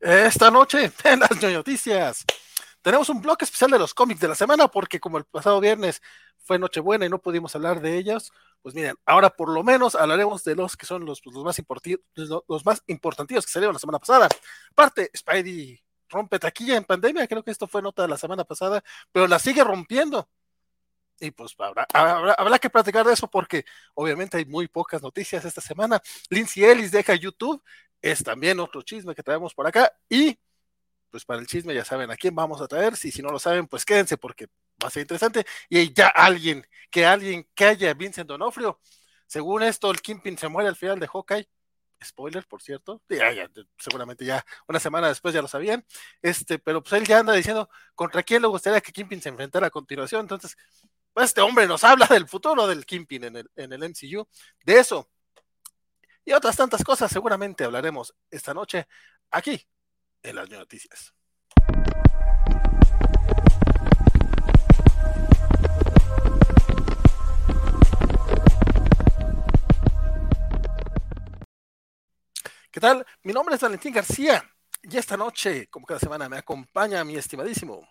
Esta noche en las noticias tenemos un bloque especial de los cómics de la semana porque como el pasado viernes fue Nochebuena y no pudimos hablar de ellas, pues miren, ahora por lo menos hablaremos de los que son los, pues, más los, los más importantes que salieron la semana pasada. Aparte, Spidey rompe taquilla en pandemia, creo que esto fue nota de la semana pasada, pero la sigue rompiendo. Y pues habrá, habrá, que platicar de eso porque obviamente hay muy pocas noticias esta semana. Lindsay Ellis deja YouTube, es también otro chisme que traemos por acá. Y pues para el chisme ya saben a quién vamos a traer. Si, si no lo saben, pues quédense porque va a ser interesante. Y ya alguien, que alguien que haya Vincent Donofrio. Según esto, el Kimpin se muere al final de Hawkeye. Spoiler, por cierto. seguramente ya una semana después ya lo sabían. Este, pero pues él ya anda diciendo contra quién le gustaría que Kimpin se enfrentara a continuación. Entonces, este hombre nos habla del futuro del Kimpin en el, en el MCU. De eso y otras tantas cosas seguramente hablaremos esta noche aquí en las noticias. ¿Qué tal? Mi nombre es Valentín García y esta noche, como cada semana, me acompaña mi estimadísimo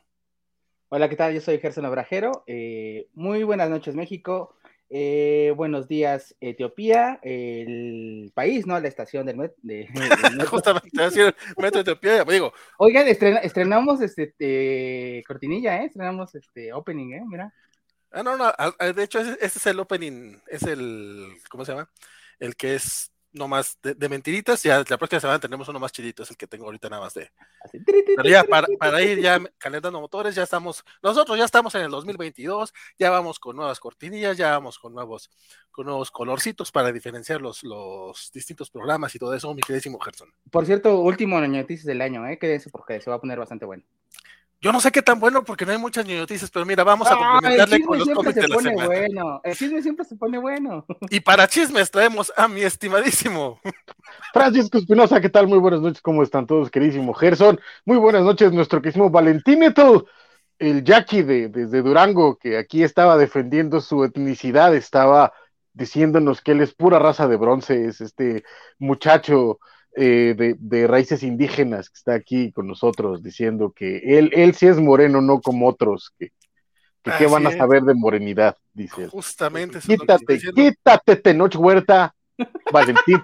Hola, ¿qué tal? Yo soy Gerson Obrajero. Eh, muy buenas noches, México. Eh, buenos días, Etiopía, el país, ¿no? La estación del metro. De, Justamente, decir, metro de Etiopía, digo. Oigan, estrenamos este, eh, cortinilla, ¿eh? Estrenamos este opening, ¿eh? Mira. Ah, no, no, de hecho, este es el opening, es el, ¿cómo se llama? El que es no más de, mentiritas. Ya la próxima semana tenemos uno más chidito, es el que tengo ahorita nada más de. Pero ya para, ir ya calentando motores, ya estamos, nosotros ya estamos en el 2022, ya vamos con nuevas cortinillas, ya vamos con nuevos, con nuevos colorcitos para diferenciar los, los distintos programas y todo eso, mi queridísimo Gerson. Por cierto, último noticias del año, ¿eh? Quédense porque se va a poner bastante bueno. Yo no sé qué tan bueno porque no hay muchas noticias, pero mira, vamos a complementarle con los cómics de la semana. Bueno. El chisme siempre se pone bueno. Y para chismes traemos a mi estimadísimo Francisco Espinosa, ¿qué tal? Muy buenas noches, ¿cómo están todos, queridísimo Gerson? Muy buenas noches, nuestro queridísimo Valentíneto, el Jackie de, desde Durango, que aquí estaba defendiendo su etnicidad, estaba diciéndonos que él es pura raza de bronce, es este muchacho eh, de, raíces indígenas que está aquí con nosotros diciendo que él, él sí es moreno, no como otros, que, que qué van a saber de morenidad, dice Justamente. Quítate, quítate, Tenoch Huerta, Valentín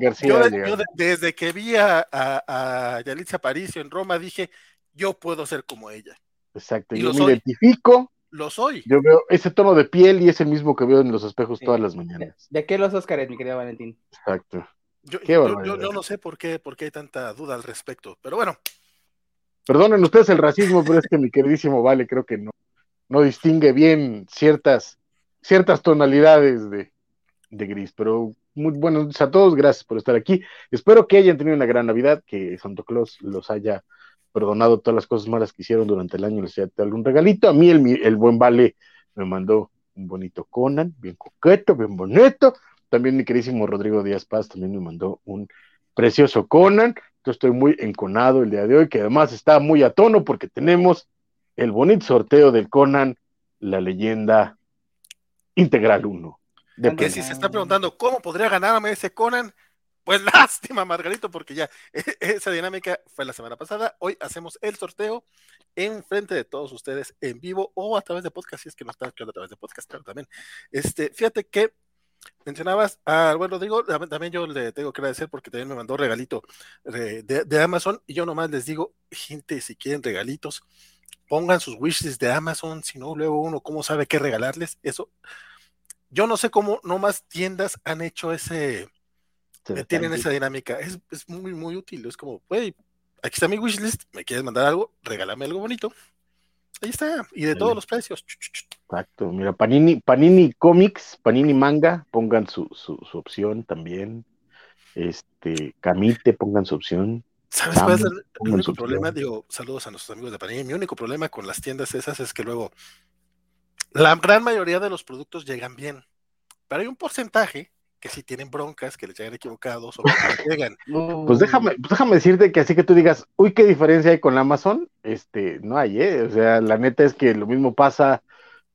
García. Yo, desde que vi a, a, Yalitza Aparicio en Roma dije, yo puedo ser como ella. Exacto, y yo me identifico. Lo soy. Yo veo ese tono de piel y es el mismo que veo en los espejos todas las mañanas. ¿De qué los Óscares, mi querido Valentín? Exacto. Yo, no sé por qué, por qué hay tanta duda al respecto, pero bueno. Perdonen ustedes el racismo, pero es que mi queridísimo Vale creo que no, no distingue bien ciertas, ciertas tonalidades de, gris, pero muy buenos días a todos, gracias por estar aquí. Espero que hayan tenido una gran Navidad, que Santo Claus los haya perdonado todas las cosas malas que hicieron durante el año, les haya dado algún regalito. A mí el, el buen Vale me mandó un bonito Conan, bien coqueto, bien bonito. También mi queridísimo Rodrigo Díaz Paz también me mandó un precioso Conan. Yo estoy muy enconado el día de hoy, que además está muy a tono porque tenemos el bonito sorteo del Conan, la leyenda integral 1. Que si se está preguntando cómo podría ganarme ese Conan, pues lástima, Margarito, porque ya e, esa dinámica fue la semana pasada. Hoy hacemos el sorteo en frente de todos ustedes en vivo o a través de podcast, si es que no está a través de podcast, claro, también. Este, fíjate que mencionabas a buen Rodrigo, también yo le tengo que agradecer porque también me mandó regalito de, Amazon y yo nomás les digo, gente, si quieren regalitos, pongan sus wishes de Amazon, si no, luego uno, ¿cómo sabe qué regalarles? Eso, yo no sé cómo nomás tiendas han hecho ese, eh, tienen esa dinámica, es, es, muy, muy útil, es como, güey, aquí está mi wishlist, me quieres mandar algo, regálame algo bonito, Ahí está, y de todos los precios. Exacto, mira, Panini, Panini Comics, Panini Manga, pongan su, su, opción también. Este, Camite, pongan su opción. ¿Sabes cuál es el, único problema? Digo, saludos a nuestros amigos de Panini. Mi único problema con las tiendas esas es que luego la gran mayoría de los productos llegan bien, pero hay un porcentaje que si tienen broncas, que les llegan equivocados o que llegan. Pues déjame, pues déjame decirte que así que tú digas, uy, qué diferencia hay con Amazon, este, no hay, ¿eh? O sea, la neta es que lo mismo pasa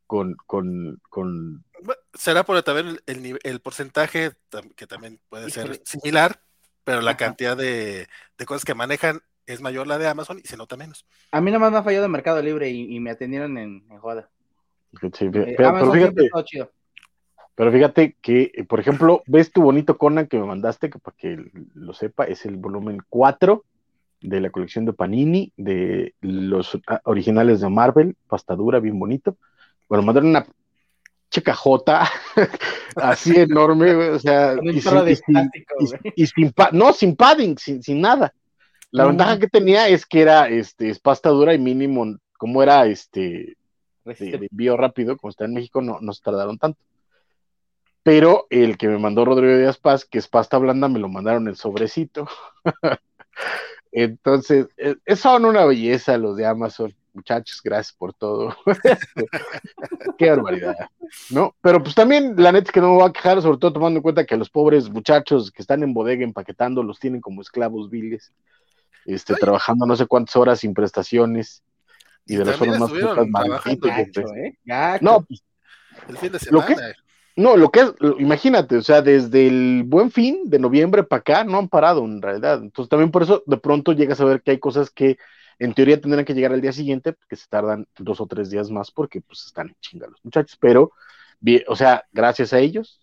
con, con, Será por también el, el, porcentaje que también puede ser similar, pero la cantidad de, cosas que manejan es mayor la de Amazon y se nota menos. A mí nomás me ha fallado de Mercado Libre y, me atendieron en, en joda. Eh, pero, fíjate, pero fíjate que, eh, por ejemplo, ves tu bonito Conan que me mandaste, que para que lo sepa, es el volumen 4 de la colección de Panini, de los ah, originales de Marvel, pastadura, bien bonito. Bueno, mandaron una checajota así enorme, o sea, y sin, no, sin padding, sin, sin nada. La ventaja que tenía es que era este, es pasta dura y mínimo, como era este de, envío rápido, como está en México, no, no se tardaron tanto. Pero el que me mandó Rodrigo Díaz Paz, que es pasta blanda, me lo mandaron en sobrecito. Entonces, eh, son una belleza los de Amazon. Muchachos, gracias por todo. Qué barbaridad, ¿no? Pero pues también, la neta es que no me voy a quejar, sobre todo tomando en cuenta que los pobres muchachos que están en bodega empaquetando los tienen como esclavos viles, este, trabajando no sé cuántas horas sin prestaciones y, de las formas más ¿eh? No, pues, el fin de semana. No, lo que es, imagínate, o sea, desde el buen fin de noviembre para acá no han parado en realidad. Entonces también por eso de pronto llegas a ver que hay cosas que en teoría tendrán que llegar al día siguiente, que se tardan dos o tres días más porque pues están en chinga los muchachos, pero, o sea, gracias a ellos,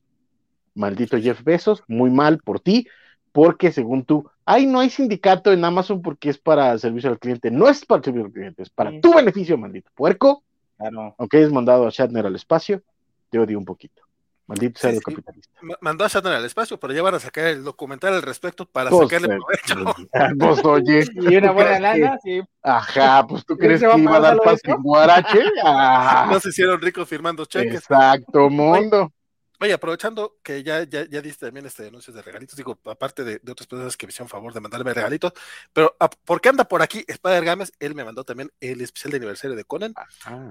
maldito Jeff Bezos, muy mal por ti, porque según tú, ay, no hay sindicato en Amazon porque es para servicio al cliente, no es para el servicio al cliente, es para tu beneficio, maldito puerco. Claro. Aunque hayas mandado a Shatner al espacio, te odio un poquito. Maldito sea el capitalista. Mandó a Shatner al espacio, pero ya van a sacar el documental al respecto para pues, sacarle eh, provecho. Pues, oye. Y una buena lana, sí. Ajá, pues tú crees que iba a dar paso en Guarache. Ah. No se hicieron ricos firmando cheques. Exacto, mundo. Oye, aprovechando que ya, ya, ya diste también este anuncio de regalitos, digo, aparte de, otras personas que me hicieron favor de mandarme regalitos, pero ah, ¿por qué anda por aquí Spider Games? Él me mandó también el especial de aniversario de Conan.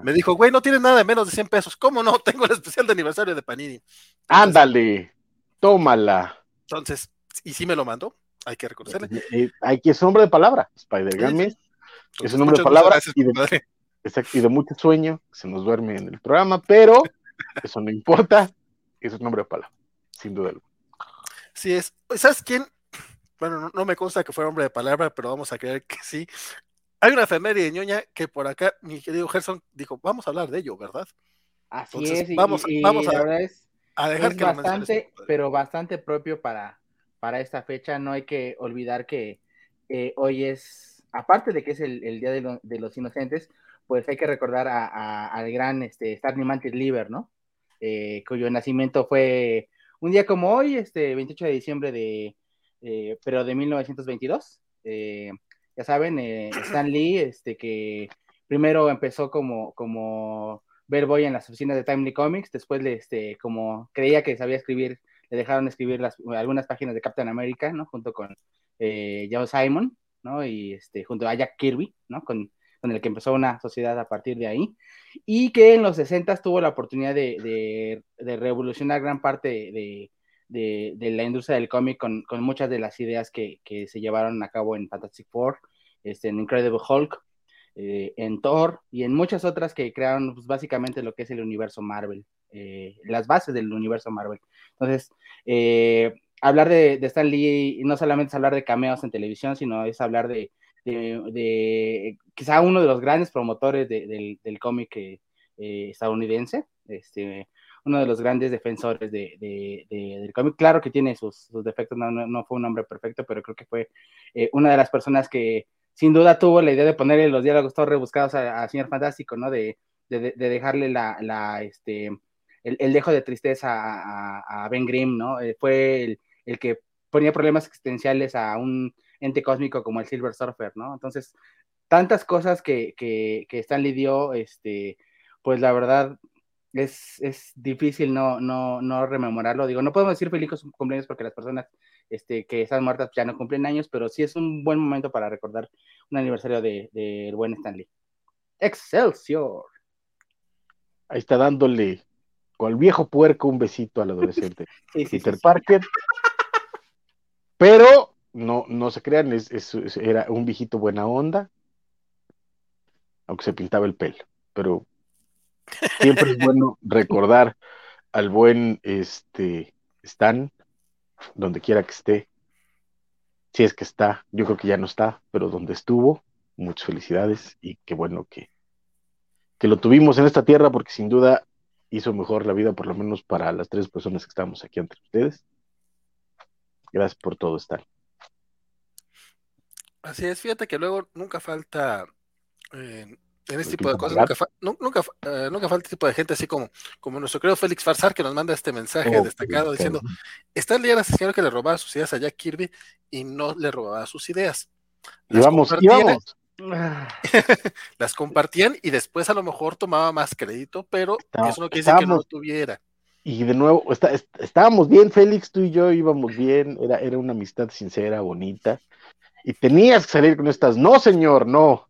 Me dijo, güey, no tienes nada de menos de 100 pesos. ¿Cómo no? Tengo el especial de aniversario de Panini. Ándale, tómala. Entonces, y sí me lo mandó, hay que reconocerle. Eh, eh, hay que es hombre de palabra, Spider Games. es un hombre de palabra y de, y de mucho sueño, se nos duerme en el programa, pero eso no importa es un nombre de palabra, sin duda alguna. Sí es. ¿Sabes quién? Bueno, no, me consta que fuera hombre de palabra, pero vamos a creer que sí. Hay una enfermería de ñoña que por acá, mi querido Gerson, dijo, vamos a hablar de ello, ¿verdad? Así es, vamos, vamos a, es, dejar que bastante, pero bastante propio para, para esta fecha. No hay que olvidar que eh, hoy es, aparte de que es el, Día de, los Inocentes, pues hay que recordar al gran este, Starny Mantis Liver, ¿no? Eh, cuyo nacimiento fue un día como hoy, este 28 de diciembre de, eh, pero de 1922. Eh, ya saben, Stan Lee, este que primero empezó como, como Boy en las oficinas de Timely Comics, después le, este, como creía que sabía escribir, le dejaron escribir las, algunas páginas de Captain America, ¿no? Junto con Joe Simon, ¿no? Y este, junto a Jack Kirby, ¿no? Con, con el que empezó una sociedad a partir de ahí, y que en los 60 tuvo la oportunidad de, revolucionar gran parte de, la industria del cómic con, muchas de las ideas que, se llevaron a cabo en Fantastic Four, este, en Incredible Hulk, eh, en Thor y en muchas otras que crearon pues, básicamente lo que es el universo Marvel, eh, las bases del universo Marvel. Entonces, eh, hablar de, de Stan Lee no solamente es hablar de cameos en televisión, sino es hablar de, de, quizá uno de los grandes promotores del, cómic eh, estadounidense, este, uno de los grandes defensores del cómic. Claro que tiene sus, defectos, no, fue un hombre perfecto, pero creo que fue eh, una de las personas que sin duda tuvo la idea de ponerle los diálogos todos rebuscados a, Señor Fantástico, ¿no? De, dejarle la, este, el, dejo de tristeza a, Ben Grimm, ¿no? Eh, fue el, el que ponía problemas existenciales a un ente cósmico como el Silver Surfer, ¿no? Entonces, tantas cosas que, que, que Stanley dio, este, pues la verdad es, es difícil no, no, no rememorarlo. Digo, no podemos decir felices cumpleaños porque las personas este, que están muertas ya no cumplen años, pero sí es un buen momento para recordar un aniversario del de, buen Stanley. Excelsior. Ahí está dándole con el viejo puerco un besito al adolescente. Peter Parker. Pero no, no se crean, es, era un viejito buena onda, aunque se pintaba el pelo, pero siempre es bueno recordar al buen este Stan, donde quiera que esté, si es que está, yo creo que ya no está, pero donde estuvo, muchas felicidades y qué bueno que, que lo tuvimos en esta tierra porque sin duda hizo mejor la vida, por lo menos para las tres personas que estamos aquí entre ustedes. Gracias por todo, Stan. Así es, fíjate que luego nunca falta eh, en este tipo de cosas, nunca, eh, nunca, falta este tipo de gente así como, como nuestro querido Félix Farsar que nos manda este mensaje oh, destacado diciendo, está el día señor que le robaba sus ideas a Jack Kirby y no le robaba sus ideas. Las vamos, compartían, las compartían y después a lo mejor tomaba más crédito, pero eso no quiere decir que no lo tuviera. Y de nuevo, estábamos bien, Félix, tú y yo íbamos bien, era, era una amistad sincera, bonita, y tenías que salir con estas, no señor, no,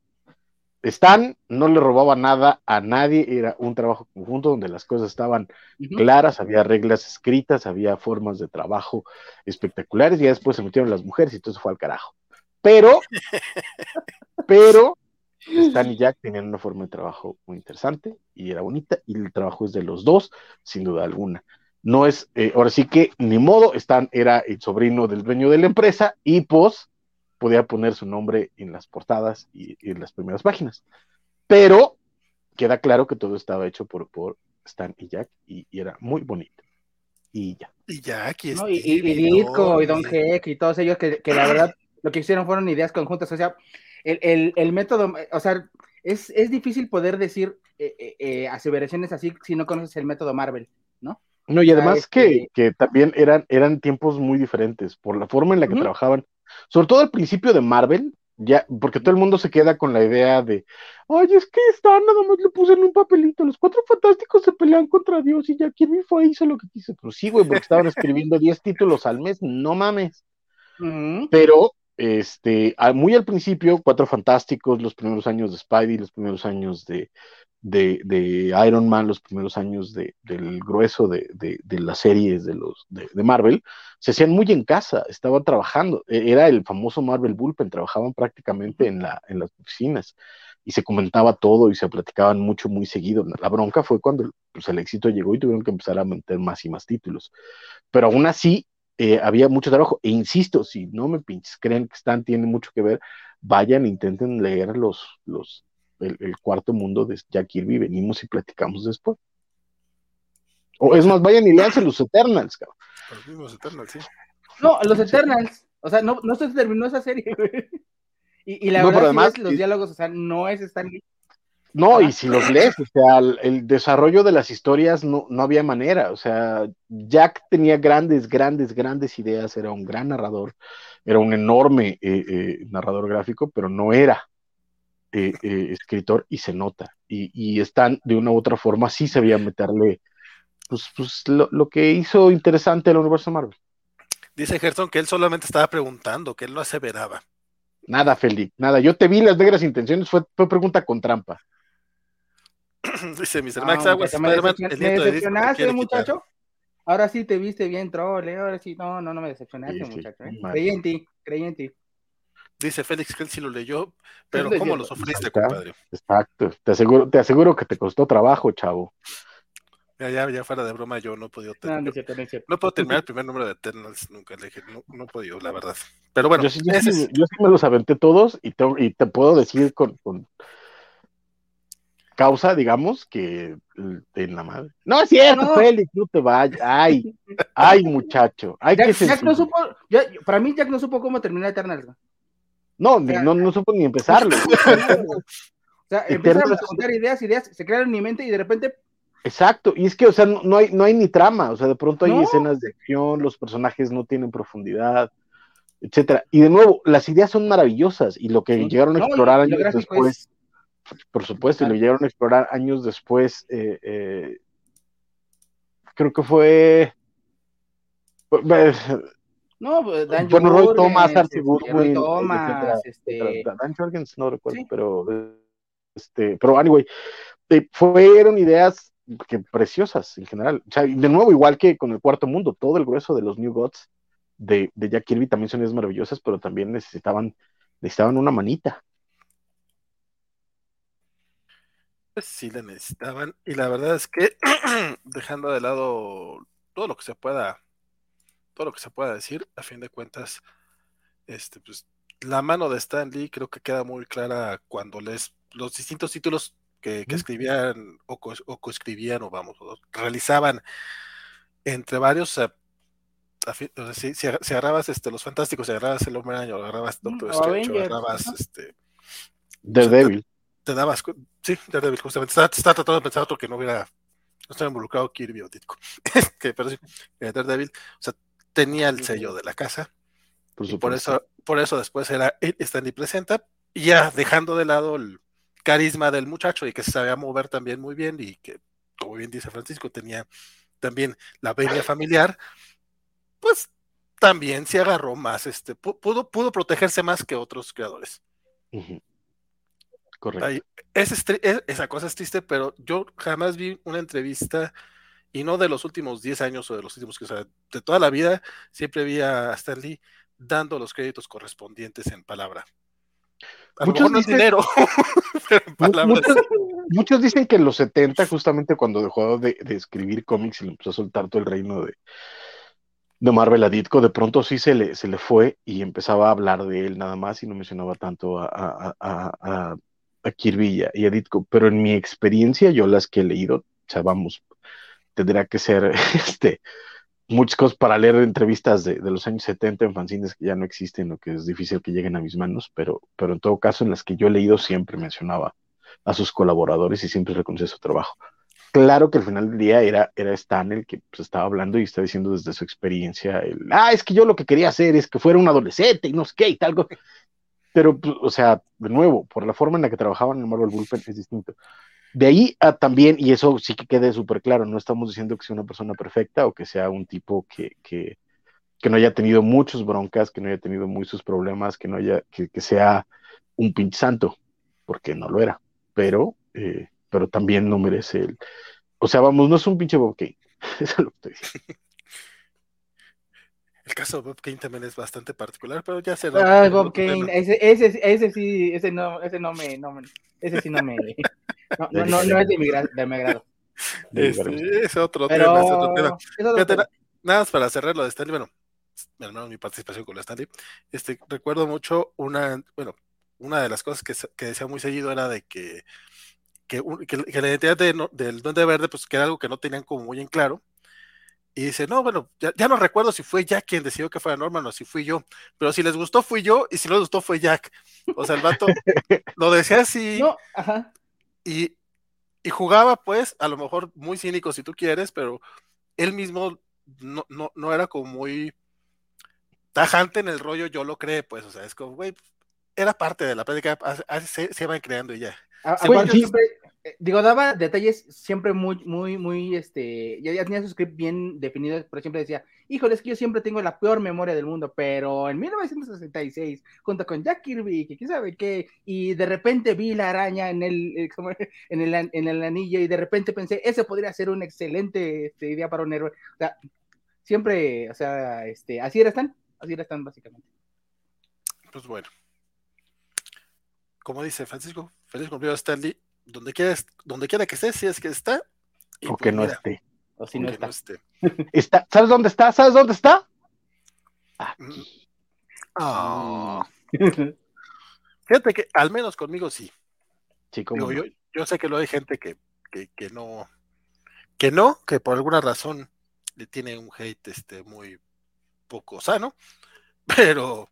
Stan no le robaba nada a nadie, era un trabajo conjunto donde las cosas estaban claras, había reglas escritas, había formas de trabajo espectaculares, y después se metieron las mujeres y todo eso fue al carajo. Pero, pero, Stan y Jack tenían una forma de trabajo muy interesante y era bonita, y el trabajo es de los dos, sin duda alguna. No es, eh, ahora sí que ni modo, Stan era el sobrino del dueño de la empresa y pues podía poner su nombre en las portadas y, en las primeras páginas. Pero queda claro que todo estaba hecho por, por Stan y Jack y, era muy bonito. Y ya. Y Jack y, no, y, y, y Don Heck y todos ellos que, la verdad lo que hicieron fueron ideas conjuntas. O sea, el, método, o sea, es, difícil poder decir eh, eh, eh, aseveraciones así si no conoces el método Marvel, ¿no? No, y además que, que, también eran, eran tiempos muy diferentes por la forma en la que trabajaban sobre todo al principio de Marvel, ya, porque todo el mundo se queda con la idea de, ay, es que está, nada más le puse en un papelito, los cuatro fantásticos se pelean contra Dios y ya Kirby fue hizo lo que quiso. Pero sí, güey, porque estaban escribiendo 10 títulos al mes, no mames. Pero, este, muy al principio, cuatro fantásticos, los primeros años de Spidey, los primeros años de, de, Iron Man, los primeros años del grueso de, las series de, los, de, Marvel, se hacían muy en casa, estaban trabajando, e, era el famoso Marvel Bullpen, trabajaban prácticamente en, la, en las oficinas y se comentaba todo y se platicaban mucho, muy seguido. La bronca fue cuando pues, el éxito llegó y tuvieron que empezar a meter más y más títulos. Pero aún así, eh, había mucho trabajo. E insisto, si no me pinches, creen que Stan tiene mucho que ver, vayan, intenten leer los, los, el, cuarto mundo de Jack Kirby, venimos y platicamos después. O es más, vayan y leanse los Eternals, cabrón. Los mismos Eternals, sí. No, los Eternals. O sea, no, no se terminó esa serie, Y, y la verdad, además, los diálogos, o sea, no es Stanley. No, y si los lees, o sea, el, desarrollo de las historias no, no, había manera, o sea, Jack tenía grandes, grandes, grandes ideas, era un gran narrador, era un enorme eh, eh, narrador gráfico, pero no era eh, eh, escritor y se nota. Y, están de una u otra forma, sí sabía meterle pues, pues lo, que hizo interesante el universo Marvel. Dice Gerson que él solamente estaba preguntando, que él no aseveraba. Nada, Félix, nada. Yo te vi las negras intenciones, fue, pregunta con trampa. Dice Mr. Max Aguas, me, decepcionaste, muchacho. Ahora sí te viste bien, troll, ¿eh? ahora sí, no, no, no me decepcionaste, muchacho. ¿eh? Creí en ti, creí en ti. Dice Félix que él sí lo leyó, pero ¿cómo lo sufriste, compadre? Exacto, te aseguro, te aseguro que te costó trabajo, chavo. Ya, ya, ya fuera de broma, yo no he podido terminar. No, puedo terminar el primer número de Eternals, nunca le dije, no, no he podido, la verdad. Pero bueno, yo sí, me los aventé todos y te, y te puedo decir con, con causa, digamos, que en la madre. No es cierto, Félix, no te vayas. Ay, ay, muchacho. Ay, Jack, no supo, para mí Jack no supo cómo terminar Eternals. No, no, no supo ni empezarlo. o sea, empezaron a contar ideas, ideas, se crearon en mi mente y de repente. Exacto, y es que, o sea, no, hay, no hay ni trama, o sea, de pronto hay escenas de acción, los personajes no tienen profundidad, etcétera. Y de nuevo, las ideas son maravillosas y lo que llegaron a explorar años después, por supuesto, y lo llegaron a explorar años después, eh, eh, creo que fue no, pues, Dan bueno, Roy Thomas, Archie Goodwin, Thomas, este... Dan Jorgens, no recuerdo, pero este, pero anyway, eh, fueron ideas que preciosas en general. O sea, de nuevo, igual que con el cuarto mundo, todo el grueso de los New Gods de, de Jack Kirby también son ideas maravillosas, pero también necesitaban, necesitaban una manita. Pues sí, la necesitaban. Y la verdad es que, dejando de lado todo lo que se pueda todo lo que se pueda decir, a fin de cuentas, este, pues, la mano de Stan Lee creo que queda muy clara cuando lees los distintos títulos que, escribían o, co o coescribían o vamos, realizaban entre varios, si, agarrabas este, los fantásticos, si agarrabas el hombre año, agarrabas mm, Doctor Strange, agarrabas este Daredevil. te, dabas, sí, Daredevil, justamente. Estaba, tratando de pensar otro que no hubiera, no estaba involucrado Kirby o Ditko. que, pero sí, eh, Daredevil, o sea, tenía el sello de la casa. Por, por eso, por eso después era Stanley presenta, y ya dejando de lado el carisma del muchacho y que se sabía mover también muy bien y que, como bien dice Francisco, tenía también la venia familiar, pues también se agarró más, este, pudo, pudo protegerse más que otros creadores. Correcto. esa cosa es triste, pero yo jamás vi una entrevista, y no de los últimos 10 años o de los últimos que, o sea, de toda la vida, siempre vi a Stan Lee dando los créditos correspondientes en palabra. muchos dicen, dinero, muchos, dicen que en los 70, justamente cuando dejó de, escribir cómics y le empezó a soltar todo el reino de, de Marvel a Ditko, de pronto sí se le, se le fue y empezaba a hablar de él nada más y no mencionaba tanto a, a, a, Kirby y a, Ditko. Pero en mi experiencia, yo las que he leído, o sea, vamos, tendría que ser este muchas cosas para leer entrevistas de, los años 70 en fanzines que ya no existen o que es difícil que lleguen a mis manos, pero, pero en todo caso en las que yo he leído siempre mencionaba a sus colaboradores y siempre reconocía su trabajo. Claro que al final del día era, era Stan el que pues, estaba hablando y está diciendo desde su experiencia, el, ah, es que yo lo que quería hacer es que fuera un adolescente y no sé qué y tal. Pero, pues, o sea, de nuevo, por la forma en la que trabajaban en el Marvel Bullpen es distinto. De ahí a también, y eso sí que quede súper claro, no estamos diciendo que sea una persona perfecta o que sea un tipo que, que, que, no haya tenido muchos broncas, que no haya tenido muchos problemas, que no haya, que, que sea un pinche santo, porque no lo era, pero, eh, pero también no merece el, o sea, vamos, no es un pinche Bob Kane, eso es lo que estoy diciendo. El caso de Bob Kane también es bastante particular, pero ya se Ah, Bob Kane, ese, ese, ese sí, ese no, ese no me, no me, ese sí no me, no, no, no, no es de mi, de mi agrado. Este, es otro tema, es otro tema. Es otro tema. nada más para cerrar lo de Stanley, bueno, menos mi participación con la Stanley, este, recuerdo mucho una, bueno, una de las cosas que, que decía muy seguido era de que, que, que, la identidad de, del Duende Verde, pues que era algo que no tenían como muy en claro, y dice, no, bueno, ya, no recuerdo si fue Jack quien decidió que fuera Norman o si fui yo, pero si les gustó fui yo y si no les gustó fue Jack. O sea, el vato lo decía así Y, y, jugaba pues, a lo mejor muy cínico si tú quieres, pero él mismo no, no, no era como muy tajante en el rollo, yo lo creo, pues, o sea, es como, güey, era parte de la práctica, se, se iban creando y ya. Ah, eh, digo, daba detalles siempre muy, muy, muy, este, ya, tenía su script bien definido, pero siempre decía, híjole, es que yo siempre tengo la peor memoria del mundo, pero en 1966, junto con Jack Kirby, que quién sabe qué, y de repente vi la araña en el, eh, en el, en el anillo, y de repente pensé, ese podría ser una excelente este, idea para un héroe. O sea, siempre, o sea, este, así era así era básicamente. Pues bueno. Como dice Francisco, feliz cumpleaños Stanley donde quiera, donde quiera que esté, si es que está. o que pues no esté. O si no está. está. ¿Sabes dónde está? ¿Sabes dónde está? Aquí. Oh. Fíjate que al menos conmigo sí. Sí, como yo, yo, sé que lo hay gente que, que, que, no, que no, que por alguna razón le tiene un hate este muy poco sano, pero,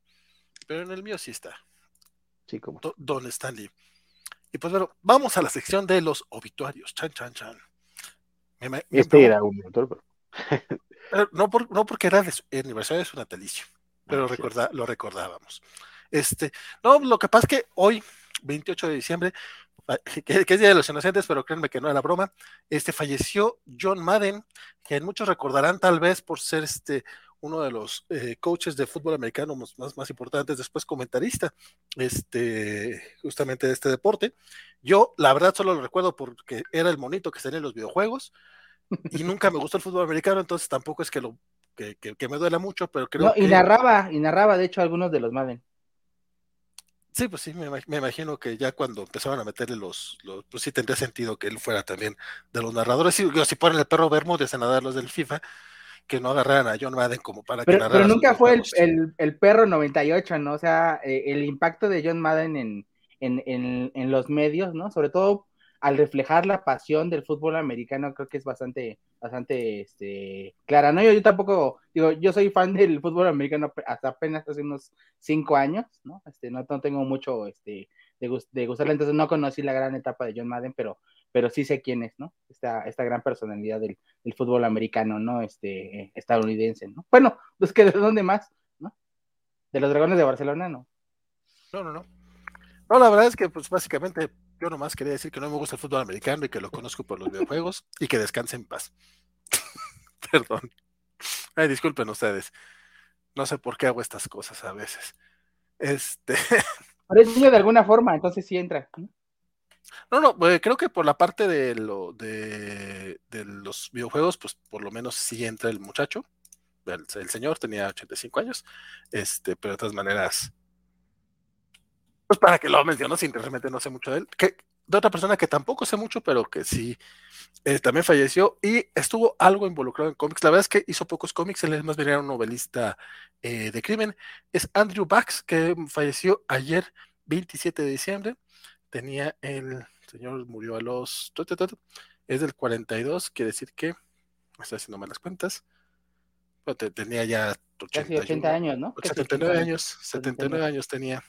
pero en el mío sí está. Sí, como. Don Stanley. Y pues bueno, vamos a la sección de los obituarios. Chan, chan, chan. este era un pero... no, no porque era de su aniversario de su natalicio, pero recorda, lo recordábamos. Este, no, lo que pasa es que hoy, 28 de diciembre, ah, que, es Día de los Inocentes, pero créanme que no era broma, este, falleció John Madden, que muchos recordarán tal vez por ser este, uno de los eh, coaches de fútbol americano más, más, importantes, después comentarista, este, justamente de este deporte. Yo, la verdad, solo lo recuerdo porque era el monito que tenía en los videojuegos y nunca me gustó el fútbol americano, entonces tampoco es que lo que, que, me duela mucho, pero creo no, y narraba, y narraba, de hecho, algunos de los Madden. Sí, pues sí, me, imagino que ya cuando empezaban a meterle los, los, pues sí tendría sentido que él fuera también de los narradores. Si, si ponen el perro Bermúdez a nadar los del FIFA, que no agarraran a John Madden como para pero, que Pero nunca fue el, el, el, perro 98, ¿no? O sea, eh, el impacto de John Madden en, en, en, en, los medios, ¿no? Sobre todo al reflejar la pasión del fútbol americano, creo que es bastante, bastante este, clara, ¿no? Yo, yo tampoco, digo, yo soy fan del fútbol americano hasta apenas hace unos cinco años, ¿no? Este, no, no tengo mucho, este, de, de gustarle, entonces no conocí la gran etapa de John Madden, pero, pero sí sé quién es, ¿no? Esta, esta gran personalidad del, del fútbol americano, ¿no? Este, estadounidense, ¿no? Bueno, pues que de dónde más, ¿no? De los dragones de Barcelona, ¿no? No, no, no. No, la verdad es que, pues básicamente yo nomás quería decir que no me gusta el fútbol americano y que lo conozco por los videojuegos y que descanse en paz. Perdón. Ay, disculpen ustedes. No sé por qué hago estas cosas a veces. Este. Pero es niño de alguna forma, entonces sí entra. No, no, eh, creo que por la parte de, lo, de, los videojuegos, pues por lo menos sí entra el muchacho. El, señor tenía 85 años, este, pero de todas maneras, pues para que lo menciono, sin realmente no sé mucho de él. De otra persona que tampoco sé mucho, pero que sí eh, también falleció y estuvo algo involucrado en cómics. La verdad es que hizo pocos cómics, él es más bien era un novelista eh, de crimen. Es Andrew Bax, que falleció ayer, 27 de diciembre. Tenía el señor murió a los. Es del 42, quiere decir que. Me estoy haciendo malas cuentas. Pero tenía ya 81, 80 años, ¿no? 79 años, 79 años tenía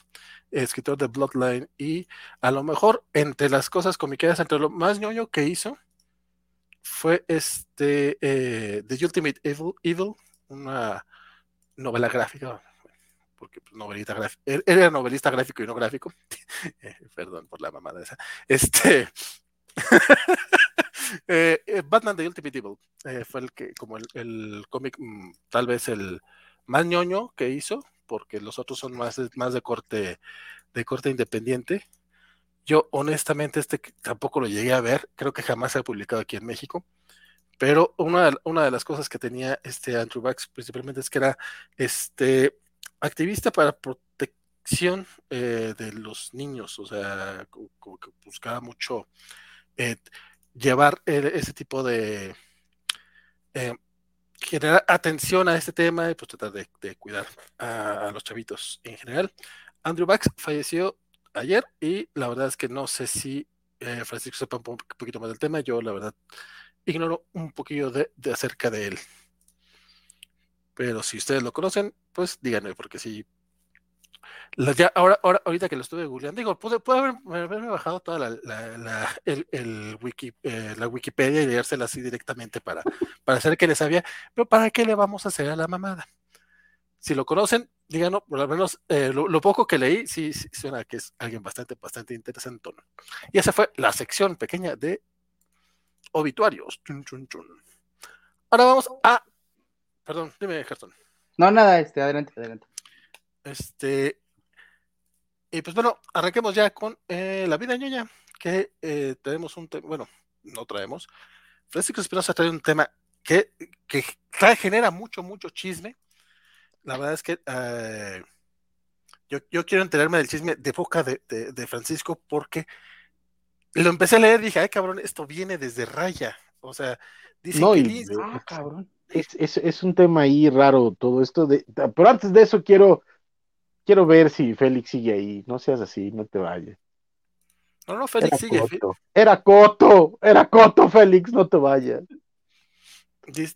escritor de Bloodline, y a lo mejor entre las cosas comiqueras, entre lo más ñoño que hizo, fue este eh, The Ultimate Evil, Evil, una novela gráfica, porque pues, novelista era novelista gráfico y no gráfico, eh, perdón por la mamada esa, este, eh, eh, Batman The Ultimate Evil fue el que, como el, cómic, mm, tal vez el más ñoño que hizo, porque los otros son más, más de corte de corte independiente. Yo honestamente este tampoco lo llegué a ver, creo que jamás se ha publicado aquí en México, pero una, una de las cosas que tenía este Andrew Bax principalmente es que era este activista para protección eh, de los niños, o sea, como, que buscaba mucho eh, llevar ese tipo de eh, generar atención a este tema y pues tratar de, cuidar a, los chavitos en general. Andrew Bax falleció ayer y la verdad es que no sé si eh, Francisco sepa un poquito más del tema. Yo la verdad ignoro un poquillo de, acerca de él. Pero si ustedes lo conocen, pues díganme, porque si ahora, ahora, ahorita que lo estuve googleando, digo, pude, haberme bajado toda la, la, wiki, eh, la Wikipedia y leérsela así directamente para, para hacer que les sabía, pero ¿para qué le vamos a hacer a la mamada? Si lo conocen, díganos, por lo menos eh, lo, poco que leí, sí, sí, suena que es alguien bastante, bastante interesante. Y esa fue la sección pequeña de obituarios. Ahora vamos a. Perdón, dime, Gerson. No, nada, este, adelante, adelante. Este, y pues bueno, arranquemos ya con eh, la vida ñoña, que eh, tenemos un tema, bueno, no traemos. Francisco Espinosa trae un tema que, que genera mucho, mucho chisme. La verdad es que eh, yo, yo, quiero enterarme del chisme de boca de, de, Francisco porque lo empecé a leer y dije, ay cabrón, esto viene desde Raya. O sea, dice que... ah, cabrón. Es, es, es, un tema ahí raro todo esto. De, pero antes de eso quiero quiero ver si Félix sigue ahí. No seas así, no te vayas. No, no, Félix sigue. Era Coto, era Coto, Félix, no te vayas.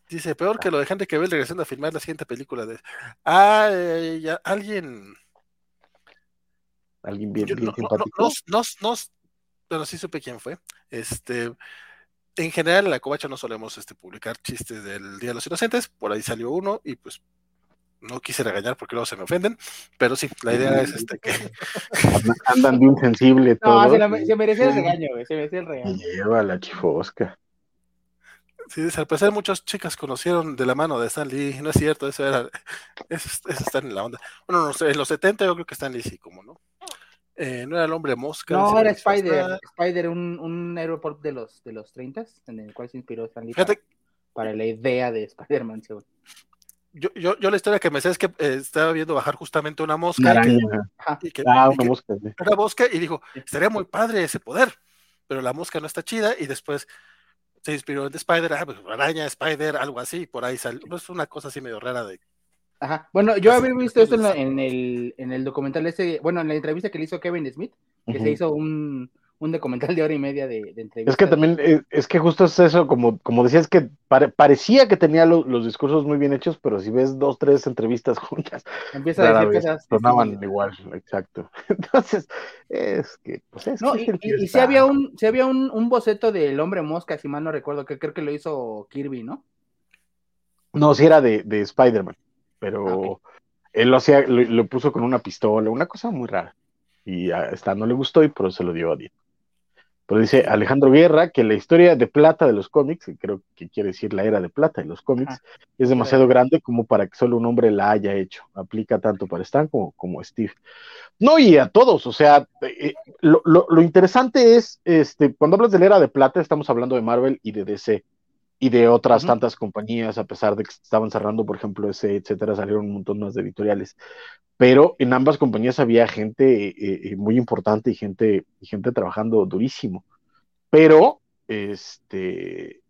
Dice, peor que lo de gente que ve regresando a filmar la siguiente película de. Ah, ya, alguien. Alguien bien, bien no, simpático. No, no, pero sí supe quién fue. Este. En general, en la covacha no solemos este, publicar chistes del Día de los Inocentes. Por ahí salió uno y pues no quise regañar porque luego se me ofenden, pero sí, la idea es este que andan bien sensible todo. No, se, se merecía el regaño, güey, se merecía el regaño. Lleva la chifosca. Sí, al parecer muchas chicas conocieron de la mano de Stan Lee, no es cierto, eso era, eso, está en la onda. Bueno, no sé, en los 70 yo creo que Stan Lee sí, como no. Eh, no era el hombre mosca. No, era Spider, Spider, un, un héroe de los, de los 30 en el cual se inspiró Stan Lee para, la idea de Spider-Man, yo, yo, yo, la historia que me sé es que eh, estaba viendo bajar justamente una mosca. y que, ah, una mosca. Una mosca y dijo, estaría muy padre ese poder, pero la mosca no está chida y después se inspiró en Spider, ah, pues, araña, Spider, algo así, por ahí salió. Es una cosa así medio rara de. Ajá. Bueno, yo había visto esto en, el, en el documental ese, bueno, en la entrevista que le hizo Kevin Smith, que se hizo un, un documental de hora y media de, entrevista. Es que también, eh, es, que justo es eso, como, como decías, que parecía que tenía los discursos muy bien hechos, pero si ves dos, tres entrevistas juntas, empieza a decir cosas. Sonaban igual, exacto. Entonces, es que, pues es y, si había un, si había un, un, boceto del hombre mosca, si mal no recuerdo, que creo que lo hizo Kirby, ¿no? No, si era de, de Spider-Man, pero ah, él lo hacía, lo, puso con una pistola, una cosa muy rara. Y a esta no le gustó y por eso se lo dio a Diego. Pero dice Alejandro Guerra que la historia de plata de los cómics, que creo que quiere decir la era de plata de los cómics, es demasiado grande como para que solo un hombre la haya hecho. Aplica tanto para Stan como, como Steve. No, y a todos, o sea, eh, lo, lo, interesante es, este, cuando hablas de la era de plata, estamos hablando de Marvel y de DC y de otras tantas compañías, a pesar de que estaban cerrando, por ejemplo, ese, etcétera, salieron un montón más de editoriales pero en ambas compañías había gente eh, eh, muy importante y gente, gente trabajando durísimo. Pero, este,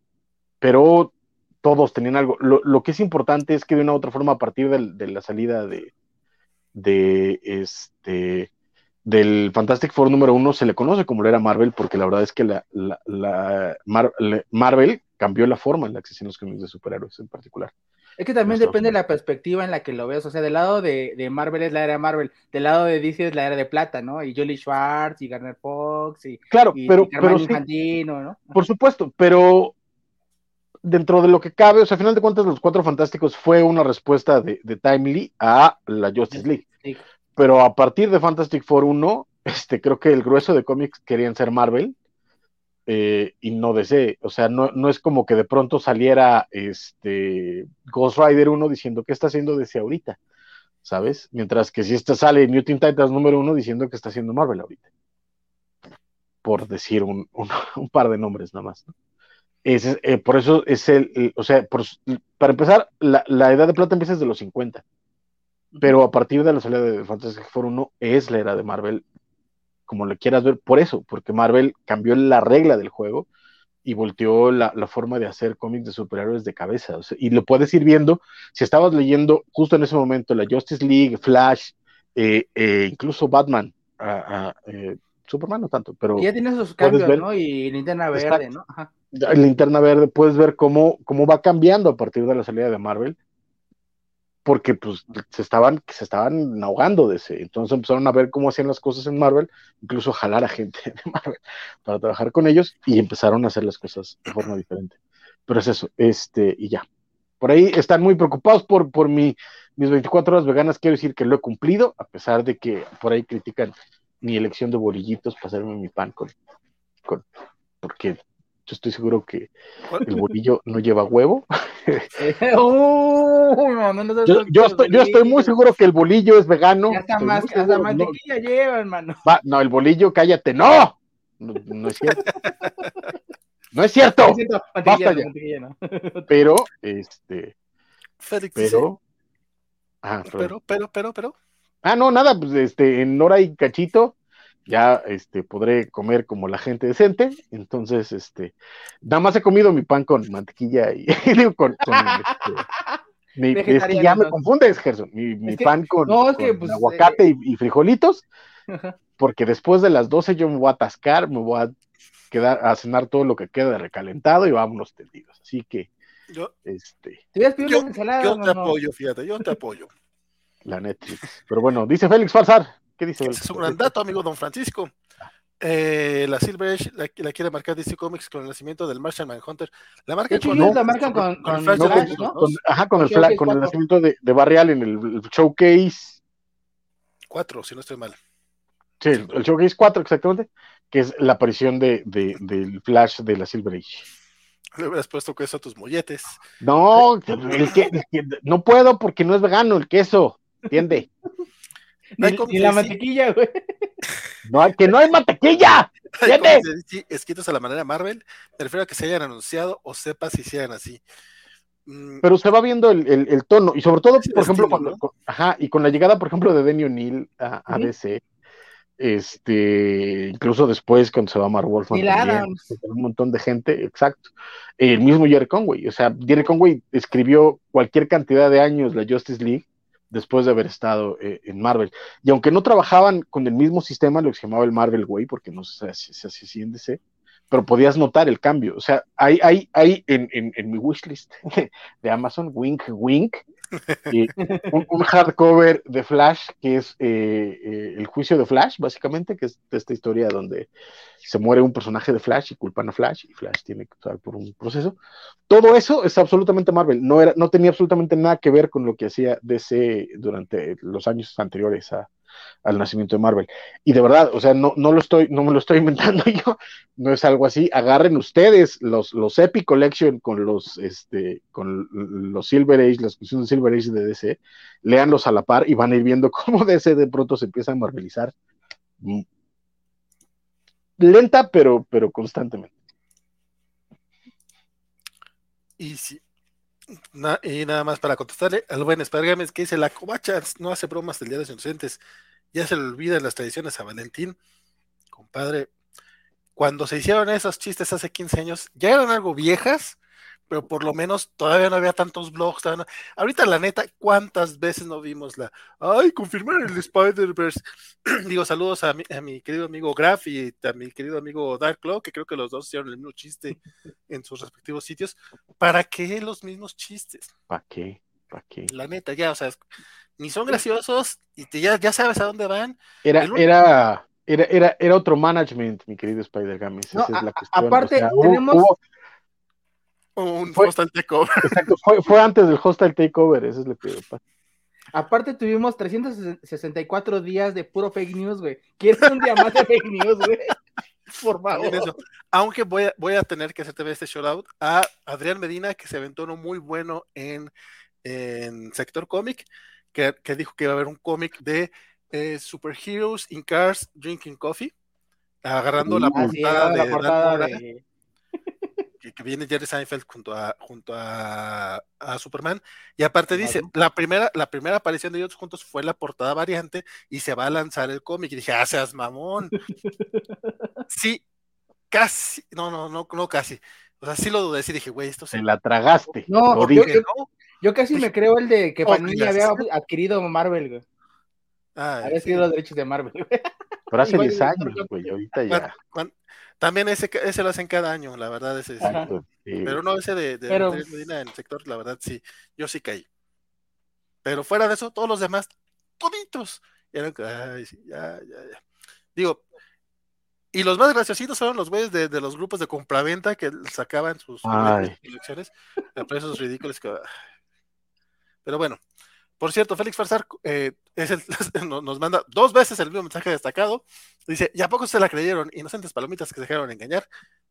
pero todos tenían algo. Lo, que es importante es que de una u otra forma, a partir de, la salida de, de este del Fantastic Four número uno se le conoce como lo era Marvel, porque la verdad es que la, la, Marvel cambió la forma en la que se hacían los cómics de superhéroes en particular. Es que también depende de la perspectiva en la que lo veas. O sea, del lado de, Marvel es la era Marvel, del lado de DC es la era de plata, ¿no? Y Julie Schwartz y Garner Fox y, claro, pero, ¿no? Por supuesto, pero dentro de lo que cabe, o sea, a final de cuentas, Los Cuatro Fantásticos fue una respuesta de, Timely a la Justice League. Pero a partir de Fantastic Four 1, este, creo que el grueso de cómics querían ser Marvel eh, y no DC. O sea, no, es como que de pronto saliera este Ghost Rider 1 diciendo que está haciendo DC ahorita, ¿sabes? Mientras que si esta sale Teen Titans número 1 diciendo que está haciendo Marvel ahorita. Por decir un, un, par de nombres nada más. Eh, por eso es el, o sea, para empezar, la, la, edad de plata empieza desde los 50. Pero a partir de la salida de Fantastic Four 1 es la era de Marvel como le quieras ver, por eso, porque Marvel cambió la regla del juego y volteó la, forma de hacer cómics de superhéroes de cabeza. y lo puedes ir viendo, si estabas leyendo justo en ese momento la Justice League, Flash, eh, eh, incluso Batman, eh, Superman no tanto, pero... ya tienes esos cambios, ¿no? Y linterna verde, ¿no? Ajá. Linterna verde, puedes ver cómo, cómo va cambiando a partir de la salida de Marvel porque pues se estaban, se estaban ahogando de ese. Entonces empezaron a ver cómo hacían las cosas en Marvel, incluso jalar a gente de Marvel para trabajar con ellos y empezaron a hacer las cosas de forma diferente. Pero es eso, este, y ya. Por ahí están muy preocupados por, por mi, mis 24 horas veganas. Quiero decir que lo he cumplido, a pesar de que por ahí critican mi elección de bolillitos para hacerme mi pan con, con porque yo estoy seguro que el bolillo no lleva huevo. yo, estoy, muy seguro que el bolillo es vegano. hasta, más, hasta mantequilla lleva, hermano. no, el bolillo, cállate, no. No, es cierto. No es cierto. Basta ya. Pero, este. pero, pero, pero, pero, pero. Ah, no, nada, pues este, en hora y cachito ya este, podré comer como la gente decente. Entonces, este, nada más he comido mi pan con mantequilla y digo, con, este, es que ya me confundes, Gerson. Mi, pan con, pues, aguacate eh, y, frijolitos, porque después de las 12 yo me voy a atascar, me voy a quedar a cenar todo lo que queda de recalentado y vámonos tendidos. Así que, yo, este, yo, yo te apoyo, fíjate, yo te apoyo. La Netflix. Pero bueno, dice Félix Falsar. ¿Qué dice? es un gran dato, amigo Don Francisco. Eh, la Silver Age la, quiere marcar DC Comics con el nacimiento del Martian Manhunter. La marca con, la marcan con, con, Flash, ¿no? ajá, con el, con el nacimiento de, de Barrial en el, showcase 4, si no estoy mal. Sí, el, showcase 4, exactamente, que es la aparición de, de, del Flash de la Silver Age. Le hubieras puesto queso a tus molletes. No, el que, no puedo porque no es vegano el queso, ¿entiende? No hay ni, la mantequilla, güey. No, que no hay mantequilla. Esquitos a la manera Marvel, prefiero a que se hayan anunciado o sepa si sean así. Mm. Pero se va viendo el, tono, y sobre todo, por ejemplo, con, ajá, y con la llegada, por ejemplo, de Denny O'Neill a, DC, Este, incluso después, cuando se va Mark Wolfman, un montón de gente, exacto. El mismo Jerry Conway, o sea, Jerry Conway escribió cualquier cantidad de años la Justice League después de haber estado eh, en Marvel. Y aunque no trabajaban con el mismo sistema, lo que se llamaba el Marvel Way, porque no se así en DC, pero podías notar el cambio. O sea, hay, hay, hay en, en, en mi wishlist de Amazon, wink, wink, un, hardcover de Flash, que es eh, eh, el juicio de Flash, básicamente, que es esta historia donde se muere un personaje de Flash y culpan a Flash y Flash tiene que pasar por un proceso. Todo eso es absolutamente Marvel, no, era, no tenía absolutamente nada que ver con lo que hacía DC durante los años anteriores a, al nacimiento de Marvel. Y de verdad, o sea, no, no, lo estoy, no me lo estoy inventando yo, no es algo así. Agarren ustedes los, los Epic Collection con los, este, con los Silver Age, las cuestiones de Silver Age de DC, leanlos a la par y van a ir viendo cómo DC de pronto se empieza a marvelizar. Mm. Lenta, pero, pero constantemente. Y y nada más para contestarle al buen Espargames que dice la covacha no hace bromas del Día de los Inocentes, ya se le olvidan las tradiciones a Valentín, compadre. Cuando se hicieron esos chistes hace 15 años, ya eran algo viejas, pero por lo menos todavía no había tantos blogs. Ahorita, la neta, ¿cuántas veces no vimos la, ay, confirmar el Spider-Verse? Digo, saludos a mi, a mi, querido amigo Graf y a mi querido amigo Dark Claw, que creo que los dos hicieron el mismo chiste en sus respectivos sitios. ¿Para qué los mismos chistes? ¿Para qué? ¿Para qué? La neta, ya, o sea, ni son graciosos y ya, ya sabes a dónde van. Era, era, era, era, era otro management, mi querido Spider-Games. Esa es la cuestión. Aparte, tenemos. Un hostile takeover. Exacto, fue, fue, antes del hostile takeover, eso es lo que pasa. Aparte tuvimos 364 días de puro fake news, güey. ¿Quieres un día más de fake news, güey? Por favor. Aunque voy a, voy a tener que hacerte este shout out a Adrián Medina, que se aventó uno muy bueno en, en sector cómic que, dijo que iba a haber un cómic de eh, superheroes in cars drinking coffee, agarrando la portada, de, Que, viene Jerry Seinfeld junto a, junto a, Superman. Y aparte dice, la primera, la primera aparición de ellos juntos fue la portada variante y se va a lanzar el cómic. Y dije, ah, seas mamón. sí, casi, no, no, no, no casi. O sea, sí lo dudé, sí dije, güey, esto se... la tragaste. No, yo, ¿no? Yo casi me creo el de que oh, Panini había adquirido Marvel, güey. Ah, había sido los derechos de Marvel, Pero hace 10 años, güey, ahorita ya. También ese, ese lo hacen cada año, la verdad, ese sí. Pero no ese de, de, Pero... Medina en el sector, la verdad, sí, yo sí caí. Pero fuera de eso, todos los demás, toditos. Ay, ya, ya, ya. Digo, y los más graciositos fueron los güeyes de, de, los grupos de compraventa que sacaban sus colecciones a precios ridículos. Que, pero bueno, por cierto, Félix Farsar eh, es el, nos manda dos veces el mismo mensaje destacado. Dice, ¿y a poco se la creyeron? Inocentes palomitas que se dejaron engañar.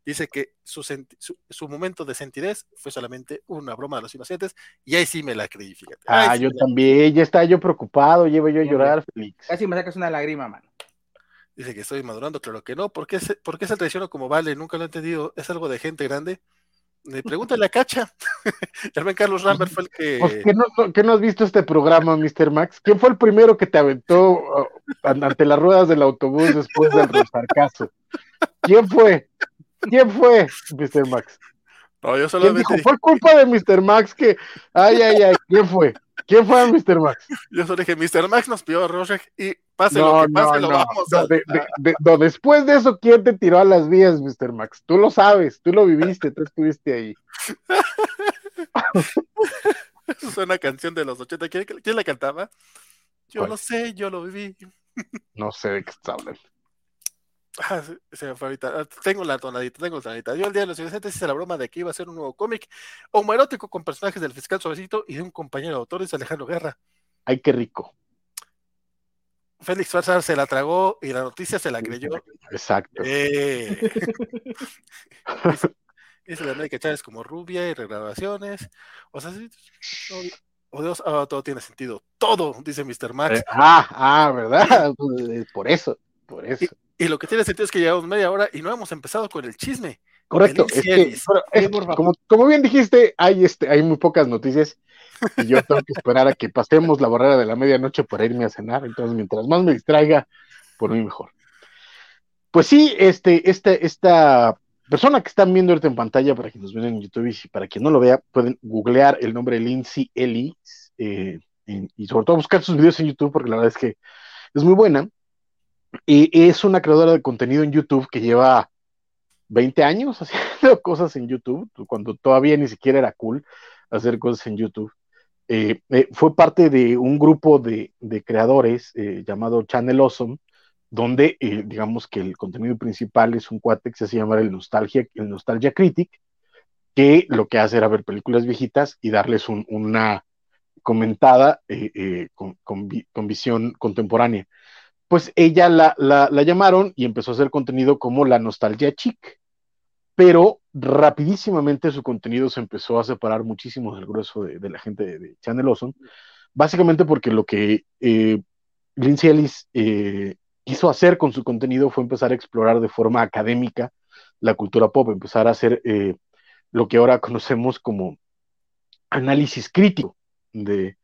Dice que su, su, momento de sentidez fue solamente una broma de los inocentes y ahí sí me la creí, fíjate. ah, yo también, ya estaba yo preocupado, llevo yo a llorar, Félix. Casi me sacas una lágrima, mano. Dice que estoy madurando, claro que no. ¿Por qué, se, ¿Por qué se traicionó como vale? Nunca lo he entendido. Es algo de gente grande. Pregúntale a Cacha. el Carlos Rambert fue el que. Pues, ¿qué, no, has visto este programa, Mr. Max? ¿Quién fue el primero que te aventó uh, ante las ruedas del autobús después del rosarcazo? ¿Quién fue? ¿Quién fue, Mr. Max? No, yo solamente. Dijo, fue culpa de Mr. Max que. Ay, ay, ay, ¿quién fue? ¿Quién fue Mr. Max? Yo solo dije, Mr. Max nos pidió a Rorschach y pase lo que pase, lo vamos a... después de eso, ¿quién te tiró a las vías, Mr. Max? Tú lo sabes, tú lo viviste, tú estuviste ahí. Eso es una canción de los 80. ¿Quién, quién la cantaba? Yo lo sé, yo lo viví. No sé de qué está hablando. Ah, se me fue ahorita. Ah, tengo la tonadita, tengo la tonadita. Yo el día de los inocentes hice la broma de que iba a ser un nuevo cómic homoerótico con personajes del fiscal suavecito y de un compañero de autores, Alejandro Guerra. Ay, qué rico. Félix Farsar se la tragó y la noticia se la creyó. Exacto. Eh. dice, la América Chávez como rubia y regrabaciones. O sea, sí, oh Dios, ah, todo tiene sentido. Todo, dice Mr. Max. Eh, ah, ah, ¿verdad? por eso, por eso. Y lo que tiene sentido es que llevamos media hora y no hemos empezado con el chisme. Correcto, es que, como, bien dijiste, hay, este, hay muy pocas noticias y yo tengo que esperar a que pasemos la barrera de la medianoche para irme a cenar. Entonces, mientras más me distraiga, por mí mejor. Pues sí, este, este, esta persona que están viendo ahorita en pantalla, para quienes nos ven en YouTube y para quien no lo vea, pueden googlear el nombre Lindsay Ellis eh, y sobre todo buscar sus videos en YouTube, porque la verdad es que es muy buena. Y es una creadora de contenido en YouTube que lleva 20 años haciendo cosas en YouTube, cuando todavía ni siquiera era cool hacer cosas en YouTube. Eh, eh, fue parte de un grupo de, creadores eh, llamado Channel Awesome, donde digamos que el contenido principal es un cuate que se hace llamar el Nostalgia, el Nostalgia Critic, que lo que hace era ver películas viejitas y darles una comentada con, con, visión contemporánea pues ella la, la, llamaron y empezó a hacer contenido como la nostalgia chic, pero rapidísimamente su contenido se empezó a separar muchísimo del grueso de, la gente de, Channel Awesome, básicamente porque lo que eh, Lindsay Ellis eh, quiso hacer con su contenido fue empezar a explorar de forma académica la cultura pop, empezar a hacer eh, lo que ahora conocemos como análisis crítico de,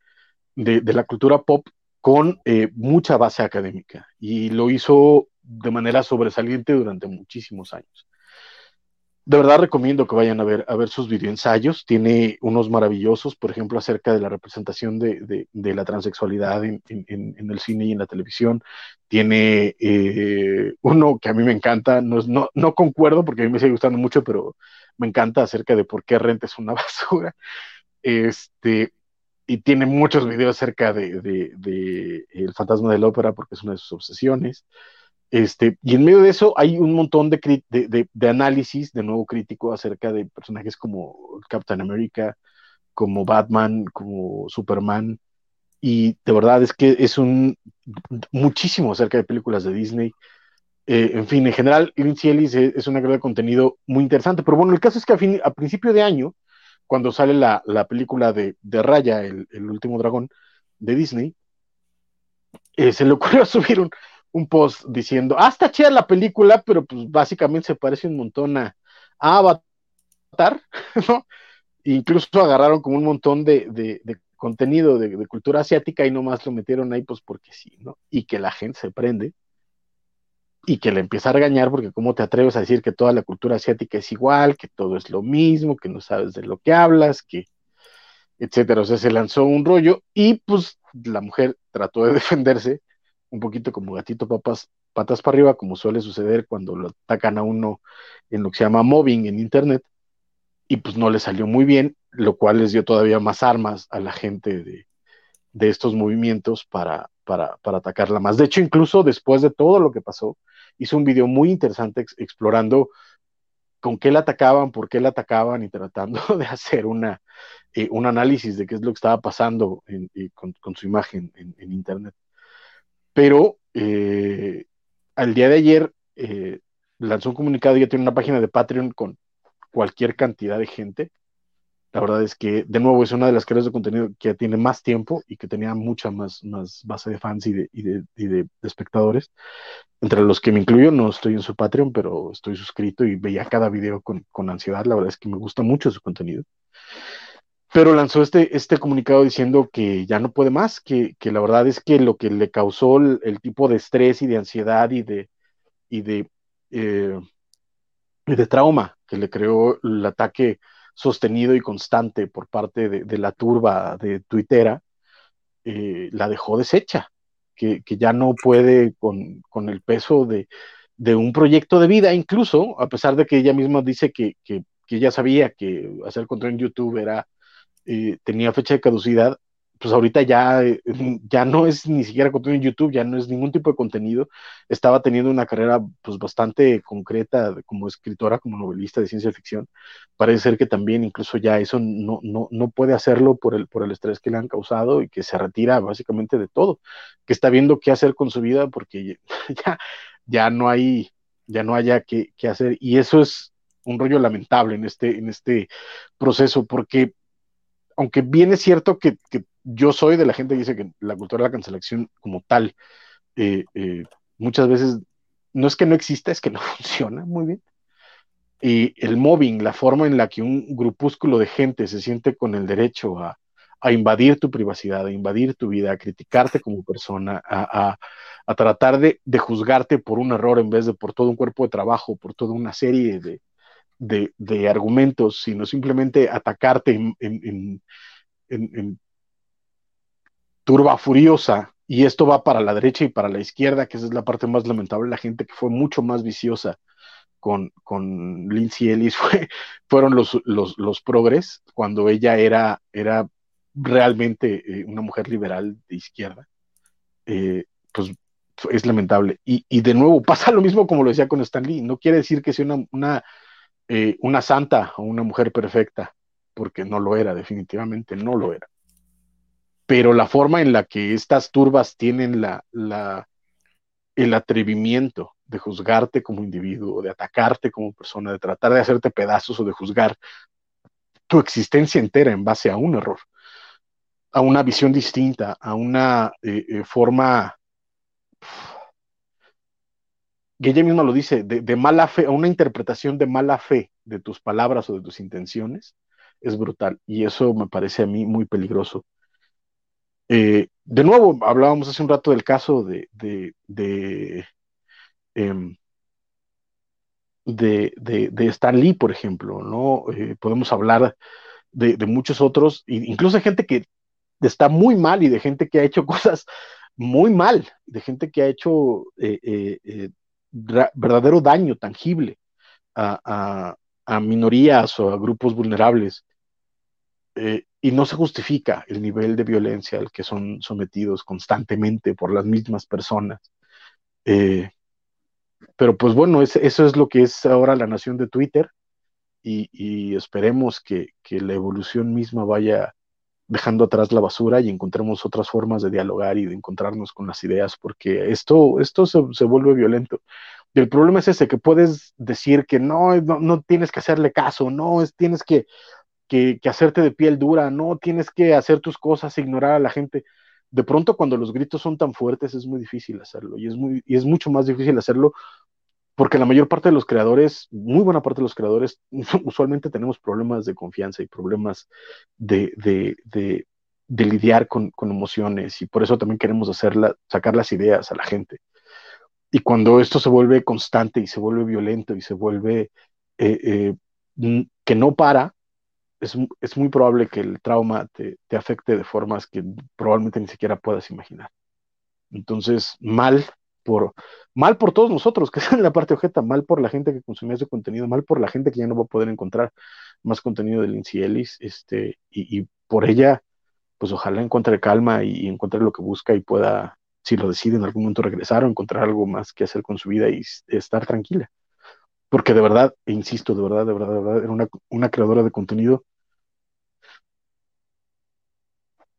de, la cultura pop con eh, mucha base académica y lo hizo de manera sobresaliente durante muchísimos años. De verdad recomiendo que vayan a ver, a ver sus videoensayos. Tiene unos maravillosos, por ejemplo, acerca de la representación de, la transexualidad en, el cine y en la televisión. Tiene eh, uno que a mí me encanta, no, no, no, concuerdo porque a mí me sigue gustando mucho, pero me encanta acerca de por qué Rent es una basura. Este, y tiene muchos videos acerca de, El fantasma de la ópera porque es una de sus obsesiones. Este, y en medio de eso hay un montón de, análisis, de nuevo crítico, acerca de personajes como Captain America, como Batman, como Superman. Y de verdad es que es un muchísimo acerca de películas de Disney. Eh, en fin, en general, Lindsay Ellis es, una creadora de contenido muy interesante. Pero bueno, el caso es que a principio de año cuando sale la, película de, Raya, el, último dragón de Disney, eh, se le ocurrió subir un, post diciendo, ah, está chida la película, pero pues básicamente se parece un montón a, Avatar, ¿no? Incluso agarraron como un montón de, contenido de, de, cultura asiática y nomás lo metieron ahí pues porque sí, ¿no? Y que la gente se prende y que le empieza a regañar porque cómo te atreves a decir que toda la cultura asiática es igual, que todo es lo mismo, que no sabes de lo que hablas, que etcétera. O sea, se lanzó un rollo y pues la mujer trató de defenderse un poquito como gatito papas, patas para arriba, como suele suceder cuando lo atacan a uno en lo que se llama mobbing en internet, y pues no le salió muy bien, lo cual les dio todavía más armas a la gente de, de estos movimientos para, para, para atacarla más. De hecho, incluso después de todo lo que pasó, hizo un video muy interesante explorando con qué la atacaban, por qué la atacaban y tratando de hacer una, eh, un análisis de qué es lo que estaba pasando eh, con, su imagen en, Internet. Pero eh, al día de ayer lanzó un comunicado, ya tiene una página de Patreon con cualquier cantidad de gente la verdad es que, de nuevo, es una de las creadoras de contenido que tiene más tiempo y que tenía mucha más, más base de fans y, de, y, de, y de, espectadores. Entre los que me incluyo, no estoy en su Patreon, pero estoy suscrito y veía cada video con, con ansiedad. La verdad es que me gusta mucho su contenido. Pero lanzó este, este comunicado diciendo que ya no puede más, que, que la verdad es que lo que le causó el, tipo de estrés y de ansiedad y de, y de, eh, y de trauma que le creó el ataque sostenido y constante por parte de, la turba de Twittera, eh, la dejó deshecha, que, ya no puede con, el peso de, un proyecto de vida, incluso a pesar de que ella misma dice que, que, ella sabía que hacer control en YouTube era, eh, tenía fecha de caducidad, pues ahorita ya, eh, ya no es ni siquiera contenido en YouTube, ya no es ningún tipo de contenido. Estaba teniendo una carrera pues bastante concreta como escritora, como novelista de ciencia ficción. Parece ser que también incluso ya eso no, no, no puede hacerlo por el, por el estrés que le han causado y que se retira básicamente de todo, que está viendo qué hacer con su vida porque ya, ya no hay, ya no haya qué, qué hacer. Y eso es un rollo lamentable en este, en este proceso, porque aunque bien es cierto que, yo soy de la gente que dice que la cultura de la cancelación como tal, eh, eh, muchas veces no es que no exista, es que no funciona muy bien. Y el mobbing, la forma en la que un grupúsculo de gente se siente con el derecho a invadir tu privacidad, a invadir tu vida, a criticarte como persona, a, tratar de, juzgarte por un error en vez de por todo un cuerpo de trabajo, por toda una serie de, argumentos, sino simplemente atacarte en, en, turba furiosa. Y esto va para la derecha y para la izquierda, que esa es la parte más lamentable, la gente que fue mucho más viciosa con, con Lindsay Ellis fue, fueron los, los, progres, cuando ella era, era realmente eh, una mujer liberal de izquierda. Eh, pues es lamentable. Y, de nuevo, pasa lo mismo como lo decía con Stan Lee. No quiere decir que sea una, eh, una santa o una mujer perfecta, porque no lo era, definitivamente no lo era. Pero la forma en la que estas turbas tienen la, la, el atrevimiento de juzgarte como individuo, de atacarte como persona, de tratar de hacerte pedazos o de juzgar tu existencia entera en base a un error, a una visión distinta, a una eh, eh, forma que ella misma lo dice, de, mala fe, una interpretación de mala fe de tus palabras o de tus intenciones, es brutal. Y eso me parece a mí muy peligroso. Eh, de nuevo, hablábamos hace un rato del caso de, Em, de, de, Stan Lee, por ejemplo, ¿no? Eh, podemos hablar de, muchos otros, incluso de gente que está muy mal y de gente que ha hecho cosas muy mal, de gente que ha hecho eh, verdadero daño tangible a, minorías o a grupos vulnerables. y no se justifica el nivel de violencia al que son sometidos constantemente por las mismas personas. Pero pues bueno, eso es lo que es ahora la nación de Twitter y, esperemos que, la evolución misma vaya dejando atrás la basura y encontremos otras formas de dialogar y de encontrarnos con las ideas, porque esto, esto se, vuelve violento. Y el problema es ese, que puedes decir que no, no, tienes que hacerle caso, no, es, tienes que, que, que, hacerte de piel dura, no, tienes que hacer tus cosas, ignorar a la gente. De pronto cuando los gritos son tan fuertes es muy difícil hacerlo y es, muy, y es mucho más difícil hacerlo porque la mayor parte de los creadores, muy buena parte de los creadores, usualmente tenemos problemas de confianza y problemas de, lidiar con, emociones y por eso también queremos hacerla, sacar las ideas a la gente. Y cuando esto se vuelve constante y se vuelve violento y se vuelve eh, eh, que no para, es, muy probable que el trauma te, te afecte de formas que probablemente ni siquiera puedas imaginar. Entonces, mal por mal por todos nosotros, que es la parte objeta, mal por la gente que consumía ese contenido, mal por la gente que ya no va a poder encontrar más contenido de Lindsay Ellis, este, y, por ella, pues ojalá encuentre calma y, encuentre lo que busca y pueda, si lo decide en algún momento regresar o encontrar algo más que hacer con su vida y estar tranquila. Porque de verdad, insisto, de verdad, de verdad, de verdad, era una, creadora de contenido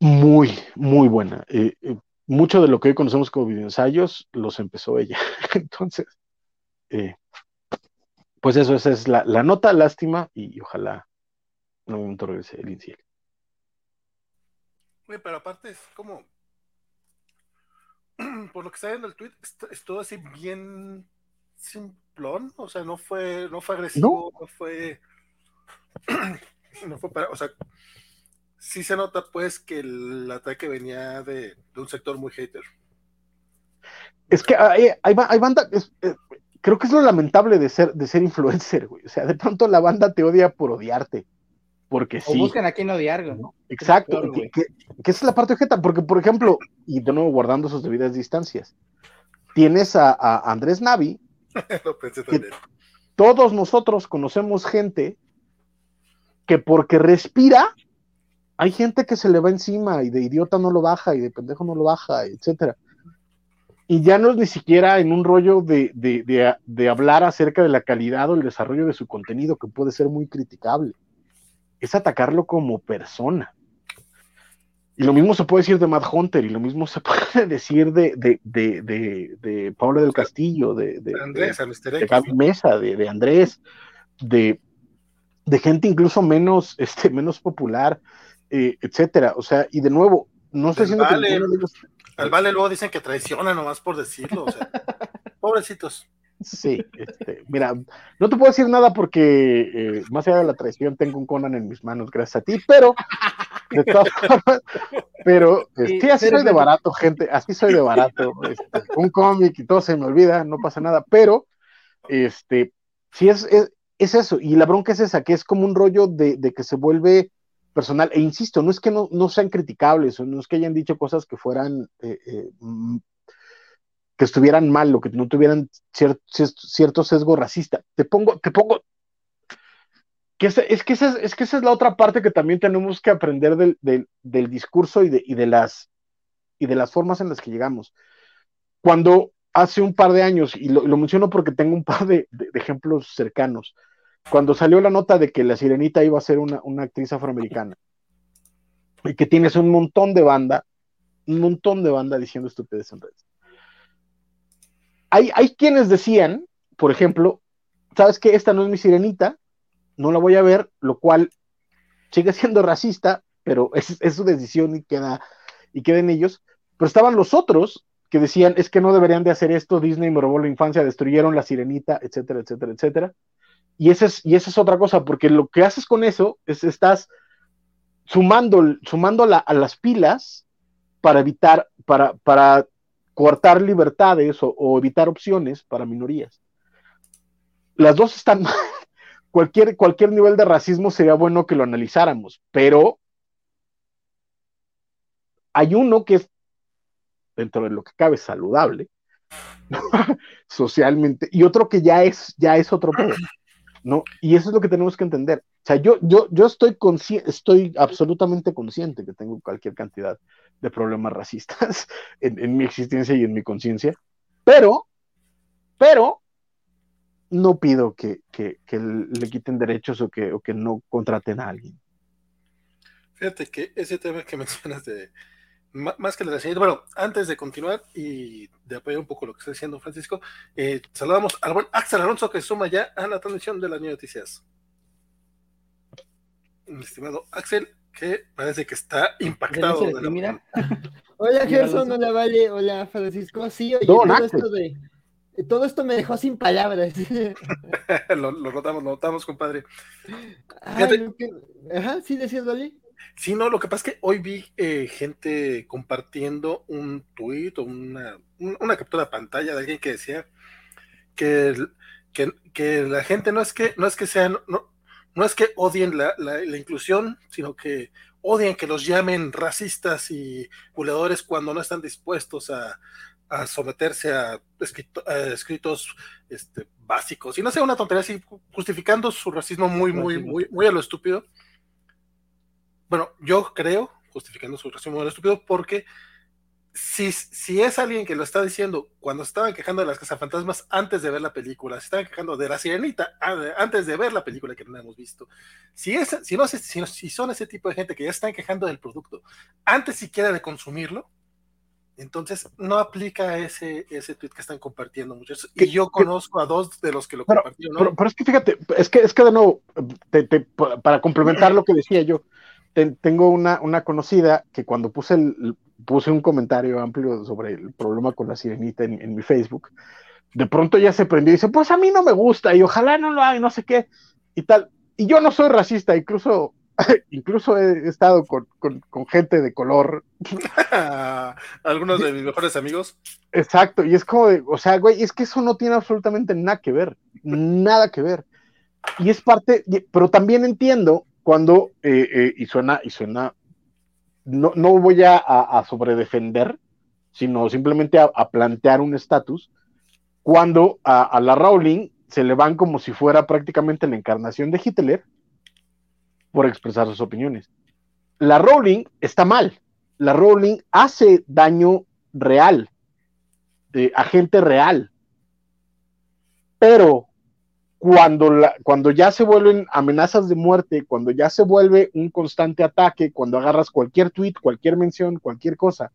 muy, muy buena. Eh, eh, mucho de lo que hoy conocemos como videoensayos los empezó ella. Entonces, eh, pues eso, esa es la, nota, lástima, y, ojalá algún momento regrese el inciel. pero aparte es como, por lo que está viendo el tweet, es, todo así bien simplón, o sea, no fue, no fue agresivo, no, fue, no fue para, o sea, sí se nota pues que el ataque venía de, un sector muy hater. Es que hay, hay, banda, eh, creo que es lo lamentable de ser, de ser influencer, güey. O sea, de pronto la banda te odia por odiarte. Porque o sí. buscan a quien odiar, güey. Exacto, que, esa es la parte ojeta, porque por ejemplo, y de nuevo guardando sus debidas distancias, tienes a, Andrés Navi, todos nosotros conocemos gente que porque respira hay gente que se le va encima y de idiota no lo baja y de pendejo no lo baja, etcétera. Y ya no es ni siquiera en un rollo de, de, hablar acerca de la calidad o el desarrollo de su contenido, que puede ser muy criticable. Es atacarlo como persona. Y lo mismo se puede decir de Matt Hunter, y lo mismo se puede decir de, de, de, de Pablo del Castillo, de, de, Andrés, de, Gaby Mesa, de, Andrés, de, de gente incluso menos, este, menos popular, eh, etcétera. O sea, y de nuevo, no sé si vale, Al vale luego dicen que traiciona nomás por decirlo, o sea, pobrecitos. Sí, este, mira, no te puedo decir nada porque eh, más allá de la traición tengo un Conan en mis manos, gracias a ti, pero, De todas formas, pero sí, este, así soy de barato, gente, así soy de barato. Este, un cómic y todo se me olvida, no pasa nada, pero este, sí es, es, eso, y la bronca es esa, que es como un rollo de, que se vuelve personal, e insisto, no es que no, sean criticables, no es que hayan dicho cosas que fueran, eh, eh, mm, que estuvieran mal, o que no tuvieran cierto sesgo racista. Te pongo, te pongo, es, que esa, es que esa es la otra parte que también tenemos que aprender del, del, discurso y de, y, de las, y de las formas en las que llegamos. Cuando hace un par de años, y lo, menciono porque tengo un par de, ejemplos cercanos, cuando salió la nota de que la sirenita iba a ser una, actriz afroamericana, y que tienes un montón de banda, un montón de banda diciendo estupidez en redes. Hay, hay quienes decían, por ejemplo, ¿sabes qué? Esta no es mi sirenita, no la voy a ver, lo cual sigue siendo racista, pero es, su decisión y queda, y queda en ellos. Pero estaban los otros que decían, es que no deberían de hacer esto, Disney me robó la infancia, destruyeron la sirenita, etcétera, etcétera, etcétera. Y esa es, y esa es otra cosa, porque lo que haces con eso es estás sumando, sumando a las pilas para evitar, para, para cortar libertades o, evitar opciones para minorías. Las dos están mal, cualquier, cualquier nivel de racismo sería bueno que lo analizáramos, pero hay uno que es, dentro de lo que cabe, saludable, socialmente, y otro que ya es, ya es otro pedo, ¿no? Y eso es lo que tenemos que entender. O sea, yo, yo, yo estoy, estoy absolutamente consciente que tengo cualquier cantidad de problemas racistas en, mi existencia y en mi conciencia, pero, pero no pido que, le quiten derechos o que, que no contraten a alguien. Fíjate que ese tema que mencionas de más que la señorita, bueno, antes de continuar y de apoyar un poco lo que está diciendo Francisco, eh, saludamos al buen Axel Alonso que suma ya a la transmisión de las noticias. Mi estimado Axel, que parece que está impactado. hola Gerson, hola Vale, hola Francisco. Sí, oye, todo esto de todo esto me dejó sin palabras. lo, notamos, lo notamos, compadre. Ajá, sí, decías, Dali. Sí, no, lo que pasa es que hoy vi eh, gente compartiendo un tuit o una, una captura de pantalla de alguien que decía que, que, la gente no es que, no es que sean, no, no es que odien la, la, inclusión, sino que odien que los llamen racistas y buleadores cuando no están dispuestos a, a someterse a, escritos este, básicos, y no sea una tontería así, justificando su racismo muy, muy, muy, muy a lo estúpido. Bueno, yo creo, justificando su racismo a lo estúpido, porque si, si es alguien que lo está diciendo cuando estaban quejando de las cazafantasmas antes de ver la película, si estaban quejando de la sirenita antes de ver la película que no hemos visto, si, es, si, no, si, si son ese tipo de gente que ya están quejando del producto antes siquiera de consumirlo, entonces, no aplica ese, ese tweet que están compartiendo muchos. Y yo conozco a dos de los que lo compartieron. Pero, es que fíjate, es que, es que de nuevo, para complementar lo que decía yo, tengo una, una conocida que cuando puse, el, puse un comentario amplio sobre el problema con la sirenita en, mi Facebook, de pronto ya se prendió y dice, pues a mí no me gusta y ojalá no lo haga y no sé qué y tal. Y yo no soy racista, incluso incluso he estado con, gente de color. Algunos de mis mejores amigos. Exacto, y es como de, o sea, güey, es que eso no tiene absolutamente nada que ver, nada que ver. Y es parte, pero también entiendo cuando, eh, eh, y suena, y suena, no, no voy a, a, sobredefender, sino simplemente a, plantear un estatus, cuando a la Rowling se le van como si fuera prácticamente la encarnación de Hitler, por expresar sus opiniones. La Rowling está mal. La Rowling hace daño real, de, a gente real. Pero cuando, la, cuando ya se vuelven amenazas de muerte, cuando ya se vuelve un constante ataque, cuando agarras cualquier tweet, cualquier mención, cualquier cosa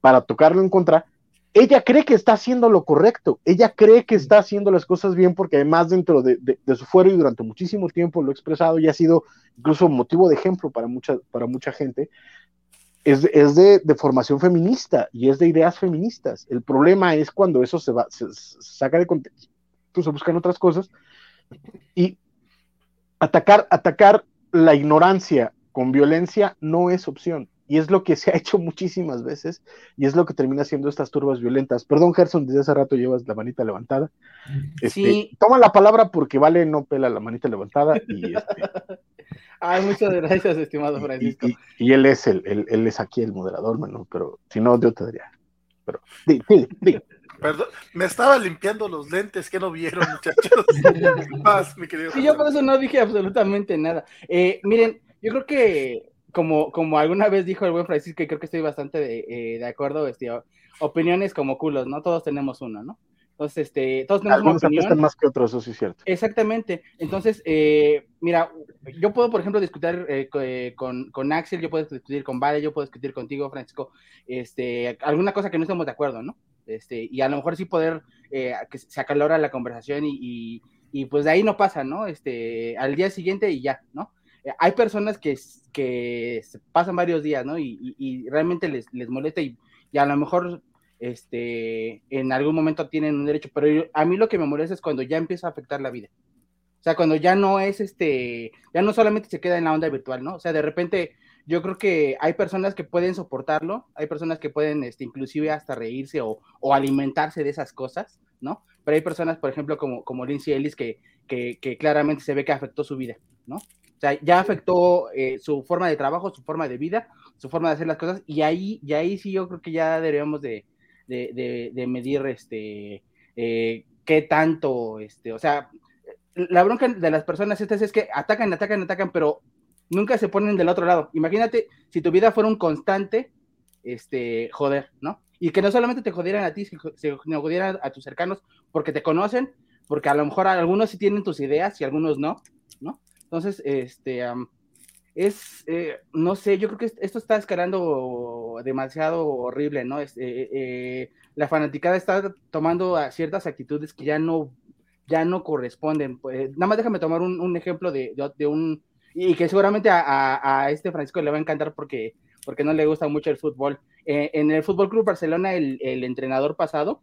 para tocarlo en contra, ella cree que está haciendo lo correcto, ella cree que está haciendo las cosas bien porque además dentro de, su fuero y durante muchísimo tiempo lo ha expresado y ha sido incluso motivo de ejemplo para mucha, para mucha gente, es, es de, formación feminista y es de ideas feministas. El problema es cuando eso se, va, se, saca de contexto, se buscan otras cosas y atacar, atacar la ignorancia con violencia no es opción. Y es lo que se ha hecho muchísimas veces y es lo que termina siendo estas turbas violentas. Perdón, Gerson, desde hace rato llevas la manita levantada. Este, Toma la palabra porque Vale no pela la manita levantada. Y este, Ay, muchas gracias, estimado Francisco. Y, él es el, él es aquí el moderador, mano, pero si no, yo te daría. Pero, di, di, di. Perdón, me estaba limpiando los lentes que no vieron, muchachos. Más, mi querido. Y yo por eso no dije absolutamente nada. Eh, miren, yo creo que, como, como alguna vez dijo el buen Francisco, y creo que estoy bastante de, eh, de acuerdo, este, opiniones como culos, ¿no? Todos tenemos uno, ¿no? Entonces, este, todos tenemos Algunos una opinión. más que otros, eso sí es cierto. Exactamente. Entonces, eh, mira, yo puedo, por ejemplo, discutir eh, con, con, Axel, yo puedo discutir con Vale, yo puedo discutir contigo, Francisco, este, alguna cosa que no estemos de acuerdo, ¿no? Este, y a lo mejor sí poder eh, que se acalora la conversación y, y, pues de ahí no pasa, ¿no? Este, al día siguiente y ya, ¿no? Eh, hay personas que, que pasan varios días, ¿no? Y, y realmente les, les molesta y, y, a lo mejor este, en algún momento tienen un derecho, pero a mí lo que me molesta es cuando ya empieza a afectar la vida. O sea, cuando ya no es este, ya no solamente se queda en la onda virtual, ¿no? O sea, de repente yo creo que hay personas que pueden soportarlo, hay personas que pueden, este, inclusive hasta reírse o, o alimentarse de esas cosas, ¿no? Pero hay personas, por ejemplo, como, como Lindsay Ellis, que, que, que claramente se ve que afectó su vida, ¿no? O sea, ya afectó eh, su forma de trabajo, su forma de vida, su forma de hacer las cosas, y ahí, y ahí sí yo creo que ya deberíamos de, de, de, medir, este, eh, qué tanto, este, o sea, la bronca de las personas estas es que atacan, atacan, atacan, pero nunca se ponen del otro lado. Imagínate si tu vida fuera un constante, este, joder, ¿no? Y que no solamente te jodieran a ti, sino jodieran a tus cercanos porque te conocen, porque a lo mejor algunos sí tienen tus ideas y algunos no, ¿no? Entonces, este, es, eh, no sé, yo creo que esto está escalando demasiado horrible, ¿no? Es, eh, eh, la fanaticada está tomando ciertas actitudes que ya no, ya no corresponden. Pues, nada más déjame tomar un, un ejemplo de, de, un, y que seguramente a, este Francisco le va a encantar porque, porque no le gusta mucho el fútbol. Eh, en el Fútbol Club Barcelona, el, entrenador pasado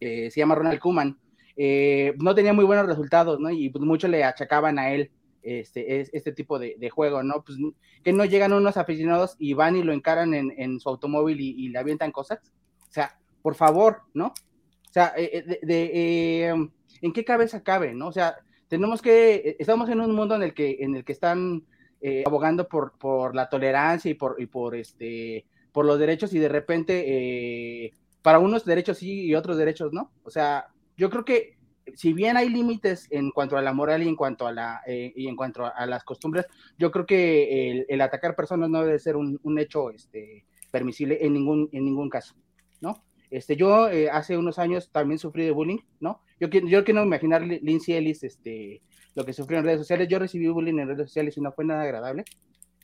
eh, se llama Ronald Kuman. Eh, no tenía muy buenos resultados, ¿no? Y pues mucho le achacaban a él este, este tipo de, juego, ¿no? Pues que no llegan unos aficionados y van y lo encaran en, su automóvil y, le avientan cosas. O sea, por favor, ¿no? O sea, ¿en qué cabeza cabe, no? O sea, tenemos que, eh, estamos en un mundo en el que, en el que están eh, abogando por, por la tolerancia y por, y por, este, por los derechos y de repente eh, para unos derechos sí y otros derechos no. O sea, yo creo que si bien hay límites en cuanto a la moral y en cuanto a la y en cuanto a las costumbres, yo creo que el, atacar personas no debe ser un, un, hecho este, permisible en ningún, en ningún caso. Este, yo eh, hace unos años también sufrí de bullying, ¿no? Yo, yo quiero imaginar Lindsay Ellis, este, lo que sufrió en redes sociales. Yo recibí bullying en redes sociales y no fue nada agradable.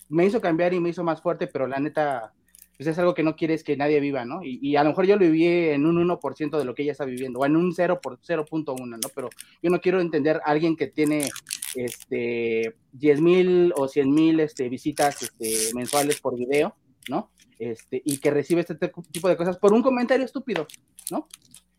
Me hizo cambiar y me hizo más fuerte, pero la neta, pues es algo que no quieres que nadie viva, ¿no? Y, a lo mejor yo lo viví en un 1% de lo que ella está viviendo, o en un 0 por 0.1, ¿no? Pero yo no quiero entender a alguien que tiene este 10 mil o 100 mil este, visitas este, mensuales por video, ¿no? Este, y que recibe este tipo de cosas por un comentario estúpido, ¿no?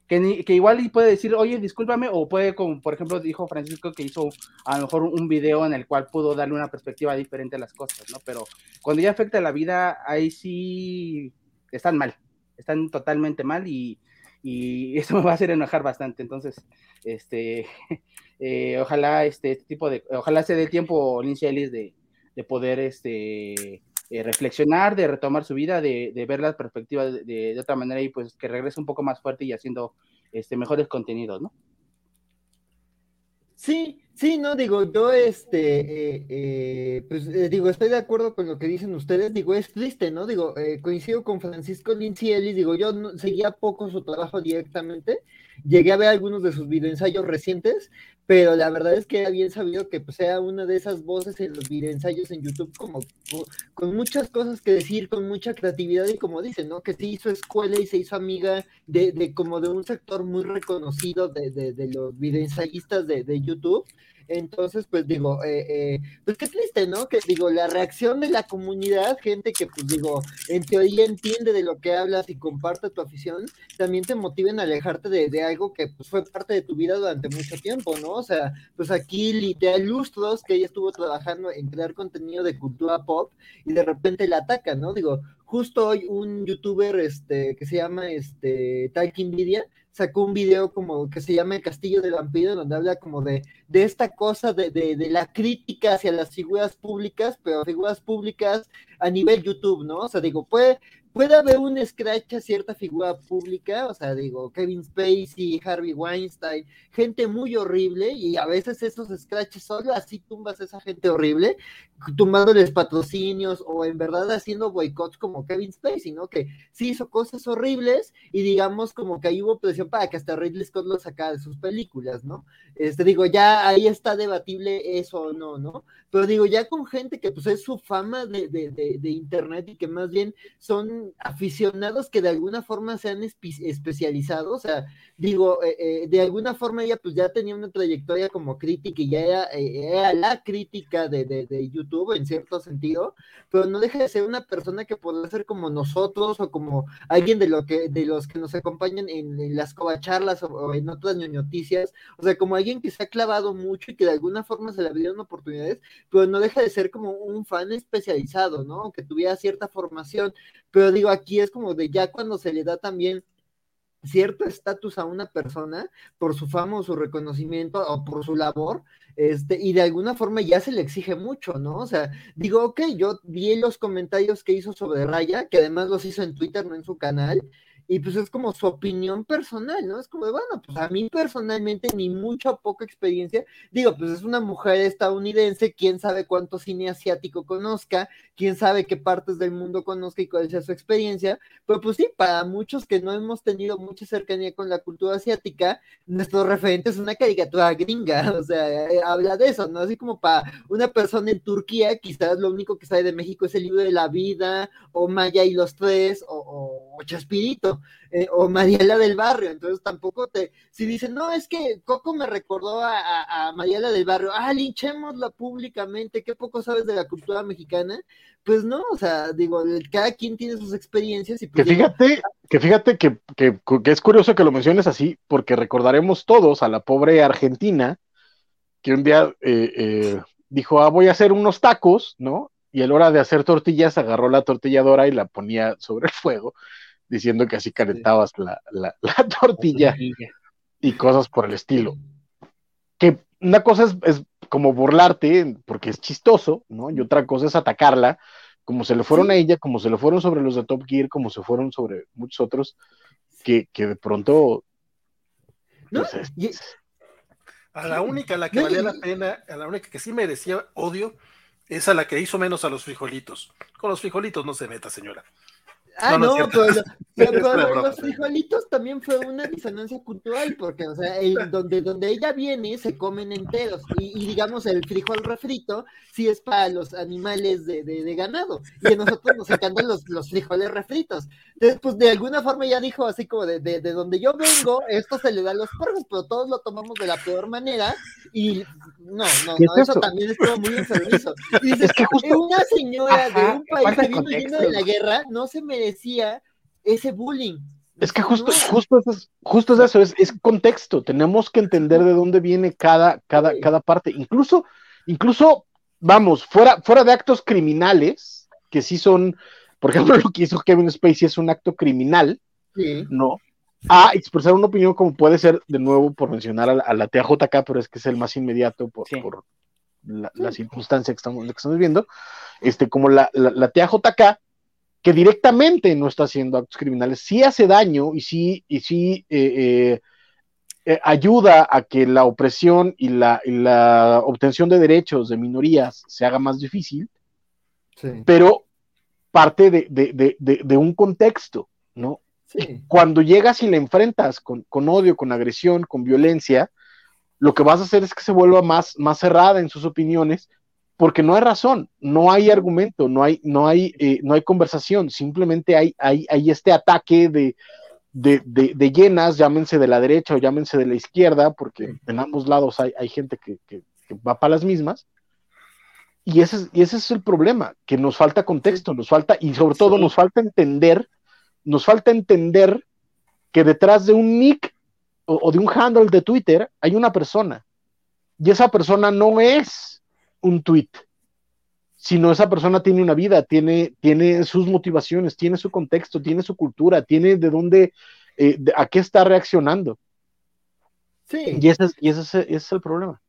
Que, igual puede decir, oye, discúlpame, o puede, como por ejemplo dijo Francisco, que hizo a lo mejor un video en el cual pudo darle una perspectiva diferente a las cosas, ¿no? Pero cuando ya afecta la vida, ahí sí están mal, están totalmente mal y, eso me va a hacer enojar bastante. Entonces, este, eh, ojalá este, este, tipo de, ojalá se dé tiempo Lindsay Ellis de poder, este, eh, reflexionar, de retomar su vida, de, de ver las perspectivas de, de, otra manera y pues que regrese un poco más fuerte y haciendo este, mejores contenidos, ¿no? Sí, sí, no, digo, yo este, eh, eh, pues digo, estoy de acuerdo con lo que dicen ustedes, digo, es triste, ¿no? Digo, coincido con Francisco Lindsay Ellis, digo, yo seguía poco su trabajo directamente, llegué a ver algunos de sus videoensayos recientes, pero la verdad es que era bien sabido que pues, sea una de esas voces en los videoensayos en YouTube como, con muchas cosas que decir, con mucha creatividad y como dicen, ¿no? Que se hizo escuela y se hizo amiga de, de como de un sector muy reconocido de, de, de los videoensayistas de, de YouTube entonces, pues digo, eh, eh, pues qué triste, ¿no? Que digo, la reacción de la comunidad, gente que pues digo, en teoría entiende de lo que hablas y comparte tu afición, también te motiven a alejarte de, algo que pues fue parte de tu vida durante mucho tiempo, ¿no? O sea, pues aquí Lidia Lustros, que ella estuvo trabajando en crear contenido de cultura pop y de repente la ataca, ¿no? Digo, justo hoy un youtuber este, que se llama este, Talking Media sacó un video como que se llama El Castillo del Vampiro, donde habla como de, de esta cosa de, de, de, la crítica hacia las figuras públicas, pero figuras públicas a nivel YouTube, ¿no? O sea, digo, puede, puede haber un scratch a cierta figura pública, o sea, digo, Kevin Spacey, Harvey Weinstein, gente muy horrible, y a veces esos scratches solo así tumbas a esa gente horrible, tumbándoles patrocinios o en verdad haciendo boicots como Kevin Spacey, ¿no? Que sí hizo cosas horribles y digamos como que ahí hubo presión para que hasta Ridley Scott lo sacara de sus películas, ¿no? Este, digo, ya ahí está debatible eso o no, ¿no? Pero digo, ya con gente que pues es su fama de, de, de, de internet y que más bien son aficionados que de alguna forma se han especializado, o sea, digo, eh, eh, de alguna forma ella pues ya tenía una trayectoria como crítica y ya era, eh, era la crítica de, de, de, YouTube en cierto sentido, pero no deja de ser una persona que puede ser como nosotros o como alguien de, lo que, de los que nos acompañan en, en las covacharlas o, o, en otras noticias, o sea, como alguien que se ha clavado mucho y que de alguna forma se le abrieron oportunidades, pero no deja de ser como un fan especializado, ¿no? Que tuviera cierta formación, pero digo, aquí es como de ya cuando se le da también cierto estatus a una persona por su fama o su reconocimiento o por su labor, este, y de alguna forma ya se le exige mucho, ¿no? O sea, digo, ok, yo vi los comentarios que hizo sobre Raya, que además los hizo en Twitter, no en su canal, y pues es como su opinión personal, ¿no? Es como de, bueno, pues a mí personalmente ni mucha o poca experiencia, digo, pues es una mujer estadounidense, quién sabe cuánto cine asiático conozca, quién sabe qué partes del mundo conozca y cuál sea su experiencia, pero pues sí, para muchos que no hemos tenido mucha cercanía con la cultura asiática, nuestro referente es una caricatura gringa, o sea, eh, habla de eso, ¿no? Así como para una persona en Turquía, quizás lo único que sabe de México es el libro de la vida, o Maya y los tres, o, Chaspirito eh, o Mariela del Barrio, entonces tampoco te, si dicen, no, es que Coco me recordó a, a, a Mariela del Barrio, ah, linchémosla públicamente, qué poco sabes de la cultura mexicana, pues no, o sea, digo, cada quien tiene sus experiencias y pues, que fíjate, digo, que fíjate que, que, que es curioso que lo menciones así, porque recordaremos todos a la pobre Argentina, que un día eh, eh, dijo, ah, voy a hacer unos tacos, ¿no? Y a la hora de hacer tortillas agarró la tortilladora y la ponía sobre el fuego diciendo que así calentabas sí. la, la, la, tortilla, la, tortilla y cosas por el estilo. Que una cosa es, es, como burlarte porque es chistoso, ¿no? Y otra cosa es atacarla, como se le fueron sí. a ella, como se le fueron sobre los de Top Gear, como se fueron sobre muchos otros, que, que de pronto... ¿No? Pues, es, a la única a la que no, valía y... la pena, a la única que sí merecía odio, es a la que hizo menos a los frijolitos. Con los frijolitos no se meta, señora. Ah, no, no, pero, pero, pero los frijolitos también fue una disonancia cultural, porque, o sea, el, donde, donde ella viene se comen enteros, y, y, digamos, el frijol refrito sí es para los animales de, de, de, ganado, y a nosotros nos encantan los, los frijoles refritos. Entonces, pues, de alguna forma ella dijo así como de, de, de donde yo vengo, esto se le da a los perros, pero todos lo tomamos de la peor manera, y no, no, no, eso? eso también estuvo muy enfermizo. Y dices, es que justo... una señora Ajá, de un país que vino lleno de la guerra no se merecía ese bullying. Es que justo, justo, es, justo es eso, es, es, contexto. Tenemos que entender de dónde viene cada, cada, sí. cada parte. Incluso, incluso, vamos, fuera, fuera de actos criminales, que sí son, por ejemplo, lo que hizo Kevin Spacey es un acto criminal, sí. ¿no? a expresar una opinión como puede ser, de nuevo, por mencionar a la, a la TJK, pero es que es el más inmediato por, sí. por la, la, circunstancia que estamos, que estamos viendo, este, como la, la, la TJK, que directamente no está haciendo actos criminales, sí hace daño y sí, y sí eh, eh, eh, ayuda a que la opresión y la, y la, obtención de derechos de minorías se haga más difícil, sí. pero parte de, de, de, de, un contexto, ¿no? Sí. Cuando llegas y le enfrentas con, con, odio, con agresión, con violencia, lo que vas a hacer es que se vuelva más, más cerrada en sus opiniones, porque no hay razón, no hay argumento, no hay, no hay, eh, no hay conversación, simplemente hay, hay, hay este ataque de, de, de, de, llenas, llámense de la derecha o llámense de la izquierda, porque en ambos lados hay, hay gente que, que, que, va para las mismas. Y ese, es, y ese es el problema, que nos falta contexto, nos falta, y sobre todo sí. nos falta entender nos falta entender que detrás de un nick o, o, de un handle de Twitter hay una persona. y esa persona no es un tweet, sino esa persona tiene una vida, tiene, tiene sus motivaciones, tiene su contexto, tiene su cultura, tiene de dónde, eh, a qué está reaccionando. Sí. Y ese es, y ese es, el problema.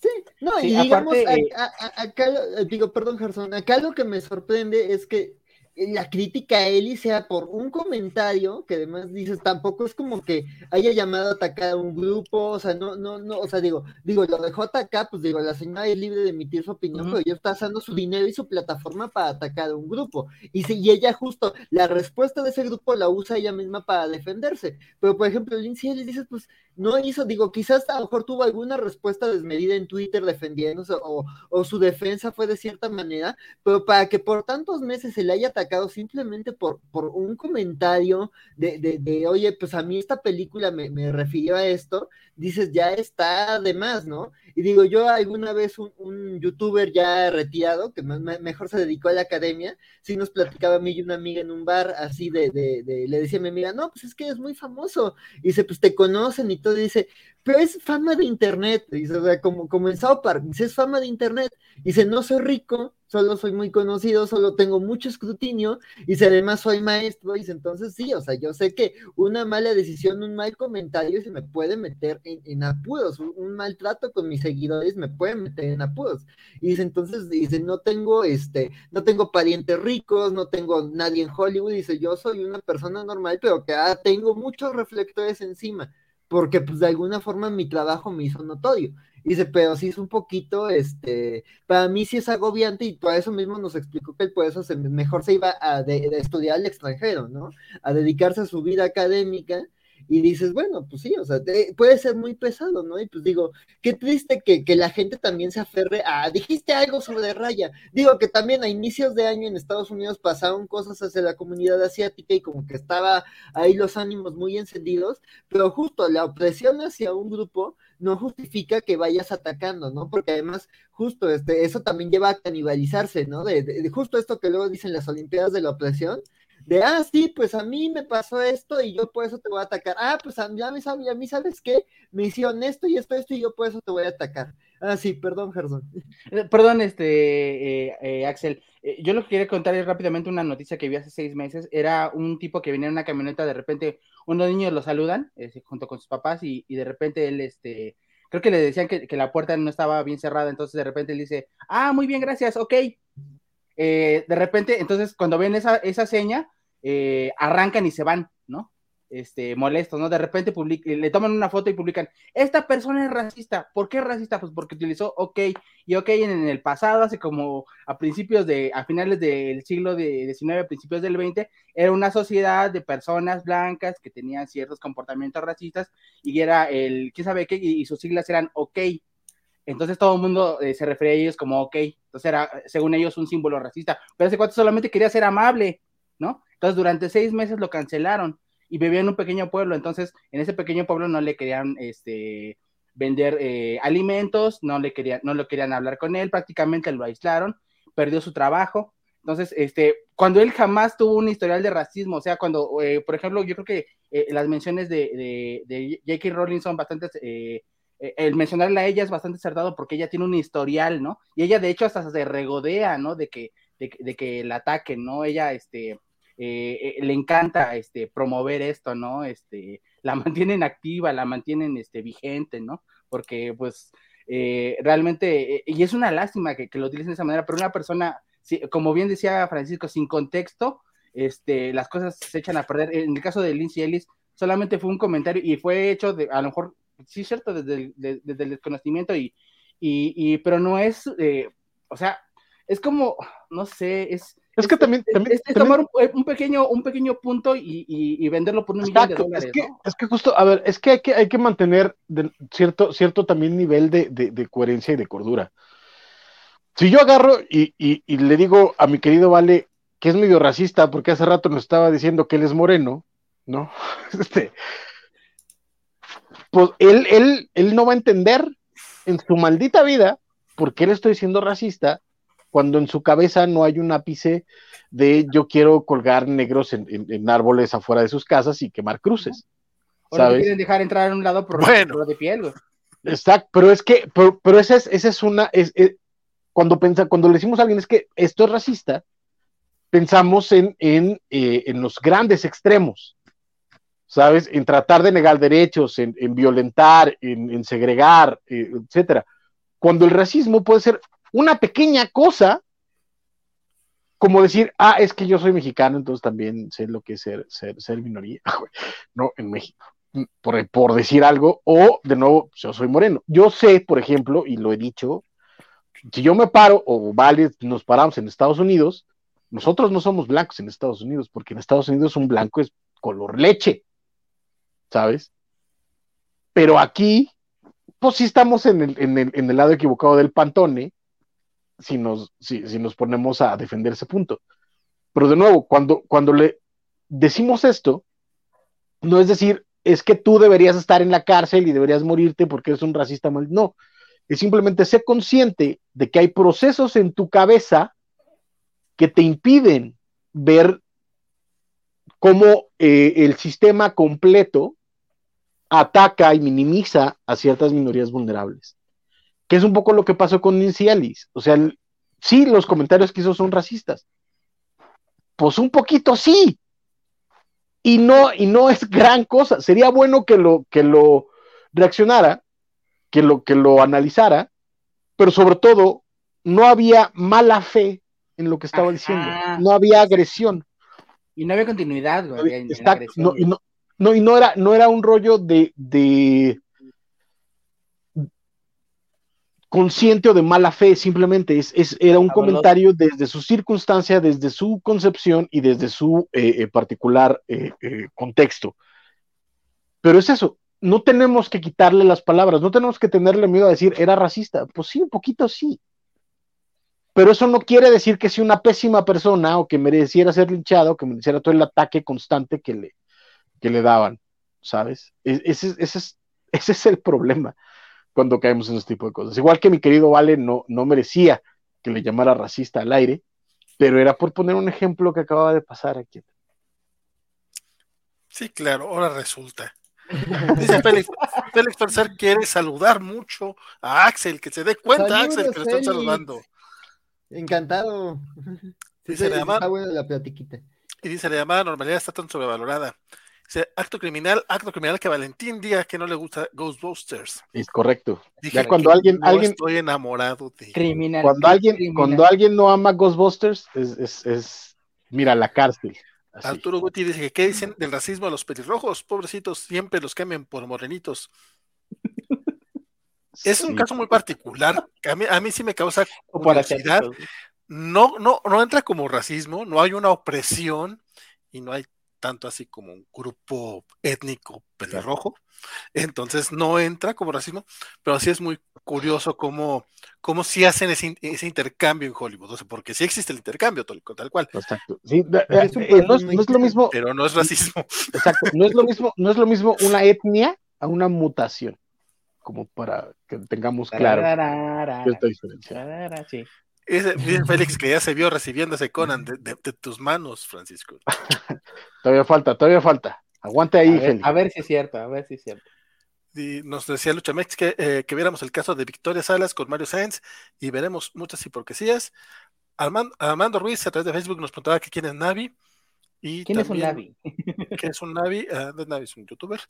Sí, no, y digamos, eh, acá, digo, perdón, Gerson, acá lo que me sorprende es que la crítica a Eli sea por un comentario que además dices, tampoco es como que haya llamado a atacar a un grupo, o sea, no, no, no, o sea, digo, digo, lo dejó atacar, pues digo, la señora es libre de emitir su opinión, pero ella está usando su dinero y su plataforma para atacar a un grupo. Y, si, y ella justo, la respuesta de ese grupo la usa ella misma para defenderse. Pero, por ejemplo, Lindsay Ellis dice, pues, no hizo, digo, quizás a lo mejor tuvo alguna respuesta desmedida en Twitter defendiéndose o, o, su defensa fue de cierta manera, pero para que por tantos meses se le haya atacado simplemente por, por un comentario de, de, oye, pues a mí esta película me, me refirió a esto, dices, ya está de más, ¿no? Y digo, yo alguna vez un, youtuber ya retirado, que mejor se dedicó a la academia, sí nos platicaba a mí y una amiga en un bar, así de, de, de, le decía a mi amiga, no, pues es que es muy famoso, y dice, pues te conocen y todo, dice, pero es fama de internet, dice, o sea, como, como en South Park, dice, es fama de internet, dice, no soy rico, solo soy muy conocido, solo tengo mucho escrutinio, y si además soy maestro, dice, entonces sí, o sea, yo sé que una mala decisión, un mal comentario se me puede meter en, en un, un maltrato con mis seguidores me puede meter en apuros, y dice, entonces, dice, no tengo, este, no tengo parientes ricos, no tengo nadie en Hollywood, dice, yo soy una persona normal, pero que ah, tengo muchos reflectores encima, porque pues de alguna forma mi trabajo me hizo notorio. dice, pero sí es un poquito, este, para mí sí es agobiante y por eso mismo nos explicó que por eso se, mejor se iba a estudiar al extranjero, ¿no? A dedicarse a su vida académica y dices, bueno, pues sí, o sea, puede ser muy pesado, ¿no? Y pues digo, qué triste que, que, la gente también se aferre a, dijiste algo sobre Raya, digo que también a inicios de año en Estados Unidos pasaron cosas hacia la comunidad asiática y como que estaba ahí los ánimos muy encendidos, pero justo la opresión hacia un grupo no justifica que vayas atacando, ¿no? Porque además, justo este, eso también lleva a canibalizarse, ¿no? De, justo esto que luego dicen las Olimpiadas de la opresión, de, ah, sí, pues a mí me pasó esto y yo por eso te voy a atacar. Ah, pues a mí, a mí, a mí ¿sabes qué? Me hicieron esto y esto, esto y yo por eso te voy a atacar. Ah, sí, perdón, Gerson. Eh, perdón, este, eh, eh, Axel. yo lo que quería contar es rápidamente una noticia que vi hace seis meses. Era un tipo que venía en una camioneta, de repente unos niños lo saludan junto con sus papás y, y, de repente él, este, creo que le decían que, que la puerta no estaba bien cerrada, entonces de repente él dice, ah, muy bien, gracias, ok. de repente, entonces cuando ven esa, esa seña, eh, arrancan y se van, ¿no? Este, molestos, ¿no? De repente le toman una foto y publican, esta persona es racista. ¿Por qué es racista? Pues porque utilizó OK. Y OK en, el pasado, hace como a principios de, a finales del siglo XIX, a principios del XX, era una sociedad de personas blancas que tenían ciertos comportamientos racistas y era el, ¿quién sabe qué? Y, sus siglas eran OK. Entonces todo el mundo eh, se refería a ellos como OK. Entonces era, según ellos, un símbolo racista. Pero ese cuate solamente quería ser amable, ¿no? Entonces, durante seis meses lo cancelaron y vivía en un pequeño pueblo. Entonces, en ese pequeño pueblo no le querían este, vender eh, alimentos, no le querían, no lo querían hablar con él, prácticamente lo aislaron, perdió su trabajo. Entonces, este, cuando él jamás tuvo un historial de racismo, o sea, cuando, eh, por ejemplo, yo creo que eh, las menciones de, de, J.K. Rowling son bastante, el mencionarla a ella es bastante acertado porque ella tiene un historial, ¿no? Y ella, de hecho, hasta se regodea, ¿no? De que, de, de que la ataquen, ¿no? Ella, este, eh, eh, le encanta este, promover esto, ¿no? Este, la mantienen activa, la mantienen este, vigente, ¿no? Porque pues eh, realmente, y es una lástima que, lo utilicen de esa manera, pero una persona, como bien decía Francisco, sin contexto, este, las cosas se echan a perder. En el caso de Lindsay Ellis, solamente fue un comentario y fue hecho de, a lo mejor, sí, cierto, desde el, desde desconocimiento, y, y, pero no es, o sea, es como, no sé, es es que también, es, tomar un, pequeño, un pequeño punto y, venderlo por un millón de dólares. Es que, es que, justo, a ver, es que hay que, hay que mantener cierto, cierto también nivel de, coherencia y de cordura. Si yo agarro y, le digo a mi querido Vale que es medio racista porque hace rato nos estaba diciendo que él es moreno, ¿no? Este, pues él, él, él no va a entender en su maldita vida por qué le estoy diciendo racista cuando en su cabeza no hay un ápice de yo quiero colgar negros en, árboles afuera de sus casas y quemar cruces. O no quieren dejar entrar en un lado por bueno. de piel, Exacto, pero es que, pero, esa es, esa es una, es, cuando pensa, cuando le decimos a alguien es que esto es racista, pensamos en, en, eh, en los grandes extremos, ¿sabes? En tratar de negar derechos, en, en violentar, en, segregar, eh, etcétera. Cuando el racismo puede ser una pequeña cosa, como decir, ah, es que yo soy mexicano, entonces también sé lo que es ser, ser, ser minoría, no, en México por, decir algo, o de nuevo, yo soy moreno. Yo sé, por ejemplo, y lo he dicho, si yo me paro o vale, nos paramos en Estados Unidos, nosotros no somos blancos en Estados Unidos, porque en Estados Unidos un blanco es color leche, ¿sabes? Pero aquí, pues sí estamos en el, en el, en el lado equivocado del pantone, si nos, si, si nos ponemos a defender ese punto. Pero de nuevo, cuando, cuando le decimos esto, no es decir, es que tú deberías estar en la cárcel y deberías morirte porque eres un racista mal. No, es simplemente ser consciente de que hay procesos en tu cabeza que te impiden ver cómo eh, el sistema completo ataca y minimiza a ciertas minorías vulnerables. Que es un poco lo que pasó con Nancy Alice. O sea, sí, los comentarios que hizo son racistas. Pues un poquito sí, y no, y no es gran cosa. Sería bueno que lo, que lo reaccionara, que lo, que lo analizara, pero sobre todo, no había mala fe en lo que estaba diciendo, no había agresión. Y no había continuidad, no, y no, y no era, no era un rollo de, de consciente o de mala fe, simplemente es, era un comentario desde su circunstancia, desde su concepción y desde su eh, eh, particular eh, contexto. Pero es eso, no tenemos que quitarle las palabras, no tenemos que tenerle miedo a decir era racista. Pues sí, un poquito sí. Pero eso no quiere decir que sea una pésima persona o que mereciera ser linchado o que mereciera todo el ataque constante que le, que le daban, ¿sabes? Ese, ese, es, ese es el problema cuando caemos en ese tipo de cosas. Igual que mi querido Vale no, no merecía que le llamara racista al aire, pero era por poner un ejemplo que acababa de pasar aquí. Sí, claro, ahora resulta. Dice Félix, Félix quiere saludar mucho a Axel, que se dé cuenta, Axel, que lo están saludando. Encantado. Dice, la llamada, la platiquita. Y dice, la llamada normalidad está tan sobrevalorada acto criminal, acto criminal que Valentín diga que no le gusta Ghostbusters. Es correcto. ya cuando alguien, alguien estoy enamorado de criminal. Cuando alguien, cuando alguien no ama Ghostbusters, es, es, es mira, la cárcel. Arturo Guti dice que qué dicen del racismo a los pelirrojos, pobrecitos, siempre los quemen por morenitos. Es un caso muy particular, a mí, a mí sí me causa curiosidad. No, no, no entra como racismo, no hay una opresión y no hay tanto así como un grupo étnico pelirrojo. Entonces no entra como racismo, pero sí es muy curioso cómo, cómo sí hacen ese, intercambio en Hollywood. O sea, porque sí existe el intercambio, tal, cual. Exacto. Sí, eh, no, es, lo mismo. Pero no es racismo. Exacto. No es lo mismo, no es lo mismo una etnia a una mutación. Como para que tengamos claro esta diferencia. Sí. Félix que ya se vio recibiendo ese Conan de, tus manos, Francisco. todavía falta, todavía falta. Aguante ahí, a ver, a ver, si es cierto, a ver si es cierto. Y nos decía Lucha Mex que, eh, que viéramos el caso de Victoria Salas con Mario Sáenz y veremos muchas hipocresías. Armando, Armando Ruiz a través de Facebook nos preguntaba que quién es Navi. ¿Quién es un Navi? ¿Quién es un Navi? Uh, Navi es un youtuber.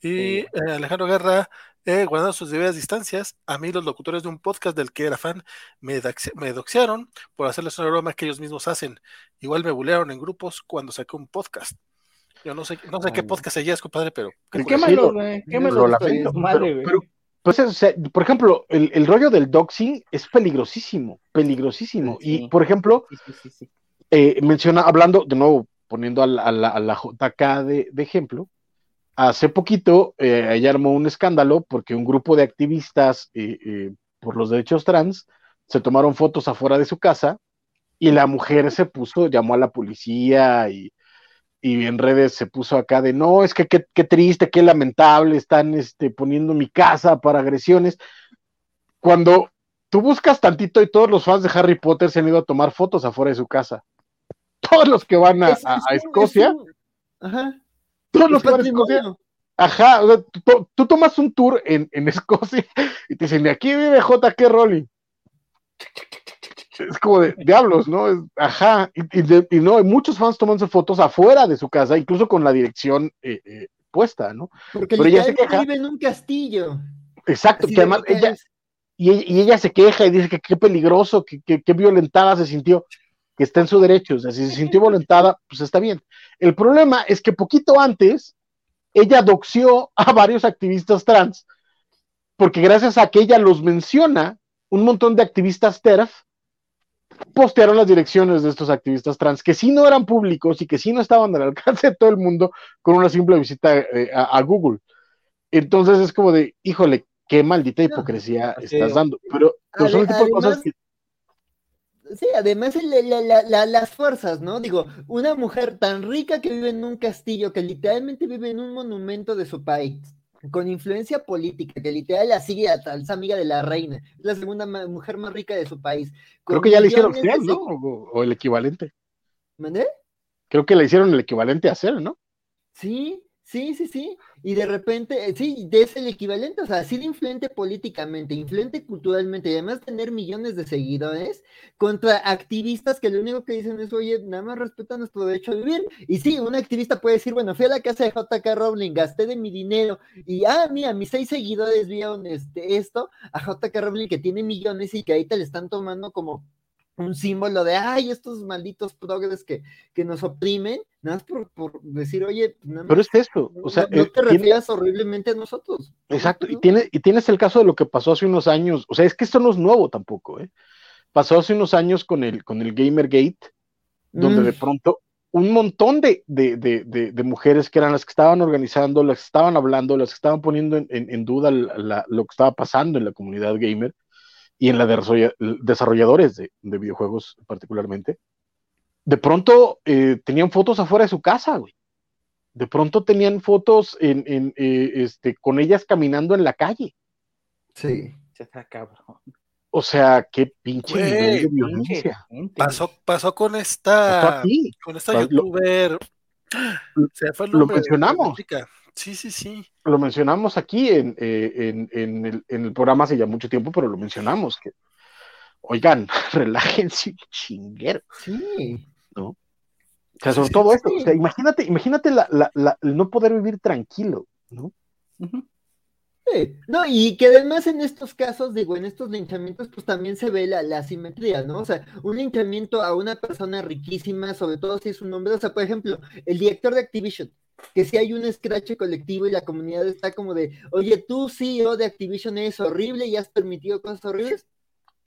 Y eh, Alejandro Guerra, eh, guardando sus debidas distancias, a mí los locutores de un podcast del que era fan me, me doxearon por hacerles una broma que ellos mismos hacen. Igual me bulearon en grupos cuando saqué un podcast. Yo no sé, no sé qué podcast seguías, compadre, pero. Qué malo, güey. Qué malo, madre. Pues, o sea, por ejemplo, el, el, rollo del doxing es peligrosísimo, peligrosísimo. Y, por ejemplo, eh, menciona, hablando, de nuevo, poniendo a la, JK de, ejemplo, hace poquito eh, ella armó un escándalo porque un grupo de activistas eh, eh, por los derechos trans se tomaron fotos afuera de su casa y la mujer se puso, llamó a la policía y, en redes se puso acá de no, es que qué, triste, qué lamentable, están este, poniendo mi casa para agresiones. Cuando tú buscas tantito y todos los fans de Harry Potter se han ido a tomar fotos afuera de su casa todos los que van a, Escocia, todos los que van a Escocia, Ajá, tú, tomas un tour en, en, Escocia y te dicen, de aquí vive J.K. Rowling. Es como de diablos, ¿no? ajá, y, no, hay muchos fans tomándose fotos afuera de su casa, incluso con la dirección eh, eh, puesta, ¿no? Porque ella se queja. vive en un castillo. Exacto, que además ella, y, ella se queja y dice que qué peligroso, que, qué violentada se sintió, que está en su derecho, o sea, si se sintió violentada, pues está bien. El problema es que poquito antes, ella doxió a varios activistas trans, porque gracias a que ella los menciona, un montón de activistas TERF postearon las direcciones de estos activistas trans, que sí no eran públicos y que sí no estaban al alcance de todo el mundo con una simple visita eh, a, Google. Entonces es como de, híjole, qué maldita hipocresía estás dando. Pero, son el tipo de cosas que... Sí, además las fuerzas, ¿no? Digo, una mujer tan rica que vive en un castillo, que literalmente vive en un monumento de su país, con influencia política, que literal la sigue a es amiga de la reina, es la segunda mujer más rica de su país. Creo que ya le hicieron ser, ¿no? O, el equivalente. ¿Mandé? Creo que le hicieron el equivalente a hacer, ¿no? Sí, Sí, sí, sí. Y de repente, eh, sí, es el equivalente, o sea, ser influente políticamente, influente culturalmente y además tener millones de seguidores contra activistas que lo único que dicen es, oye, nada más respeta nuestro derecho a vivir. Y sí, un activista puede decir, bueno, fui a la casa de JK Rowling, gasté de mi dinero y, ah, mira, mis seis seguidores vieron este, esto a JK Rowling que tiene millones y que te le están tomando como un símbolo de, ay, estos malditos progres que, que nos oprimen, nada más por, decir, oye, nada pero es eso, o sea, no, te refieras horriblemente a nosotros. Exacto, y, tiene, y tienes el caso de lo que pasó hace unos años, o sea, es que esto no es nuevo tampoco, ¿eh? Pasó hace unos años con el, con el Gamergate, donde de mm. pronto un montón de, de, de, de, mujeres que eran las que estaban organizando, las que estaban hablando, las que estaban poniendo en, en, duda lo que estaba pasando en la comunidad gamer, y en la de desarrolladores de, videojuegos particularmente, de pronto eh, tenían fotos afuera de su casa, güey. De pronto tenían fotos en, eh, este, con ellas caminando en la calle. Sí, se está cabrón. O sea, qué pinche nivel de violencia. Pasó, pasó con esta, con esta youtuber. Se fue el lo mencionamos. Sí, sí, sí. Lo mencionamos aquí en, eh, el, programa hace ya mucho tiempo, pero lo mencionamos. que Oigan, relájense, chinguero. Sí. ¿No? O sea, sobre todo esto, o sea, imagínate, imagínate la, el no poder vivir tranquilo, ¿no? No, y que además en estos casos, digo, en estos linchamientos, pues también se ve la, la asimetría, ¿no? O sea, un linchamiento a una persona riquísima, sobre todo si es un hombre, o sea, por ejemplo, el director de Activision, que si hay un scratch colectivo y la comunidad está como de, oye, tú CEO de Activision es horrible y has permitido cosas horribles,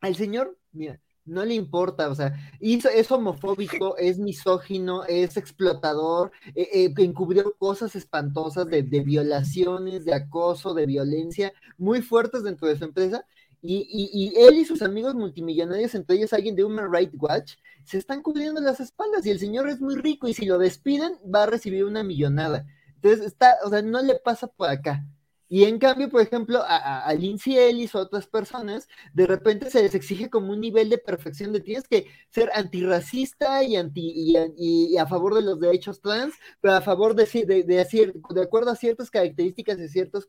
al señor, mira, no le importa, o sea, es homofóbico, es misógino, es explotador, eh, eh, encubrió cosas espantosas de, de, violaciones, de acoso, de violencia muy fuertes dentro de su empresa, y, él y sus amigos multimillonarios, entre ellos alguien de Human Rights Watch, se están cubriendo las espaldas y el señor es muy rico y si lo despiden va a recibir una millonada. Entonces, está, o sea, no le pasa por acá. Y en cambio, por ejemplo, a, Lindsay Ellis o a otras personas, de repente se les exige como un nivel de perfección de tienes que ser antirracista y, anti, y, a favor de los derechos trans, pero a favor de, de, de, de acuerdo a ciertas características de ciertos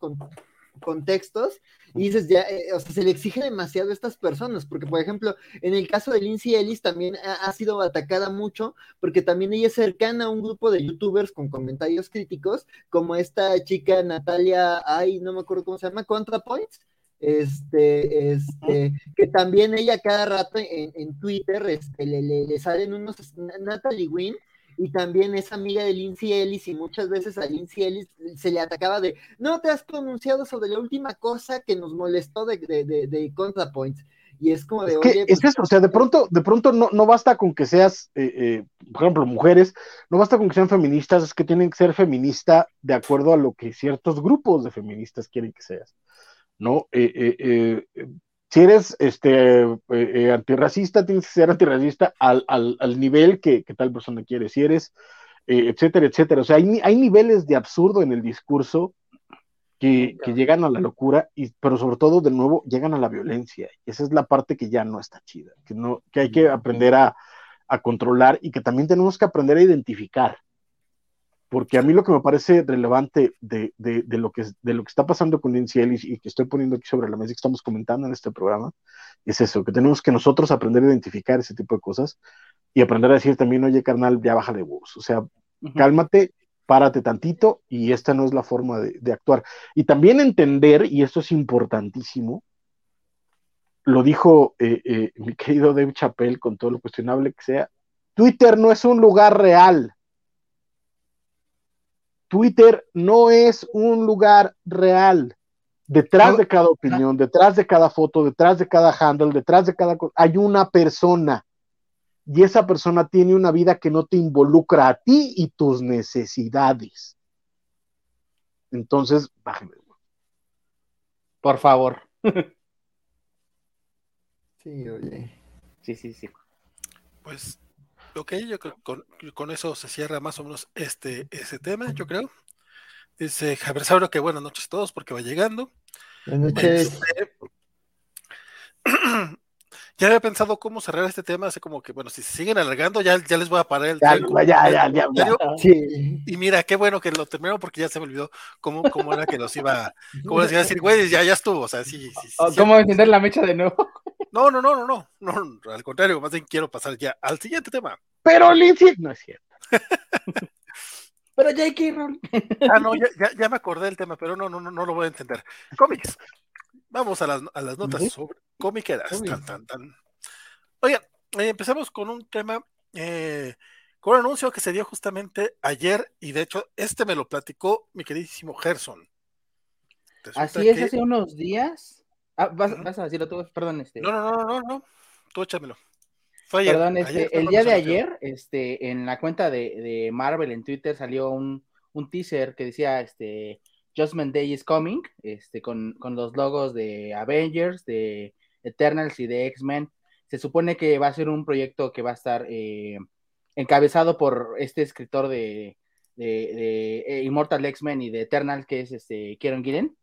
contextos, y dices, ya, eh, o sea, se le exige demasiado a estas personas, porque por ejemplo, en el caso de Lindsay Ellis también ha, sido atacada mucho, porque también ella es cercana a un grupo de youtubers con comentarios críticos, como esta chica Natalia, ay, no me acuerdo cómo se llama, ContraPoints, este, este, que también ella cada rato en, Twitter este, le, le, le, salen unos, Natalie Wynn, y también es amiga de Lindsay Ellis y muchas veces a Lindsay Ellis se le atacaba de, no te has pronunciado sobre la última cosa que nos molestó de, de, de, ContraPoints. Y es como de, es es pues eso, o sea, de pronto, de pronto no, no basta con que seas, eh, eh, por ejemplo, mujeres, no basta con que sean feministas, es que tienen que ser feminista de acuerdo a lo que ciertos grupos de feministas quieren que seas, ¿no? Eh, si eres este, eh, eh, antirracista, tienes que ser antirracista al, nivel que, tal persona quiere. Si eres, eh, etcétera, etcétera. O sea, hay, hay, niveles de absurdo en el discurso que, llegan a la locura, y, pero sobre todo, de nuevo, llegan a la violencia. Y esa es la parte que ya no está chida, que, no, que hay que aprender a, a controlar y que también tenemos que aprender a identificar. Porque a mí lo que me parece relevante de, lo, que, de lo que está pasando con Lindsay Ellis y que estoy poniendo aquí sobre la mesa y que estamos comentando en este programa, es eso, que tenemos que nosotros aprender a identificar ese tipo de cosas y aprender a decir también, oye, carnal, ya baja de voz, o sea, cálmate, párate tantito y esta no es la forma de, actuar. Y también entender, y esto es importantísimo, lo dijo eh, eh, mi querido Dave Chappelle con todo lo cuestionable que sea, Twitter no es un lugar real. Twitter no es un lugar real. Detrás de cada opinión, detrás de cada foto, detrás de cada handle, detrás de cada cosa, hay una persona. Y esa persona tiene una vida que no te involucra a ti y tus necesidades. Entonces, bájeme. Por favor. sí, oye. Sí, sí, sí. Pues Ok, yo creo que con, eso se cierra más o menos este ese tema, yo creo. Dice Javier Sauro que buenas noches a todos porque va llegando. Buenas noches. Este, ya había pensado cómo cerrar este tema, así como que, bueno, si se siguen alargando, ya, ya les voy a parar el ya, ya, ya, ya, sí. Y mira, qué bueno que lo terminó porque ya se me olvidó cómo, cómo era que los iba, cómo les iba a decir, güey, ya, ya estuvo, o sea, sí, sí, sí ¿Cómo encender la mecha de nuevo? No, no, no, no, no, no, al contrario, más bien quiero pasar ya al siguiente tema. Pero Lindsay, no es cierto. pero J.K. Rowling. ah, no, ya, ya, me acordé del tema, pero no, no, no, no lo voy a entender. Cómics. Vamos a las, a las notas sobre cómiqueras. Tan, tan, tan. Oigan, eh, empezamos con un tema, eh, con un anuncio que se dio justamente ayer, y de hecho, este me lo platicó mi queridísimo Gerson. Así es, hace unos días Ah, vas, a decirlo tú, perdón. Este... No, no, no, no, no, tú échamelo. perdón, este, el día de ayer, este, en la cuenta de, Marvel en Twitter salió un, teaser que decía, este, Judgment Day is coming, este, con, los logos de Avengers, de Eternals y de X-Men. Se supone que va a ser un proyecto que va a estar eh, encabezado por este escritor de, de, eh, Immortal X-Men y de Eternals, que es este Kieron Gillen,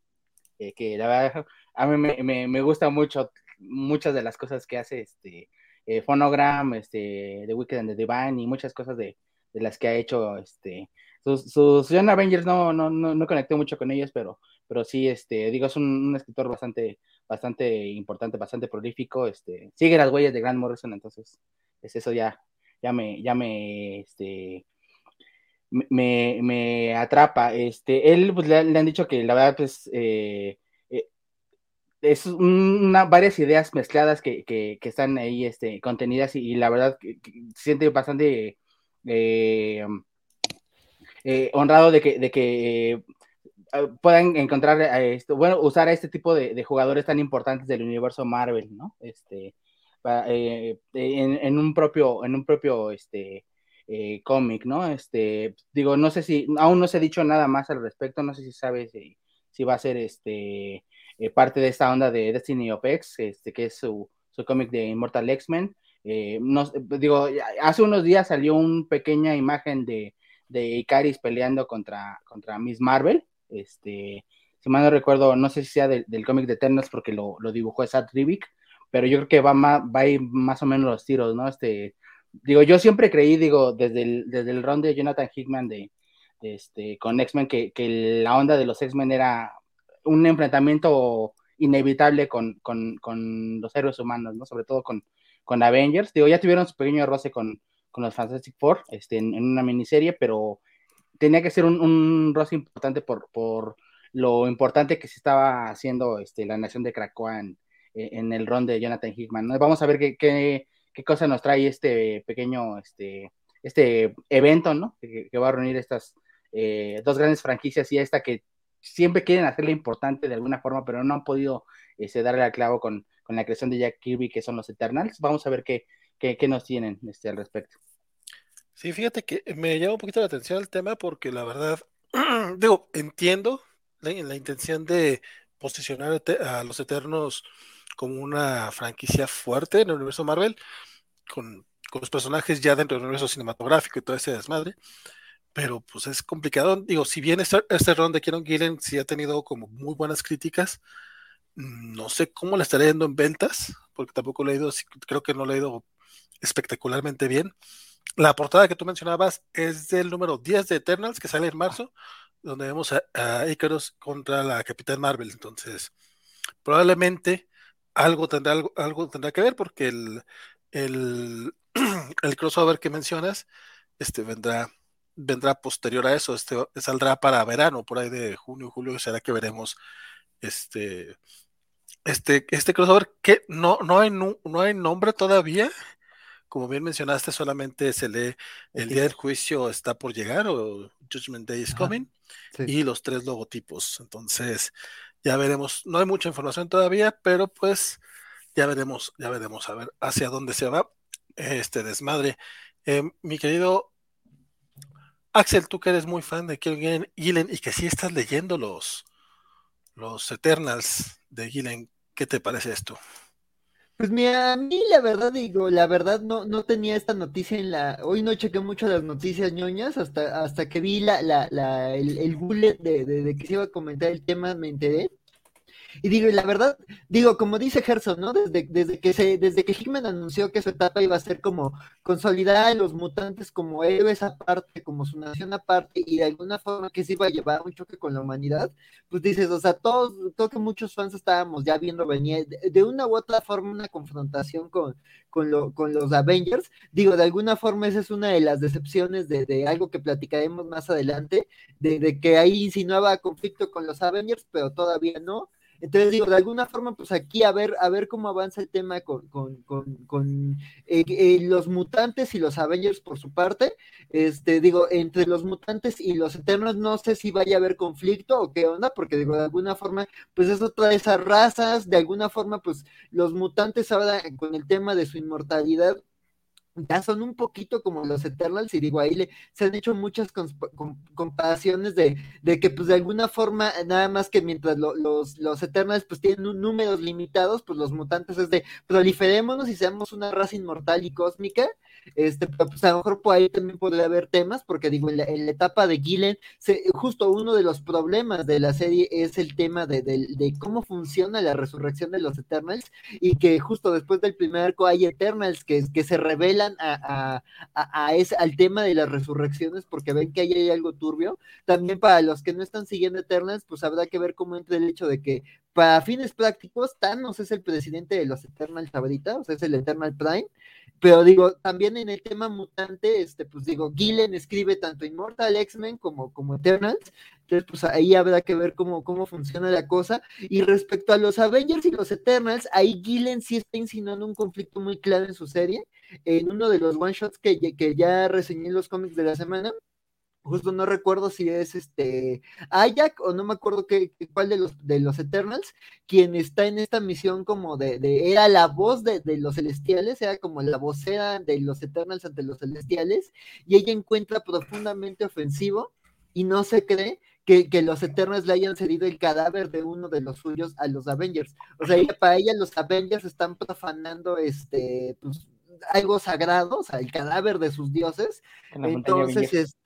eh, que la verdad a mí me, me, gusta mucho muchas de las cosas que hace este eh, Phonogram, este, The Wicked and the Divine y muchas cosas de, de las que ha hecho este sus, sus Avengers no, no, no, no, conecté mucho con ellos, pero, pero sí, este, digo, es un, escritor bastante, bastante importante, bastante prolífico, este, sigue las huellas de Grant Morrison, entonces, es eso ya, ya me, ya me, este, me, me atrapa. Este, él, pues, le, han dicho que la verdad, pues, eh, es una, varias ideas mezcladas que, que, están ahí este, contenidas y, la verdad que, se siente bastante eh, eh, honrado de que, de que eh, puedan encontrar bueno, usar a este tipo de, jugadores tan importantes del universo Marvel, ¿no? Este, en, un propio, en un propio este, cómic, ¿no? Este, digo, no sé si, aún no se ha dicho nada más al respecto, no sé si sabes si va a ser este eh, parte de esta onda de Destiny of X, este, que es su, su cómic de Immortal X-Men. Eh, digo, hace unos días salió una pequeña imagen de, de Icaris peleando contra, contra Miss Marvel. Este, si mal no recuerdo, no sé si sea del, cómic de Eternals porque lo, lo dibujó Sad Rivik, pero yo creo que va, más, va más o menos los tiros, ¿no? Este, digo, yo siempre creí, digo, desde el, desde el de Jonathan Hickman de, este, con X-Men, que, que, la onda de los X-Men era un enfrentamiento inevitable con, los héroes humanos, ¿no? Sobre todo con, con Avengers. Digo, ya tuvieron su pequeño roce con, los Fantastic Four este, en, una miniserie, pero tenía que ser un, un roce importante por, por lo importante que se estaba haciendo este, la nación de Krakoa en, el ron de Jonathan Hickman. Vamos a ver qué, qué, cosa nos trae este pequeño este, este evento, ¿no? Que, va a reunir estas eh, dos grandes franquicias y esta que siempre quieren hacerle importante de alguna forma, pero no han podido este, darle al clavo con, la creación de Jack Kirby, que son los Eternals. Vamos a ver qué, nos tienen este, al respecto. Sí, fíjate que me llama un poquito la atención el tema porque la verdad, digo, entiendo la, la intención de posicionar a los Eternos como una franquicia fuerte en el universo Marvel, con, con los personajes ya dentro del universo cinematográfico y todo ese desmadre pero pues es complicado. Digo, si bien este, este ron de Kieron Gillen sí ha tenido como muy buenas críticas, mm, no sé cómo le estaré yendo en ventas, porque tampoco le he ido, creo que no le he ido espectacularmente bien. la portada que tú mencionabas es del número 10 de Eternals, que sale en marzo, donde vemos a, a Icarus contra la Capitán Marvel. Entonces, probablemente algo tendrá, algo tendrá que ver porque el, el, el crossover que mencionas este, vendrá, vendrá posterior a eso, este, saldrá para verano, por ahí de junio, julio, será que veremos este, este, este crossover que no, no, hay, no, hay nombre todavía, como bien mencionaste, solamente se lee el día del juicio está por llegar o Judgment Day is coming y los tres logotipos. Entonces, ya veremos, no hay mucha información todavía, pero pues ya veremos, ya veremos a ver hacia dónde se va este desmadre. Eh, mi querido Axel, tú que eres muy fan de Gillen y que sí estás leyendo los, los Eternals de Gillen, ¿qué te parece esto? Pues mira, a mí la verdad digo, la verdad no, no tenía esta noticia en la, hoy no chequé mucho las noticias ñoñas, hasta, hasta que vi la, la, la el, el bullet de, de, que se iba a comentar el tema, me enteré. Y digo, y la verdad, digo, como dice Gerson, ¿no? Desde, desde que se, desde que Hickman anunció que su etapa iba a ser como consolidar a los mutantes como héroes aparte, como su nación aparte, y de alguna forma que se iba a llevar un choque con la humanidad, pues dices, o sea, todos, todo que muchos fans estábamos ya viendo venir de, una u otra forma una confrontación con, con, lo, con los Avengers. Digo, de alguna forma esa es una de las decepciones de, de algo que platicaremos más adelante, de, de que ahí insinuaba conflicto con los Avengers, pero todavía no entonces digo, de alguna forma, pues aquí a ver, a ver cómo avanza el tema con, con, con, eh, eh, los mutantes y los Avengers por su parte. Este, digo, entre los mutantes y los eternos, no sé si vaya a haber conflicto o qué onda, porque digo, de alguna forma, pues es otra de esas razas, de alguna forma, pues los mutantes ahora con el tema de su inmortalidad, ya son un poquito como los Eternals, y digo, ahí le, se han hecho muchas comparaciones de, de, que pues de alguna forma, nada más que mientras los, los Eternals pues tienen un, números limitados, pues los mutantes es de proliferémonos y seamos una raza inmortal y cósmica, este, pues a lo mejor por ahí también podría haber temas, porque digo, en la, etapa de Gillen, justo uno de los problemas de la serie es el tema de, de, cómo funciona la resurrección de los Eternals, y que justo después del primer arco hay Eternals que, que se al tema de las resurrecciones, porque ven que ahí hay algo turbio. También para los que no están siguiendo Eternals, pues habrá que ver cómo entra el hecho de que para fines prácticos, Thanos es el presidente de los Eternals ahorita, o sea, es el Eternal Prime, pero digo, también en el tema mutante, este, pues digo, Gillen escribe tanto Immortal X-Men como, como Eternals, entonces pues ahí habrá que ver cómo, cómo funciona la cosa. Y respecto a los Avengers y los Eternals, ahí Gillen sí está insinuando un conflicto muy claro en su serie, en uno de los one-shots que, que ya reseñé en los cómics de la semana, justo no recuerdo si es este Ayak o no me acuerdo qué, cuál de los de los Eternals, quien está en esta misión como de, de era la voz de, de, los celestiales, era como la vocera de los Eternals ante los celestiales, y ella encuentra profundamente ofensivo y no se cree que, que, los Eternals le hayan cedido el cadáver de uno de los suyos a los Avengers. O sea, para ella los Avengers están profanando este pues, algo sagrado, o sea, el cadáver de sus dioses. Entonces, este,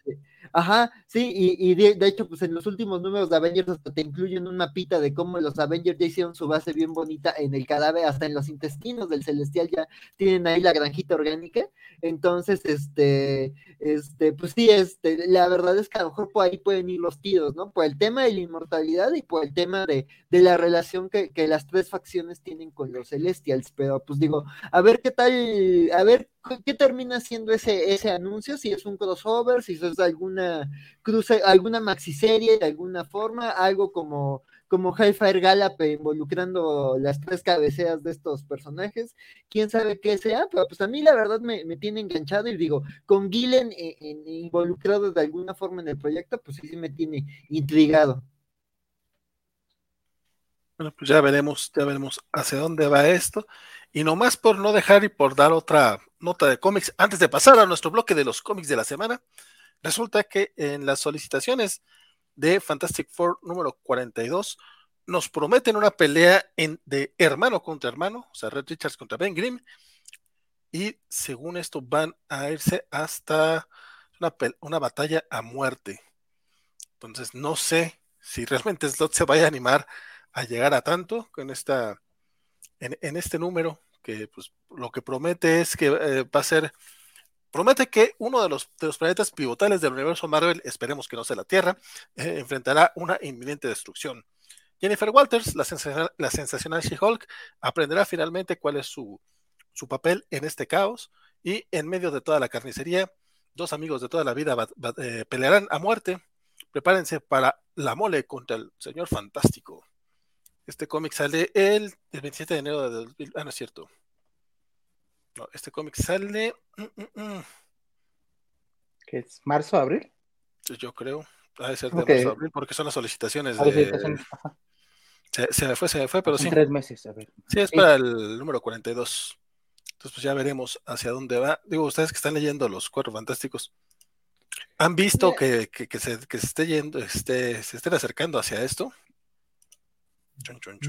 Ajá, sí, y, de, hecho, pues en los últimos números de Avengers hasta te incluyen un mapita de cómo los Avengers ya hicieron su base bien bonita en el cadáver, hasta en los intestinos del Celestial ya tienen ahí la granjita orgánica. Entonces, este, este, pues sí, este, la verdad es que a lo mejor por ahí pueden ir los tiros, ¿no? Por el tema de la inmortalidad y por el tema de, de la relación que, que las tres facciones tienen con los Celestials. Pero pues digo, a ver qué tal, a ver qué termina siendo ese, ese anuncio, si es un crossover, si es alguna cruce, alguna maxiserie de alguna forma, algo como, como Hellfire involucrando las tres cabeceras de estos personajes, quién sabe qué sea, pero pues a mí la verdad me, tiene enganchado y digo, con Gillen eh, involucrado de alguna forma en el proyecto, pues sí me tiene intrigado. Bueno, pues ya veremos, ya veremos hacia dónde va esto. Y nomás por no dejar y por dar otra nota de cómics, antes de pasar a nuestro bloque de los cómics de la semana, resulta que en las solicitaciones de Fantastic Four número 42 nos prometen una pelea en, de hermano contra hermano, o sea, Red Richards contra Ben Grimm, y según esto van a irse hasta una, una batalla a muerte. Entonces no sé si realmente Slot se vaya a animar a llegar a tanto con esta en, este número, que pues lo que promete es que eh, va a ser promete que uno de los, de los planetas pivotales del universo Marvel, esperemos que no sea la Tierra, eh, enfrentará una inminente destrucción. Jennifer Walters, la, sensacional She-Hulk, aprenderá finalmente cuál es su, su, papel en este caos y en medio de toda la carnicería, dos amigos de toda la vida eh, pelearán a muerte. Prepárense para la mole contra el Señor Fantástico. Este cómic sale el, el 27 de enero de 2000. Ah, no es cierto. No, este cómic sale. Mm, mm, mm. ¿Qué es? ¿Marzo, abril? Yo creo. Ha de ser de marzo, abril, porque son las solicitaciones. De... Se, se, me fue, se me fue, pero sí. Tres meses, a ver. Sí, es para el número 42. Entonces, pues ya veremos hacia dónde va. Digo, ustedes que están leyendo los Cuatro Fantásticos, ¿han visto que, que, que, se, que se esté yendo, este, se estén acercando hacia esto?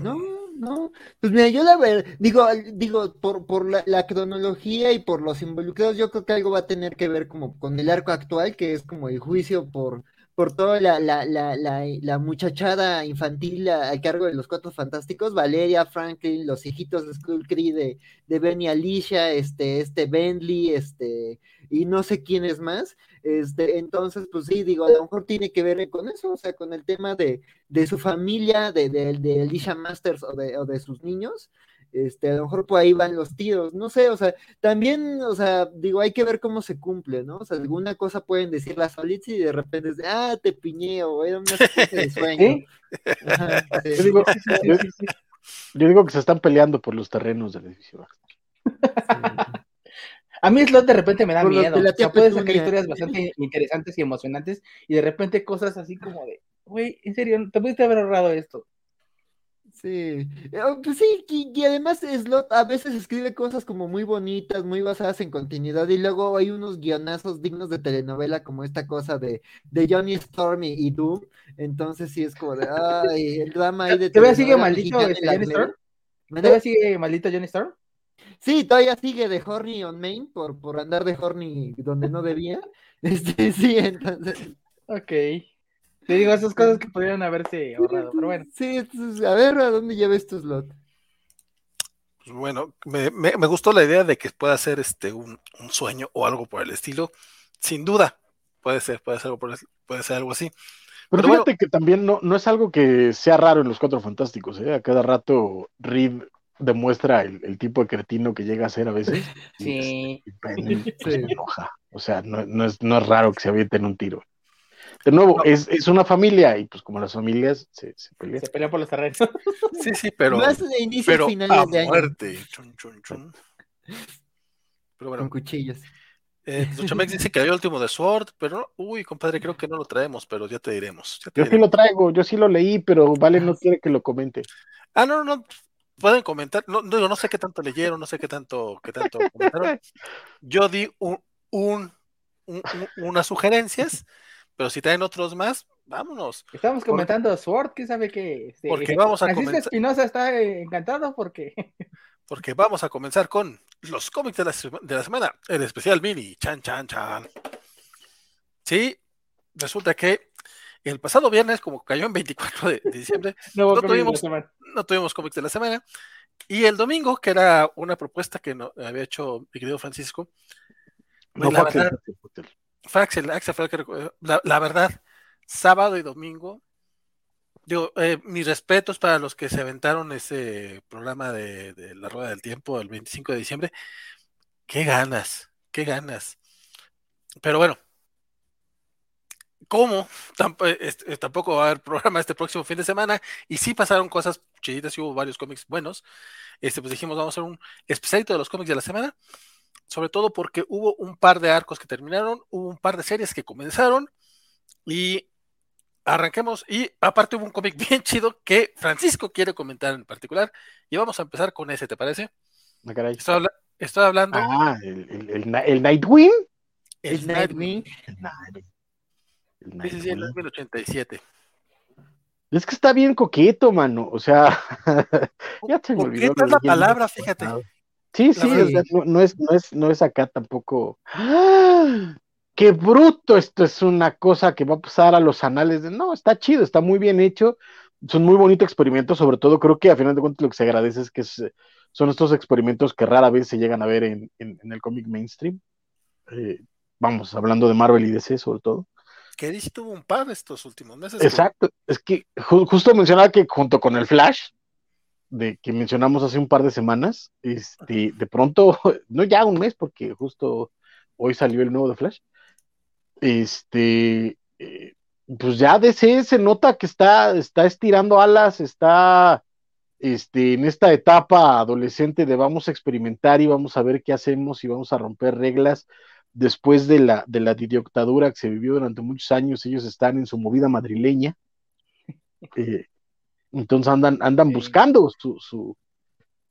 No, no. Pues mira, yo la verdad, digo, digo, por, por la, cronología y por los involucrados, yo creo que algo va a tener que ver como con el arco actual, que es como el juicio por, por toda la, la, la, muchachada infantil al cargo de los cuatro fantásticos, Valeria, Franklin, los hijitos de Skull Cree de, de Benny Alicia, este, este Bentley, este, y no sé quién es más. Este, entonces, pues sí, digo, a lo mejor tiene que ver con eso, o sea, con el tema de, de su familia, de, de, de Alicia Masters o de, o de sus niños, este, a lo mejor por ahí van los tiros, no sé, o sea, también, o sea, digo, hay que ver cómo se cumple, ¿no? O sea, alguna cosa pueden decir las solitas y de repente es, ah, te piñeo, era una especie de sueño. yo, digo, yo, digo, que se están peleando por los terrenos del edificio. A mí Slot de repente me da miedo. O sea, puede sacar historias bastante interesantes y emocionantes y de repente cosas así como de, güey, en serio, te pudiste haber ahorrado esto. Sí, eh, pues sí, y, además Slot a veces escribe cosas como muy bonitas, muy basadas en continuidad, y luego hay unos guionazos dignos de telenovela, como esta cosa de, de Johnny Storm y, Doom. Entonces sí es como de ay, el drama ahí de ¿Todavía sigue maldito este Johnny Storm? ¿Todavía sigue maldito Johnny Storm? Sí, todavía sigue de horny on main por, por andar de horny donde no debía. Este, sí, entonces. Ok. Te digo, esas cosas que podrían haberse ahorrado, pero bueno. Sí, a ver, ¿a dónde lleves tu slot? Pues bueno, me, me, gustó la idea de que pueda ser este un, sueño o algo por el estilo. Sin duda, puede ser, puede ser algo, puede ser algo así. Pero, fíjate que también no, no es algo que sea raro en los Cuatro Fantásticos, ¿eh? A cada rato Reed demuestra el, tipo de cretino que llega a ser a veces. Sí. se enoja. O sea, no, no, es, no es raro que se avienten un tiro. De nuevo, es, es, una familia y pues como las familias se, se pelean. Se pelean por los terrenos. sí, sí, pero, de pero a muerte. Chun, chun, chun. Pero bueno. Con cuchillos. Eh, Luchamex dice que había último de Sword, pero uy, compadre, creo que no lo traemos, pero ya te diremos. yo sí lo traigo, yo sí lo leí, pero Vale no quiere que lo comente. Ah, no, no, pueden comentar, no, no, no sé qué tanto leyeron, no sé qué tanto, qué tanto comentaron. Yo di un, un, unas sugerencias pero si traen otros más, vámonos. Estamos comentando Sword, ¿quién sabe qué? Este, porque vamos a comenzar. Espinosa está encantado porque. Porque vamos a comenzar con los cómics de la, de la semana, el especial mini, chan, chan, chan. Sí, resulta que el pasado viernes, como cayó en 24 de, diciembre, no, tuvimos, no tuvimos cómics de la semana. Y el domingo, que era una propuesta que no, había hecho mi querido Francisco, no, la verdad, Axel, la, verdad, sábado y domingo, digo, eh, mis respetos para los que se aventaron ese programa de, la Rueda del Tiempo el 25 de diciembre. Qué ganas, qué ganas. Pero bueno, ¿cómo? Eh, tampoco va a haber programa este próximo fin de semana. Y sí pasaron cosas chiditas y hubo varios cómics buenos. Este, pues dijimos, vamos a hacer un especialito de los cómics de la semana sobre todo porque hubo un par de arcos que terminaron, hubo un par de series que comenzaron y arranquemos. Y aparte hubo un cómic bien chido que Francisco quiere comentar en particular y vamos a empezar con ese, ¿te parece? Ah, estoy, hablando. Ah, el, el, el, Nightwing. El, Nightwing. El 87. Es que está bien coqueto, mano. O sea, ya te me olvidó. es la palabra, fíjate. Sí, sí, no, es, no, es, no es acá tampoco. ¡Ah! ¡Qué bruto! Esto es una cosa que va a pasar a los anales de. No, está chido, está muy bien hecho. Son muy bonitos experimentos, sobre todo creo que a final de cuentas lo que se agradece es que son estos experimentos que rara vez se llegan a ver en, el cómic mainstream. eh, vamos, hablando de Marvel y DC sobre todo. Que DC tuvo un par estos últimos meses. Exacto, es que justo mencionaba que junto con el Flash, de que mencionamos hace un par de semanas, este, de pronto, no ya un mes, porque justo hoy salió el nuevo de Flash, este, eh, pues ya DC se nota que está, está estirando alas, está este, en esta etapa adolescente de vamos a experimentar y vamos a ver qué hacemos y vamos a romper reglas. Después de la, de la dictadura que se vivió durante muchos años, ellos están en su movida madrileña. Eh, entonces andan, andan buscando su,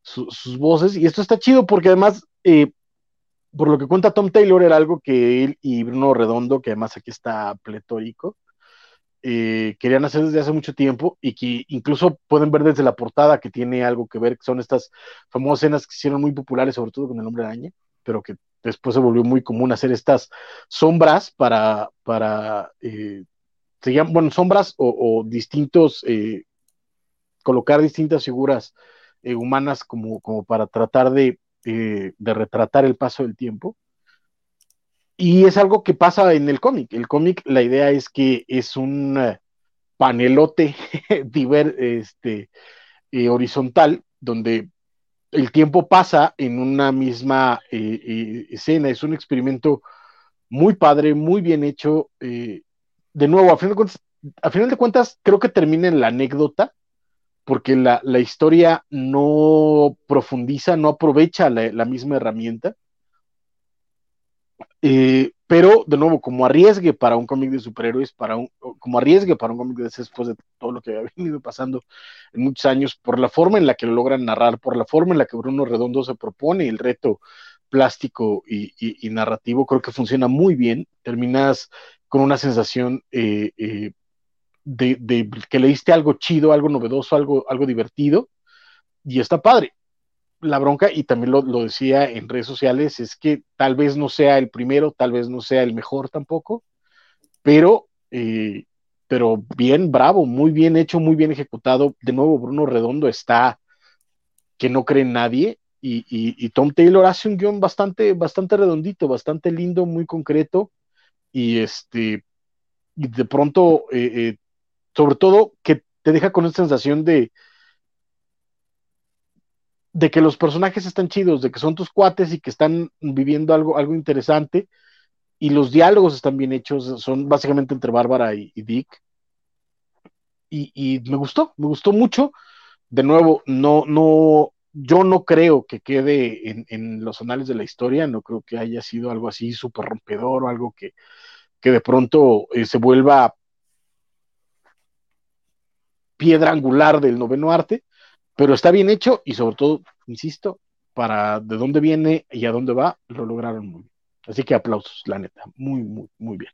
sus voces y esto está chido porque además, eh, por lo que cuenta Tom Taylor, era algo que él y Bruno Redondo, que además aquí está pletórico, eh, querían hacer desde hace mucho tiempo y que incluso pueden ver desde la portada que tiene algo que ver, que son estas famosas escenas que hicieron muy populares, sobre todo con el nombre de araña, pero que después se volvió muy común hacer estas sombras para, para eh, bueno, sombras o, distintos, eh, colocar distintas figuras humanas como, como para tratar de, de retratar el paso del tiempo. Y es algo que pasa en el cómic. El cómic, la idea es que es un eh, panelote diver, este, eh, horizontal, donde el tiempo pasa en una misma eh, escena. Es un experimento muy padre, muy bien hecho. de nuevo, a final de, cuentas, a final de cuentas, creo que termina en la anécdota, porque la, historia no profundiza, no aprovecha la misma herramienta eh, pero, de nuevo, como arriesgue para un cómic de superhéroes, para un, como arriesgue para un cómic de después de todo lo que ha venido pasando en muchos años, por la forma en la que lo logran narrar, por la forma en la que Bruno Redondo se propone el reto plástico y, narrativo, creo que funciona muy bien. Terminas con una sensación eh, eh, de, de, que leíste algo chido, algo novedoso, algo, algo divertido, y está padre la bronca, y también lo, decía en redes sociales, es que tal vez no sea el primero, tal vez no sea el mejor tampoco, pero, eh, pero bien, bravo, muy bien hecho, muy bien ejecutado. De nuevo, Bruno Redondo está que no cree en nadie, y, Tom Taylor hace un guion bastante, bastante redondito, bastante lindo, muy concreto, y este, y de pronto, eh, eh, sobre todo, que te deja con esa sensación de, de que los personajes están chidos, de que son tus cuates y que están viviendo algo, algo interesante, y los diálogos están bien hechos, son básicamente entre Bárbara y, Dick. Y, me gustó, me gustó mucho. De nuevo, no, no, yo no creo que quede en, los anales de la historia, no creo que haya sido algo así súper rompedor o algo que, que de pronto eh, se vuelva piedra angular del noveno arte, pero está bien hecho y sobre todo, insisto, para de dónde viene y a dónde va, lo lograron muy bien. Así que aplausos, la neta, muy, muy, muy bien.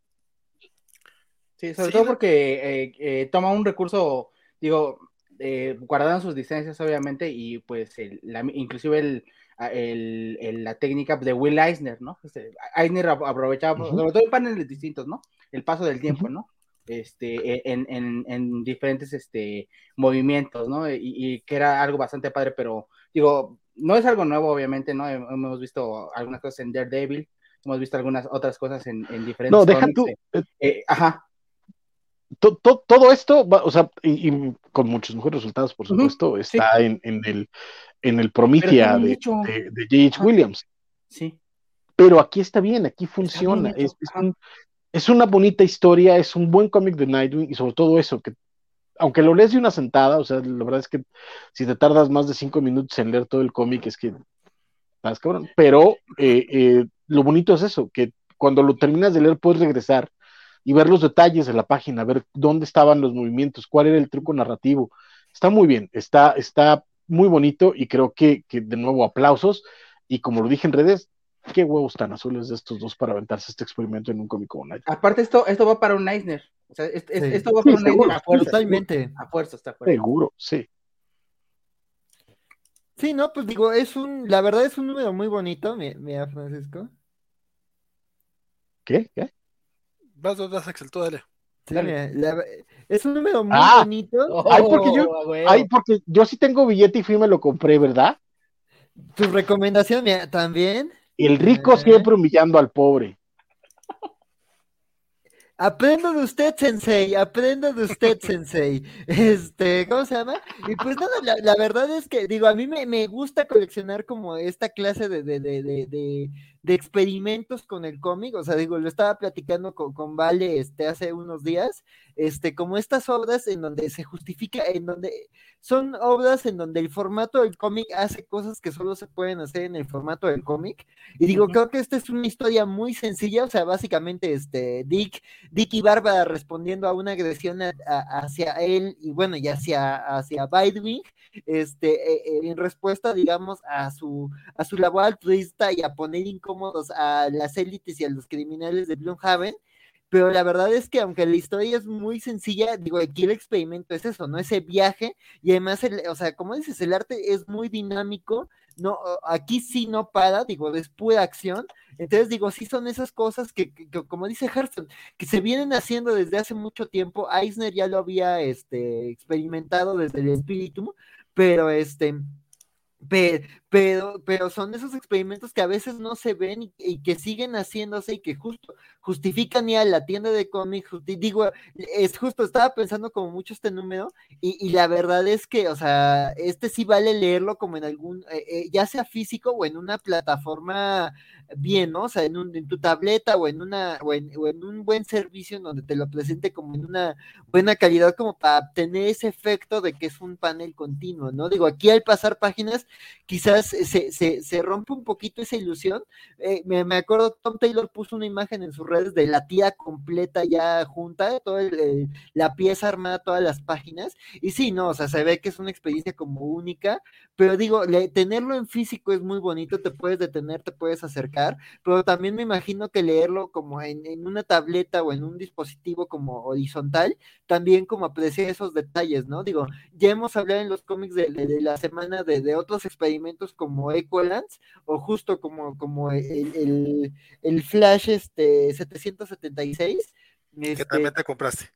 Sí, sobre todo porque eh, eh, toma un recurso, digo, eh, guardaron sus distancias obviamente y pues inclusive el, la técnica de Will Eisner, ¿no? Este, Eisner aprovechaba, sobre todo en paneles distintos, ¿no? El paso del tiempo, ¿no? Este, e, en, diferentes este, movimientos, ¿no? Y, que era algo bastante padre, pero digo, no es algo nuevo, obviamente, ¿no? Hemos visto algunas cosas en Daredevil, hemos visto algunas otras cosas en, diferentes. No, deja tú. Eh, eh, eh, ajá. todo esto, o sea, y, con muchos mejores resultados, por supuesto, está en, el, en el Prometheus de, de, J.H. Williams. Sí. Pero aquí está bien, aquí funciona. es, un, es una bonita historia, es un buen cómic de Nightwing y sobre todo eso, que aunque lo lees de una sentada, o sea, la verdad es que si te tardas más de cinco minutos en leer todo el cómic es que estás cabrón, pero eh, eh, lo bonito es eso, que cuando lo terminas de leer puedes regresar y ver los detalles de la página, ver dónde estaban los movimientos, cuál era el truco narrativo. Está muy bien, está, está muy bonito y creo que, que de nuevo aplausos y como lo dije en redes, qué huevos tan azules de estos dos para aventarse este experimento en un cómic como Aparte, esto, esto va para un Eisner. O sea, esto va para un Eisner a fuerza. Totalmente. A fuerza, está Seguro, sí. Sí, no, pues digo, es un, la verdad es un número muy bonito, mira, Francisco. ¿Qué? ¿Qué? Vas, vas, Axel, tú dale. Sí, es un número muy ah. bonito. ay, porque yo, oh, ay, porque yo sí tengo billete y fui y me lo compré, ¿verdad? Tu recomendación también. El rico Eh. siempre humillando al pobre. Aprendo de usted, Sensei, aprendo de usted, Sensei. Este, ¿cómo se llama? Y pues nada, la, la verdad es que, digo, a mí me, me gusta coleccionar como esta clase de, de, de, de, de, experimentos con el cómic. O sea, digo, lo estaba platicando con, con Vale este, hace unos días, este, como estas obras en donde se justifica, en donde son obras en donde el formato del cómic hace cosas que solo se pueden hacer en el formato del cómic. Y digo, creo que esta es una historia muy sencilla, o sea, básicamente, este, Dick Dick y Bárbara respondiendo a una agresión a- a- hacia él y bueno, y hacia, hacia Bidewing, este, eh, eh, en respuesta, digamos, a su, a su labor altruista y a poner a las élites y a los criminales de Bloomhaven. Pero la verdad es que aunque la historia es muy sencilla, digo, aquí el experimento es eso, ¿no? Ese viaje y además, el, o sea, como dices, el arte es muy dinámico, no, aquí sí no para, digo, es pura acción, entonces digo, sí son esas cosas que, como dice Hearthstone, que se vienen haciendo desde hace mucho tiempo. Eisner ya lo había este, experimentado desde el espíritu, pero este. pe- Pero, pero son esos experimentos que a veces no se ven y, que siguen haciéndose y que justo justifican ya la tienda de cómics. digo, es justo, estaba pensando como mucho este número y, y la verdad es que, o sea, este sí vale leerlo como en algún, eh, eh, ya sea físico o en una plataforma bien, ¿no? O sea, en, un, en tu tableta o en una o en, un buen servicio en donde te lo presente como en una buena calidad como para tener ese efecto de que es un panel continuo, ¿no? Digo, aquí al pasar páginas quizás se, se, se rompe un poquito esa ilusión. Eh, me, me acuerdo, Tom Taylor puso una imagen en sus redes de la tira completa ya junta, toda la pieza armada, todas las páginas, y sí, no, o sea, se ve que es una experiencia como única, pero digo, tenerlo en físico es muy bonito, te puedes detener, te puedes acercar, pero también me imagino que leerlo como en, en una tableta o en un dispositivo como horizontal, también como apreciar esos detalles, ¿no? Digo, ya hemos hablado en los cómics de, de, de la semana de, de, otros experimentos como Equalance o justo como, como el, el, el Flash este 776. Este, que también te compraste.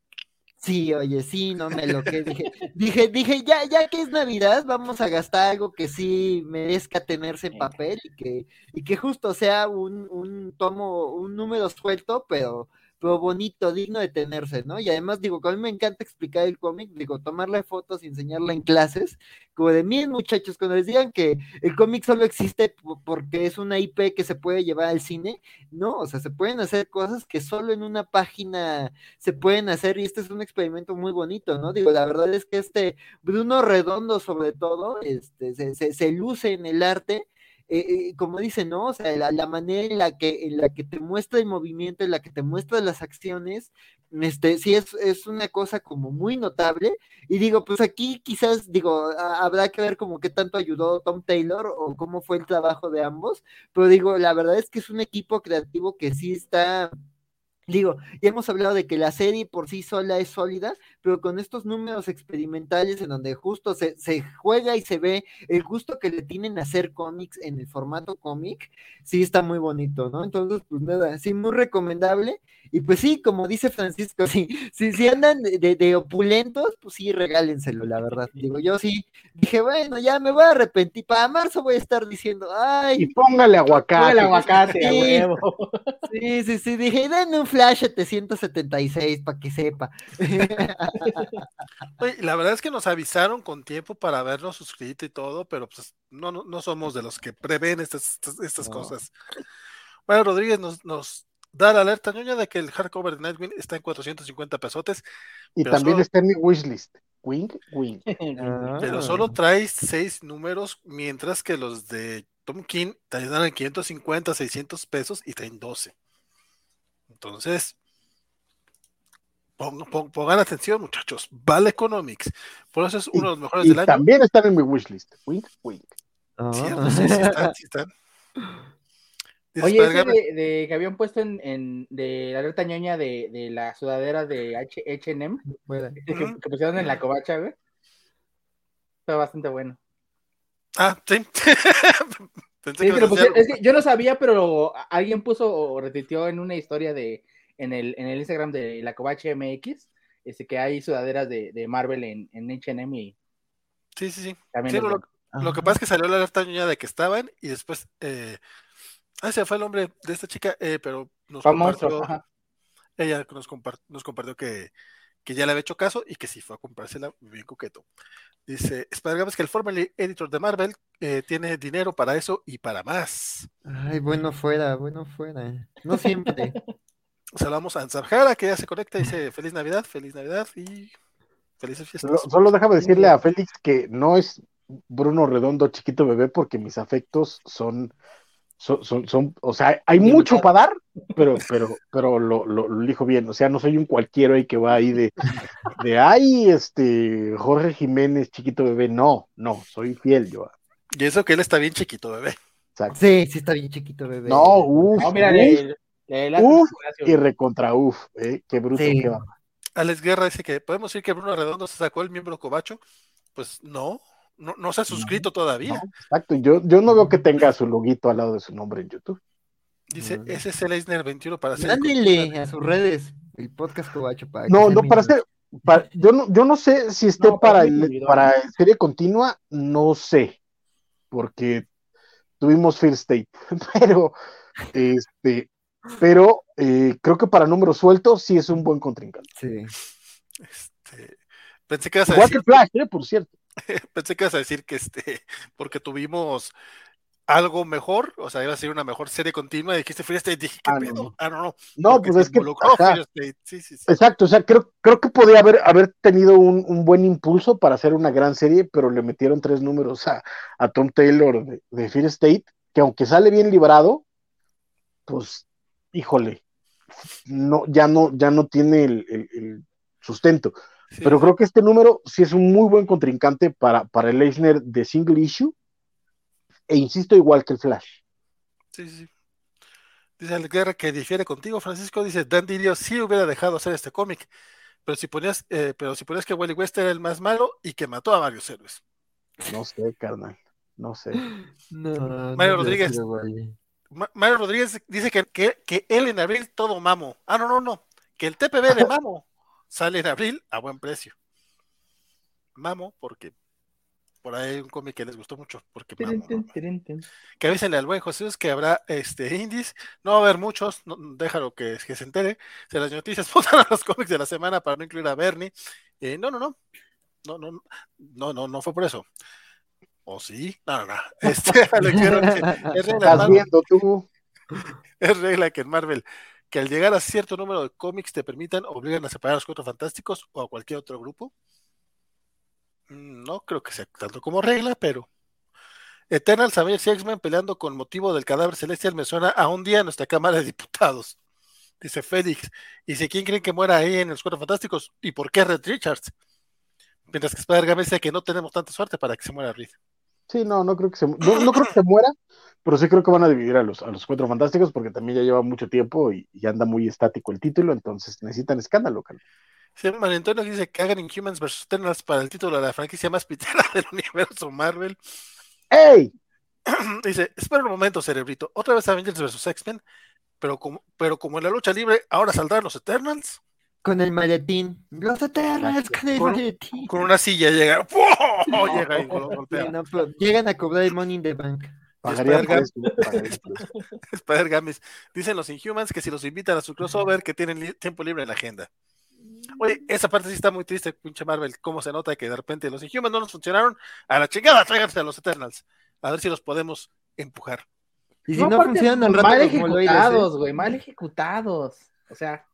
Sí, oye, sí, no me lo que dije. dije, dije, ya, ya que es Navidad, vamos a gastar algo que sí merezca tenerse en papel y que, y que justo sea un, un tomo, un número suelto, pero, pero bonito, digno de tenerse, ¿no? Y además, digo, que a mí me encanta explicar el cómic, digo, tomarle fotos y enseñarla en clases, como de miren muchachos, cuando les digan que el cómic solo existe porque es una IP que se puede llevar al cine, no, o sea, se pueden hacer cosas que solo en una página se pueden hacer y este es un experimento muy bonito, ¿no? Digo, la verdad es que este Bruno Redondo sobre todo, este, se, se, se luce en el arte, eh, eh, como dice, ¿no? O sea, la, la, manera en la que en la que te muestra el movimiento, en la que te muestra las acciones, este, sí es, es una cosa como muy notable. Y digo, pues aquí quizás, digo, habrá que ver como qué tanto ayudó Tom Taylor o cómo fue el trabajo de ambos, pero digo, la verdad es que es un equipo creativo que sí está Digo, ya hemos hablado de que la serie por sí sola es sólida, pero con estos números experimentales en donde justo se, se, juega y se ve el gusto que le tienen a hacer cómics en el formato cómic, sí está muy bonito, ¿no? Entonces, pues nada, sí, muy recomendable. Y pues sí, como dice Francisco, sí, si, si andan de, de, opulentos, pues sí, regálenselo, la verdad. Digo, yo sí dije, bueno, ya me voy a arrepentir. Para marzo voy a estar diciendo, ay. Y póngale aguacate. Póngale aguacate, sí, a huevo. Sí, sí, sí, dije, denme un flash 776 para que sepa. Oye, la verdad es que nos avisaron con tiempo para habernos suscrito y todo, pero pues no, no, no somos de los que prevén estas, estas, estas no. cosas. Bueno, Rodríguez nos, nos da la alerta ñoña de que el hardcover de Nightwing está en 450 pesotes. Y también solo... está en mi wishlist. Wing, wing. Ah. Pero solo trae seis números, mientras que los de Tom King te dan en 550, 600 pesos y traen 12. Entonces, pongan, atención, muchachos. Vale Economics. Por eso es uno de los mejores y del año. También están en mi wishlist. Wink, wink. Oh. Cierto, sí, sí están, sí están. Oye, ese de, de, que habían puesto en, en de la alerta ñoña de, de la sudadera de H&M, que, que, pusieron en la covacha, güey. Fue bastante bueno. Ah, sí. sí que pusieron, es que yo no sabía, pero alguien puso o repitió en una historia de en el, en el Instagram de la covacha MX, este, que hay sudaderas de, de Marvel en, en H&M y Sí, sí, sí. sí lo, lo, que pasa es que salió la alerta ñoña de que estaban y después eh, Ah, ese fue el nombre de esta chica, eh, pero nos compartió, ella nos, nos compartió que, que ya le había hecho caso y que sí fue a comprársela bien coqueto. Dice, esperamos que el former editor de Marvel eh, tiene dinero para eso y para más. Ay, bueno fuera, bueno fuera. No siempre. Saludamos a Ansarjara que ya se conecta y dice feliz Navidad, feliz Navidad y felices fiestas. Solo, déjame decirle a Félix que no es Bruno Redondo chiquito bebé porque mis afectos son son, son, o sea, hay mucho para dar, pero, pero, pero lo, lo, lo, elijo bien, o sea, no soy un cualquiera ahí que va ahí de, de, ay, este, Jorge Jiménez, chiquito bebé, no, no, soy fiel yo. Y eso que él está bien chiquito bebé. Sí, sí está bien chiquito bebé. No, uff, no, mira, uf, y recontra uf, eh, qué bruto que va. Alex Guerra dice que podemos decir que Bruno Redondo se sacó el miembro cobacho, pues no, no, no se ha suscrito todavía. exacto, yo, yo no veo que tenga su loguito al lado de su nombre en YouTube. Dice, ese es el Eisner 21 para hacer. Dándole a sus redes el podcast Cobacho para No, no, para hacer. yo, no, yo no sé si esté para, para serie continua, no sé, porque tuvimos First State, pero este, pero eh, creo que para número suelto sí es un buen contrincante. Sí. Este, pensé que ibas a Igual decir... que Flash, eh, por cierto. Pensé que ibas a decir que este, porque tuvimos algo mejor, o sea, iba a ser una mejor serie continua, y dijiste Free State, dije, ¿qué ah, pedo? No. Ah, no, no. No, pues es que. Sí, sí, sí. Exacto, o sea, creo, creo que podría haber, haber tenido un, un, buen impulso para hacer una gran serie, pero le metieron tres números a, a Tom Taylor de, de Fear State, que aunque sale bien librado, pues, híjole, no, ya no, ya no tiene el, el, el sustento. Pero creo que este número sí es un muy buen contrincante para, para el Eisner de single issue. E insisto, igual que el Flash. Sí, sí. Dice el Guerra que difiere contigo, Francisco. Dice: Dan Didio sí hubiera dejado hacer este cómic. Pero si ponías, eh, pero si ponías que Wally West era el más malo y que mató a varios héroes. No sé, carnal. No sé. No, Mario Rodríguez. Mario Rodríguez dice que, que, que, él en abril todo mamo. Ah, no, no, no. Que el TPB de mamo sale en abril a buen precio. Mamo, porque por ahí hay un cómic que les gustó mucho. Porque mamo. Que avísenle al buen José es que habrá este indies. No va a haber muchos, déjalo que, se entere. Se las noticias votan a los cómics de la semana para no incluir a Bernie. Eh, no, no, no. No, no, no, no, no fue por eso. ¿O sí? No, no, no. Este, es regla, viendo tú? es regla que en Marvel que al llegar a cierto número de cómics te permitan, obligan a separar a los cuatro fantásticos o a cualquier otro grupo. No creo que sea tanto como regla, pero. Eternal Avengers y X-Men peleando con motivo del cadáver celestial me suena a un día en nuestra Cámara de Diputados. Dice Félix. Y si quién creen que muera ahí en los cuatro fantásticos y por qué Red Richards. Mientras que Spider-Man dice que no tenemos tanta suerte para que se muera Reed. Sí, no, no creo que se, no, no creo que se muera, pero sí creo que van a dividir a los, a los cuatro fantásticos porque también ya lleva mucho tiempo y, y anda muy estático el título, entonces necesitan escándalo. Cal. Sí, Antonio dice que hagan Inhumans vs. Eternals para el título de la franquicia más pitera del universo Marvel. ¡Ey! Dice, espera un momento, cerebrito. Otra vez Avengers vs. X-Men, pero como, pero como en la lucha libre, ahora saldrán los Eternals. Con el maletín. Los Eternals con el con, maletín. Con una silla llega. ¡Oh! Llega y lo golpea. No, llegan a cobrar el money in the bank. Spider Games. Dicen los Inhumans que si los invitan a su crossover, que tienen tiempo libre en la agenda. Oye, esa parte sí está muy triste, pinche Marvel. Cómo se nota que de repente los Inhumans no nos funcionaron. A la chingada, tráiganse a los Eternals. A ver si los podemos empujar. Y si no, no funcionan al rato, mal ejecutados, güey, mal ejecutados. O sea,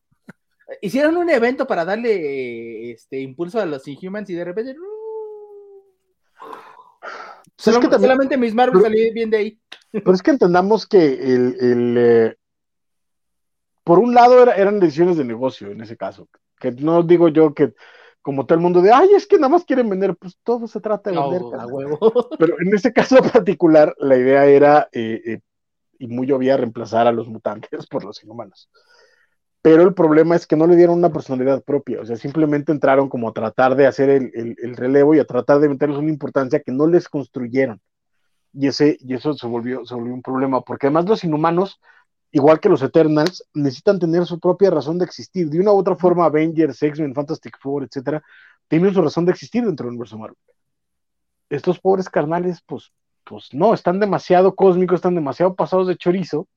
hicieron un evento para darle este impulso a los Inhumans y de repente Solo, es que también, solamente Miss Marvel salió bien de ahí. Pero es que entendamos que el, el eh, por un lado era, eran decisiones de negocio en ese caso. Que no digo yo que como todo el mundo de, ay, es que nada más quieren vender, pues todo se trata de vender. No, huevo. Pero en ese caso particular, la idea era, eh, eh, y muy obvia, reemplazar a los mutantes por los inhumanos pero el problema es que no le dieron una personalidad propia, o sea, simplemente entraron como a tratar de hacer el, el, el relevo y a tratar de meterles una importancia que no les construyeron. Y, ese, y eso se volvió, se volvió un problema, porque además los inhumanos, igual que los Eternals, necesitan tener su propia razón de existir. De una u otra forma, Avengers, X-Men, Fantastic Four, etcétera, tienen su razón de existir dentro del universo Marvel. Estos pobres carnales, pues, pues no, están demasiado cósmicos, están demasiado pasados de chorizo,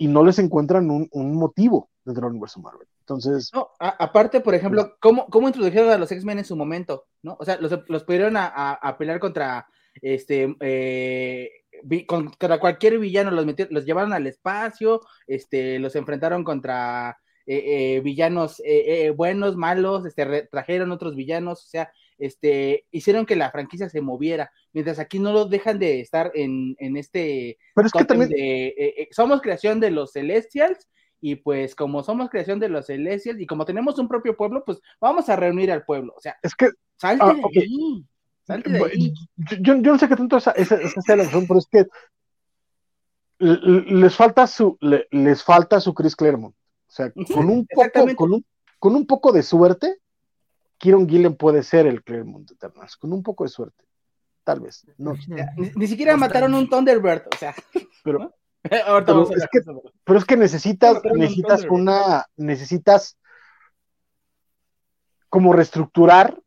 y no les encuentran un, motivo dentro del universo Marvel. Entonces. No, aparte, por ejemplo, ¿cómo, ¿cómo, introdujeron a los X-Men en su momento? ¿no? O sea, los, los pudieron a, pelear contra este eh, contra cualquier villano, los, los llevaron al espacio, este, los enfrentaron contra eh, eh, villanos buenos, malos, este, trajeron otros villanos, o sea, este, hicieron que la franquicia se moviera, mientras aquí no lo dejan de estar en, en este... Pero es que también... Eh, eh, somos creación de los Celestials y pues como somos creación de los Celestials y como tenemos un propio pueblo, pues vamos a reunir al pueblo. O sea, es que... Salte ah, de ahí. Salte de ahí. Yo, yo, no sé qué tanto esa, esa, esa sea la razón, pero es que les falta su, les falta su Chris Claremont. O sea, con un poco, con un, con un poco de suerte, Kieron Gillen puede ser el Claremont Eternals, con un poco de suerte. Tal vez. No. Ni, siquiera mataron un Thunderbird, o sea. Pero, pero, es, que, necesitas, necesitas una, necesitas como reestructurar,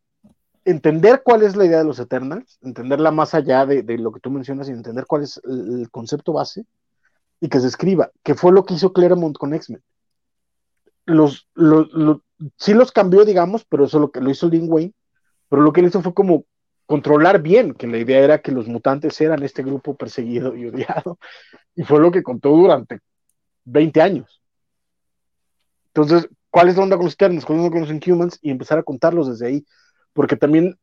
entender cuál es la idea de los Eternals, entenderla más allá de, lo que tú mencionas y entender cuál es el, concepto base y que se escriba, que fue lo que hizo Claremont con X-Men. Los, los, sí los cambió, digamos, pero eso lo que lo hizo Lin Wayne, pero lo que él hizo fue como controlar bien, que la idea era que los mutantes eran este grupo perseguido y odiado, y fue lo que contó durante 20 años. Entonces, ¿cuál es la onda con los Eternos? ¿Cuál es la onda con los Inhumans? Y empezar a contarlos desde ahí, porque también,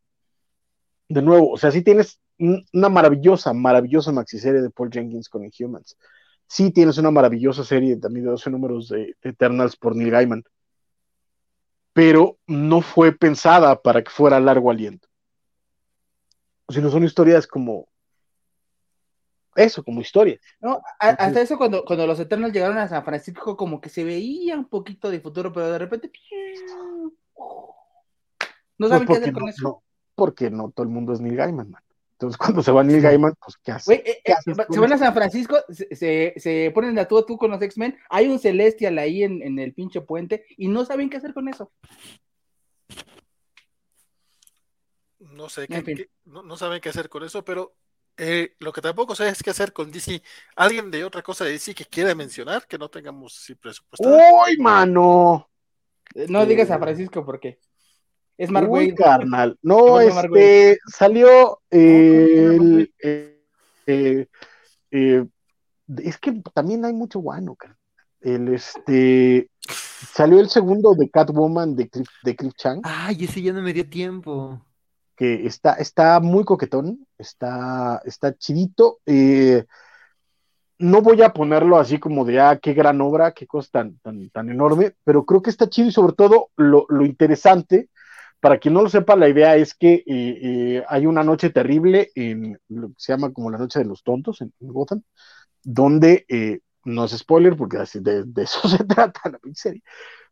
de nuevo, o sea, sí tienes una maravillosa, maravillosa maxiserie de Paul Jenkins con Inhumans. Sí tienes una maravillosa serie también de 12 números de Eternals por Neil Gaiman pero no fue pensada para que fuera largo aliento. Si no son historias como eso, como historia. No, hasta eso cuando, cuando los Eternals llegaron a San Francisco, como que se veía un poquito de futuro, pero de repente. No saben qué hacer con eso. porque no todo el mundo es Neil Gaiman, man. Entonces, cuando se va Neil Gaiman, pues, ¿qué hace? Eh, eh, se van a San Francisco, se, se, ponen de tú a tú con los X-Men, hay un Celestial ahí en, en, el pinche puente y no saben qué hacer con eso. No sé, qué, no, saben qué hacer con eso, pero eh, lo que tampoco sé es qué hacer con DC. ¿Alguien de otra cosa de DC que quiera mencionar que no tengamos si presupuesto? ¡Uy, mano! No digas San Francisco porque. Es Mark Uy, carnal. No, este, salió el, eh, eh, eh, es que también hay mucho guano, carnal. El, este, salió el segundo de Catwoman de Cliff, de Cliff Chang. Ay, ese ya no me dio tiempo. Que está, está muy coquetón, está, está chidito. no voy a ponerlo así como de, ah, qué gran obra, qué cosa tan, tan, tan enorme, pero creo que está chido y sobre todo lo, lo interesante para quien no lo sepa, la idea es que eh, eh, hay una noche terrible en lo que se llama como la noche de los tontos en, Gotham, donde, eh, no es spoiler porque de, de eso se trata la serie,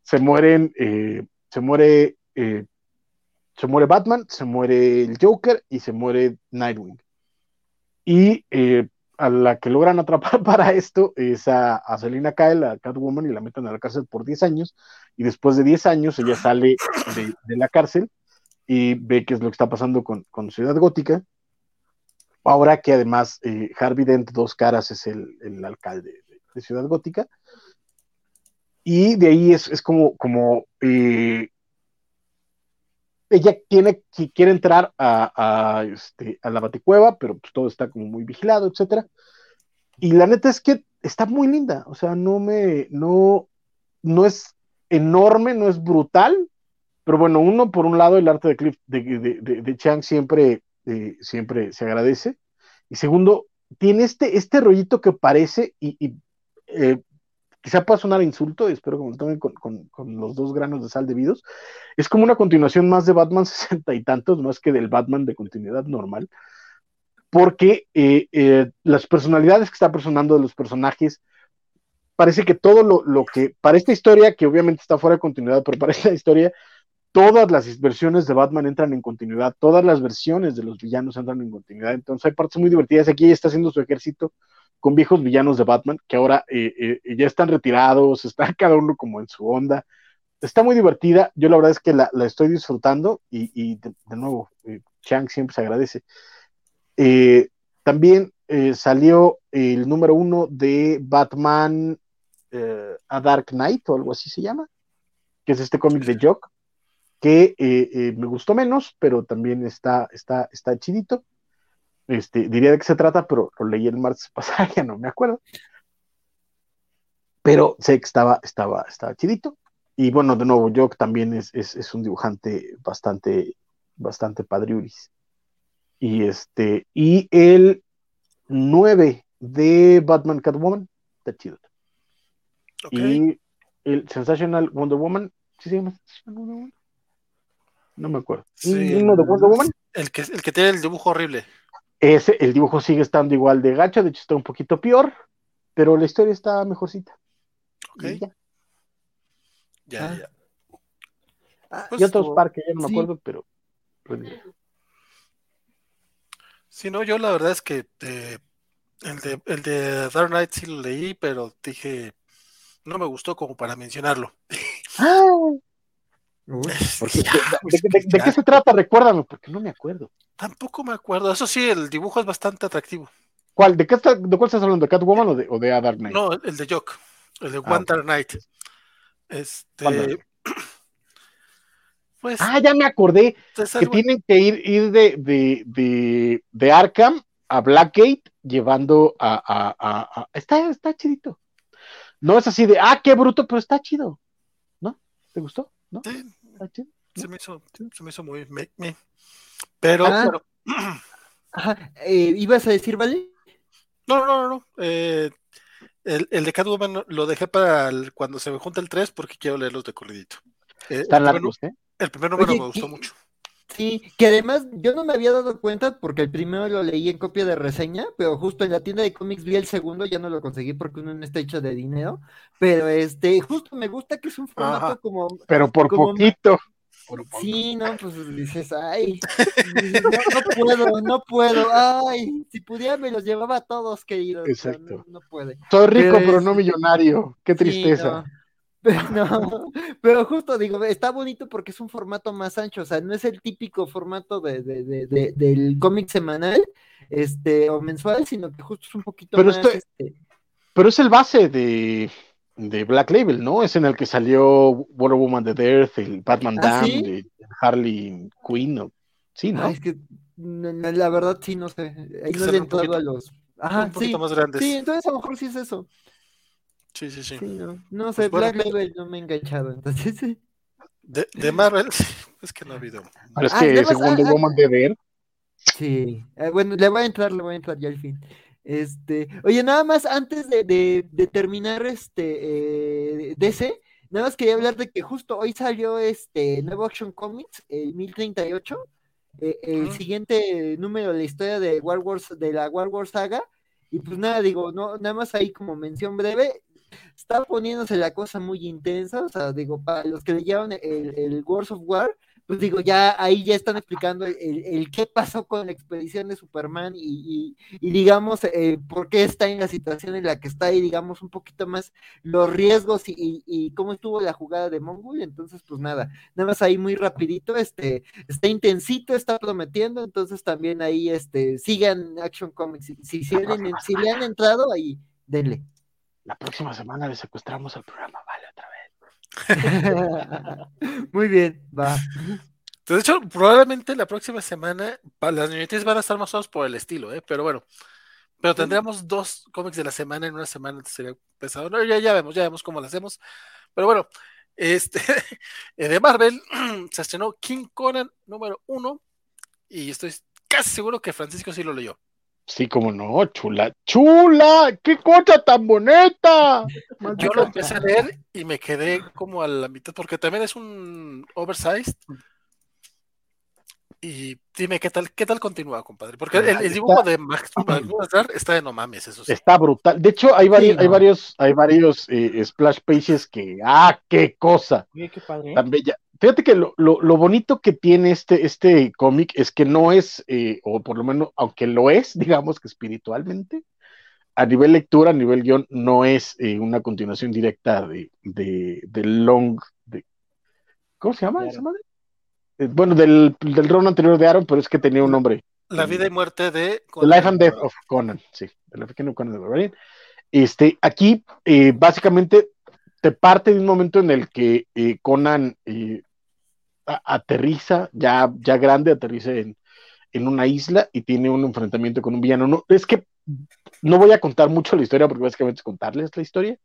se mueren, se muere, se muere Batman, se muere el Joker y se muere Nightwing. Y a la que logran atrapar para esto es a, Selina Kyle, a Catwoman, y la meten a la cárcel por 10 años, y después de 10 años ella sale de, la cárcel y ve qué es lo que está pasando con, Ciudad Gótica. Ahora que además eh, Harvey Dent, dos caras, es el, alcalde de, Ciudad Gótica. Y de ahí es, como, como eh, ella quiere entrar a, este, a la baticueva, pero pues todo está como muy vigilado, etcétera. Y la neta es que está muy linda, o sea, no me, no, no es enorme, no es brutal, pero bueno, uno, por un lado, el arte de Cliff, de, Chang siempre, eh, siempre se agradece, y segundo, tiene este, este rollito que parece, y, eh, quizá pueda sonar insulto, y espero que me lo tomen con, los dos granos de sal debidos, es como una continuación más de Batman sesenta y tantos, más que del Batman de continuidad normal, porque eh, eh, las personalidades que está personando de los personajes, parece que todo lo, lo, que, para esta historia, que obviamente está fuera de continuidad, pero para esta historia, todas las versiones de Batman entran en continuidad, todas las versiones de los villanos entran en continuidad, entonces hay partes muy divertidas, aquí está haciendo su ejército con viejos villanos de Batman que ahora eh, eh, ya están retirados, está cada uno como en su onda. Está muy divertida, yo la verdad es que la, estoy disfrutando y, de, nuevo, eh, Chang siempre se agradece. también salió el número uno de Batman A Dark Knight o algo así se llama, que es este cómic de Jock, que me gustó menos, pero también está, está, está chidito. Este, diría de qué se trata, pero lo leí el martes pasado, ya no me acuerdo. Pero sé que estaba, estaba, estaba chidito. Y bueno, de nuevo, Jock también es, es, un dibujante bastante, bastante padriuris. Y este, y el 9 de Batman Catwoman, está chido. Y el Sensational Wonder Woman, ¿sí se llama Wonder Woman? No me acuerdo. Wonder Woman? El que, el que tiene el dibujo horrible. Ese, el dibujo sigue estando igual de gacho, de hecho está un poquito peor, pero la historia está mejorcita. Ok. Ya, ya. ya. Ah, y otros parques, ya no me acuerdo, pero. Sí, no, yo la verdad es que eh, el, de, el de Dark Knight sí lo leí, pero dije, no me gustó como para mencionarlo. ¿De, qué se trata? Recuérdame, porque no me acuerdo. Tampoco me acuerdo. Eso sí, el dibujo es bastante atractivo. ¿Cuál? ¿De, qué está, de cuál estás hablando? ¿De Catwoman o de, o de Dark Knight? No, el de Jock. El de ah, One Dark Knight. Este. Pues, ah, ya me acordé que tienen que ir, ir de, de, de, de Arkham a Blackgate llevando a, a, a, Está, está chidito. No es así de, ah, qué bruto, pero está chido. ¿No? ¿Te gustó? ¿No? Sí, se me hizo, se me hizo muy. Pero. Ah. Eh, ¿Ibas a decir, vale? No, no, no, no. Eh, el, el, de Catwoman lo dejé para cuando se me junta el 3 porque quiero leerlos de corridito. Eh, Están largos, ¿eh? El primer número me gustó mucho. Sí, que además yo no me había dado cuenta porque el primero lo leí en copia de reseña, pero justo en la tienda de cómics vi el segundo, ya no lo conseguí porque uno no está hecho de dinero, pero este, justo me gusta que es un formato como... Pero por poquito. Sí, no, pues dices, ay, no, puedo, no puedo, ay, si pudiera me los llevaba a todos, querido. Exacto. No, puede. Soy rico, pero, no millonario, qué tristeza. no, pero justo digo, está bonito porque es un formato más ancho, o sea, no es el típico formato de, del cómic semanal este, o mensual, sino que justo es un poquito pero más. Este... Pero es el base de, Black Label, ¿no? Es en el que salió Wonder Woman the Death, el Batman ¿Ah, de Harley Quinn, ¿o? sí, ¿no? es que la verdad sí, no sé. Ahí no le he a los. Ajá, un poquito más grandes. Sí, entonces a lo mejor sí es eso. Sí, sí, sí. no, no sé, pues Black Label no me he enganchado, entonces sí. De, de Marvel, es que no ha habido. Pero es ah, que segundo ah, Woman de ver. Sí, eh, bueno, le voy a entrar, le voy a entrar ya al fin. Este, oye, nada más antes de, de, de terminar este eh, DC, nada más quería hablar de que justo hoy salió este nuevo Action Comics, el 1038, eh, el siguiente número de la historia de War Wars, de la War Wars saga. Y pues nada, digo, no, nada más ahí como mención breve, está poniéndose la cosa muy intensa, o sea, digo, para los que leyeron el, el Wars of War, pues digo, ya ahí ya están explicando el, qué pasó con la expedición de Superman y, digamos, eh, por qué está en la situación en la que está y digamos un poquito más los riesgos y, cómo estuvo la jugada de Mongol, entonces pues nada, nada más ahí muy rapidito, este, está intensito, está prometiendo, entonces también ahí, este, sigan Action Comics, si, si, si le han entrado, ahí, denle. La próxima semana le secuestramos el programa, vale, otra vez. Muy bien, va. De hecho, probablemente la próxima semana las noticias van a estar más o menos por el estilo, ¿eh? pero bueno. Pero tendríamos dos cómics de la semana en una semana, sería pesado. No, ya, ya vemos, ya vemos cómo lo hacemos. Pero bueno, este de Marvel se estrenó King Conan número uno. Y estoy casi seguro que Francisco sí lo leyó. Sí, como no, chula, chula, qué cosa tan bonita. Yo lo empecé a leer y me quedé como a la mitad, porque también es un oversized. Y dime qué tal, qué tal continúa, compadre. Porque el, dibujo de Max está de no mames, eso sí. Está brutal. De hecho, hay varios, hay varios, hay varios eh, splash pages que, ah, qué cosa. qué padre. Tan bella. Fíjate que lo, bonito que tiene este, este cómic es que no es, eh, o por lo menos, aunque lo es, digamos que espiritualmente, a nivel lectura, a nivel guion, no es eh, una continuación directa de, de, Long. De, ¿Cómo se llama esa madre? Eh, bueno, del, del ron anterior de Aaron, pero es que tenía un nombre. La vida y muerte de. The Life and Death of Conan, sí. The Life and Conan de Este, aquí, básicamente, te parte de un momento en el que Conan aterriza, ya, ya grande, aterriza en, en, una isla y tiene un enfrentamiento con un villano. No, es que no voy a contar mucho la historia porque básicamente es contarles la historia,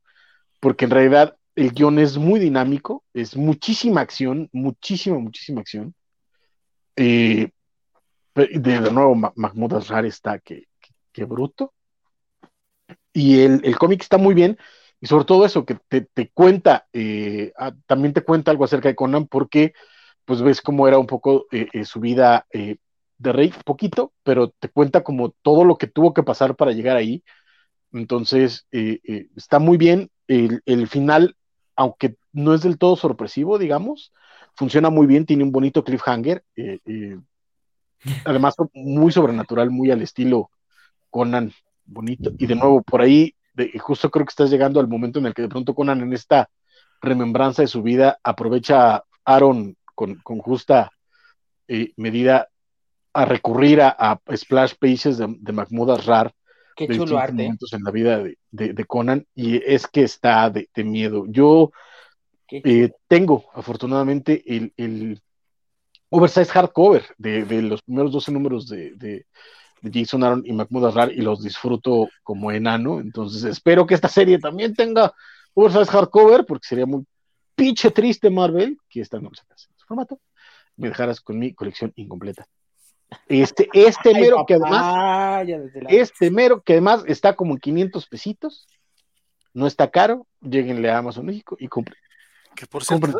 porque en realidad el guion es muy dinámico, es muchísima acción, muchísima, muchísima acción. de, nuevo, Mahmoud Asrar está que, que, bruto. Y el, el cómic está muy bien, y sobre todo eso, que te, te cuenta, eh, ah, también te cuenta algo acerca de Conan, porque pues ves cómo era un poco eh, eh, su vida de rey, poquito, pero te cuenta como todo lo que tuvo que pasar para llegar ahí. Entonces, está muy bien. El, el, final, aunque no es del todo sorpresivo, digamos, funciona muy bien, tiene un bonito cliffhanger. además, muy sobrenatural, muy al estilo Conan, bonito. Y de nuevo, por ahí justo creo que estás llegando al momento en el que de pronto Conan en esta remembranza de su vida aprovecha a Aaron con, justa eh, medida a recurrir a, splash pages de, de Mahmoud Asrar Qué chulo arte. en la vida de, Conan y es que está de, miedo. Yo eh, tengo afortunadamente el, el oversize hardcover de, de, los primeros 12 números de, Jason Aaron y Mahmoud Asrar y los disfruto como enano. Entonces espero que esta serie también tenga Oversize Hardcover, porque sería muy pinche triste Marvel que esta no en su formato. Me dejaras con mi colección incompleta. Este, este mero que además, este mero que además está como en 500 pesitos, no está caro, lleguenle a Amazon México y compren. Que por cierto,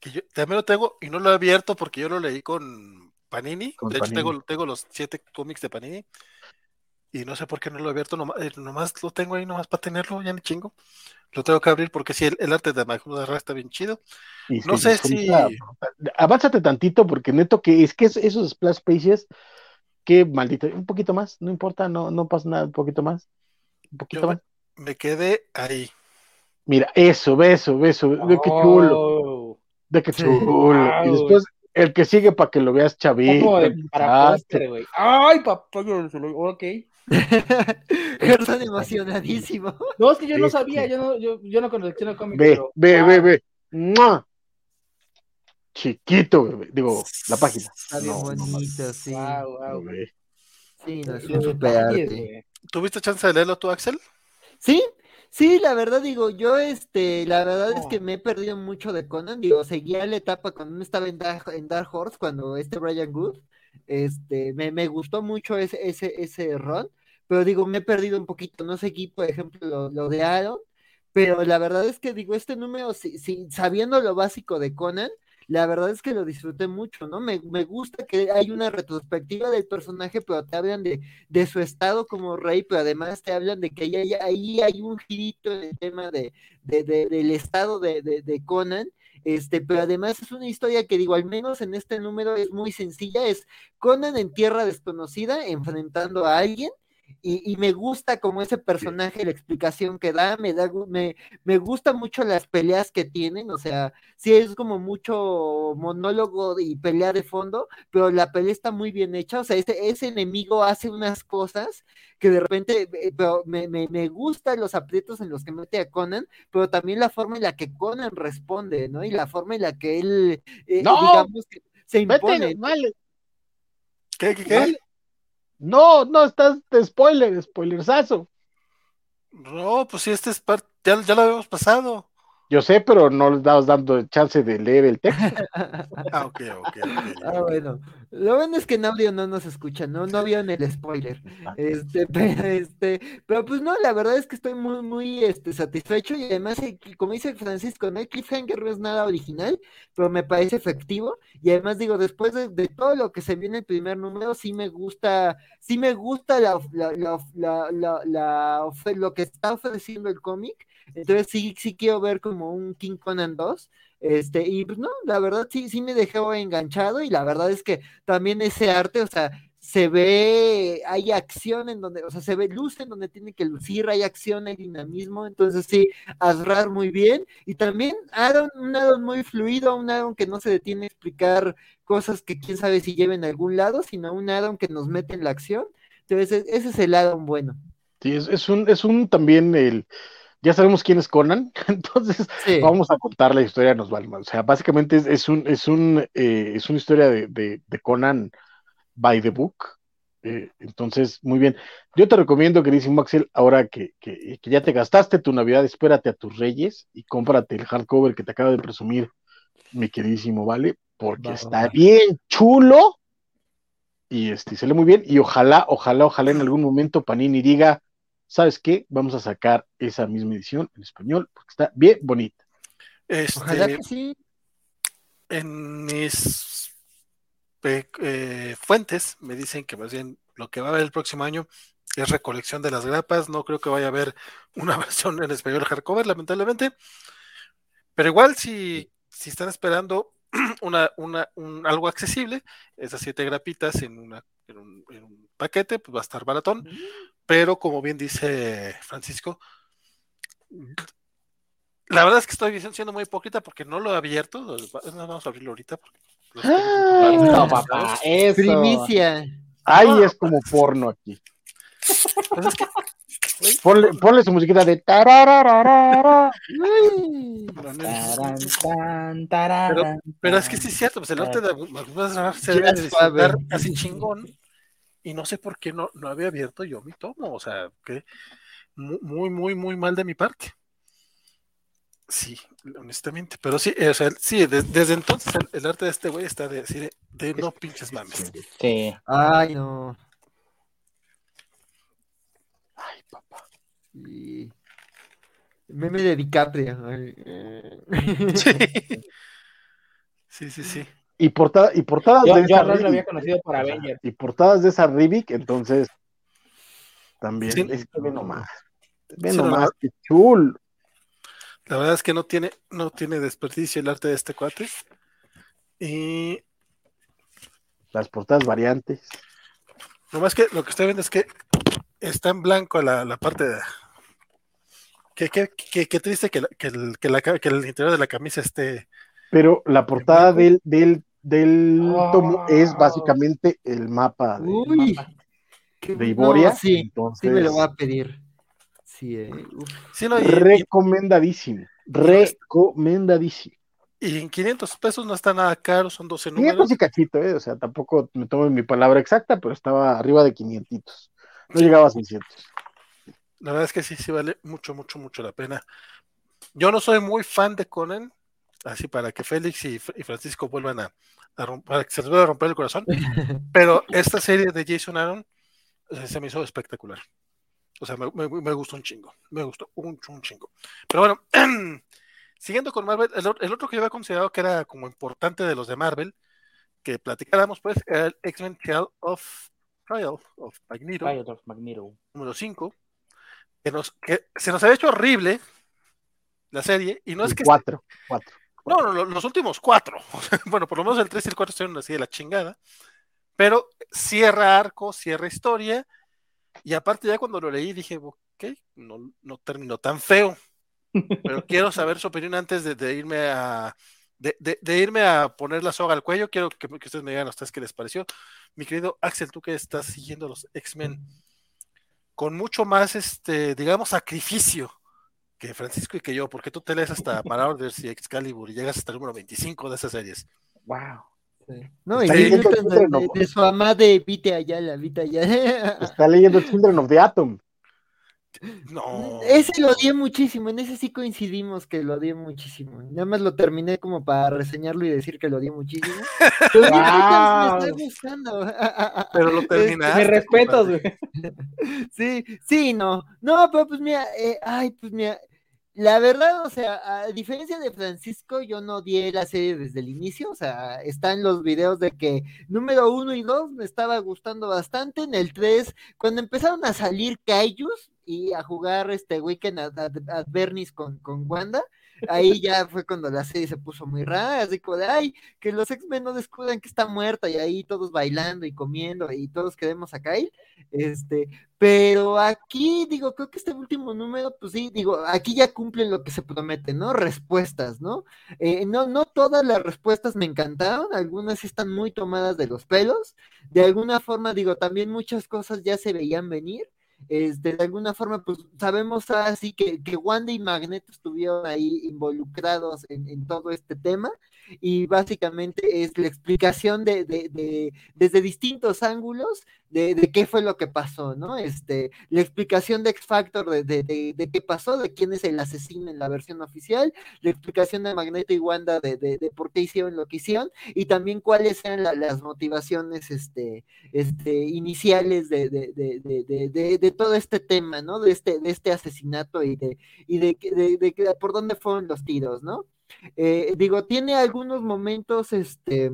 que yo también lo tengo y no lo he abierto porque yo lo leí con Panini. de hecho, tengo, tengo, los siete cómics de Panini. Y no sé por qué no lo he abierto. Eh, nomás, lo tengo ahí, nomás para tenerlo, ya ni chingo. Lo tengo que abrir porque sí, el, arte de Mahmoud está bien chido. no sé si. Avánzate tantito porque neto que es que esos splash pages, qué maldito. Un poquito más, no importa, no, no pasa nada, un poquito más. Un poquito más. Me, quedé ahí. Mira, eso, beso, beso, de qué chulo. De qué chulo. Y después el que sigue para que lo veas chavito. para güey. Ay, papá, ok. Gerson emocionadísimo. No, es que yo no sabía, yo no, yo, yo no colecciono cómics. Ve, ve, ve, ve. Chiquito, digo, la página. Está bien bonito, sí. Wow, wow. Sí, no, es un super ¿Tuviste chance de leerlo tú, Axel? Sí, Sí, la verdad digo, yo este, la verdad es que me he perdido mucho de Conan, digo, seguía la etapa cuando estaba en Dark, en Dark Horse, cuando este Brian Good, este, me, me gustó mucho ese, ese, ese rol, pero digo, me he perdido un poquito, no seguí, por ejemplo, lo, de Aaron, pero la verdad es que digo, este número, si, sabiendo lo básico de Conan, la verdad es que lo disfruté mucho, ¿no? Me, gusta que hay una retrospectiva del personaje, pero te hablan de, de, su estado como rey, pero además te hablan de que ahí hay, ahí hay un girito en el tema de, de, del estado de, Conan. Este, pero además es una historia que digo, al menos en este número es muy sencilla, es Conan en tierra desconocida enfrentando a alguien y, me gusta como ese personaje, la explicación que da, me da, me, me gusta mucho las peleas que tienen, o sea, sí es como mucho monólogo y pelea de fondo, pero la pelea está muy bien hecha, o sea, ese, ese enemigo hace unas cosas que de repente, eh, pero me, me, me gustan los aprietos en los que mete a Conan, pero también la forma en la que Conan responde, ¿no? Y la forma en la que él, eh, digamos, que se impone. ¿Qué, qué, qué? No, no, estás de spoiler, spoilersazo. No, pues sí, este es parte, ya, ya lo habíamos pasado. Yo sé, pero no les dabas dando chance de leer el texto. ah, ok, ok. Ah, bueno. Lo bueno es que en audio no nos escuchan, ¿no? No vieron el spoiler. Este, pero, este, pero pues no, la verdad es que estoy muy, muy este, satisfecho y además, eh, como dice Francisco, no hay cliffhanger, no es nada original, pero me parece efectivo. Y además digo, después de, todo lo que se viene en el primer número, sí me gusta, sí me gusta la, la, la, la, la lo que está ofreciendo el cómic entonces sí, sí quiero ver como un King Conan 2. Este, y pues no, la verdad sí, sí me dejó enganchado y la verdad es que también ese arte, o sea, se ve, hay acción en donde, o sea, se ve luz en donde tiene que lucir, hay acción, hay dinamismo, entonces sí, Asrar muy bien, y también Aaron, un Aaron muy fluido, un Aaron que no se detiene a explicar cosas que quién sabe si lleven a algún lado, sino un Aaron que nos mete en la acción, entonces ese es el Aaron bueno. Sí, es, un, es un también el. Ya sabemos quién es Conan, entonces vamos a contar la historia de Nosvalma. O sea, básicamente es, un, es, un, eh, es una historia de, de, Conan by the book. Eh, entonces, muy bien. Yo te recomiendo, queridísimo Axel, ahora que, que, ya te gastaste tu Navidad, espérate a tus reyes y cómprate el hardcover que te acaba de presumir mi queridísimo Vale, porque está bien chulo y este, se lee muy bien y ojalá, ojalá, ojalá en algún momento Panini diga, ¿sabes qué? Vamos a sacar esa misma edición en español porque está bien bonita. Este, ojalá que sí. En mis eh, fuentes me dicen que más bien lo que va a haber el próximo año es recolección de las grapas. No creo que vaya a haber una versión en español hardcover, lamentablemente. Pero igual, si, si están esperando una, una, un, algo accesible, esas siete grapitas en, una, en, un, paquete, pues va a estar baratón, mm. Pero como bien dice Francisco, la verdad es que estoy siendo muy hipócrita porque no lo he abierto, vamos a abrirlo ahorita. Porque no, papá, eso. Primicia. Ahí es como porno aquí. Pues Ponle, su musiquita de tarararara. Pero, pero es que sí es cierto, pues el arte de se debe disfrutar así chingón. Y no sé por qué no, no había abierto yo mi tomo. O sea, que muy, muy, muy mal de mi parte. Sí, honestamente. Pero sí, o sea, sí, desde entonces el, arte de este güey está de decir de, no pinches mames. Sí. Ay, no. Meme de DiCaprio. Sí. sí, sí, Y, portada, y portadas de esa lo había conocido por Avenger. Y portadas de esa Rivik, entonces también es que ve nomás. Ve nomás, qué chul. La verdad es que no tiene, no tiene desperdicio el arte de este cuate. Y las portadas variantes. Nomás que lo que estoy viendo es que está en blanco la, la parte de, Qué, qué, triste que, que, el, que, el interior de la camisa esté. Pero la portada del, del, del tomo es básicamente el mapa de, Uy, de Iboria. sí, entonces... sí me lo va a pedir. Sí, eh, recomendadísimo. recomendadísimo. Y en 500 pesos no está nada caro, son 12 números. 500 y cachito, eh, o sea, tampoco me tomo mi palabra exacta, pero estaba arriba de 500. No llegaba a 600. La verdad es que sí, sí vale mucho, mucho, mucho la pena. Yo no soy muy fan de Conan, así para que Félix y, Francisco vuelvan a, romper, para que se les vuelva a romper el corazón, pero esta serie de Jason Aaron se me hizo espectacular. O sea, me, gustó un chingo, me gustó un, chingo. Pero bueno, siguiendo con Marvel, el, otro que yo había considerado que era como importante de los de Marvel, que platicáramos, pues, era el X-Men Trial of Trial of Magneto, of Magneto. número 5, que, nos, que se nos había hecho horrible la serie, y no es que... Cuatro, cuatro. No, no, los últimos cuatro. bueno, por lo menos el 3 y el 4 estuvieron así de la chingada. Pero cierra arco, cierra historia. Y aparte ya cuando lo leí dije, ok, no, no terminó tan feo. Pero quiero saber su opinión antes de, irme a... De, de, irme a poner la soga al cuello, quiero que, que ustedes me digan a ustedes qué les pareció. Mi querido Axel, tú que estás siguiendo los X-Men, con mucho más, este, digamos, sacrificio que Francisco y que yo, porque tú te lees hasta Marauders y Excalibur y llegas hasta el número 25 de esas series. Wow. No, y de, de, su amada de Vite Ayala, Vite Ayala. Está leyendo Children of the Atom. No. Ese lo odié muchísimo, en ese sí coincidimos que lo odié muchísimo. Nada más lo terminé como para reseñarlo y decir que lo odié muchísimo. Pero me está gustando. Pero lo terminaste. Me respeto, güey. Sí, sí, no. No, pero pues mira, eh, ay, pues mira, la verdad, o sea, a diferencia de Francisco, yo no odié la serie desde el inicio, o sea, están los videos de que número uno y dos me estaba gustando bastante, en el tres, cuando empezaron a salir Kaijus y a jugar este Weekend at, at, Bernie's con, con Wanda, ahí ya fue cuando la serie se puso muy rara, así como de, ay, que los X-Men no descubran que está muerta y ahí todos bailando y comiendo y todos queremos a Kyle, este, pero aquí digo, creo que este último número, pues sí, digo, aquí ya cumplen lo que se promete, ¿no? Respuestas, ¿no? Eh, no, no todas las respuestas me encantaron, algunas están muy tomadas de los pelos, de alguna forma, digo, también muchas cosas ya se veían venir, este, de alguna forma, pues sabemos así que, que Wanda y Magneto estuvieron ahí involucrados en, todo este tema y básicamente es la explicación de, de, desde distintos ángulos de, qué fue lo que pasó, ¿no? Este, la explicación de X Factor de, qué pasó, de quién es el asesino en la versión oficial, la explicación de Magneto y Wanda de, por qué hicieron lo que hicieron y también cuáles eran las motivaciones este, este, iniciales de, de, todo este tema, ¿no? De este, de este asesinato y de, y de, de, por dónde fueron los tiros, ¿no? Eh, digo, tiene algunos momentos, este,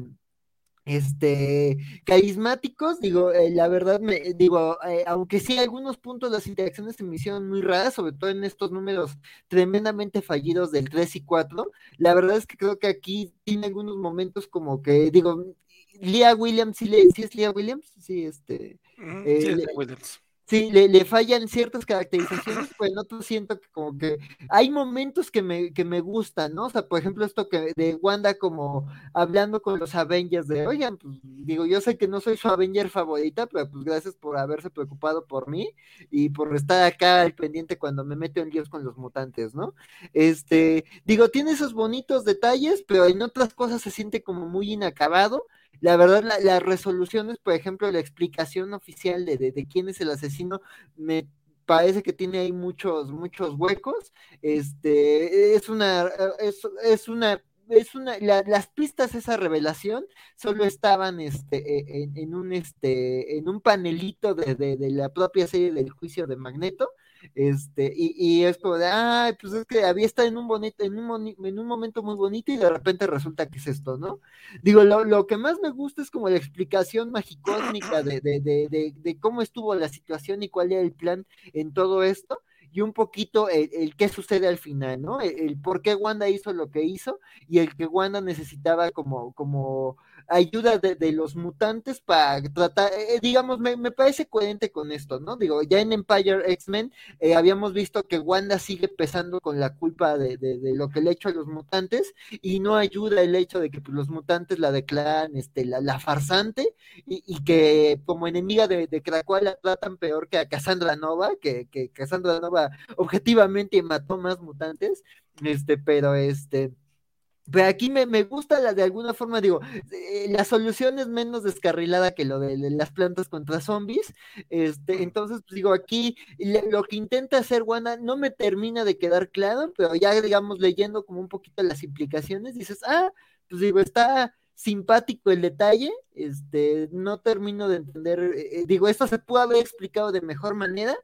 este, carismáticos, digo, eh, la verdad, me, digo, eh, aunque sí algunos puntos las interacciones se me hicieron muy raras, sobre todo en estos números tremendamente fallidos del 3 y 4, la verdad es que creo que aquí tiene algunos momentos como que, digo, Leah Williams, ¿sí, le, es Leah Williams? Sí, este... sí, Williams. Sí, le, le, fallan ciertas caracterizaciones, pues en otros siento que como que hay momentos que me, que me gustan, ¿no? O sea, por ejemplo, esto que de Wanda como hablando con los Avengers de, oigan, pues digo, yo sé que no soy su Avenger favorita, pero pues gracias por haberse preocupado por mí y por estar acá al pendiente cuando me meto en Dios con los mutantes, ¿no? Este, digo, tiene esos bonitos detalles, pero en otras cosas se siente como muy inacabado la verdad, las resoluciones, por ejemplo, la explicación oficial de, de, quién es el asesino, me parece que tiene ahí muchos, muchos huecos. Este, es una, es, es una es una, las pistas esa revelación solo estaban este, e, en, un este, en un panelito de, de, de, la propia serie del juicio de Magneto, este, y, y es como de, ay, pues es que había estado en un bonito, en un, en un momento muy bonito y de repente resulta que es esto, ¿no? Digo, lo, lo que más me gusta es como la explicación magicósmica de, de, de, de, cómo estuvo la situación y cuál era el plan en todo esto y un poquito el, qué sucede al final, ¿no? El, por qué Wanda hizo lo que hizo y el que Wanda necesitaba como, como ayuda de, los mutantes para tratar, eh, digamos, me, parece coherente con esto, ¿no? Digo, ya en Empire X-Men eh, habíamos visto que Wanda sigue pesando con la culpa de, lo que le ha hecho a los mutantes y no ayuda el hecho de que pues, los mutantes la declaran este, la, farsante y, que como enemiga de, de la tratan peor que a Cassandra Nova, que, que Cassandra Nova objetivamente mató más mutantes, este, pero este pero aquí me, gusta la de alguna forma, digo, eh, la solución es menos descarrilada que lo de, las plantas contra zombies. Este, entonces, pues digo, aquí lo que intenta hacer Wanda no me termina de quedar claro, pero ya, digamos, leyendo como un poquito las implicaciones, dices, ah, pues digo, está simpático el detalle, este, no termino de entender, eh, eh, digo, esto se pudo haber explicado de mejor manera,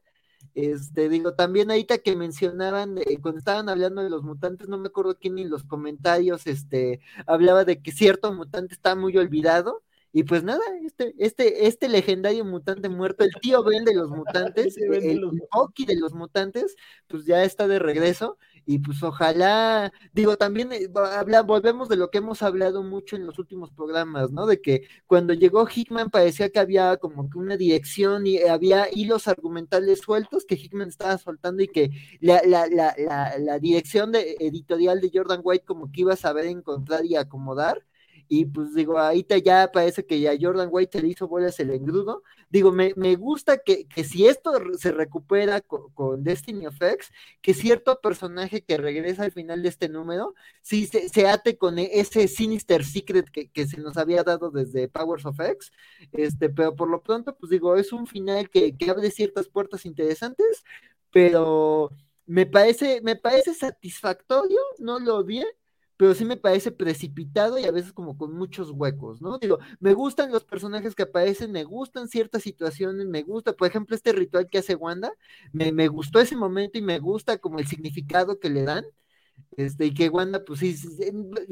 este, digo, también ahorita que mencionaban, eh, cuando estaban hablando de los mutantes, no me acuerdo quién en los comentarios, este, hablaba de que cierto mutante está muy olvidado. Y pues nada, este, este, este legendario mutante muerto, el tío Ben de los mutantes, el Oki de los mutantes, pues ya está de regreso y pues ojalá, digo, también eh, habla, volvemos de lo que hemos hablado mucho en los últimos programas, ¿no? De que cuando llegó Hickman parecía que había como que una dirección y había hilos argumentales sueltos que Hickman estaba soltando y que la, la, la, la, la dirección de, editorial de Jordan White como que iba a saber encontrar y acomodar y pues digo, ahorita ya parece que ya Jordan White se le hizo bolas el engrudo. Digo, me, gusta que, si esto se recupera con, Destiny of X, que cierto personaje que regresa al final de este número, sí se, ate con e, ese Sinister Secret que, se nos había dado desde Powers of X. Este, pero por lo pronto, pues digo, es un final que, que abre ciertas puertas interesantes, pero me parece, me parece satisfactorio, no lo vi pero sí me parece precipitado y a veces como con muchos huecos, ¿no? Digo, me gustan los personajes que aparecen, me gustan ciertas situaciones, me gusta, por ejemplo, este ritual que hace Wanda, me, me gustó ese momento y me gusta como el significado que le dan, este, y que Wanda, pues sí,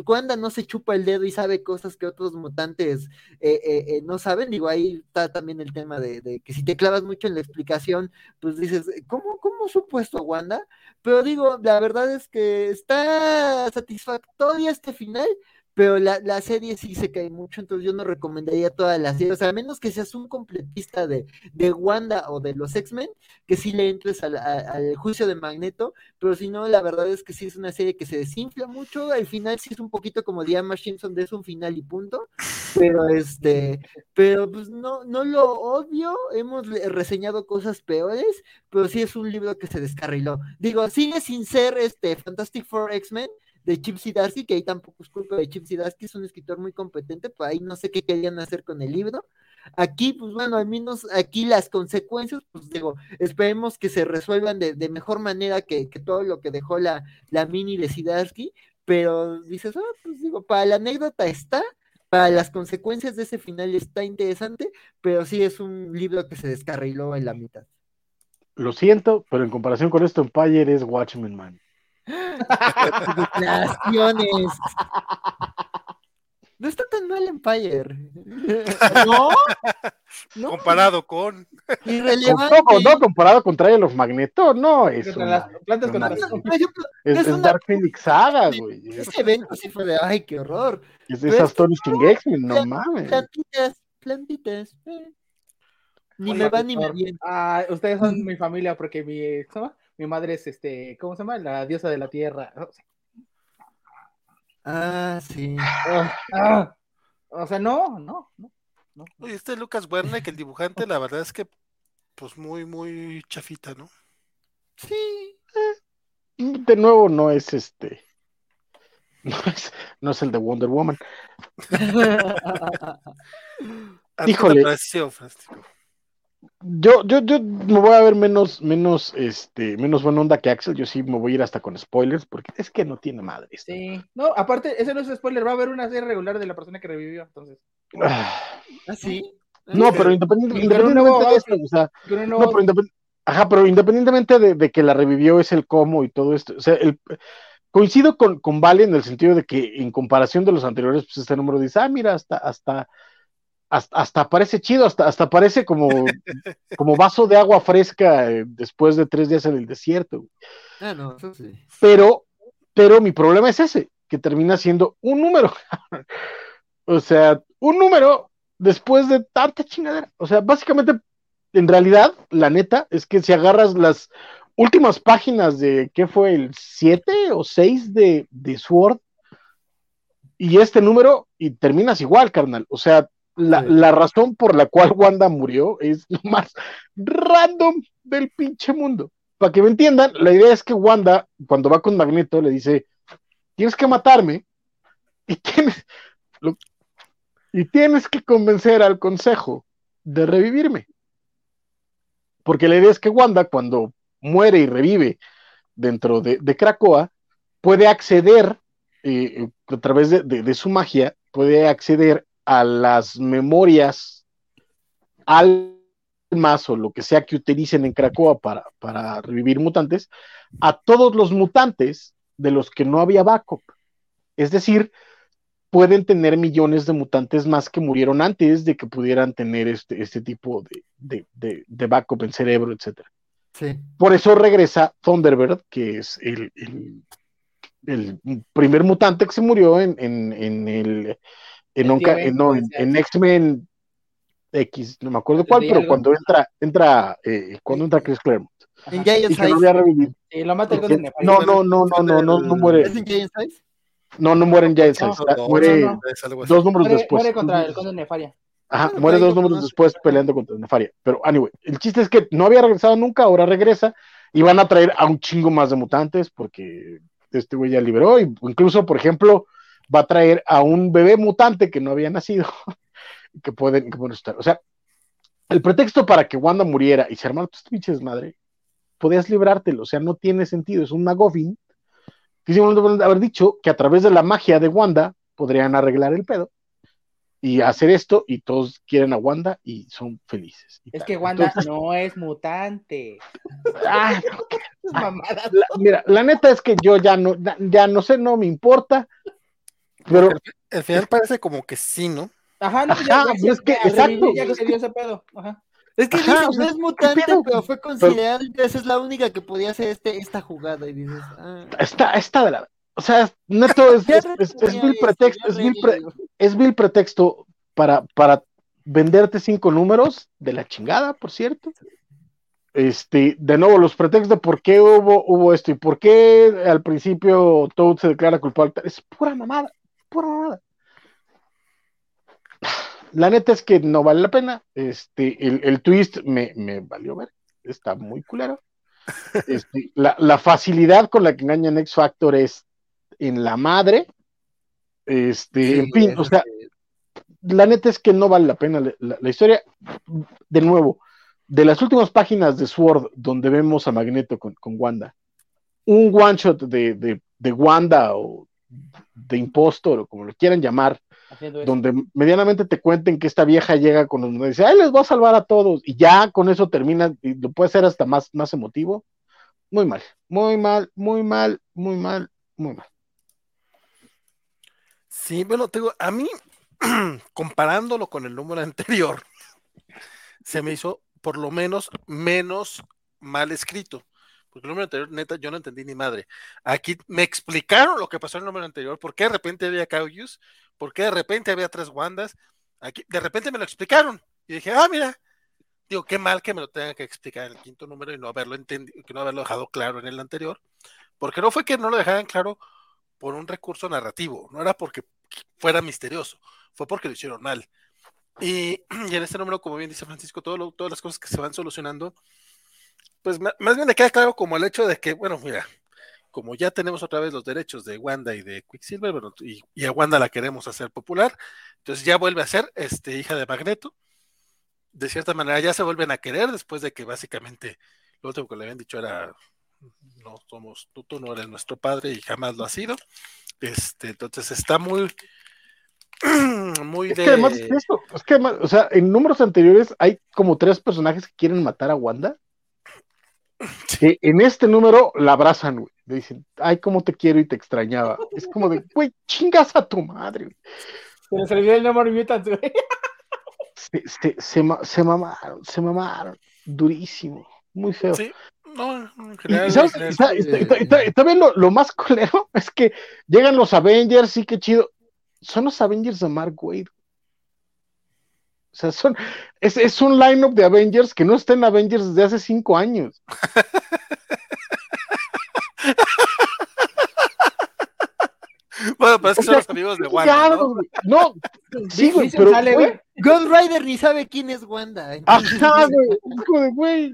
Wanda no se chupa el dedo y sabe cosas que otros mutantes eh, eh, eh, no saben. Digo, ahí está también el tema de, que si te clavas mucho en la explicación, pues dices, ¿cómo, cómo supo esto Wanda? Pero digo, la verdad es que está satisfactoria este final, pero la, la, serie sí se cae mucho, entonces yo no recomendaría toda la serie, o sea, a menos que seas un completista de, de Wanda o de los X-Men, que sí le entres al, juicio de Magneto, pero si no, la verdad es que sí es una serie que se desinfla mucho, al final sí es un poquito como Diana Simpson, de es un final y punto, pero este, pero pues no, no lo odio, hemos reseñado cosas peores, pero sí es un libro que se descarriló. Digo, sigue sin ser este Fantastic Four X-Men, de Chip Zdarsky, que ahí tampoco es culpa de Chip Zdarsky, es un escritor muy competente, pues ahí no sé qué querían hacer con el libro. Aquí, pues bueno, al menos aquí las consecuencias, pues digo, esperemos que se resuelvan de, mejor manera que, todo lo que dejó la, la mini de Zdarsky, pero dices, ah, pues digo, para la anécdota está, para las consecuencias de ese final está interesante, pero sí es un libro que se descarriló en la mitad. Lo siento, pero en comparación con esto, Empire es Watchmen Man. No está tan mal Empire. ¿No? ¿No? Comparado con. Irrelevante. No, no, comparado con Trial of Magneto, no. Es las plantas contra Es, es, Dark Phoenix Saga, güey. Ese evento sí fue de, ay, qué horror. Es de esas Tony King X-Men, no mames. Plantitas, plantitas. Eh. Ni me va ni me viene. Ah, ustedes son mi familia porque mi. ¿cómo? Mi madre es este, ¿cómo se llama? La diosa de la tierra. Ah, sí. Ah, ah. o sea, no, no, no. no. Oye, este Lucas Werner, que el dibujante, la verdad es que, pues muy, muy chafita, ¿no? Sí. De nuevo, no es este. No es, no es el de Wonder Woman. Híjole yo, yo, yo me voy a ver menos, menos, este, menos buena onda que Axel. Yo sí me voy a ir hasta con spoilers, porque es que no tiene madre. Sí, no, aparte, ese no es spoiler, va a haber una serie regular de la persona que revivió, entonces. Ah, ¿Ah sí. No, pero independientemente, de esto, o sea, no, pero ajá, pero independientemente de, que la revivió es el cómo y todo esto, o sea, el, coincido con, con Vale en el sentido de que en comparación de los anteriores, pues este número dice, ah, mira, hasta, hasta, hasta, parece chido, hasta, hasta parece como, como vaso de agua fresca eh, después de tres días en el desierto. Ah, no, eso sí. Pero, pero mi problema es ese, que termina siendo un número. o sea, un número después de tanta chingadera. O sea, básicamente, en realidad, la neta es que si agarras las últimas páginas de, ¿qué fue? El 7 o 6 de, de Sword, y este número, y terminas igual, carnal. O sea, la, razón por la cual Wanda murió es lo más random del pinche mundo. Para que me entiendan, la idea es que Wanda, cuando va con Magneto, le dice, tienes que matarme y tienes, y tienes que convencer al consejo de revivirme. Porque la idea es que Wanda, cuando muere y revive dentro de, de Krakoa, puede acceder eh, a través de, de, su magia, puede acceder a las memorias almas o lo que sea que utilicen en Cracoa para, para revivir mutantes, a todos los mutantes de los que no había backup. Es decir, pueden tener millones de mutantes más que murieron antes de que pudieran tener este, este tipo de, de, backup en cerebro, etc. Por eso regresa Thunderbird, que es el, el, primer mutante que se murió en, en el en, en, X-Men X, no me acuerdo cuál, pero cuando entra, entra, eh, cuando entra Chris Claremont. En Giant Size. Y lo mata el No, no, no, no, no, no, no muere. ¿Es en Giant Size? No, no muere en Giant Size. muere dos números después. Muere contra el Conde Nefaria. Ajá, muere dos números después peleando contra Nefaria. Pero, anyway, el chiste es que no había regresado nunca, ahora regresa y van a traer a un chingo más de mutantes porque este güey ya liberó. Y incluso, por ejemplo, va a traer a un bebé mutante que no había nacido, que pueden, que pueden estar. O sea, el pretexto para que Wanda muriera y se armaron tus pinches madre, podías librártelo, o sea, no tiene sentido, es un magofin. Quisimos haber dicho que a través de la magia de Wanda podrían arreglar el pedo y hacer esto y todos quieren a Wanda y son felices. es que Wanda no es mutante. Ah, mira, la neta es que yo ya no, ya no sé, no me importa. Pero al final parece como que sí, ¿no? Ajá, no, ya, es que, exacto. Ya se dio ese pedo. Ajá. Es que no es mutante, pero fue considerado, esa es la única que podía hacer este, esta jugada. Y dices, ah. Está, está de la. o sea, neto, es, es, es, pretexto, es mil, pretexto para, para venderte cinco números de la chingada, por cierto. Este, de nuevo, los pretextos de por qué hubo, hubo esto y por qué al principio Toad se declara culpable, es pura mamada, pura mamada. La neta es que no vale la pena. Este, el, el twist me, me, valió ver, está muy culero. Este, la, la, facilidad con la que engañan X Factor es en la madre. Este, en fin, o sea, la neta es que no vale la pena la, historia. De nuevo, de las últimas páginas de Sword, donde vemos a Magneto con, Wanda, un one shot de, de, Wanda o de Impostor o como lo quieran llamar, donde medianamente te cuenten que esta vieja llega con los y dice, ay, les voy a salvar a todos, y ya con eso termina, y lo puede ser hasta más, más emotivo. Muy mal, muy mal, muy mal, muy mal, muy mal. Sí, bueno, tengo, a mí, comparándolo con el número anterior, se me hizo por lo menos menos mal escrito. Porque el número anterior, neta, yo no entendí ni madre. Aquí me explicaron lo que pasó en el número anterior, por qué de repente había Kauyus, por qué de repente había tres Wandas. Aquí, de repente me lo explicaron. Y dije, ah, mira, digo, qué mal que me lo tengan que explicar en el quinto número y no haberlo entendido, que no haberlo dejado claro en el anterior. Porque no fue que no lo dejaran claro por un recurso narrativo, no era porque fuera misterioso, fue porque lo hicieron mal. Y, en este número, como bien dice Francisco, todo todas las cosas que se van solucionando, pues más bien le queda claro como el hecho de que, bueno, mira, como ya tenemos otra vez los derechos de Wanda y de Quicksilver, bueno, y, a Wanda la queremos hacer popular, entonces ya vuelve a ser este, hija de Magneto. De cierta manera ya se vuelven a querer después de que básicamente lo último que le habían dicho era no somos, tú, tú no eres nuestro padre y jamás lo ha sido. Este, entonces está muy, muy es Que además es que además, o sea, en números anteriores hay como tres personajes que quieren matar a Wanda. Que en este número la abrazan, güey. Le dicen, ay, cómo te quiero y te extrañaba. Es como de, güey, chingas a tu madre, Se les olvidó el nombre Mutant, güey. Se, se, se, se, mamaron, se mamaron. Durísimo. Muy feo. Sí, no, bien lo, más colero es que llegan los Avengers, sí, qué chido. Son los Avengers de Mark Wade. O sea, son, es, es un lineup de Avengers que no está en Avengers desde hace cinco años. Bueno, pero es que son los amigos de Wanda. ¿no? no, sí, güey, pero. Ghost Rider ni sabe quién es Wanda. Ajá, güey. Hijo de güey.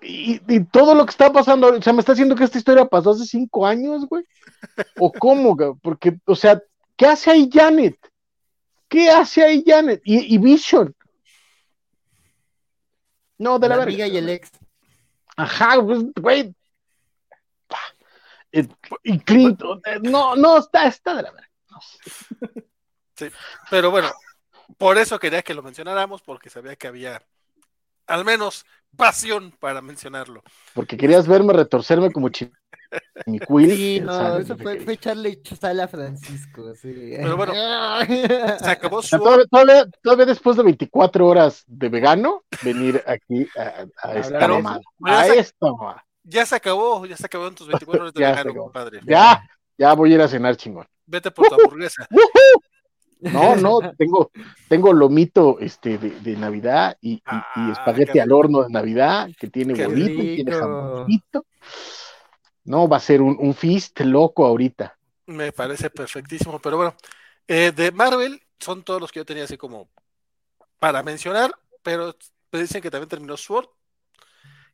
Y, todo lo que está pasando, o sea, me está diciendo que esta historia pasó hace cinco años, güey. ¿O cómo, güey? Porque, o sea, ¿qué hace ahí Janet? ¿Qué hace ahí Janet? Y, Vision. No, de la, la amiga y el ex. Ajá, pues, güey. Y Clinton, eh, no, no, está, está de la verga. Sí, pero bueno, por eso quería que lo mencionáramos, porque sabía que había al menos pasión para mencionarlo. Porque querías verme retorcerme como mi Sí, no, eso fue, fue, echarle sal a Francisco. Sí. Pero bueno, se acabó su. Todavía, todavía, después de 24 horas de vegano, venir aquí a, a esta mamá. A esta mamá. Ya se acabó, ya se acabó en tus 24 horas de vegano, compadre. Ya, ya voy a ir a cenar chingón. Vete por tu hamburguesa. No, no, tengo, tengo lomito este, de, Navidad y, y, ah, espagueti al horno de Navidad, que tiene bolito y tiene jamoncito. No, va a ser un, un feast loco ahorita. Me parece perfectísimo, pero bueno, eh, de Marvel son todos los que yo tenía así como para mencionar, pero me dicen que también terminó Sword.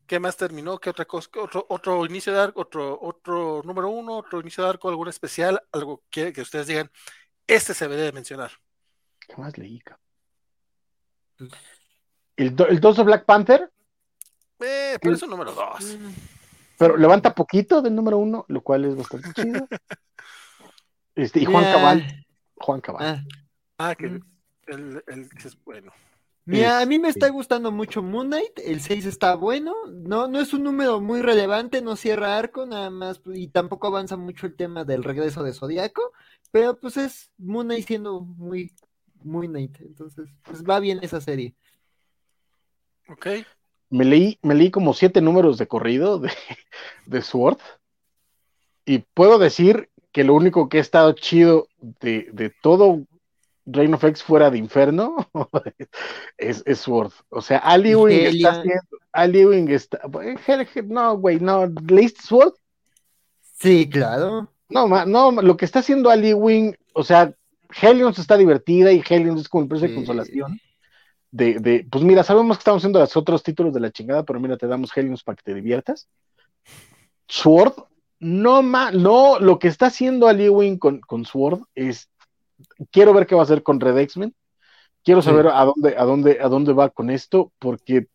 ¿Qué más terminó? ¿Qué otra cosa? Otro, otro inicio de arco, otro, otro número uno, otro inicio de arco, algún especial, algo que, que ustedes digan, este se debe de mencionar. ¿Qué más leí? ¿El, el 2 de Black Panther? Eh, pero es un número 2. Pero levanta poquito del número 1, lo cual es bastante chido. Este, y Juan Cabal. Juan Cabal. Ah, ah que mm. el, el, es bueno. Mira, a mí me está gustando mucho Moon Knight, el 6 está bueno, no, no es un número muy relevante, no cierra arco, nada más, y tampoco avanza mucho el tema del regreso de Zodíaco, pero pues es Moon Knight siendo muy, muy Knight, entonces pues va bien esa serie. Ok. Me leí, me leí como siete números de corrido de, de Sword, y puedo decir que lo único que ha estado chido de, de todo Reign of X fuera de Inferno es, es Sword. O sea, Ali Wing está haciendo. Ali Wing está. No, güey, no. ¿Leíste Sword? Sí, claro. No, no, lo que está haciendo Ali Wing, o sea, Helions está divertida y Helions es como el precio de consolación. De, de, pues mira, sabemos que estamos haciendo los otros títulos de la chingada, pero mira, te damos Helions para que te diviertas. Sword, no, ma, no, lo que está haciendo Ali Wing con, con Sword es quiero ver qué va a hacer con Red X-Men. Quiero saber a dónde, a dónde, a dónde va con esto, porque,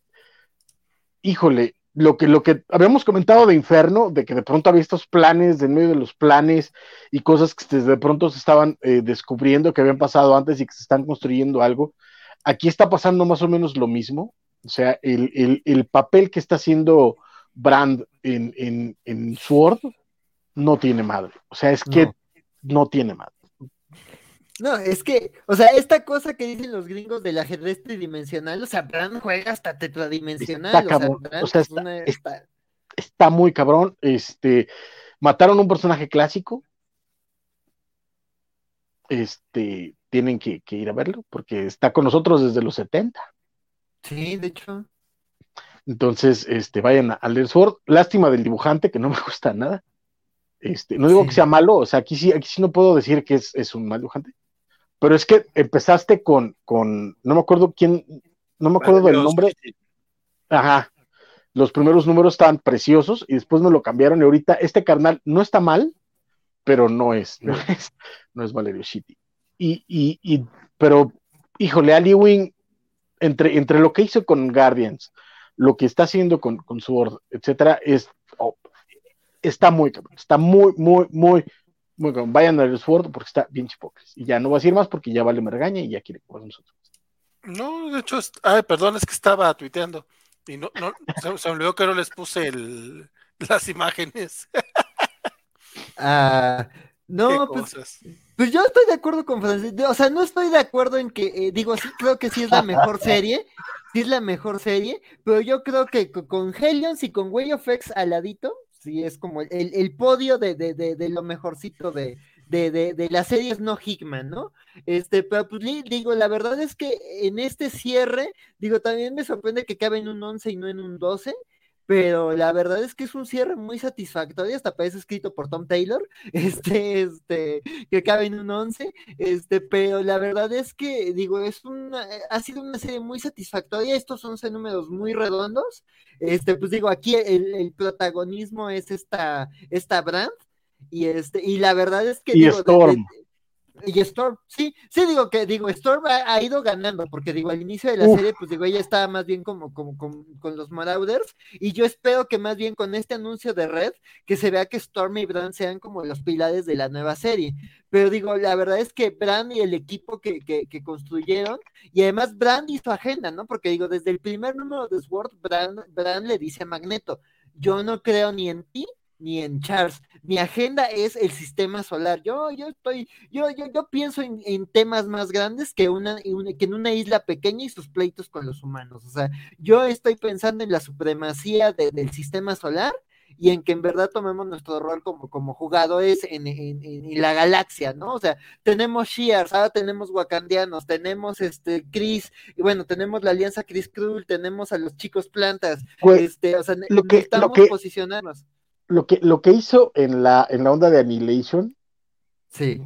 híjole, lo que, lo que habíamos comentado de Inferno, de que de pronto había estos planes, en medio de los planes y cosas que de pronto se estaban eh, descubriendo que habían pasado antes y que se están construyendo algo. Aquí está pasando más o menos lo mismo. O sea, el, papel que está haciendo Brand en, en, Sword no tiene madre. O sea, es que no tiene madre. No, es que, o sea, esta cosa que dicen los gringos del ajedrez tridimensional, o sea, Bran juega hasta tetradimensional. Está, está, muy cabrón. Este, mataron un personaje clásico. Este, tienen que, ir a verlo porque está con nosotros desde los 70. Sí, de hecho. Entonces, este, vayan a, leer Sword. Lástima del dibujante, que no me gusta nada. Este, no digo que sea malo, o sea, aquí sí, aquí sí no puedo decir que es, es un mal dibujante pero es que empezaste con, con, no me acuerdo quién, no me acuerdo del nombre. Ajá. Los primeros números estaban preciosos y después me lo cambiaron y ahorita este carnal no está mal, pero no es, no es, no es Valerio Shitty. Y, y, y, pero, híjole, Ali Wing, entre, entre lo que hizo con Guardians, lo que está haciendo con, con Sword, etcétera, es, oh, está muy, está muy, muy, muy, muy bien, vayan al esfuerzo porque está bien chipocles. Y ya no voy a decir más porque ya vale me regaña y ya quiere con nosotros. No, de hecho, ay, perdón, es que estaba tuiteando. Y no, no, se, me olvidó que no les puse el, las imágenes. ah, no, pues, pues, yo estoy de acuerdo con Francisco. O sea, no estoy de acuerdo en que, eh, digo, sí creo que sí es la mejor serie. Sí es la mejor serie, pero yo creo que con Helions y con Way of X al ladito, sí, es como el, el podio de, de, de, de, lo mejorcito de, de, de, de las series no Hickman, ¿no? Este, pero pues digo, la verdad es que en este cierre, digo, también me sorprende que cabe en un 11 y no en un 12, pero la verdad es que es un cierre muy satisfactorio, hasta parece escrito por Tom Taylor, este, este, que cabe en un 11, este, pero la verdad es que, digo, es una, ha sido una serie muy satisfactoria, estos 11 números muy redondos, este, pues digo, aquí el, protagonismo es esta, esta Brand, y este, y la verdad es que... Y Storm. Y Storm, sí, sí digo que digo, Storm ha, ido ganando, porque digo, al inicio de la serie, pues digo, ella estaba más bien como, como, con los Marauders, y yo espero que más bien con este anuncio de Red, que se vea que Storm y Bran sean como los pilares de la nueva serie. Pero digo, la verdad es que Bran y el equipo que, que, que construyeron, y además Bran y su agenda, ¿no? Porque digo, desde el primer número de Sword, Bran, Bran le dice a Magneto, yo no creo ni en ti ni en Charles. Mi agenda es el sistema solar. Yo, yo estoy, yo, yo, yo pienso en, temas más grandes que una, que en una isla pequeña y sus pleitos con los humanos. O sea, yo estoy pensando en la supremacía del sistema solar y en que en verdad tomemos nuestro rol como, como jugadores en, en, la galaxia, ¿no? O sea, tenemos Shears, ahora tenemos Wakandianos, tenemos este Chris, y bueno, tenemos la alianza Chris Krull, tenemos a los chicos plantas, pues, este, o sea, necesitamos posicionarnos lo que, lo que hizo en la, en la onda de Annihilation. Sí.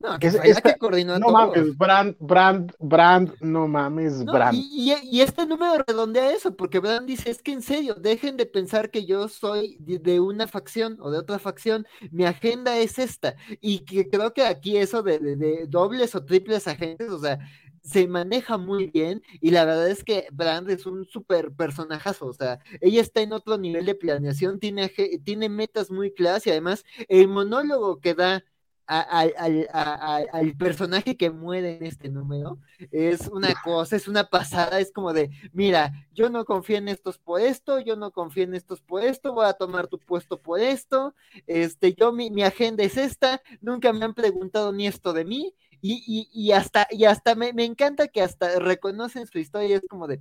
No, que, es, que coordinó no mames, Brand, Brand, Brand, no mames, Brand. Y, y, este número redondea eso, porque Brand dice, es que en serio, dejen de pensar que yo soy de, una facción o de otra facción, mi agenda es esta, y que creo que aquí eso de, de, de dobles o triples agentes, o sea, se maneja muy bien y la verdad es que Brand es un súper personajazo, o sea, ella está en otro nivel de planeación, tiene, tiene metas muy claras y además el monólogo que da al personaje que muere en este número es una cosa, es una pasada, es como de, mira, yo no confío en estos por esto, yo no confío en estos por esto, voy a tomar tu puesto por esto, este, yo mi, mi agenda es esta, nunca me han preguntado ni esto de mí, y, y, hasta, y hasta me, encanta que hasta reconocen su historia, es como de,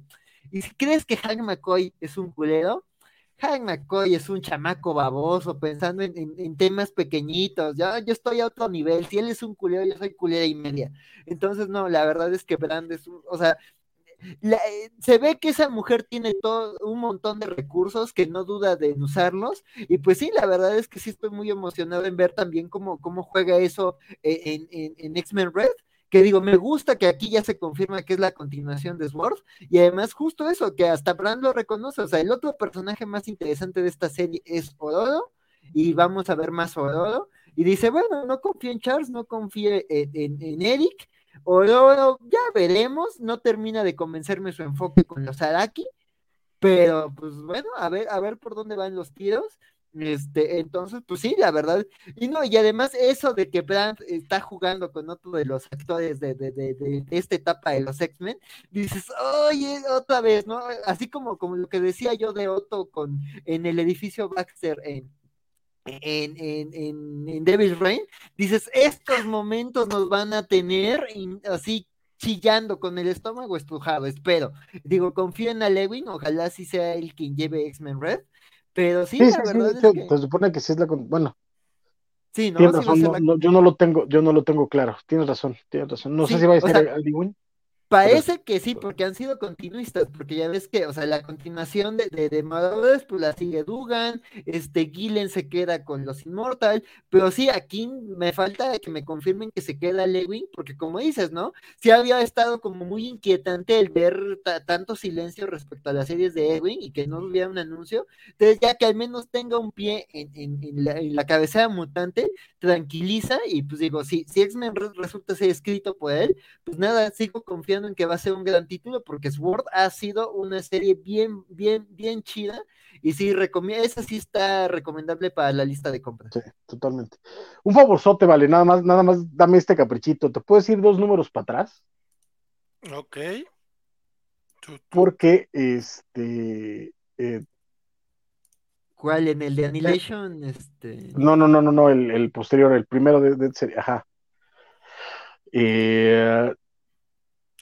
¿y si crees que Hank McCoy es un culero? Hank McCoy es un chamaco baboso pensando en, temas pequeñitos. Ya, yo estoy a otro nivel. Si él es un culero, yo soy culera y media. Entonces, no, la verdad es que Brand es un, o sea, eh, se ve que esa mujer tiene todo un montón de recursos que no duda de usarlos y pues sí, la verdad es que sí estoy muy emocionado en ver también cómo, cómo juega eso en, en, X-Men Red que digo, me gusta que aquí ya se confirma que es la continuación de Sword, y además justo eso, que hasta Brand lo reconoce, o sea, el otro personaje más interesante de esta serie es Ororo, y vamos a ver más Ororo, y dice, bueno, no confío en Charles, no confío en, en Eric, o ya veremos, no termina de convencerme su enfoque con los Araki, pero pues bueno, a ver, a ver por dónde van los tiros. Este, entonces, pues sí, la verdad. Y no, y además eso de que Brandt está jugando con otro de los actores de, de, de, de esta etapa de los X-Men, dices, oye, otra vez, ¿no? Así como, como lo que decía yo de Otto con, en el edificio Baxter en, en, en, en, Devil's Reign, dices, estos momentos nos van a tener así chillando con el estómago estrujado, espero. Digo, confío en Lewin, ojalá sí sea el quien lleve X-Men Red, pero sí, la verdad es que... Se supone que sí es la... Bueno, Sí, ¿no? yo no lo tengo, yo no lo tengo claro. Tienes razón, tienes razón. No sé si va a ser Lewin. Parece que sí, porque han sido continuistas, porque ya ves que, o sea, la continuación de, de, de pues la sigue Dugan, este Gillen se queda con los Immortal, pero sí, aquí me falta que me confirmen que se queda Lewin, porque como dices, ¿no? Sí había estado como muy inquietante el ver tanto silencio respecto a las series de Edwin y que no hubiera un anuncio, entonces ya que al menos tenga un pie en, en, la, en la, cabecera mutante, tranquiliza y pues digo, si, si X-Men resulta ser escrito por él, pues nada, sigo confiando en que va a ser un gran título porque Sword ha sido una serie bien, bien, bien chida y sí, esa sí está recomendable para la lista de compras. Sí, totalmente. Un favorzote, vale, nada más, nada más dame este caprichito. ¿Te puedes ir dos números para atrás? Ok. Porque este eh, ¿Cuál? ¿En el de Annihilation? Este... No, no, no, no, no, el, posterior, el primero de, de serie, ajá. Eh,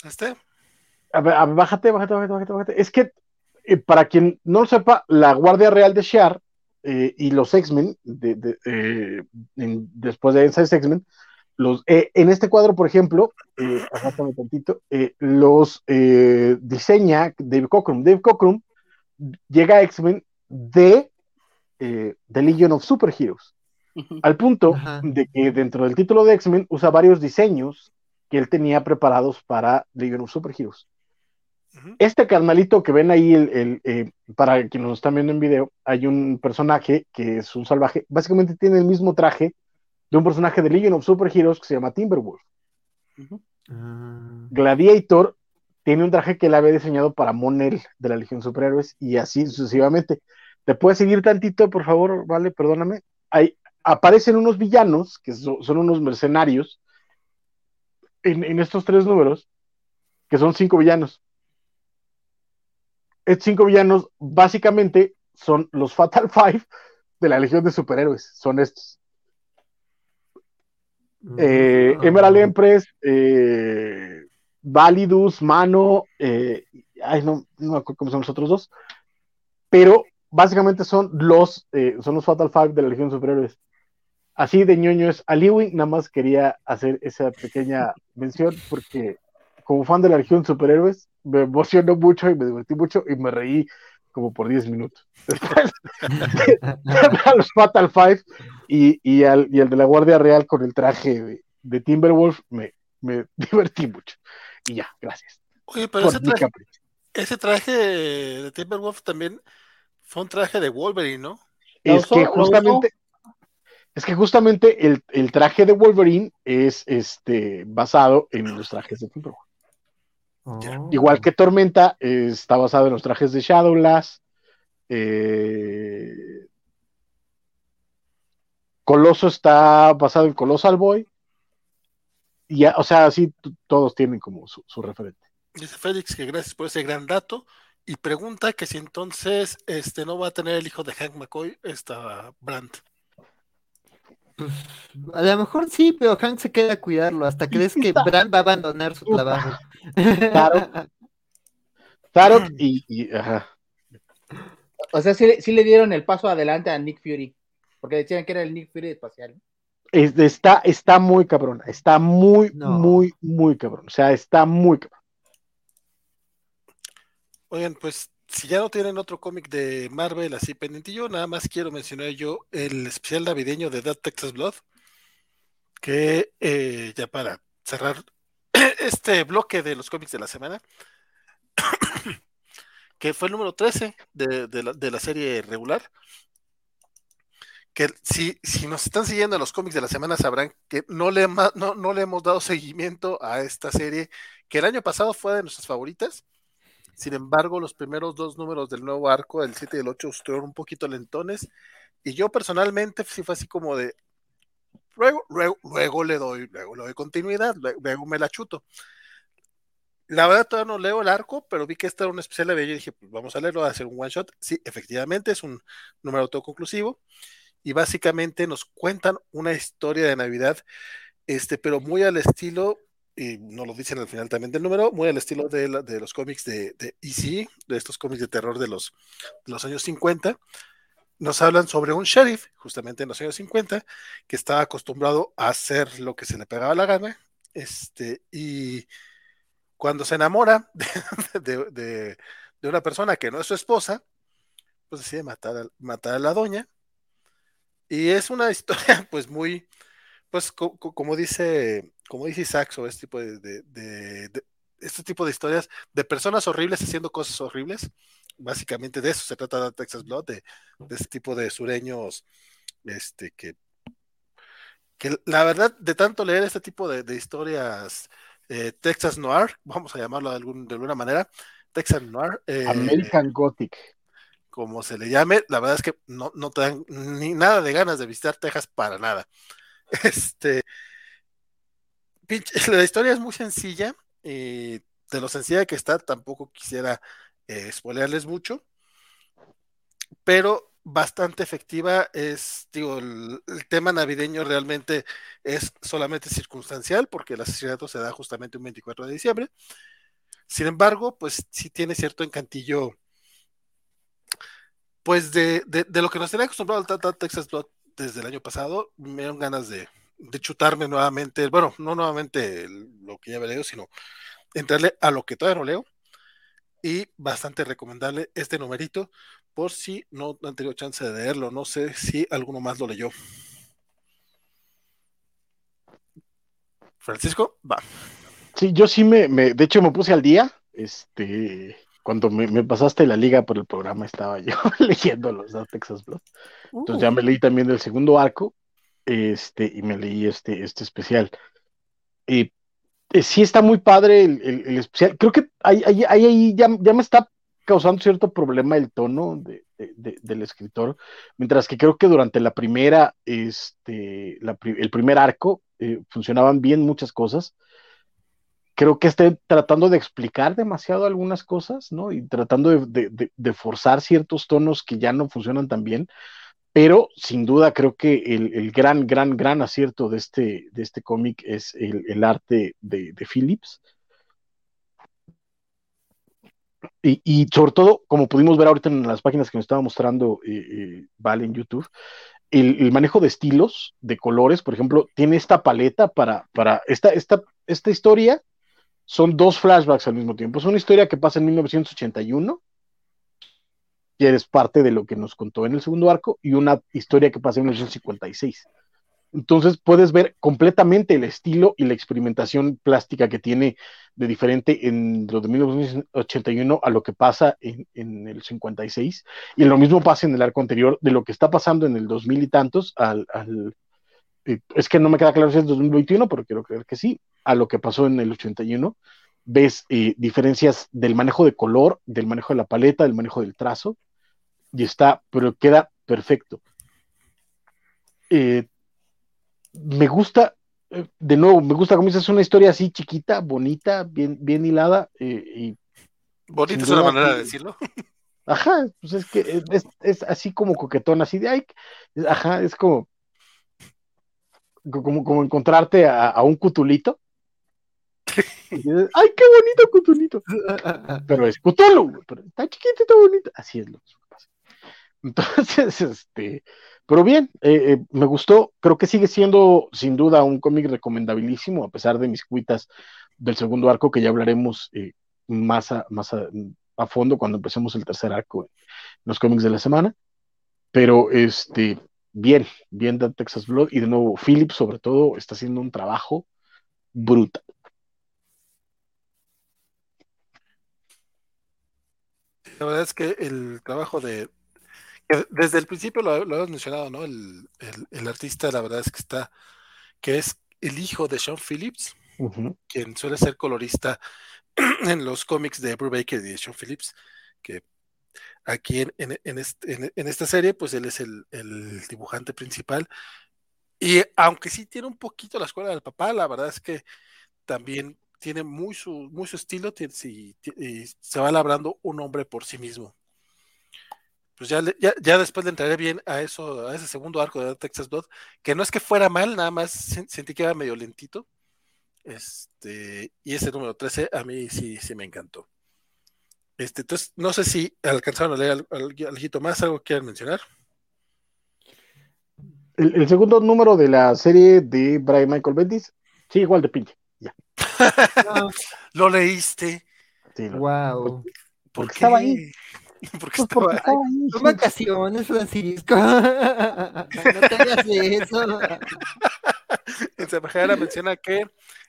¿Este? A ver, bájate, bájate, bájate, bájate, Es que, eh, para quien no lo sepa, la Guardia Real de Shiar eh, y los X-Men, de, eh, después de X-Men, los, en este cuadro, por ejemplo, bájate tantito, los diseña Dave Cockrum. Dave Cockrum llega a X-Men de The Legion of Superheroes, al punto de que dentro del título de X-Men usa varios diseños que él tenía preparados para Legion of Superheroes. Este carnalito que ven ahí, el, eh, para quienes nos están viendo en video, hay un personaje que es un salvaje, básicamente tiene el mismo traje de un personaje de Legion of Superheroes que se llama Timberwolf. Ah. Gladiator tiene un traje que él había diseñado para Monel de la Legión Superhéroes y así sucesivamente. ¿Te puedes seguir tantito, por favor? Vale, perdóname. Ahí aparecen unos villanos que son unos mercenarios en, estos tres números, que son cinco villanos. Estos cinco villanos básicamente son los Fatal Five de la Legión de Superhéroes, son estos. Eh, ah. Emerald Empress, eh, Validus, Mano, eh, ay, no, no me acuerdo cómo son los otros dos, pero básicamente son los, son los Fatal Five de la Legión de Superhéroes así de ñoño es Aliwi, nada más quería hacer esa pequeña mención porque como fan de la región superhéroes me emocionó mucho y me divertí mucho y me reí como por 10 minutos. a los Fatal Five y, y, al, y el de la Guardia Real con el traje de, Timberwolf me, me, divertí mucho. Y ya, gracias. Oye, pero ese traje, ese traje, de Timberwolf también fue un traje de Wolverine, ¿no? Es que justamente, es que justamente el, traje de Wolverine es este, basado en los trajes de Timberwolf. Oh. Igual que Tormenta está basado en los trajes de Shadowlass. Eh, Coloso está basado en Colossal Boy. Y o sea, así todos tienen como su, referente. Dice Félix que gracias por ese gran dato. Y pregunta que si entonces este no va a tener el hijo de Hank McCoy, esta Brandt. Pues, a lo mejor sí, pero Hank se queda a cuidarlo. ¿Hasta crees que Bran va a abandonar su trabajo? Claro. Claro, y, ajá. O sea, sí, le dieron el paso adelante a Nick Fury, porque decían que era el Nick Fury espacial. está, está muy cabrón, está muy, muy, muy cabrón. O sea, está muy cabrón. Oigan, pues si ya no tienen otro cómic de Marvel así pendientillo, nada más quiero mencionar yo el especial navideño de Dead Texas Blood, que eh, ya para cerrar este bloque de los cómics de la semana, que fue el número 13 de, la, serie regular. Que si, si nos están siguiendo en los cómics de la semana sabrán que no le, no, no le hemos dado seguimiento a esta serie, que el año pasado fue de nuestras favoritas. Sin embargo, los primeros dos números del nuevo arco, el 7 y el 8, estuvieron un poquito lentones. Y yo personalmente sí fue así como de, luego, luego, luego le doy, luego le doy continuidad, luego me la chuto. La verdad todavía no leo el arco, pero vi que este era un especial de y dije, pues vamos a leerlo, a hacer un one shot. Sí, efectivamente es un número autoconclusivo y básicamente nos cuentan una historia de Navidad, este, pero muy al estilo, y no lo dicen al final también del número, muy al estilo de, los cómics de, de EC, de estos cómics de terror de los, de los años 50. Nos hablan sobre un sheriff, justamente en los años 50, que estaba acostumbrado a hacer lo que se le pegaba la gana, este, y cuando se enamora de, una persona que no es su esposa, pues decide matar a, matar a la doña. Y es una historia, pues muy, pues como dice, como dice Saxo, este tipo de, este tipo de historias de personas horribles haciendo cosas horribles. Básicamente de eso se trata de Texas Blood, de, este tipo de sureños, este, que, que la verdad, de tanto leer este tipo de historias eh, Texas Noir, vamos a llamarlo de, alguna manera, Texas Noir. Eh, American Gothic. Como se le llame, la verdad es que no, no te dan ni nada de ganas de visitar Texas para nada. Este, la historia es muy sencilla y de lo sencilla que está, tampoco quisiera eh, mucho, pero bastante efectiva. Es, digo, el, tema navideño realmente es solamente circunstancial porque el asesinato se da justamente un 24 de diciembre. Sin embargo, pues sí tiene cierto encantillo, pues de, lo que nos tenía acostumbrado al Texas Blood desde el año pasado. Me dieron ganas de, chutarme nuevamente, bueno, no nuevamente lo que ya leído, sino entrarle a lo que todavía no leo. Y bastante recomendable este numerito por si no han tenido chance de leerlo. No sé si alguno más lo leyó. Francisco, va. Sí, yo sí me, de hecho me puse al día. Este, cuando me, pasaste la liga por el programa, estaba yo leyendo los de Texas Blood. Entonces ya me uh. leí también el segundo arco. Este, y me leí este, este especial. Y eh, sí está muy padre el, especial. Creo que ahí, ahí, ahí ya, ya, me está causando cierto problema el tono del escritor, mientras que creo que durante la primera, este, el primer arco, eh, funcionaban bien muchas cosas. Creo que esté tratando de explicar demasiado algunas cosas, ¿no? Y tratando de, forzar ciertos tonos que ya no funcionan tan bien, pero sin duda creo que el, gran, gran, gran acierto de este, de este cómic es el, el arte de, Phillips y, sobre todo, como pudimos ver ahorita en las páginas que nos estaba mostrando eh, eh, Vale en YouTube, el, manejo de estilos, de colores, por ejemplo, tiene esta paleta para, para esta, esta, esta historia, son dos flashbacks al mismo tiempo. Es una historia que pasa en 1981, y eres parte de lo que nos contó en el segundo arco, y una historia que pasa en 1956. Entonces puedes ver completamente el estilo y la experimentación plástica que tiene de diferente en lo de 1981 a lo que pasa en, el 56. Y lo mismo pasa en el arco anterior de lo que está pasando en el 2000 y tantos al... Eh, es que no me queda claro si es 2021, pero quiero creer que sí, a lo que pasó en el 81. Ves eh, diferencias del manejo de color, del manejo de la paleta, del manejo del trazo, y está, pero queda perfecto. Eh, me gusta, eh, de nuevo, me gusta como es una historia así chiquita, bonita, bien, bien hilada. Eh, y bonita es una manera de decirlo. Ajá, pues es que es, así como coquetón, así de, ay, ajá, es como, como, como encontrarte a, un cutulito. ay, qué bonito cutulito. Pero es cutolo, pero está chiquito, está bonito. Así es lo. Entonces, este, pero bien, eh, eh, me gustó, creo que sigue siendo sin duda un cómic recomendabilísimo, a pesar de mis cuitas del segundo arco, que ya hablaremos eh, más, a, más a, fondo cuando empecemos el tercer arco en los cómics de la semana. Pero este, bien, bien de Texas Blood, y de nuevo, Philip sobre todo está haciendo un trabajo brutal. La verdad es que el trabajo de, desde el principio lo, lo hemos mencionado, ¿no? El, artista, la verdad es que está, que es el hijo de Sean Phillips, quien suele ser colorista en los cómics de Brubaker y de Sean Phillips, que aquí en, en, esta serie, pues él es el, dibujante principal. Y aunque sí tiene un poquito la escuela del papá, la verdad es que también tiene muy su, muy su estilo y se va labrando un hombre por sí mismo pues ya, ya, después le entraré bien a eso, a ese segundo arco de Texas Blood, que no es que fuera mal, nada más sentí que era medio lentito. Este, y ese número 13 a mí sí, sí me encantó. Este, entonces, no sé si alcanzaron a leer algo más, algo que quieran mencionar. El, segundo número de la serie de Brian Michael Bendis, sí, igual de pinche. Ya. Lo leíste. Sí, wow. porque estaba ahí. porque pues estaba, ahí. Son vacaciones, Francisco. no tengas eso. En Sabajara menciona que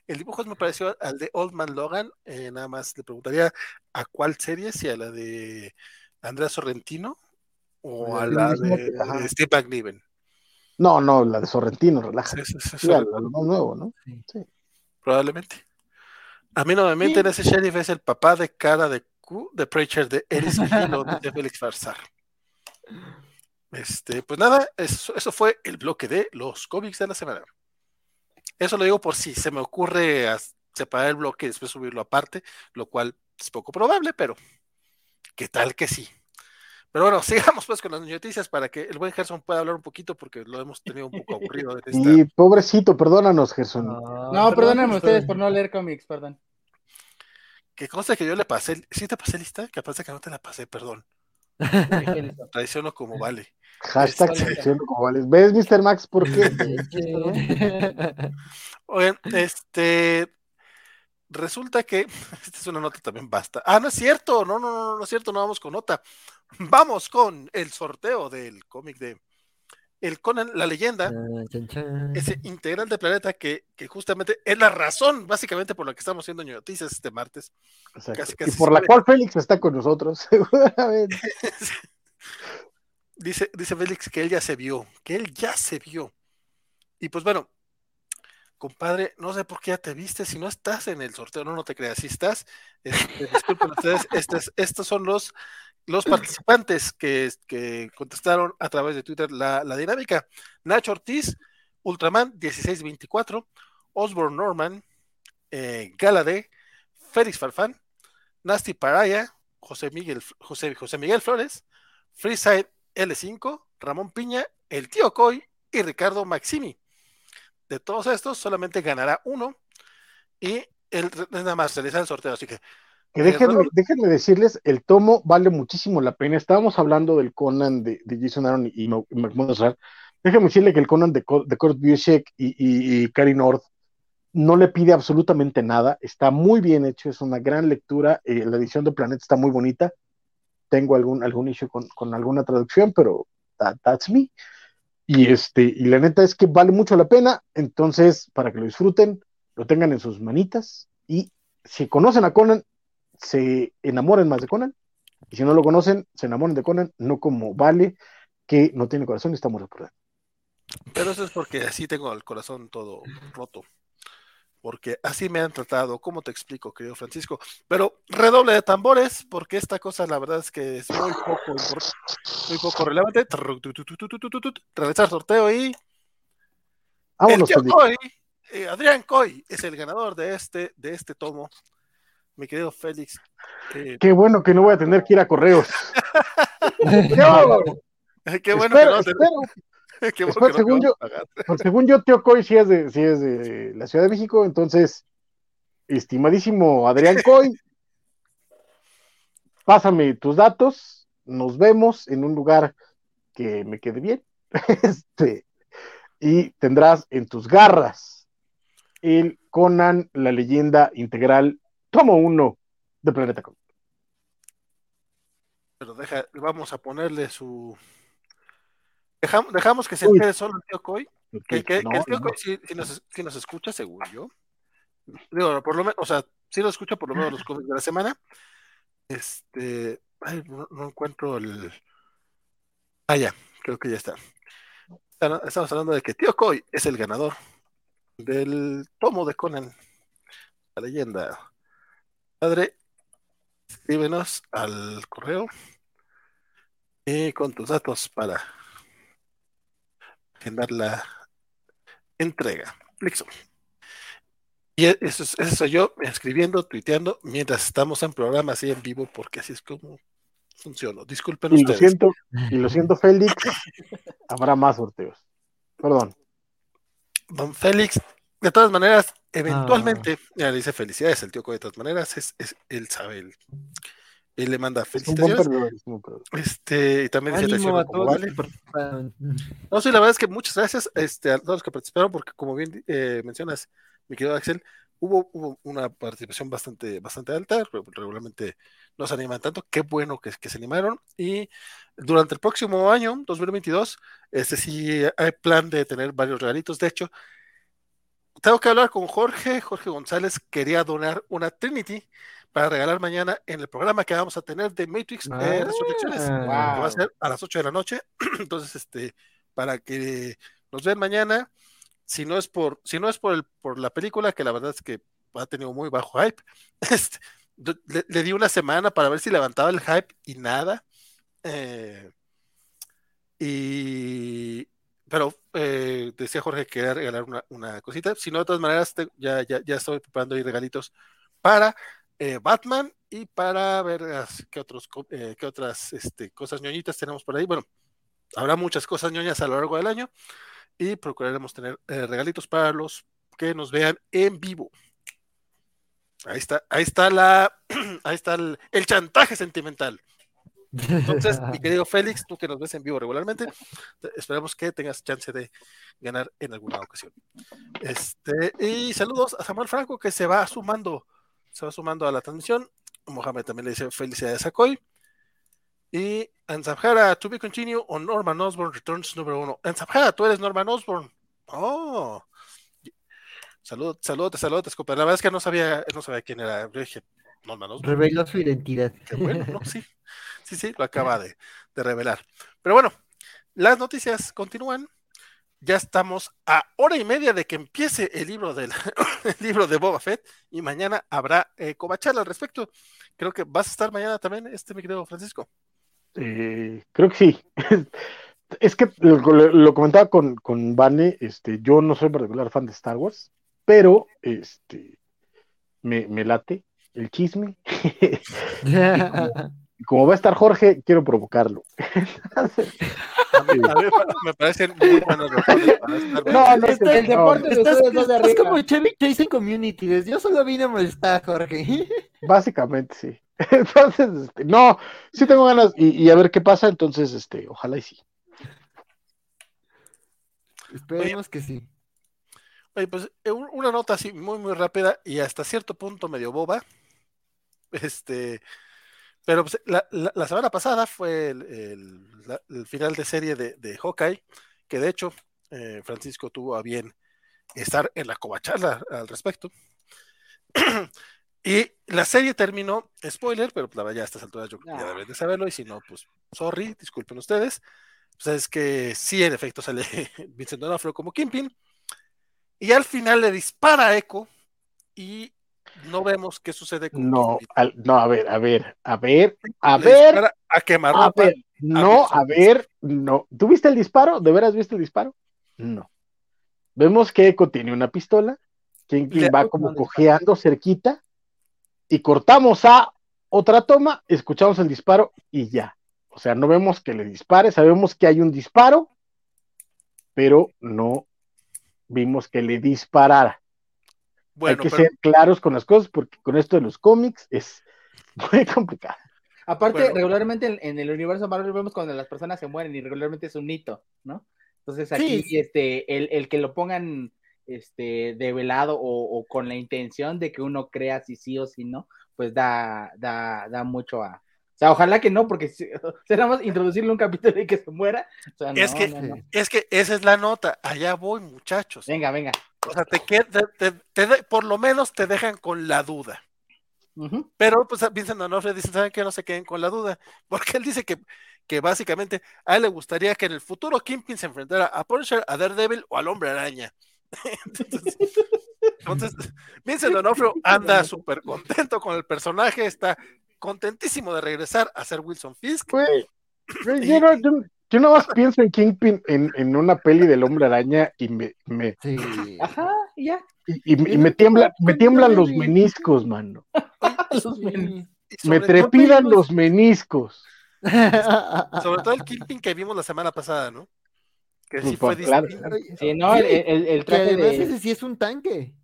el dibujo me pareció al de Old Man Logan. Eh, nada más le preguntaría a cuál serie, si a la de Andrea Sorrentino o a la de, Steve McNiven. No, no, la de Sorrentino, relaja. Sí, sí, sí, lo más nuevo, ¿no? Sí. Probablemente. A mí nuevamente en ese sheriff es el papá de cara de The Preacher de Eris de Félix Farsar. Este, pues nada, eso, eso, fue el bloque de los cómics de la semana. Eso lo digo por si se me ocurre separar el bloque y después subirlo aparte, lo cual es poco probable, pero qué tal que sí. Pero bueno, sigamos pues con las noticias para que el buen Gerson pueda hablar un poquito porque lo hemos tenido un poco aburrido. Y pobrecito, perdónanos, Gerson. no, perdónenme ustedes por no leer cómics, perdón. Que consta que yo le pasé, ¿sí te pasé lista? Que pasa que no te la pasé, perdón. Traiciono como vale. Hashtag este, traiciono como vale. ¿Ves, Mr. Max? ¿Por qué? Oigan, este. Resulta que. Esta es una nota también basta. Ah, no es cierto. No, no, no, no es cierto. No vamos con nota. Vamos con el sorteo del cómic de el Conan, la leyenda, ese integral de planeta que, justamente es la razón, básicamente, por la que estamos haciendo noticias este martes. y por la cual Félix está con nosotros, seguramente. dice, dice Félix que él ya se vio, que él ya se vio. Y pues bueno, compadre, no sé por qué ya te viste, si no estás en el sorteo, no, no te creas, si estás, este, disculpen ustedes, estos, estos son los los participantes que, contestaron a través de Twitter la, dinámica. Nacho Ortiz, Ultraman 1624, Osborne Norman, eh, Galade, Félix Farfán, Nasty Paraya, José Miguel, José, José Miguel Flores, Freeside L5, Ramón Piña, el tío Coy y Ricardo Maximi. De todos estos, solamente ganará uno y él nada más realizar el sorteo. Así que que déjenme, decirles, el tomo vale muchísimo la pena. Estábamos hablando del Conan de, Jason Aaron y, Mahmoud Déjenme decirle que el Conan de, de Kurt Busiek y, y, North no le pide absolutamente nada. Está muy bien hecho, es una gran lectura. Eh, la edición de Planeta está muy bonita. Tengo algún, algún issue con, alguna traducción, pero that's me. Y, este, y la neta es que vale mucho la pena. Entonces, para que lo disfruten, lo tengan en sus manitas. Y si conocen a Conan, se enamoren más de Conan, y si no lo conocen, se enamoren de Conan, no como Vale, que no tiene corazón y está muerto por Pero eso es porque así tengo el corazón todo roto. Porque así me han tratado, ¿cómo te explico, querido Francisco? Pero redoble de tambores, porque esta cosa la verdad es que es muy poco muy poco relevante. Realizar sorteo y. El Coy, eh, Adrián Coy es el ganador de este, de este tomo mi querido Félix. Qué bueno que no voy a tener que ir a correos. Qué bueno que no Qué bueno según, yo, según yo, Tío Coy sí es, de, sí es de la Ciudad de México, entonces, estimadísimo Adrián Coy, pásame tus datos, nos vemos en un lugar que me quede bien. este, y tendrás en tus garras el Conan, la leyenda integral, tomo uno de Planeta Comic. Pero deja, vamos a ponerle su. Dejamos, que se entere solo el tío Coy. Que, el tío Coy sí, nos, escucha, según yo. Digo, por lo menos, o sea, sí lo escucha por lo menos los cómics de la semana. Este. Ay, no, encuentro el. Ah, ya, creo que ya está. Estamos hablando de que Tío Coy es el ganador del tomo de Conan, la leyenda. Padre, escríbenos al correo y con tus datos para agendar la entrega. Listo. Y e, eso, eso soy yo escribiendo, tuiteando, mientras estamos en programa así en vivo, porque así es como funciono. Disculpen y Lo siento, y lo siento, Félix, habrá más sorteos. Perdón. Don Félix, de todas maneras, eventualmente, ah. ya le dice felicidades el tío de todas maneras, es, es él sabe, él, él, le manda felicitaciones. este, y también dice a vale. No, sí, la verdad es que muchas gracias este, a todos los que participaron, porque como bien eh, mencionas, mi querido Axel, hubo, hubo, una participación bastante, bastante alta, regularmente no se animan tanto, qué bueno que, que, se animaron, y durante el próximo año, 2022, este sí hay plan de tener varios regalitos, de hecho, tengo que hablar con Jorge. Jorge González quería donar una Trinity para regalar mañana en el programa que vamos a tener de Matrix eh, ah, Resurrecciones, que va a ser a las 8 de la noche. Entonces, este, para que nos vean mañana, si no es por, si no es por el, por la película, que la verdad es que ha tenido muy bajo hype, este, le, di una semana para ver si levantaba el hype y nada. Eh, y pero eh, decía Jorge que quería regalar una, cosita. Si no, de todas maneras, ya, ya, ya, estoy preparando ahí regalitos para eh, Batman y para ver qué, otros, eh, qué otras este, cosas ñoñitas tenemos por ahí. Bueno, habrá muchas cosas ñoñas a lo largo del año y procuraremos tener regalitos para los que nos vean en vivo. Ahí está, ahí está la, ahí está el chantaje sentimental. Entonces, mi querido Félix, tú que nos ves en vivo regularmente, esperamos que tengas chance de ganar en alguna ocasión. Este, y saludos a Samuel Franco que se va sumando, se va sumando a la transmisión. Mohamed también le dice felicidades a Coy. Y Anzabjara, to be continue on Norman Osborn Returns número uno. Anzabjara, tú eres Norman Osborn. Oh, saludos, saludos, saludos, La verdad es que no sabía, no sabía quién era. Yo dije, Norman Osborn. Reveló su identidad. Qué bueno, ¿no? Sí. Sí, sí, lo acaba de, revelar. Pero bueno, las noticias continúan. Ya estamos a hora y media de que empiece el libro, del, libro de Boba Fett y mañana habrá eh, al respecto. Creo que vas a estar mañana también, este mi querido Francisco. Eh, creo que sí. Es que lo, comentaba con, con Vane, este, yo no soy particular fan de Star Wars, pero este me, me late el chisme. como va a estar Jorge, quiero provocarlo. a mí, me parecen muy buenos No, no, el deporte de ustedes Es como Chevy Chasing Community, yo solo vine a molestar, Jorge. Básicamente, sí. Entonces, este, no, sí tengo ganas y, a ver qué pasa, entonces, este, ojalá y sí. Esperemos que sí. Oye, pues eh, una nota así muy, muy rápida y hasta cierto punto medio boba. Este, pero pues, la, la, semana pasada fue el, final de serie de, de, Hawkeye, que de hecho eh, Francisco tuvo a bien estar en la covacharla al respecto. y la serie terminó, spoiler, pero pues, ya a estas alturas yo ya ah. deben de saberlo, y si no, pues sorry, disculpen ustedes. Pues es que sí, en efecto, sale Vincent D'Onofrio como Kimpin, y al final le dispara a Echo y no vemos qué sucede con No, no, a ver, a ver, a ver, a ver. A quemar a ver, no, a ver, no. ¿Tú viste el disparo? ¿De veras viste el disparo? No. Vemos que Echo tiene una pistola, quien va como cojeando cerquita, y cortamos a otra toma, escuchamos el disparo y ya. O sea, no vemos que le dispare, sabemos que hay un disparo, pero no vimos que le disparara. Hay que ser claros con las cosas porque con esto de los cómics es muy complicado. Aparte, regularmente en, el universo Marvel vemos cuando las personas se mueren y regularmente es un hito, ¿no? Entonces aquí este, el, el, que lo pongan este, develado o, o, con la intención de que uno crea si sí o si no, pues da, da, da mucho a, o sea, ojalá que no, porque será más introducirle un capítulo y que se muera. es, que, es que esa es la nota. Allá voy, muchachos. Venga, venga. O sea, te, te, por lo menos te dejan con la duda. Pero pues Vincent D'Onofrio dice, ¿saben que No se queden con la duda, porque él dice que, que básicamente a él le gustaría que en el futuro Kingpin se enfrentara a Punisher, a Daredevil o al Hombre Araña. entonces, Vincent D'Onofrio anda súper contento con el personaje, está contentísimo de regresar a ser Wilson Fisk. yo, no, más pienso en Kingpin en, una peli del Hombre Araña y me, me... Ajá, ya. Y, me, tiembla, me tiemblan los meniscos, mano. me trepidan los meniscos. Sobre todo el Kingpin que vimos la semana pasada, ¿no? Que sí pues, fue claro. Sí, no, el, el, traje de... ese sí es un tanque.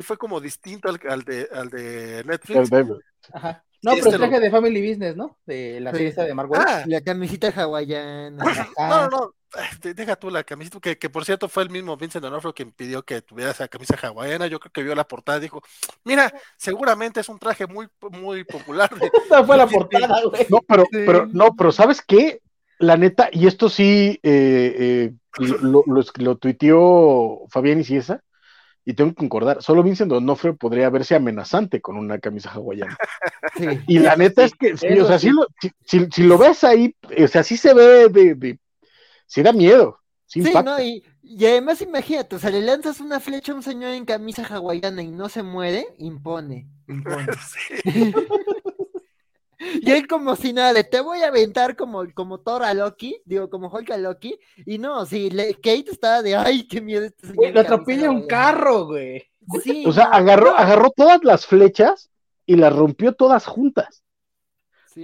Fue como distinto al, al, de, al de Netflix. Ajá. No, pero el traje de Family Business, ¿no? De la serie de Marvel. Ah, la camisita hawaiana. No, no, no. Deja tú la camisita, que, que por cierto fue el mismo Vincent D'Onofrio quien pidió que tuviera esa camisa hawaiana. Yo creo que vio la portada y dijo: Mira, seguramente es un traje muy, muy popular. Esa fue la portada, güey. No, pero, pero, no, pero ¿sabes qué? La neta, y esto sí eh, eh, lo, lo, lo, tuiteó Fabián Ciesa y tengo que concordar, solo Vincent D'Onofrio podría verse amenazante con una camisa hawaiana. Y la neta es que, o sea, si, si, lo ves ahí, o sea, sí se ve de, de sí da miedo. Sí, no, y, y, además imagínate, o sea, le lanzas una flecha a un señor en camisa hawaiana y no se muere, impone, impone. Y él como si nada, de te voy a aventar como, como Thor a Loki, digo, como Hulk a Loki, y no, si Kate estaba de, ay, qué miedo este señor. Lo atropella un carro, güey. o sea, agarró, agarró todas las flechas y las rompió todas juntas.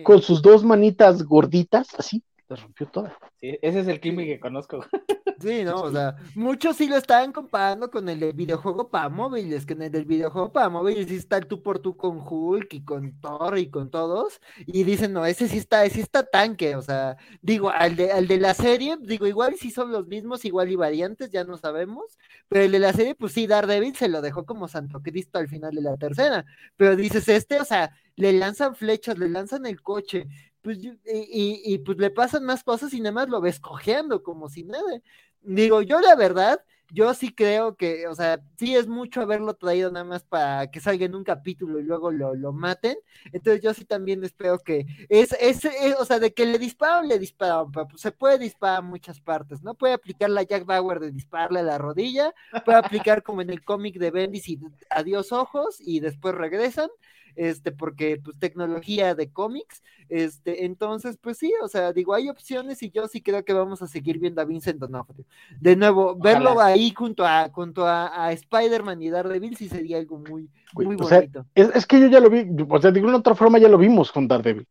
Con sus dos manitas gorditas, así, las rompió todas. Sí, ese es el Kimi que conozco. Sí, no, o sea, muchos sí lo estaban comparando con el del videojuego para móviles, que en el del videojuego para móviles sí está el tú por tú con Hulk y con Thor y con todos, y dicen, no, ese sí está, ese está tanque, o sea, digo, al de, al de la serie, digo, igual sí son los mismos, igual y variantes, ya no sabemos, pero el de la serie, pues sí, Daredevil se lo dejó como Santo Cristo al final de la tercera, pero dices, este, o sea, le lanzan flechas, le lanzan el coche, pues, y, y, pues le pasan más cosas y nada más lo ves cojeando como si nada. Digo, yo la verdad, yo sí creo que, o sea, sí es mucho haberlo traído nada más para que salga en un capítulo y luego lo, lo maten. Entonces yo sí también espero que es, es, o sea, de que le disparan, le disparan, pues se puede disparar a muchas partes, ¿no? Puede aplicar la Jack Bauer de dispararle a la rodilla, puede aplicar como en el cómic de Bendis y adiós ojos y después regresan este, porque pues tecnología de cómics, este, entonces pues sí, o sea, digo, hay opciones y yo sí creo que vamos a seguir viendo a Vincent D'Onofrio. De nuevo, verlo ahí junto a, junto a, Spider-Man y Daredevil sí sería algo muy, muy bonito. es, que yo ya lo vi, o sea, de una otra forma ya lo vimos con Daredevil.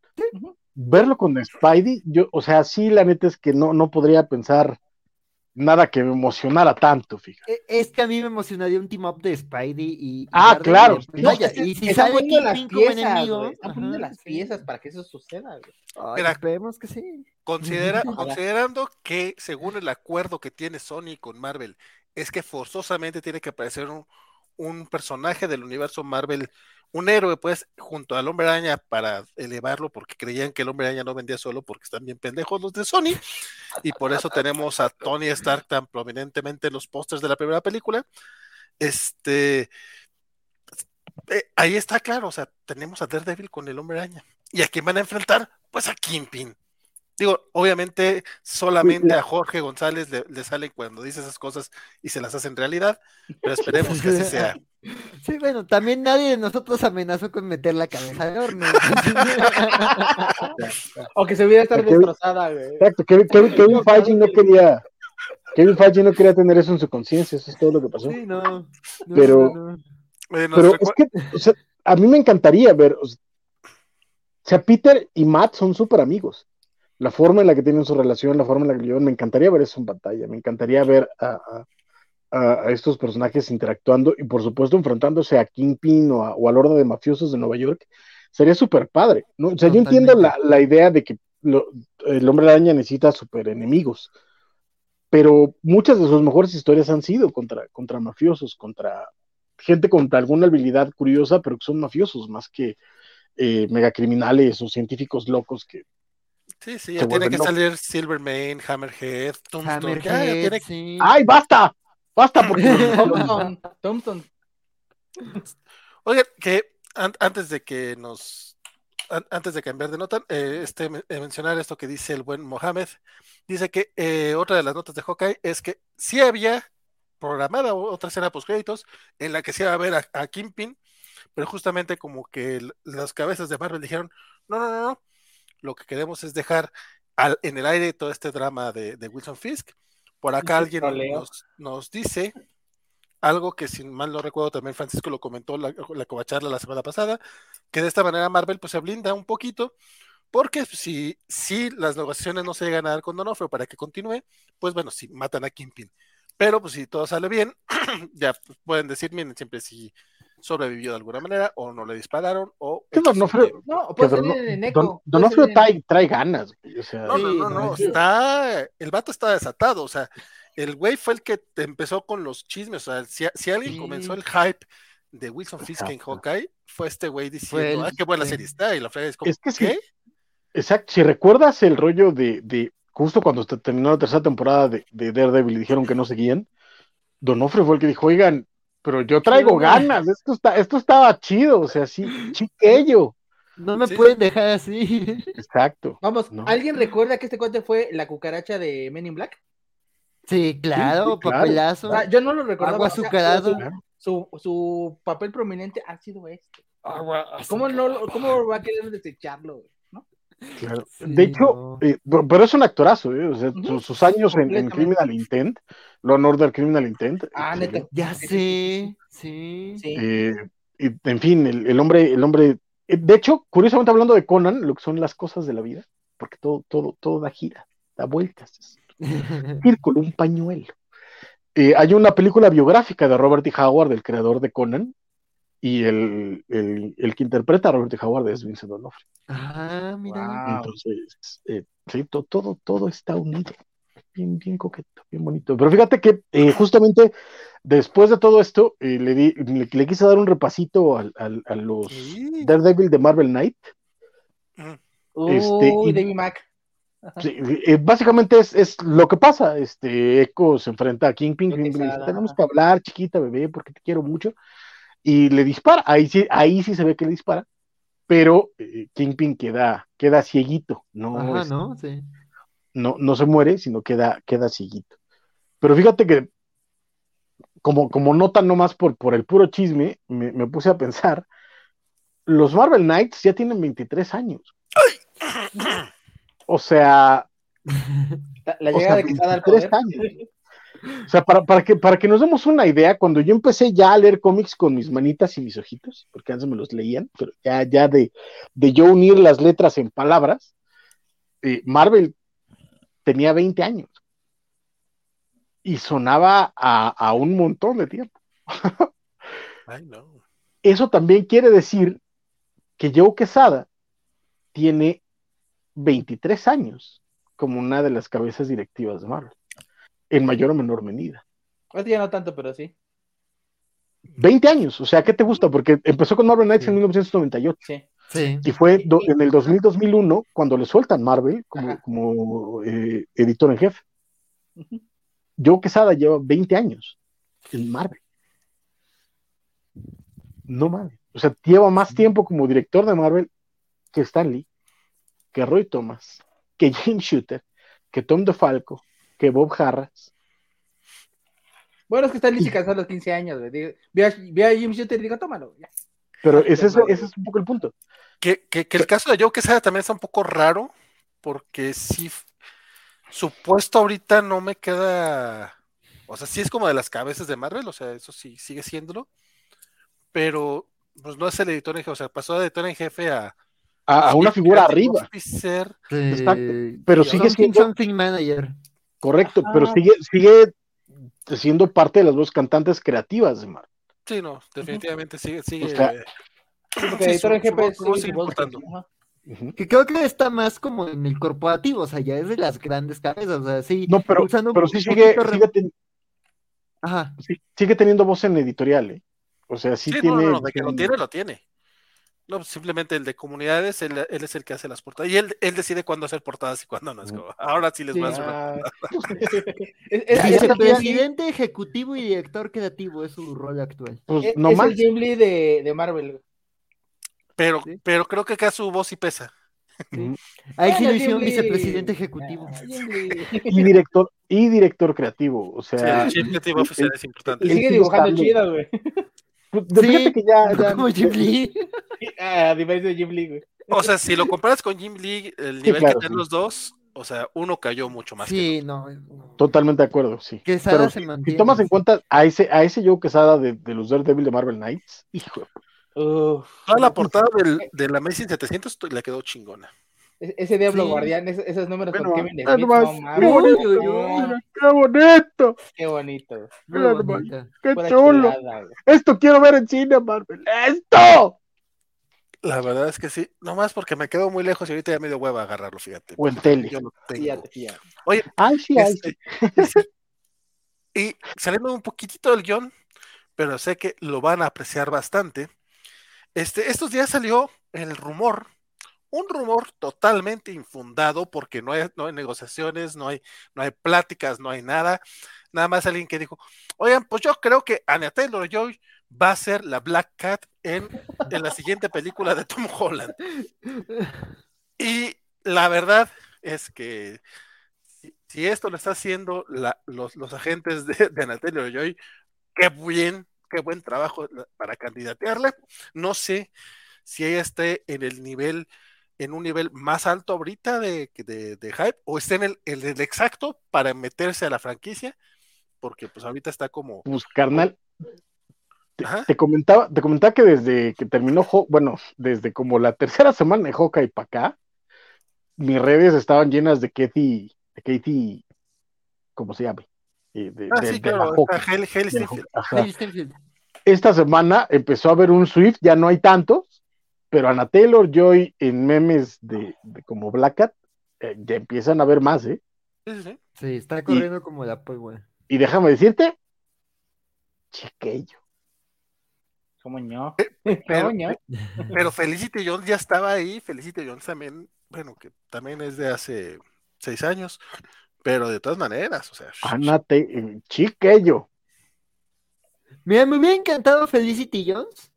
Verlo con Spidey, yo, o sea, sí, la neta es que no, no podría pensar nada que me emocionara tanto, fíjate. E, es que a mí me emocionaría un team up de Spidey y. Ah, claro. y si sale Kingpin como enemigo. Están poniendo las piezas para que eso suceda, Mira, esperemos que sí. Considera, considerando que, según el acuerdo que tiene Sony con Marvel, es que forzosamente tiene que aparecer un, un personaje del universo Marvel un héroe, pues, junto al hombre araña para elevarlo, porque creían que el hombre araña no vendía solo porque están bien pendejos los de Sony, y por eso tenemos a Tony Stark tan prominentemente en los pósters de la primera película. Este, eh, ahí está claro, o sea, tenemos a Daredevil con el hombre araña. ¿Y a quién van a enfrentar? Pues a Kingpin. Digo, obviamente solamente a Jorge González le, le sale cuando dice esas cosas y se las hace en realidad, pero esperemos que así sea. Sí, bueno, también nadie de nosotros amenazó con meter la cabeza de horno. o que se hubiera estar destrozada, güey. Exacto, Kevin, Kevin, Feige no quería. Kevin Feige no quería tener eso en su conciencia, eso es todo lo que pasó. Sí, no. pero, pero es que, o sea, a mí me encantaría ver. O sea, Peter y Matt son súper amigos. La forma en la que tienen su relación, la forma en la que llevan, me encantaría ver eso en pantalla. Me encantaría ver a a, estos personajes interactuando y por supuesto enfrentándose a Kingpin o, a, o al de mafiosos de Nueva York, sería súper padre. ¿no? O sea, yo entiendo la, la, idea de que el hombre araña necesita super enemigos, pero muchas de sus mejores historias han sido contra, contra mafiosos, contra gente con alguna habilidad curiosa, pero que son mafiosos más que eh, megacriminales o científicos locos que. Sí, sí, ya tiene que salir Silvermane, Hammerhead, Tombstone. Hammerhead, ¡Ay, basta! ¡Basta! Porque... Tombstone. Oye, que antes de que nos antes de cambiar de nota, eh, este, eh, mencionar esto que dice el buen Mohamed, dice que eh, otra de las notas de Hawkeye es que sí había programada otra escena post créditos en la que se iba a ver a, a Kingpin, pero justamente como que las cabezas de Marvel dijeron, no, no, no, no, lo que queremos es dejar al, en el aire todo este drama de, de Wilson Fisk. Por acá alguien nos, nos, dice algo que si mal no recuerdo también Francisco lo comentó la, la covacharla la semana pasada, que de esta manera Marvel pues se blinda un poquito, porque si, si las negociaciones no se llegan a dar con Donofrio para que continúe, pues bueno, si matan a Kingpin. Pero pues si todo sale bien, ya pueden decir, miren, siempre si sobrevivió de alguna manera, o no le dispararon, o... ¿Qué Donofrio? No, puede Don, en eco. Donofrio trae, trae, ganas, o sea, no, no, no, no, está... El vato está desatado, o sea, el güey fue el que empezó con los chismes, o sea, si, si alguien sí. comenzó el hype de Wilson Fisk en Hawkeye, fue este güey diciendo, ah, qué buena serie está, y la frega es como, es que ¿qué? Sí. Exacto, si recuerdas el rollo de, de justo cuando terminó la tercera temporada de, de, Daredevil y dijeron que no seguían, Donofrio fue el que dijo, oigan, pero yo traigo ganas, esto, está, esto estaba chido, o sea, sí, chiquillo. No me sí. pueden dejar así. Exacto. Vamos, no. ¿alguien recuerda que este cuate fue la cucaracha de Men in Black? Sí, claro, sí, papelazo. Ah, yo no lo recordaba. Agua azucarado. Su, su, su, papel prominente ha sido este. Agua ¿Cómo, no, ¿Cómo va a querer desecharlo? ¿No? Claro. Sí, de hecho, no. eh, pero es un actorazo, ¿eh? o sea, uh -huh. sus, años en, en, Criminal Intent, lo honor del Criminal Intent. Ah. Ya sé, sí. sí. Eh, y, en fin, el, el, hombre, el hombre, eh, de hecho, curiosamente hablando de Conan, lo que son las cosas de la vida, porque todo, todo, todo da gira, da vueltas, un círculo, un pañuelo. Eh, hay una película biográfica de Robert E. Howard, el creador de Conan, y el, el, el que interpreta a Robert E. Howard es Vincent D'Onofrio. Ah, mira. Wow. Entonces, eh, sí, todo, todo, todo está unido. Bien, bien coqueto, bien bonito. Pero fíjate que eh, justamente después de todo esto, eh, le, di, le, le, quise dar un repasito a, a, a los sí. Daredevil de Marvel Knight. Uh, este, y, David Mac. Sí, eh, básicamente es, es, lo que pasa. Este Echo se enfrenta a Kingpin. Kingpin dice, tenemos que hablar, chiquita bebé, porque te quiero mucho. Y le dispara. Ahí sí, ahí sí se ve que le dispara. Pero eh, Kingpin queda, queda cieguito. No, Ajá, es, ¿no? Sí. no, no se muere, sino queda, queda cieguito. Pero fíjate que, como, como nota nomás por, por el puro chisme, me, me puse a pensar. Los Marvel Knights ya tienen 23 años. O sea, la, la llegada de Quesada al poder. Años. O sea, para, para, que, para que nos demos una idea, cuando yo empecé ya a leer cómics con mis manitas y mis ojitos, porque antes me los leían, pero ya, ya de, de yo unir las letras en palabras, eh, Marvel tenía 20 años. Y sonaba a, a un montón de tiempo. Eso también quiere decir que Joe Quesada tiene 23 años como una de las cabezas directivas de Marvel, en mayor o menor medida. Pues ya no tanto, pero sí. 20 años, o sea, ¿qué te gusta? Porque empezó con Marvel Knights sí. en 1998. Sí. Sí. Y fue do, en el 2000-2001 cuando le sueltan Marvel como, como eh, editor en jefe. Uh -huh. Joe Quesada lleva 20 años en Marvel. No mames. O sea, lleva más tiempo como director de Marvel que Stan Lee que Roy Thomas, que James Shooter, que Tom DeFalco, que Bob Harras. Bueno, es que Stanley se casó a los 15 años, Ve a, ve a James Shooter y digo, tómalo. Ya. Pero ese es, ese es un poco el punto. Que, que, que el caso de Joe Quesada también está un poco raro, porque sí, su puesto ahorita no me queda. O sea, sí es como de las cabezas de Marvel, o sea, eso sí sigue siéndolo. Pero, pues no es el editor en jefe, o sea, pasó de editor en jefe a, a, a una figura arriba. Officer, sí. Pero sigue siendo something manager. Correcto, ah. pero sigue, sigue siendo parte de las dos cantantes creativas de Marvel. Sí, no, definitivamente sigue, sigue. O sea, porque editor en es Que creo que está más como en el corporativo, o sea, ya es de las grandes cabezas, o sea, sí. No, pero, pero sí sigue, sigue, Ajá. sigue teniendo voz en editorial, ¿eh? O sea, sí, tiene. No, no, de que lo tiene, lo tiene. No, simplemente el de comunidades, él, es el que hace las portadas. Y él, él decide cuándo hacer portadas y cuándo no. Es como, ahora sí les voy a hacer ah. es, el presidente ejecutivo y director creativo es su rol actual. Pues, no es el Jim Lee de, de Marvel. Pero, pero creo que acá su voz sí pesa. Ahí sí lo hicieron vicepresidente ejecutivo. Ah, y director, y director creativo. O sea, sí, el creativo oficial es importante. Y sigue dibujando chido, güey. Pues, sí, que ya, ya... Como Jim Lee. Ah, a diferencia de Jim Lee, güey. O sea, si lo comparas con Jim Lee, el nivel que tienen los dos, o sea, uno cayó mucho más. Sí, no. Totalmente de acuerdo, sí. Quesada se mantiene. Si tomas en cuenta a ese, a ese Joe Quesada de, de los Daredevil de Marvel Knights, hijo. Toda la portada del, de la Amazing 700 le quedó chingona. E-, ese Diablo Guardián, esos, números con Kevin Smith, no, qué, bonito, qué bonito. Qué bonito. Qué, chulo. Esto quiero ver en cine, Marvel. ¡Esto! La verdad es que sí, nomás porque me quedo muy lejos y ahorita ya me dio hueva agarrarlo, fíjate. O en tele. Yo lo tengo. Oye, ay, sí, ay, sí. Este, y saliendo un poquitito del guion, pero sé que lo van a apreciar bastante. Este, estos días salió el rumor un rumor totalmente infundado porque no hay, no hay negociaciones, no hay, no hay pláticas, no hay nada. Nada más alguien que dijo, oigan, pues yo creo que Anya Taylor Joy va a ser la Black Cat en, en la siguiente película de Tom Holland. Y la verdad es que si, esto lo está haciendo los, los, agentes de, de Anya qué bien, qué buen trabajo para candidatearle. No sé si ella esté en el nivel en un nivel más alto ahorita de, de, hype o esté en el, el, exacto para meterse a la franquicia, porque pues ahorita está como... Pues carnal, te, comentaba, te comentaba que desde que terminó, bueno, desde como la tercera semana de y para acá, mis redes estaban llenas de Katie, de Katie, ¿cómo se llama? Eh, ah, sí, claro, Esta semana empezó a haber un Swift, ya no hay tantos, pero Ana Taylor Joy en memes de, como Black Cat, eh, ya empiezan a ver más, ¿eh? Sí, está corriendo como la pues, güey. Y déjame decirte, chiquillo. Como ño. Eh, pero, Felicity Jones ya estaba ahí, Felicity Jones también, bueno, que también es de hace seis años, pero de todas maneras, o sea. Ana eh, chiquillo. Mira, me hubiera encantado Felicity Jones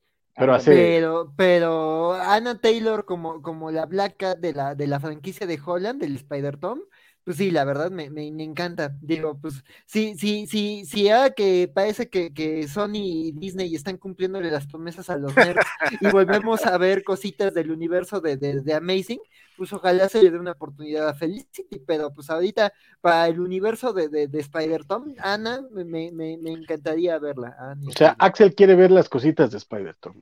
pero, pero, Anna Taylor como, como la Black Cat de la, de la franquicia de Holland, del Spider-Tom, pues sí, la verdad me, me, encanta. Digo, pues sí, sí, sí, sí, ahora que parece que, que, Sony y Disney están cumpliéndole las promesas a los nerds y volvemos a ver cositas del universo de, de, Amazing, pues ojalá se le dé una oportunidad a Felicity, pero pues ahorita para el universo de, de Spider-Tom, Ana, me, me, encantaría verla. o sea, Axel quiere ver las cositas de Spider-Tom.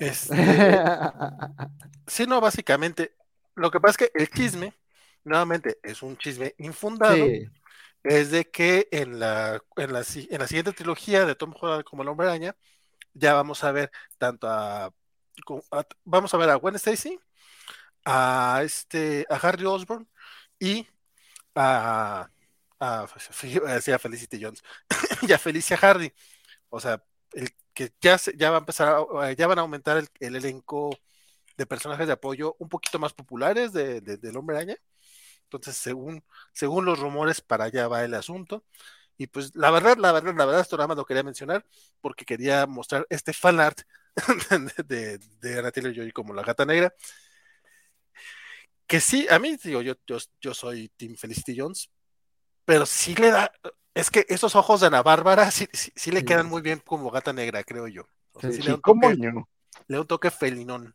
Este, sí, no, básicamente, lo que pasa es que el chisme nuevamente es un chisme infundado, es de que en la, en la, en la siguiente trilogía de Tom Holland como el hombre araña, ya vamos a ver tanto a, vamos a ver a Gwen Stacy, a este, a Harry Osborn y a, a, a Felicity Jones y a Felicia Hardy. O sea, el que ya, ya va a empezar, ya van a aumentar el, elenco de personajes de apoyo un poquito más populares de, del hombre araña entonces, según, según los rumores, para allá va el asunto. Y pues la verdad, la verdad, la verdad, esto nada más lo quería mencionar porque quería mostrar este fan art de, de, Ana Joy como la gata negra. Que sí, a mí, digo, yo, yo, yo soy Team Felicity Jones, pero sí le da, es que esos ojos de Ana Bárbara sí, sí, le quedan muy bien como gata negra, creo yo. sí, le, le da un toque felinón.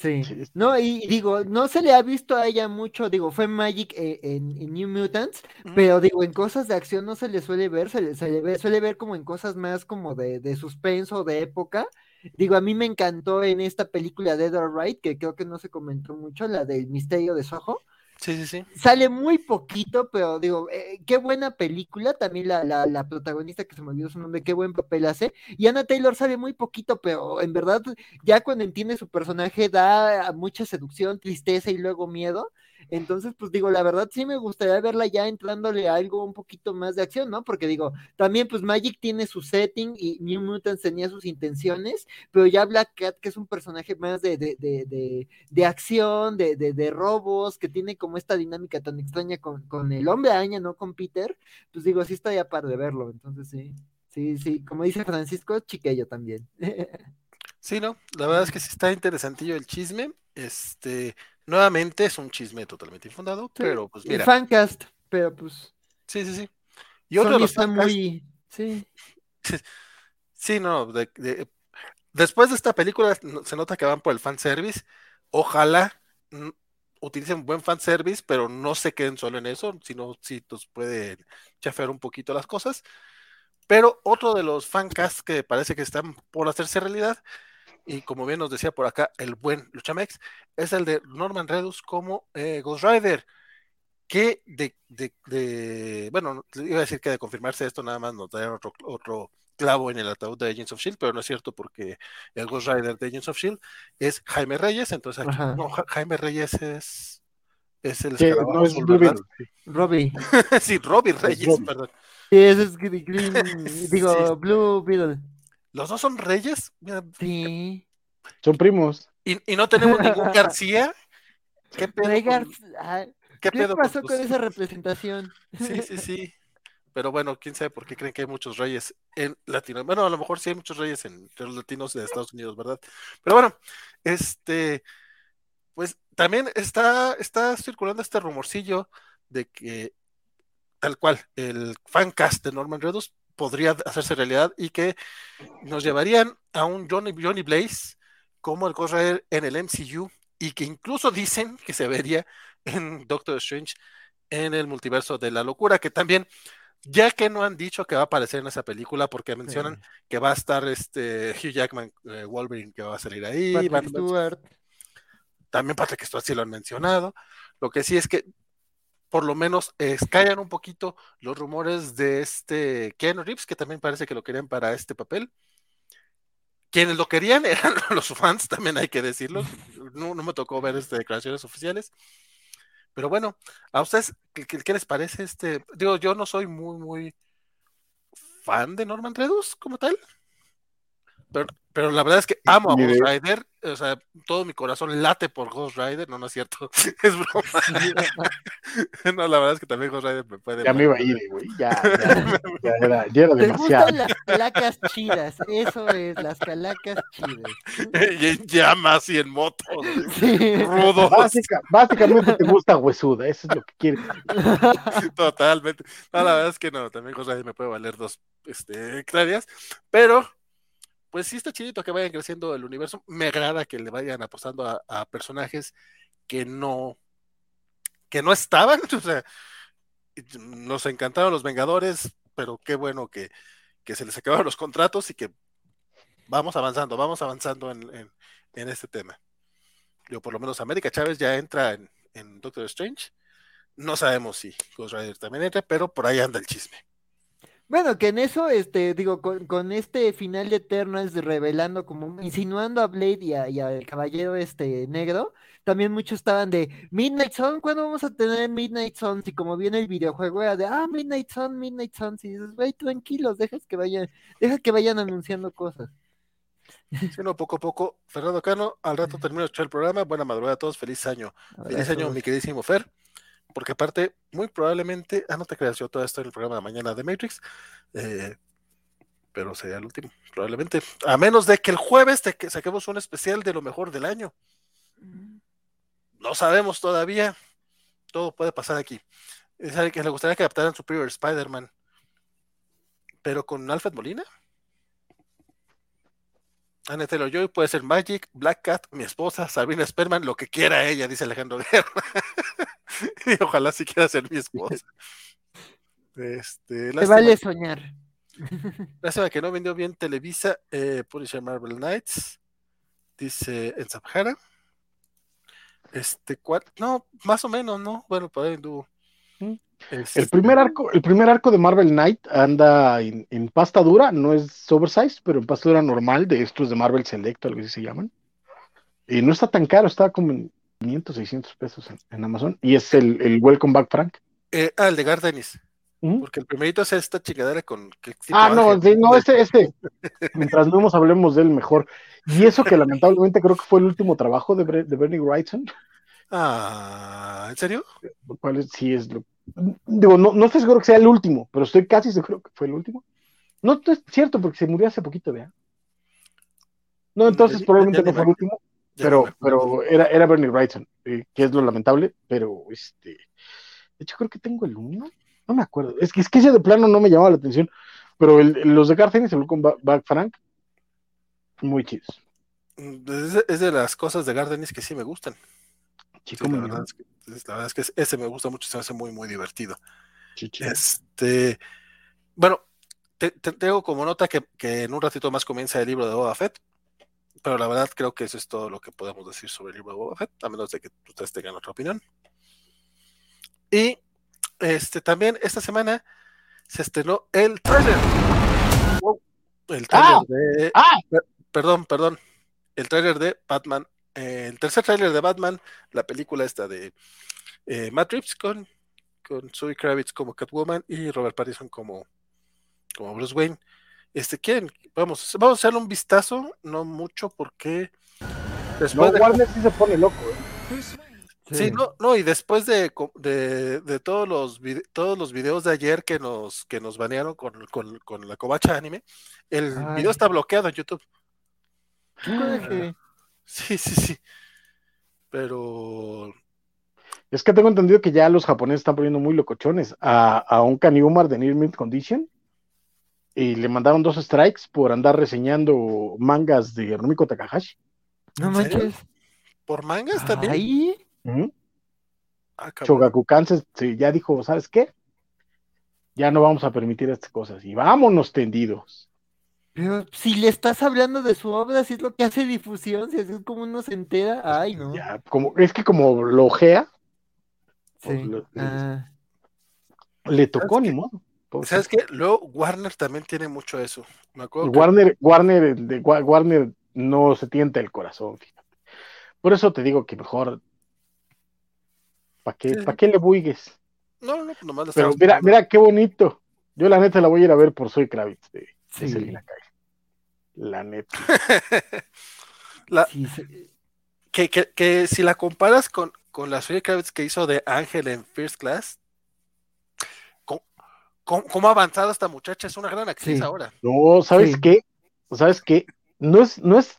Sí. No, y digo, no se le ha visto a ella mucho, digo, fue Magic eh, en, New Mutants, pero digo, en cosas de acción no se le suele ver, se le, se suele ver como en cosas más como de, de suspenso, de época. Digo, a mí me encantó en esta película de Dead or Right, que creo que no se comentó mucho, la del misterio de Soho. Sí, sí, sí. Sale muy poquito, pero digo, eh, qué buena película. También la, la, la, protagonista que se me olvidó su nombre, qué buen papel hace. Y Anna Taylor sale muy poquito, pero en verdad, ya cuando entiende su personaje, da mucha seducción, tristeza y luego miedo. Entonces, pues digo, la verdad sí me gustaría verla ya entrándole a algo un poquito más de acción, ¿no? Porque digo, también pues Magic tiene su setting y New Mutants tenía sus intenciones, pero ya Black Cat, que es un personaje más de, de, de, de, acción, de, de, robos, que tiene como esta dinámica tan extraña con, con el hombre araña, ¿no? Con Peter, pues digo, sí está ya para de verlo, entonces sí. Sí, sí, como dice Francisco, chiquillo también. Sí, no, la verdad es que sí está interesantillo el chisme. Este, Nuevamente es un chisme totalmente infundado, pero pues mira. fancast, pero pues. Sí, sí, sí. Y otro de los muy. Sí. Sí, no. después de esta película se nota que van por el fanservice. Ojalá utilicen buen fanservice, pero no se queden solo en eso, sino si nos puede chafear un poquito las cosas. Pero otro de los fancasts que parece que están por hacerse realidad y como bien nos decía por acá el buen Luchamex, es el de Norman Redus como eh, Ghost Rider, que de, de, bueno, iba a decir que de confirmarse esto nada más nos darían otro, otro clavo en el ataúd de Agents of Shield, pero no es cierto porque el Ghost Rider de Agents of Shield es Jaime Reyes, entonces aquí, no, Jaime Reyes es es el no es Blue Robbie. sí, Robbie Reyes, perdón. Sí, ese es Green, digo, Blue Beetle. ¿Los dos son reyes? Sí. Son primos. ¿Y, no tenemos ningún García? ¿Qué pedo? ¿Qué, pasó con, esa representación? Sí, sí, sí. Pero bueno, quién sabe por qué creen que hay muchos reyes en Latino. Bueno, a lo mejor sí hay muchos reyes en los latinos de Estados Unidos, ¿verdad? Pero bueno, este, pues también está, está circulando este rumorcillo de que tal cual, el fancast de Norman Redus podría hacerse realidad y que nos llevarían a un Johnny, Johnny Blaze como el Ghost en el MCU y que incluso dicen que se vería en Doctor Strange en el multiverso de la locura, que también, ya que no han dicho que va a aparecer en esa película, porque mencionan que va a estar este Hugh Jackman, eh, Wolverine, que va a salir ahí. También Patrick Stewart sí lo han mencionado. Lo que sí es que por lo menos escallan un poquito los rumores de este Ken Reeves, que también parece que lo querían para este papel. Quienes lo querían eran los fans, también hay que decirlo. No, me tocó ver este, declaraciones oficiales. Pero bueno, ¿a ustedes qué, les parece este? Digo, yo no soy muy, muy fan de Norman Redus como tal. Pero, pero la verdad es que amo a Ghost Rider, o sea, todo mi corazón late por Ghost Rider, no, no es cierto, es broma. no, la verdad es que también Ghost Rider me puede. Ya me iba a ir, güey, ya, ya, ya, era, ya era demasiado. gustan las calacas chidas, eso es, las calacas chidas. y en llamas y en motos, sí. rudos. básicamente te gusta huesuda, eso es lo que quieres. Totalmente. No, la verdad es que no, también Ghost Rider me puede valer dos este, hectáreas, pero pues sí está chidito que vayan creciendo el universo. Me agrada que le vayan apostando a, personajes que no, que no estaban. O sea, nos encantaron los Vengadores, pero qué bueno que, se les acabaron los contratos y que vamos avanzando, vamos avanzando en, este tema. Yo, por lo menos, América Chávez ya entra en, Doctor Strange. No sabemos si Ghost Rider también entra, pero por ahí anda el chisme. Bueno, que en eso, este, digo, con, este final de Eternals revelando como insinuando a Blade y, al caballero este negro, también muchos estaban de Midnight Sun, ¿cuándo vamos a tener Midnight Sun? Y como viene el videojuego era de ah, Midnight Sun, Midnight Sun, y dices, güey, tranquilos, dejas que vayan, deja que vayan anunciando cosas. Sí, no, poco a poco. Fernando Cano, al rato termino el programa. Buena madrugada a todos, feliz año. Feliz año, mi queridísimo Fer porque aparte, muy probablemente, ah, no te creas, yo todo esto en el programa de mañana de Matrix, eh, pero sería el último, probablemente, a menos de que el jueves te que saquemos un especial de lo mejor del año. No sabemos todavía, todo puede pasar aquí. Es que le gustaría que adaptaran Superior Spider-Man, pero con Alfred Molina. Anne Taylor Joy puede ser Magic, Black Cat, mi esposa, Sabina Sperman, lo que quiera ella, dice Alejandro Guerra. y ojalá sí quiera ser mi esposa. Este, Te vale soñar. Lástima que no vendió bien Televisa, eh, Punisher Marvel Knights, dice en Sahara. Este, ¿cuál? No, más o menos, ¿no? Bueno, por ahí anduvo. El primer arco, el primer arco de Marvel Knight anda en, pasta dura, no es oversize, pero en pasta dura normal, de estos de Marvel Select, algo así se llaman. Y no está tan caro, está como en 500, 600 pesos en, Amazon. Y es el, el, Welcome Back Frank. Eh, ah, el de Gardenis. Porque el primerito es esta chingadera con. ah, no, sí, no, este, este. Mientras no nos hablemos de él, mejor. Y eso que lamentablemente creo que fue el último trabajo de, de Bernie Wrightson. Ah, ¿en serio? ¿Cuál Sí, es lo. Digo, no, no estoy seguro que sea el último, pero estoy casi seguro que fue el último. No, es cierto, porque se murió hace poquito, ¿vea? No, entonces probablemente no fue el último, pero, pero era, era Bernie Wrightson, eh, que es lo lamentable, pero este. De hecho, creo que tengo el uno. No me acuerdo. Es que, es que ese de plano no me llamaba la atención. Pero el, los de Ennis, el con Back Frank, muy chidos. Es de, las cosas de Gardenis que sí me gustan. Chico, la, verdad es que, ese me gusta mucho, se me hace muy, muy divertido. Este, bueno, te, tengo como nota que, en un ratito más comienza el libro de Boba Fett, pero la verdad creo que eso es todo lo que podemos decir sobre el libro de Boba Fett, a menos de que ustedes tengan otra opinión. Y este, también esta semana se estrenó el trailer. El trailer ah, de. Ah. Perdón, perdón. El trailer de Batman. Eh, el tercer trailer de Batman, la película esta de eh, Matt Reeves con, con Zoe Kravitz como Catwoman y Robert Pattinson como, como Bruce Wayne. Este, ¿quién? Vamos, vamos a hacerle un vistazo, no mucho, porque. Después no, Warner sí se pone loco. ¿eh? Sí, no, no, y después de, de, todos los todos los videos de ayer que nos, que nos banearon con, la covacha anime, el video está bloqueado en YouTube. Sí, sí, sí. Pero. Es que tengo entendido que ya los japoneses están poniendo muy locochones a, a un Kaniumar de Near Mint Condition y le mandaron dos strikes por andar reseñando mangas de Rumiko Takahashi. No manches. ¿Por mangas también? Ahí. Ah, Chogakukan ya dijo, ¿sabes qué? Ya no vamos a permitir estas cosas y vámonos tendidos. Pero si le estás hablando de su obra, si es lo que hace difusión, si es como uno se entera, ay, no. como, es que como lo ojea, pues ah. le tocó ni modo. ¿Sabes qué? Luego Warner también tiene mucho eso. Warner, Warner, de, Warner no se tienta el corazón, Por eso te digo que mejor ¿Para qué, qué le buigues? No, no, nomás lo Pero mira, mira qué bonito. Yo la neta la voy a ir a ver por Soy Kravitz de, Selina La neta. que, que, que, si la comparas con, con la Kravitz que hizo de Ángel en First Class, ¿cómo, ha avanzado esta muchacha? Es una gran actriz ahora. No, ¿sabes qué? ¿Sabes qué? No es, no es,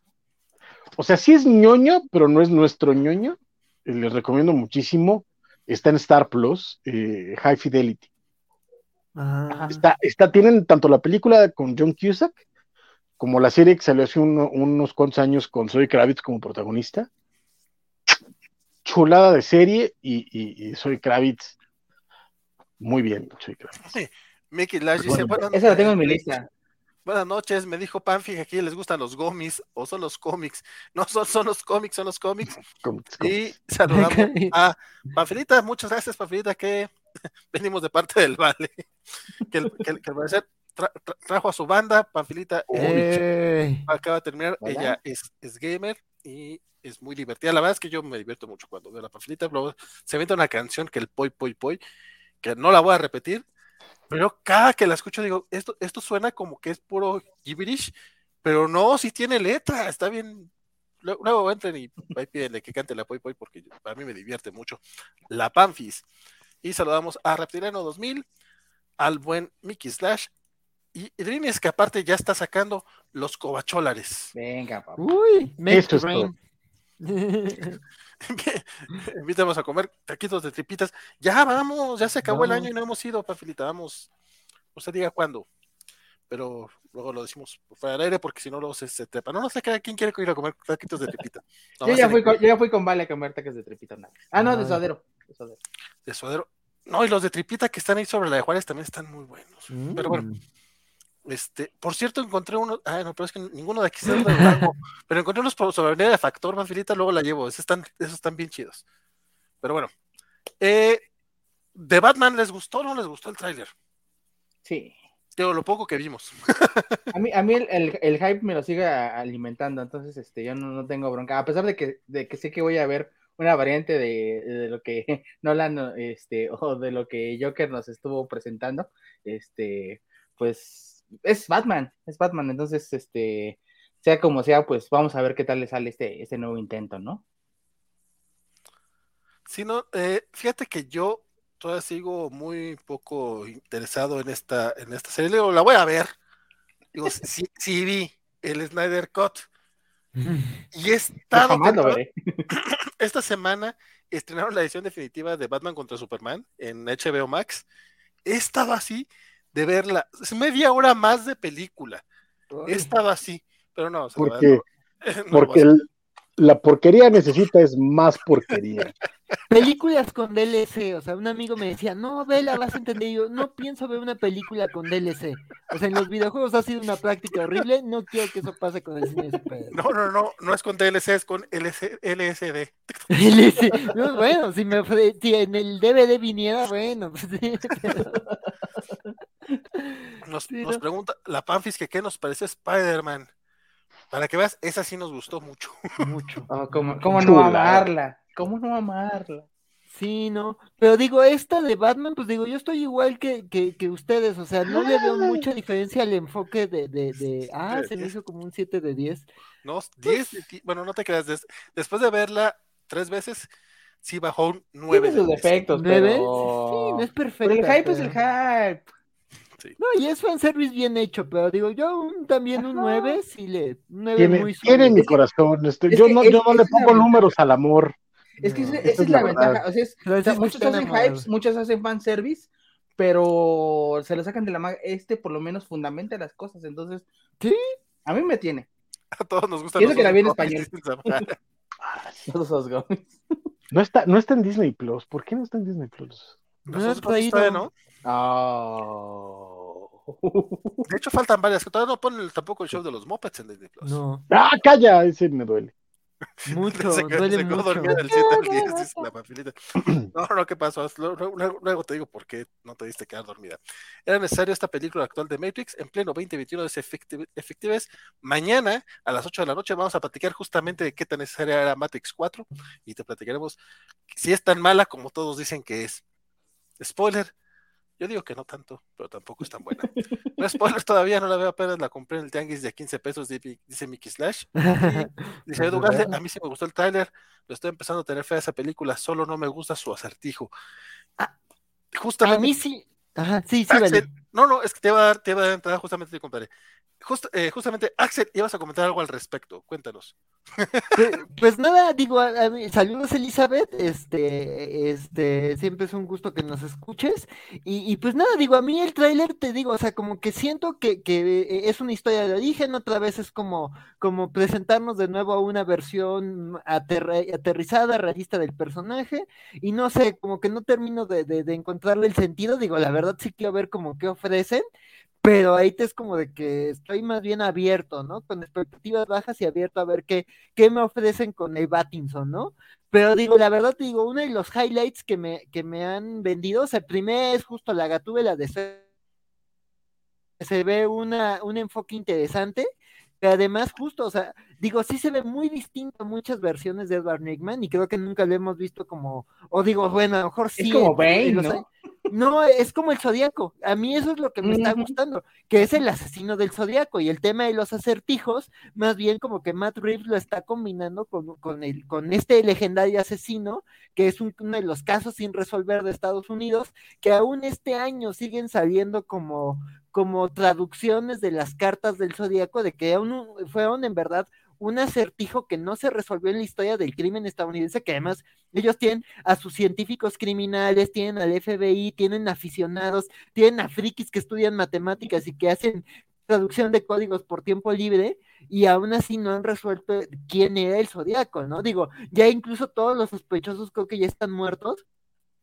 o sea, sí es ñoño, pero no es nuestro ñoño. Les recomiendo muchísimo está en Star Plus, eh, High Fidelity. Ah. Está, está, tienen tanto la película con John Cusack como la serie que salió hace unos cuantos años con Zoe Kravitz como protagonista. Chulada de serie y, y, Zoe Kravitz muy bien, Zoe Kravitz. Mickey Lash dice, esa la tengo en mi lista. Buenas noches, me dijo Panfi que aquí les gustan los gomis o son los cómics. No son, son los cómics, son los cómics. y saludamos a Panfilita, muchas gracias Panfilita que venimos de parte del Vale. Que el, que, trajo a su banda, Panfilita eh. acaba de terminar, ella es, es, gamer y es muy divertida. La verdad es que yo me divierto mucho cuando veo a la Panfilita, se inventa una canción que el poi poi poi, que no la voy a repetir, pero cada que la escucho digo, esto, esto suena como que es puro gibberish, pero no, si tiene letra, está bien. Luego, entren y ahí pídenle que cante la Poi Poi porque a mí me divierte mucho. La Panfis. Y saludamos a Reptiliano 2000, al buen Mickey Slash y Drines que aparte ya está sacando los cobacholares. Venga, papá. Uy, esto es. Invitamos a comer taquitos de tripitas. Ya vamos, ya se acabó el año y no hemos ido, Pafilita. Vamos, usted diga cuándo. Pero luego lo decimos fuera del aire porque si no luego se, se trepa. No, no sé quién quiere ir a comer taquitos de tripita. yo, ya fui con, yo, ya fui con, Vale a comer taquitos de tripita. Ah, no, de suadero. De suadero. No, y los de tripita que están ahí sobre la de Juárez también están muy buenos. Pero bueno. Este, por cierto, encontré uno, ah, no, pero es que ninguno de aquí se rango, pero encontré unos sobre de factor, más filita, luego la llevo, esos están, esos están bien chidos. Pero bueno, eh, ¿de Batman les gustó o no les gustó el tráiler? Sí. Digo, lo poco que vimos. a mí, a mí el, el, hype me lo sigue alimentando, entonces este, yo no, no, tengo bronca, a pesar de que, de que sé que voy a ver una variante de, de, lo que Nolan este, o de lo que Joker nos estuvo presentando, este, pues es Batman, es Batman, entonces, este, sea como sea, pues vamos a ver qué tal le sale este, este nuevo intento, ¿no? Sí, no, eh, fíjate que yo todavía sigo muy poco interesado en esta, en esta serie, la voy a ver, digo, sí, sí vi el Snyder Cut, y he estado esta semana estrenaron la edición definitiva de Batman contra Superman en HBO Max. He estado así de verla, es media hora más de película. He estado así, pero no. porque porque la porquería necesita es más porquería. Películas con DLC, o sea, un amigo me decía, no, vela, vas a entender. yo, no pienso ver una película con DLC. O sea, en los videojuegos ha sido una práctica horrible, no quiero que eso pase con el cine No, no, no, no es con DLC, es con LSD. bueno, si, me, si en el DVD viniera, bueno. Pues nos, nos pregunta la Panfis que qué nos parece Spider-Man. Para que veas, esa sí nos gustó mucho. Mucho. Oh, ¿Cómo, cómo no amarla? ¿Cómo no amarla? Sí, no, pero digo, esta de Batman, pues digo, yo estoy igual que, que, ustedes, o sea, no le veo mucha diferencia al enfoque de, de, de ah, se me hizo como un 7 de 10. No, 10, pues bueno, no te creas, después de verla tres veces, sí bajó un 9. Tiene sus defectos, ¿9? Sí, no es perfecto. el hype es el hype. No, y es fanservice bien hecho, pero digo, yo también un 9, sí le. 9 tiene, muy tiene mi corazón. Este, yo, no, yo no le pongo números al amor. Es que esa, es, la, ventaja. O sea, muchos hacen hypes, muchos hacen fanservice, pero se lo sacan de la manga. Este por lo menos fundamenta las cosas, entonces. Sí. A mí me tiene. A todos nos gusta. Quiero que la vi en español. no está, no está en Disney Plus. ¿Por qué no está en Disney Plus? No, está, ¿no? Oh. De hecho, faltan varias. Todavía no ponen tampoco el show de los Muppets en Disney Plus. No. ¡Ah, calla! Ese me duele. Mucho, se, duele se mucho. dormida el 7 al 10, dice la papilita. No, no, ¿qué pasó? Luego, luego, te digo por qué no te diste quedar dormida. Era necesario esta película actual de Matrix en pleno 2021 de efectives. Mañana a las 8 de la noche vamos a platicar justamente de qué tan necesaria era Matrix 4 y te platicaremos si es tan mala como todos dicen que es. Spoiler, yo digo que no tanto, pero tampoco es tan buena. No spoiler todavía, no la veo apenas, la compré en el tianguis de 15 pesos, dice Mickey Slash. dice Edu a mí sí me gustó el trailer, lo estoy empezando a tener fe a esa película, solo no me gusta su acertijo. Ah, justamente. A mí sí. Ajá, sí, sí, vale. No, no, es que te va a dar, te va a dar entrada justamente, compadre. Eh, justamente, Axel, ibas a comentar algo al respecto, cuéntanos. Pues, nada, digo, saludos Elizabeth, este, este, siempre es un gusto que nos escuches, y, pues nada, digo, a mí el tráiler, te digo, o sea, como que siento que, que, es una historia de origen, otra vez es como, como presentarnos de nuevo a una versión aterrizada, realista del personaje, y no sé, como que no termino de, de, de encontrarle el sentido, digo, la verdad sí quiero ver como qué ofrecen, pero ahí te es como de que estoy más bien abierto, ¿no? Con expectativas bajas y abierto a ver qué, qué me ofrecen con el Battinson, ¿no? Pero digo, la verdad te digo, uno de los highlights que me, que me han vendido, o sea, el primer es justo la gatúbela de se ve una, un enfoque interesante, pero además justo, o sea, digo, sí se ve muy distinto a muchas versiones de Edward Nickman y creo que nunca lo hemos visto como, o digo, bueno, a lo mejor sí. Es como Bane, ¿no? No, es como el zodiaco. A mí eso es lo que me está gustando, que es el asesino del zodiaco. Y el tema de los acertijos, más bien como que Matt Reeves lo está combinando con, con, el, con este legendario asesino, que es uno de los casos sin resolver de Estados Unidos, que aún este año siguen saliendo como, como traducciones de las cartas del zodiaco, de que aún fueron en verdad un acertijo que no se resolvió en la historia del crimen estadounidense, que además ellos tienen a sus científicos criminales, tienen al FBI, tienen aficionados, tienen a frikis que estudian matemáticas y que hacen traducción de códigos por tiempo libre y aún así no han resuelto quién era el zodiaco, ¿no? Digo, ya incluso todos los sospechosos creo que ya están muertos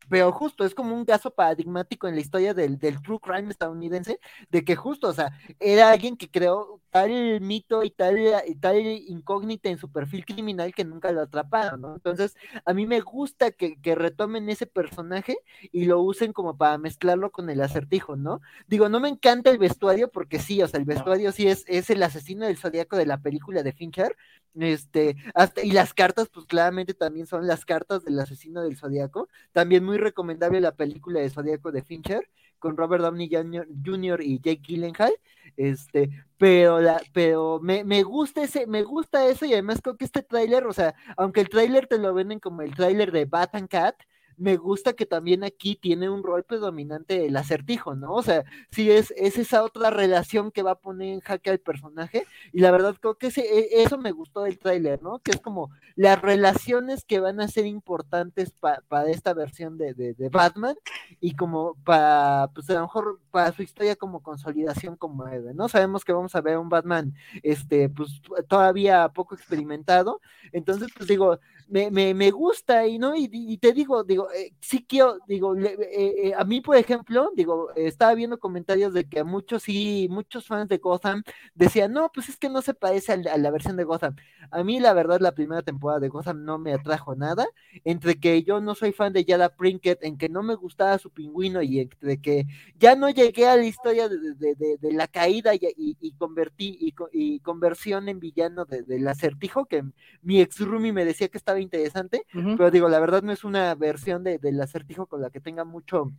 pero justo es como un caso paradigmático en la historia del, del true crime estadounidense, de que justo, o sea, era alguien que creó tal mito y tal, y tal incógnita en su perfil criminal que nunca lo atraparon, ¿no? Entonces, a mí me gusta que, que retomen ese personaje y lo usen como para mezclarlo con el acertijo, ¿no? Digo, no me encanta el vestuario porque sí, o sea, el vestuario sí es, es el asesino del zodiaco de la película de Fincher, este, hasta, y las cartas, pues claramente también son las cartas del asesino del zodiaco, también muy recomendable la película de zodiaco de Fincher, con Robert Downey Jr. y Jake Gyllenhaal, este, pero la, pero me, me, gusta ese, me gusta eso y además creo que este tráiler, o sea, aunque el tráiler te lo venden como el tráiler de Bat and Cat, me gusta que también aquí tiene un rol predominante el acertijo, ¿no? O sea, sí es, es esa otra relación que va a poner en jaque al personaje, y la verdad creo que ese, e, eso me gustó del tráiler, ¿no? Que es como las relaciones que van a ser importantes para esta versión de, de, Batman, y como para, pues a lo mejor para su historia como consolidación como héroe, ¿no? Sabemos que vamos a ver un Batman, este, pues todavía poco experimentado, entonces, pues digo, me, me, me gusta, y no, y, y te digo, digo, eh, sí quiero, digo, eh, eh, a mí, por ejemplo, digo, estaba viendo comentarios de que muchos, sí, muchos fans de Gotham decían, no, pues es que no se parece a, la versión de Gotham. A mí, la verdad, la primera temporada de Gotham no me atrajo nada, entre que yo no soy fan de Yada Prinkett, en que no me gustaba su pingüino y entre que ya no llegué a la historia de, la caída y, convertí, y, conversión en villano del acertijo, que mi ex roomie me decía que estaba interesante, pero digo, la verdad no es una versión de, del acertijo con la que tenga mucho,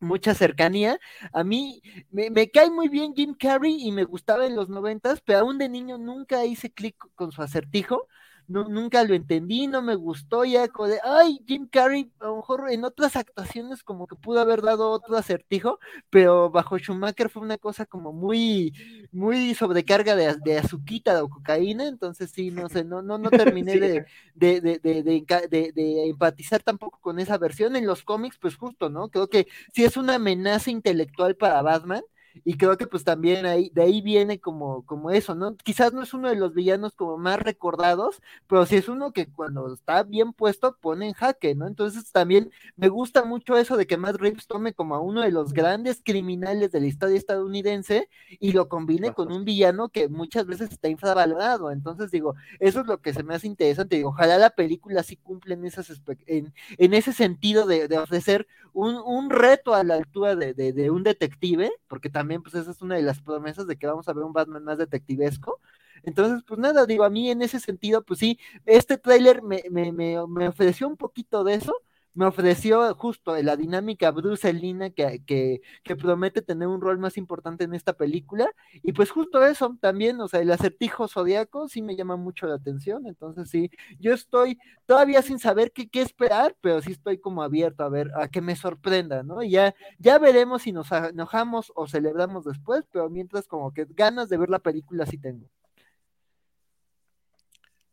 mucha cercanía. A mí me, me, cae muy bien Jim Carrey y me gustaba en los noventas, pero aún de niño nunca hice clic con su acertijo no, nunca lo entendí, no me gustó, ya como de, ay, Jim Carrey, a lo mejor en otras actuaciones como que pudo haber dado otro acertijo, pero bajo Schumacher fue una cosa como muy, muy sobrecarga de, de azuquita o cocaína, entonces sí, no sé, no, no, no terminé de, de, de, de, de empatizar tampoco con esa versión en los cómics, pues justo, ¿no? Creo que sí es una amenaza intelectual para Batman, y creo que pues también ahí, de ahí viene como, como eso, ¿no? Quizás no es uno de los villanos como más recordados, pero sí es uno que cuando está bien puesto pone en jaque, ¿no? Entonces también me gusta mucho eso de que Matt Reeves tome como a uno de los grandes criminales de la historia estadounidense y lo combine con un villano que muchas veces está infravalorado. Entonces digo, eso es lo que se me hace interesante. Digo, ojalá la película sí cumple en, esas, en, en ese sentido de, de ofrecer un, un, reto a la altura de, de, de un detective, porque también también, pues esa es una de las promesas de que vamos a ver un Batman más detectivesco. Entonces, pues nada, digo, a mí en ese sentido, pues sí, este tráiler me, me, me, me ofreció un poquito de eso, me ofreció justo la dinámica brucelina que, que, que, promete tener un rol más importante en esta película. Y pues justo eso también, o sea, el acertijo zodiaco sí me llama mucho la atención. Entonces sí, yo estoy todavía sin saber qué, qué esperar, pero sí estoy como abierto a ver, a que me sorprenda, ¿no? Y ya, ya veremos si nos enojamos o celebramos después, pero mientras como que ganas de ver la película sí tengo.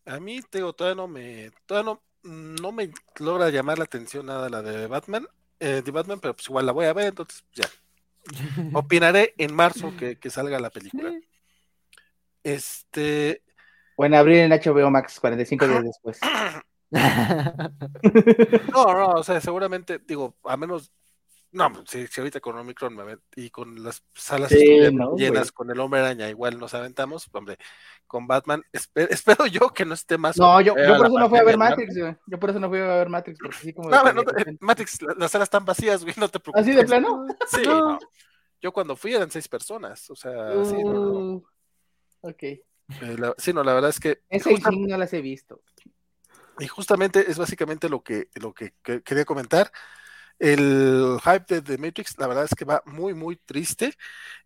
A mí, tengo, todavía no me, todavía no, no me logra llamar la atención nada la de Batman, eh, de Batman, pero pues igual la voy a ver, entonces ya. Opinaré en marzo que, salga la película. Este. O en abril en HBO Max, 45 días después. no, no, o sea, seguramente, digo, a menos no, si, si, ahorita con Omicron me y con las salas llenas con el hombre araña, igual nos aventamos, hombre, con Batman, espero yo que no esté más. No, yo, yo por eso no fui a ver Matrix, güey. Yo por eso no fui a ver Matrix, porque así como. No, no, Matrix, las salas están vacías, güey, no te preocupes. ¿Así de plano? Sí, no. Yo cuando fui eran seis personas, o sea, sí, no. Uh, ok. Eh, sí, no, la verdad es que. Ese no las he visto. Y justamente es básicamente lo que, lo que quería comentar. El hype de The Matrix, la verdad es que va muy, muy triste.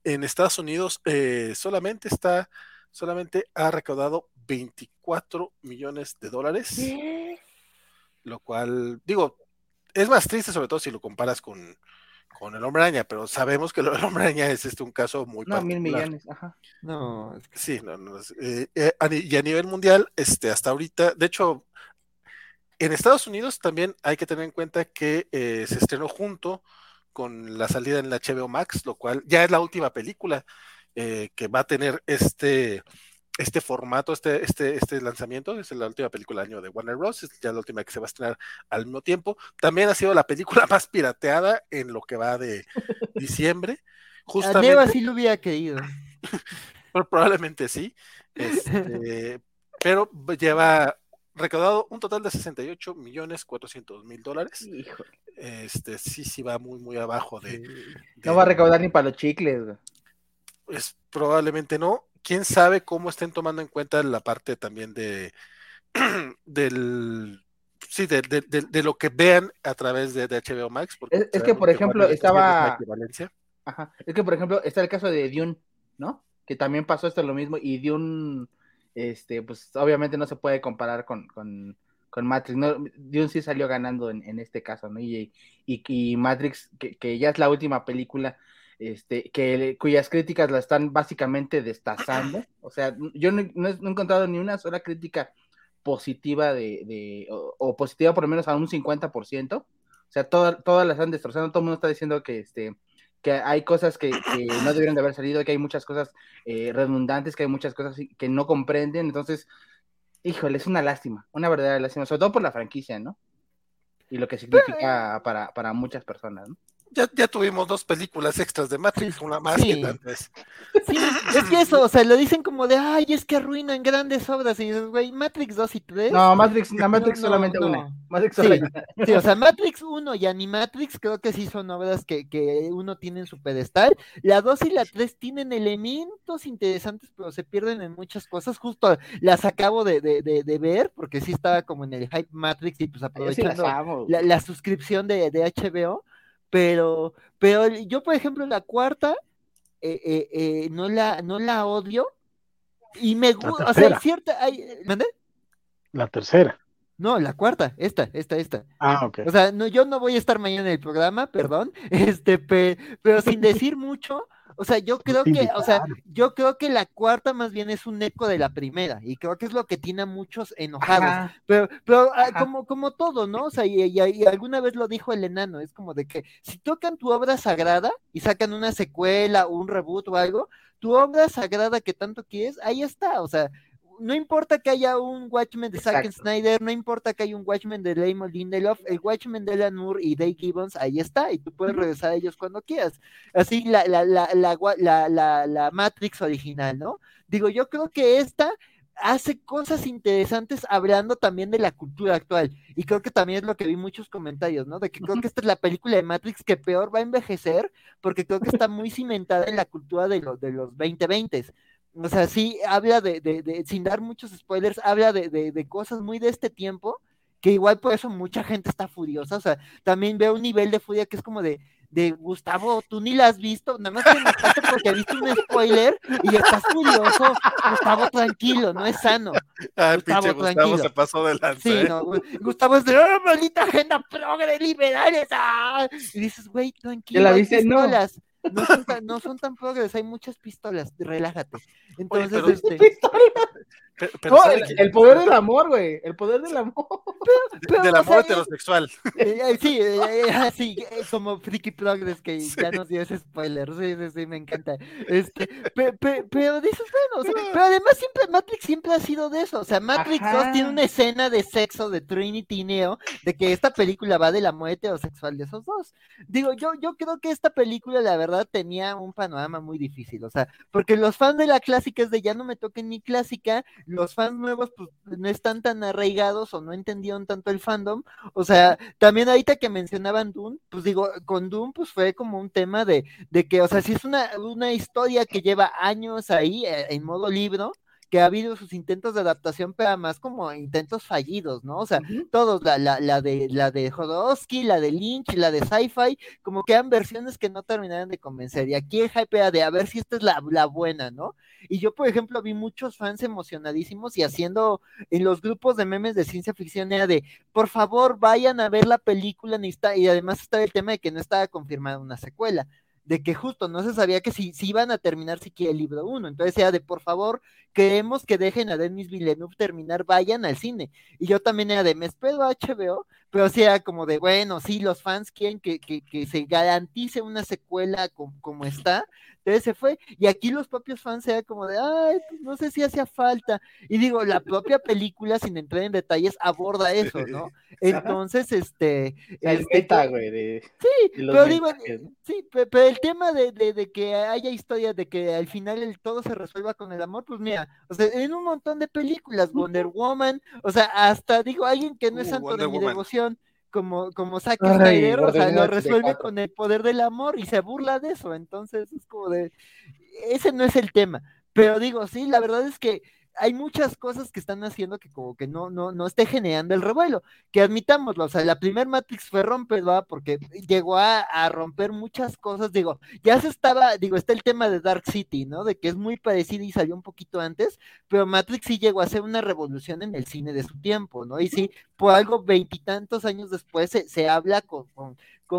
En Estados Unidos eh, solamente está, solamente ha recaudado 24 millones de dólares. Lo cual, digo, es más triste sobre todo si lo comparas con, con el hombre araña, pero sabemos que el hombre araña es este un caso muy no, mil millones, ajá. No, sí, no, no eh, eh, y a nivel mundial, este, hasta ahorita, de hecho, en Estados Unidos también hay que tener en cuenta que eh, se estrenó junto con la salida en la HBO Max, lo cual ya es la última película eh, que va a tener este este formato, este, este, este lanzamiento, es la última película del año de Warner Bros., es ya la última que se va a estrenar al mismo tiempo. También ha sido la película más pirateada en lo que va de diciembre. Justamente, a sí lo hubiera querido. probablemente sí. Este, pero lleva recaudado un total de 68 millones 400 mil dólares. Este sí, sí va muy, muy abajo de, No va a recaudar ni para los chicles. Pues probablemente no quién sabe cómo estén tomando en cuenta la parte también de del sí, de, lo que vean a través de, HBO Max. es, que, por ejemplo, estaba. Ajá, es que, por ejemplo, está el caso de Dune, ¿no? Que también pasó esto lo mismo, y Dune, este, pues obviamente no se puede comparar con, con, Matrix. ¿no? Dune sí salió ganando en, este caso, ¿no? Y, y, Matrix, que, ya es la última película este, que, cuyas críticas la están básicamente destazando. O sea, yo no, he, encontrado ni una sola crítica positiva de, o, positiva por lo menos a un 50%. O sea, todas, todas las están destrozando, todo el mundo está diciendo que este que hay cosas que, no deberían de haber salido, que hay muchas cosas eh, redundantes, que hay muchas cosas que no comprenden, entonces, híjole, es una lástima, una verdadera lástima, sobre todo por la franquicia, ¿no? Y lo que significa para, para muchas personas, ¿no? ya, ya tuvimos dos películas extras de Matrix, una más que antes. Sí, es que eso, o sea, lo dicen como de, ay, es que arruinan grandes obras. Y dices, güey, Matrix 2 y 3. No, Matrix, Matrix solamente una. Matrix solamente. Sí, o sea, Matrix 1 y Animatrix creo que sí son obras que, que uno tiene en su pedestal. La 2 y la 3 tienen elementos interesantes, pero se pierden en muchas cosas. Justo las acabo de, de, de, ver, porque sí estaba como en el Hype Matrix y pues aprovechando la, la, suscripción de, de HBO pero, pero yo, por ejemplo, la cuarta, eh, eh, eh, no, la, no la odio. Y me gusta, o sea, cierta. Hay, La tercera. No, la cuarta, esta, esta, esta. Ah, ok. O sea, no, yo no voy a estar mañana en el programa, perdón, este, pero sin decir mucho, o sea, yo creo que, o sea, yo creo que la cuarta más bien es un eco de la primera, y creo que es lo que tiene a muchos enojados. Pero, pero ah, como, como todo, ¿no? O sea, y, alguna vez lo dijo el enano, es como de que si tocan tu obra sagrada y sacan una secuela o un reboot o algo, tu obra sagrada que tanto quieres, ahí está, o sea, no importa que haya un Watchmen de Zack Snyder, no importa que haya un Watchmen de Raymond Lindelof, el Watchmen de Alan Moore y Dave Gibbons, ahí está, y tú puedes regresar a ellos cuando quieras. Así la, la, la, la, la Matrix original, ¿no? Digo, yo creo que esta hace cosas interesantes hablando también de la cultura actual. Y creo que también es lo que vi muchos comentarios, ¿no? De que creo que esta es la película de Matrix que peor va a envejecer, porque creo que está muy cimentada en la cultura de, los de los 2020. O sea, sí, habla de, de, de sin dar muchos spoilers, habla de, de, cosas muy de este tiempo, que igual por eso mucha gente está furiosa. O sea, también veo un nivel de furia que es como de, de Gustavo, tú ni la has visto, nada más te enojaste porque viste un spoiler y estás furioso. Gustavo, tranquilo, no es sano. Ah, Gustavo, Gustavo se pasó de Sí, ¿eh? no, Gustavo es de, ¡oh, maldita agenda progre liberales! ¡ah! Y dices, güey, tranquilo. la viste? No. No son, tan, no son tan progres, hay muchas pistolas, relájate. Entonces, este... el, poder del amor, güey. El poder del amor. del amor heterosexual. Eh, eh, sí, eh, sí, como Freaky Progress que ya nos dio ese spoiler. Sí, sí, sí, me encanta. Este, pero dices, bueno, pero además siempre Matrix siempre ha sido de eso. O sea, Matrix 2 tiene una escena de sexo de Trinity y Neo, de que esta película va de la muerte heterosexual de esos dos. Digo, yo, yo creo que esta película, la verdad, tenía un panorama muy difícil. O sea, porque los fans de la clásica es de ya no me toquen ni clásica, los fans nuevos pues no están tan arraigados o no entendieron tanto el fandom. O sea, también ahorita que mencionaban Doom, pues digo, con Doom pues fue como un tema de, de que, o sea, si es una, una historia que lleva años ahí eh, en modo libro, que ha habido sus intentos de adaptación, pero además como intentos fallidos, ¿no? O sea, todos, la, la, la, de la de Jodorowsky, la de Lynch, la de Sci-Fi, como que eran versiones que no terminaron de convencer. Y aquí el hype era de a ver si esta es la, la buena, ¿no? Y yo, por ejemplo, vi muchos fans emocionadísimos y haciendo en los grupos de memes de ciencia ficción era de, por favor, vayan a ver la película, y además está el tema de que no estaba confirmada una secuela de que justo no se sabía que si, si iban a terminar siquiera el libro uno. Entonces era de, por favor, queremos que dejen a Denis Villeneuve terminar, vayan al cine. Y yo también era de, me espero a HBO pero sí era como de, bueno, sí, los fans quieren que, se garantice una secuela como, está, entonces se fue, y aquí los propios fans era como de, ay, pues no sé si hacía falta, y digo, la propia película, sin entrar en detalles, aborda eso, ¿no? Entonces, este... este güey, sí, pero digo, sí, pero el tema de, de, que haya historias de que al final el todo se resuelva con el amor, pues mira, o sea, en un montón de películas, Wonder Woman, o sea, hasta digo, alguien que no es uh, santo de mi devoción, como, como Zack Snyder, o sea, lo resuelve con el poder del amor y se burla de eso, entonces es como de, ese no es el tema, pero digo, sí, la verdad es que hay muchas cosas que están haciendo que como que no, no, no esté generando el revuelo, que admitámoslo, o sea, la primer Matrix fue romper, Porque llegó a, romper muchas cosas, digo, ya se estaba, digo, está el tema de Dark City, ¿no? De que es muy parecido y salió un poquito antes, pero Matrix sí llegó a ser una revolución en el cine de su tiempo, ¿no? Y sí, por algo veintitantos años después se, se habla con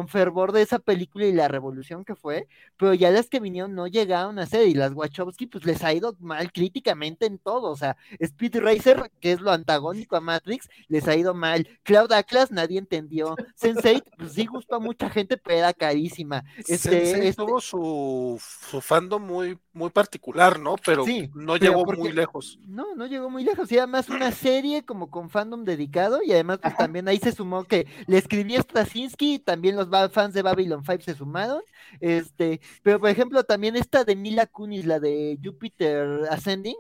fervor de esa película y la revolución que fue, pero ya las que vinieron no llegaron a ser, y las Wachowski pues les ha ido mal críticamente en todo, o sea, Speed Racer, que es lo antagónico a Matrix, les ha ido mal, Cloud Atlas nadie entendió, Sense8 pues sí gustó a mucha gente, pero era carísima. Este, este... tuvo su, su fandom muy, muy particular, ¿no? Pero no llegó muy lejos. No, no llegó muy lejos, y además una serie como con fandom dedicado, y además pues, también ahí se sumó que le escribía Straczynski, también los fans de Babylon 5 se sumaron. Este, pero por ejemplo, también esta de Mila Kunis, la de Jupiter Ascending.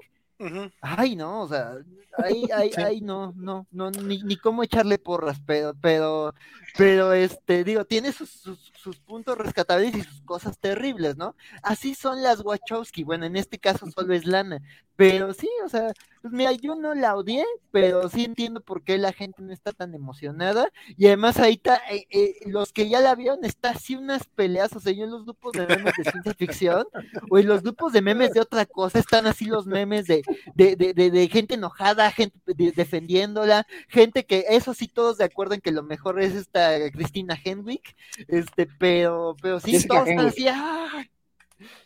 Ay, no, o sea, ahí, ahí, ahí no, no, no, ni, ni cómo echarle porras, pero, pero, pero este, digo, tiene sus, sus, puntos rescatables y sus cosas terribles, ¿no? Así son las Wachowski, bueno, en este caso solo es Lana, pero sí, o sea, pues mira, yo no la odié, pero sí entiendo por qué la gente no está tan emocionada. Y además ahí está, eh, eh, los que ya la vieron, está así unas peleas, o sea, yo en los grupos de memes de ciencia ficción, o en los grupos de memes de otra cosa, están así los memes de, de, de, de, gente enojada, gente defendiéndola, gente que, eso sí, todos de acuerdo en que lo mejor es esta Cristina Henwick, este, pero, pero sí, todos están así, ¡ah!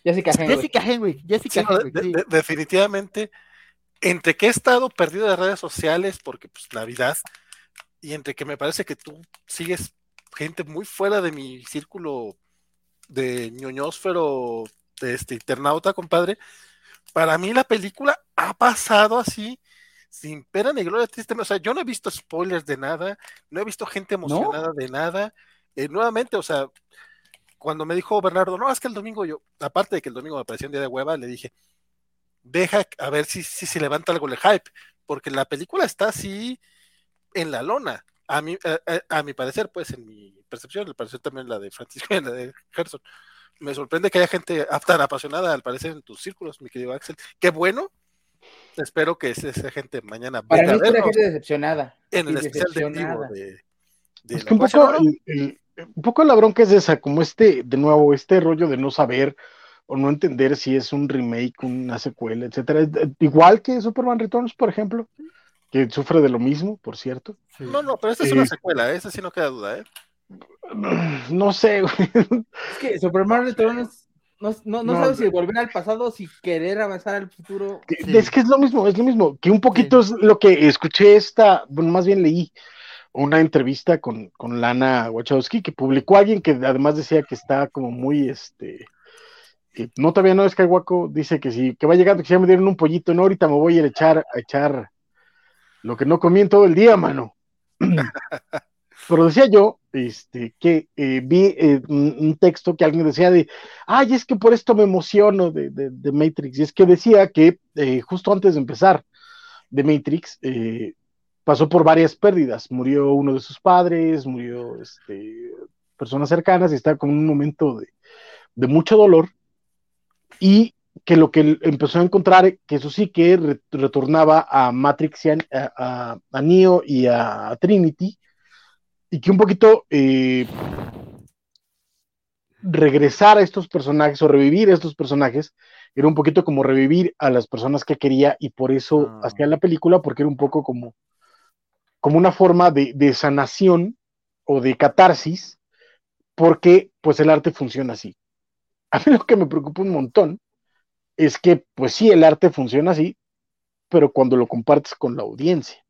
Jessica Henwick. Jessica Henwick, Jessica Henwick, definitivamente entre que he estado perdido de redes sociales porque pues Navidad y entre que me parece que tú sigues gente muy fuera de mi círculo de ñoñosfero de este internauta, compadre, para mí la película ha pasado así sin pena ni gloria triste. O sea, yo no he visto spoilers de nada, no he visto gente emocionada de nada. Eh, nuevamente, o sea, cuando me dijo Bernardo, no, es que el domingo yo, aparte de que el domingo me parecía un día de hueva, le dije, deja a ver si, si se levanta algo el hype, porque la película está así en la lona. A mi, a, mi parecer, pues en mi percepción, al parecer también la de Francisco y la de Gerson. Me sorprende que haya gente tan apasionada, al parecer, en tus círculos, mi querido Axel. Qué bueno. Espero que esa gente mañana Para mí es gente decepcionada. En el especial de vivo de, es que un poco, un poco la bronca es esa, como este, de nuevo, este rollo de no saber o no entender si es un remake, una secuela, etcétera. Igual que Superman Returns, por ejemplo, que sufre de lo mismo, por cierto. No, no, pero esta es una secuela, esa sí no queda duda, ¿eh? No sé, güey. Es que Superman Returns no, no, no, sabes si volver al pasado o si querer avanzar al futuro. Es que es lo mismo, es lo mismo. Que un poquito es lo que escuché esta, bueno, más bien leí una entrevista con, con Lana Wachowski, que publicó alguien que además decía que está como muy, este, no todavía no es Guaco dice que sí, que va llegando, que ya me dieron un pollito, no, ahorita me voy a ir a echar, a echar lo que no comí en todo el día, mano. Pero decía yo, este, que eh, vi eh, un, texto que alguien decía de, ay, es que por esto me emociono de, de, Matrix, y es que decía que eh, justo antes de empezar de Matrix, pasó por varias pérdidas, murió uno de sus padres, murió este, personas cercanas, y está con un momento de, de mucho dolor, y que lo que empezó a encontrar, que eso sí que retornaba a Matrix, a, a, Neo y a Trinity, y que un poquito eh, regresar a estos personajes o revivir a estos personajes era un poquito como revivir a las personas que quería y por eso ah. hacía la película, porque era un poco como, como una forma de, sanación o de catarsis, porque pues el arte funciona así a mí lo que me preocupa un montón es que, pues sí, el arte funciona así, pero cuando lo compartes con la audiencia.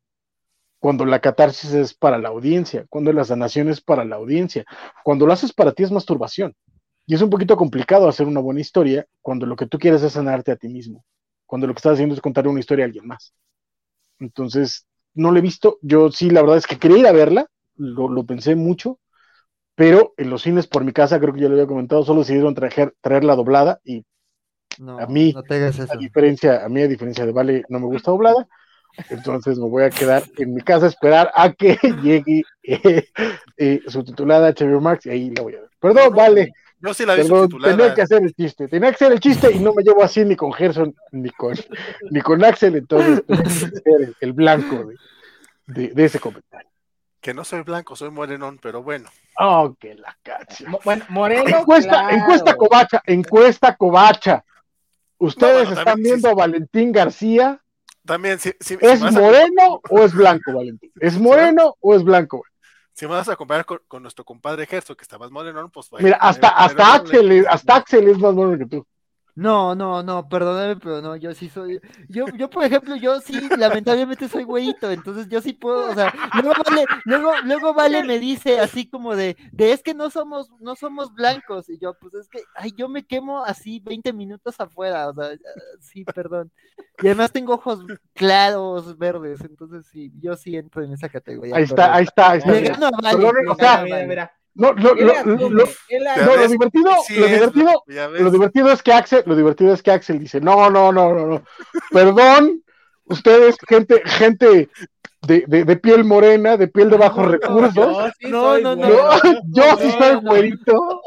cuando la catarsis es para la audiencia, cuando la sanación es para la audiencia, cuando lo haces para ti es masturbación. Y es un poquito complicado hacer una buena historia cuando lo que tú quieres es sanarte a ti mismo, cuando lo que estás haciendo es contar una historia a alguien más. Entonces, no lo he visto. Yo sí, la verdad es que quería ir a verla, lo, pensé mucho, pero en los cines por mi casa, creo que ya lo había comentado, solo decidieron traer, traerla doblada y a mí, a diferencia, a mí a diferencia de Vale, no me gusta doblada. Entonces me voy a quedar en mi casa a esperar a que llegue eh, eh, su titulada HBO Max y ahí la voy a ver. Perdón, Vale. No sí la vi subtitulada. Tenía que hacer el chiste, tenía que hacer el chiste y no me llevo así ni con Gerson ni con, ni con Axel, entonces el, el blanco de, de, ese comentario. Que no soy blanco, soy morenón, pero bueno. Oh, que la cacha. Bueno, moreno. Encuesta, encuesta covacha, encuesta covacha. Ustedes están viendo a Valentín García. También, si, ¿es moreno o es blanco, Valentín? ¿Es moreno o es blanco? Si me vas a comparar con, nuestro compadre Gerso, que está más moreno, pues. Mira, hasta, hasta, Axel, hasta Axel es más moreno que tú. No, no, no, perdóname, pero no, yo sí soy, yo, yo por ejemplo, yo sí, lamentablemente soy güeyito, entonces yo sí puedo, o sea, luego vale, luego, luego vale me dice así como de, de es que no somos, no somos blancos, y yo, pues es que, ay, yo me quemo así 20 minutos afuera, o sea, sí, perdón, y además tengo ojos claros, verdes, entonces sí, yo sí entro en esa categoría. Ahí está, ahí está, ahí está. mira, mira. No, lo, lo, lo, lo, divertido, lo divertido, lo divertido es que Axel, lo divertido es que Axel dice, no, no, no, no, no, perdón, ustedes, gente, gente de, de, de piel morena, de piel de bajos recursos. No, no, no, yo, sí soy güerito.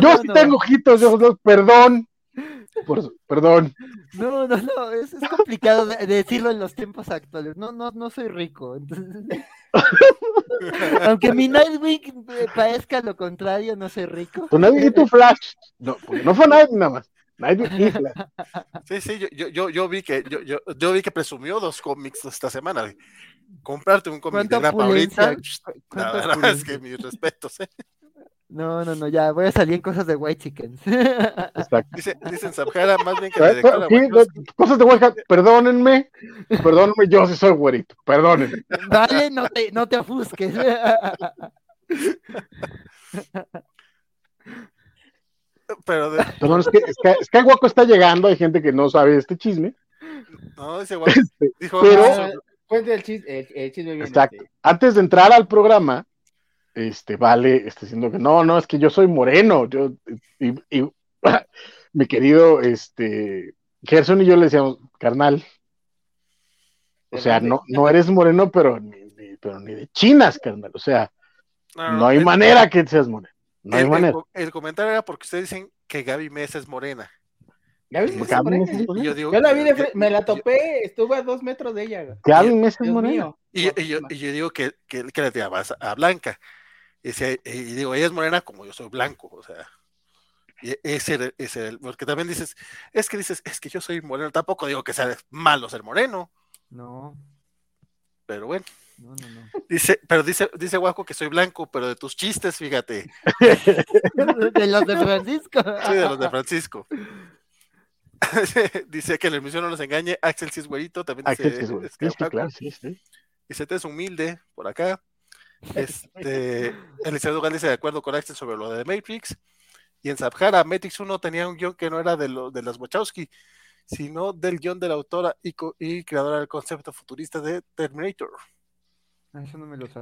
yo sí tengo ojitos, yo, perdón. Por, perdón. No, no, no, es, es complicado decirlo en los tiempos actuales. No, no, no soy rico. Entonces... Aunque mi Nightwing parezca lo contrario, no soy rico. Tu Nightwing y tu Flash. No, no fue Nightwing nada más. Nightwing y Flash. Sí, sí, yo, yo, yo, vi que yo, yo, yo, vi que presumió dos cómics esta semana. Comprarte un cómic de la ahorita. La verdad es que mis respetos, ¿eh? No, no, no, ya voy a salir en cosas de White Chickens. Exacto. Dice, dicen Sabjara más bien que sí, Cosas de White perdónenme, perdónenme, yo sí soy güerito, perdónenme. Dale, no te, no te afusques. Pero de... Perdón, es que, es que Guaco está llegando, hay gente que no sabe este chisme. No, ese Guaco este, dijo, pero, cuente el chisme, el, chisme bien Exacto. Antes de entrar al programa, este, vale, está diciendo que no, no, es que yo soy moreno, yo, y, mi querido, este, Gerson y yo le decíamos, carnal, o sea, no, no eres moreno, pero ni, pero ni de chinas, carnal, o sea, no, hay manera que seas moreno, no hay manera. El, comentario era porque ustedes dicen que Gaby Mesa es morena. Gaby Mesa es morena. Yo, digo, la vi me la topé, estuve a dos metros de ella. Gaby Mesa es morena. Y, yo, y, yo, digo que, que, que le tirabas a Blanca. Y, digo, ella es morena como yo soy blanco, o sea, ese es el, porque también dices, es que dices, es que yo soy moreno, tampoco digo que sea malo ser moreno. No. Pero bueno. Dice, pero dice, dice Guaco que soy blanco, pero de tus chistes, fíjate. de los de Francisco. Sí, de los de Francisco. dice que la emisión no nos engañe, Axel sí es güerito, también dice, es, que, claro, sí, sí. Dice, te es humilde por acá. Este, el licenciado Gal dice de acuerdo con Axel sobre lo de Matrix. Y en Sabjara, Matrix 1 tenía un guion que no era de, lo, de las Wachowski, sino del guion de la autora y, creadora del concepto futurista de Terminator. Ah,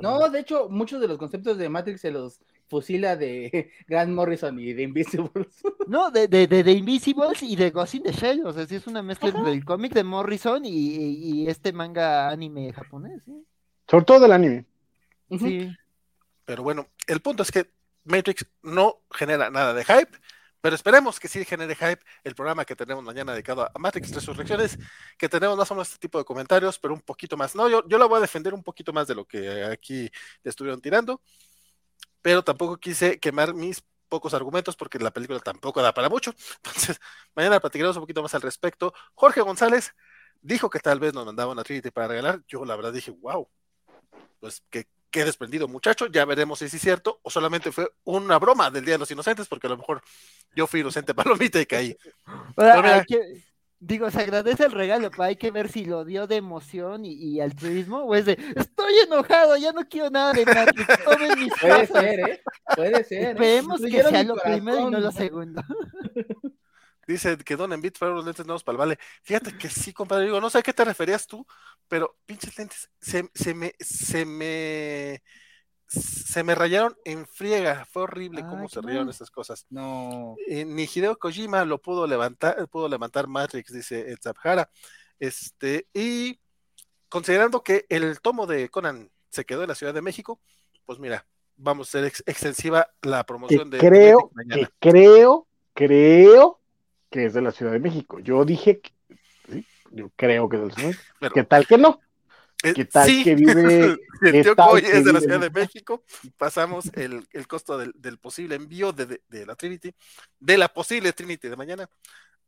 no, de hecho, muchos de los conceptos de Matrix se los fusila de Grant Morrison y de Invisibles. No, de, de, de, Invisibles y de Ghost in the Shell. O sea, sí es una mezcla entre el cómic de Morrison y, y, este manga anime japonés. Sobre todo del anime. Sí. Pero bueno, el punto es que Matrix no genera nada de hype, pero esperemos que sí genere hype el programa que tenemos mañana dedicado a Matrix Resurrecciones, que tenemos más o menos este tipo de comentarios, pero un poquito más. No, yo, yo la voy a defender un poquito más de lo que aquí le estuvieron tirando, pero tampoco quise quemar mis pocos argumentos porque la película tampoco da para mucho. Entonces, mañana platicaremos un poquito más al respecto. Jorge González dijo que tal vez nos mandaba una Trinity para regalar. Yo la verdad dije, wow, pues que qué desprendido muchacho, ya veremos si es cierto o solamente fue una broma del Día de los Inocentes, porque a lo mejor yo fui inocente palomita y caí. Digo, se agradece el regalo, pero hay que ver si lo dio de emoción y, altruismo o es de estoy enojado, ya no quiero nada de Matrix, tomen mis Puede ser, ¿eh? Puede ser. Esperemos que sea lo primero y no lo segundo. Dice que Don Envid fueron los lentes nuevos para el vale. Fíjate que sí, compadre. Digo, no sé a qué te referías tú, pero pinches lentes se, se me, se me se me rayaron en friega. Fue horrible cómo se rayaron estas cosas. No. Eh, ni Hideo Kojima lo pudo levantar, pudo levantar Matrix, dice Zapjara. Este, y considerando que el tomo de Conan se quedó en la Ciudad de México, pues mira, vamos a ser extensiva la promoción de creo, que creo, creo que es de la Ciudad de México. Yo dije que, yo creo que es de la ¿Qué tal que no? Eh, ¿Qué tal que vive? el tío es de la Ciudad de México. Pasamos el, costo del, posible envío de, la Trinity, de la posible Trinity de mañana,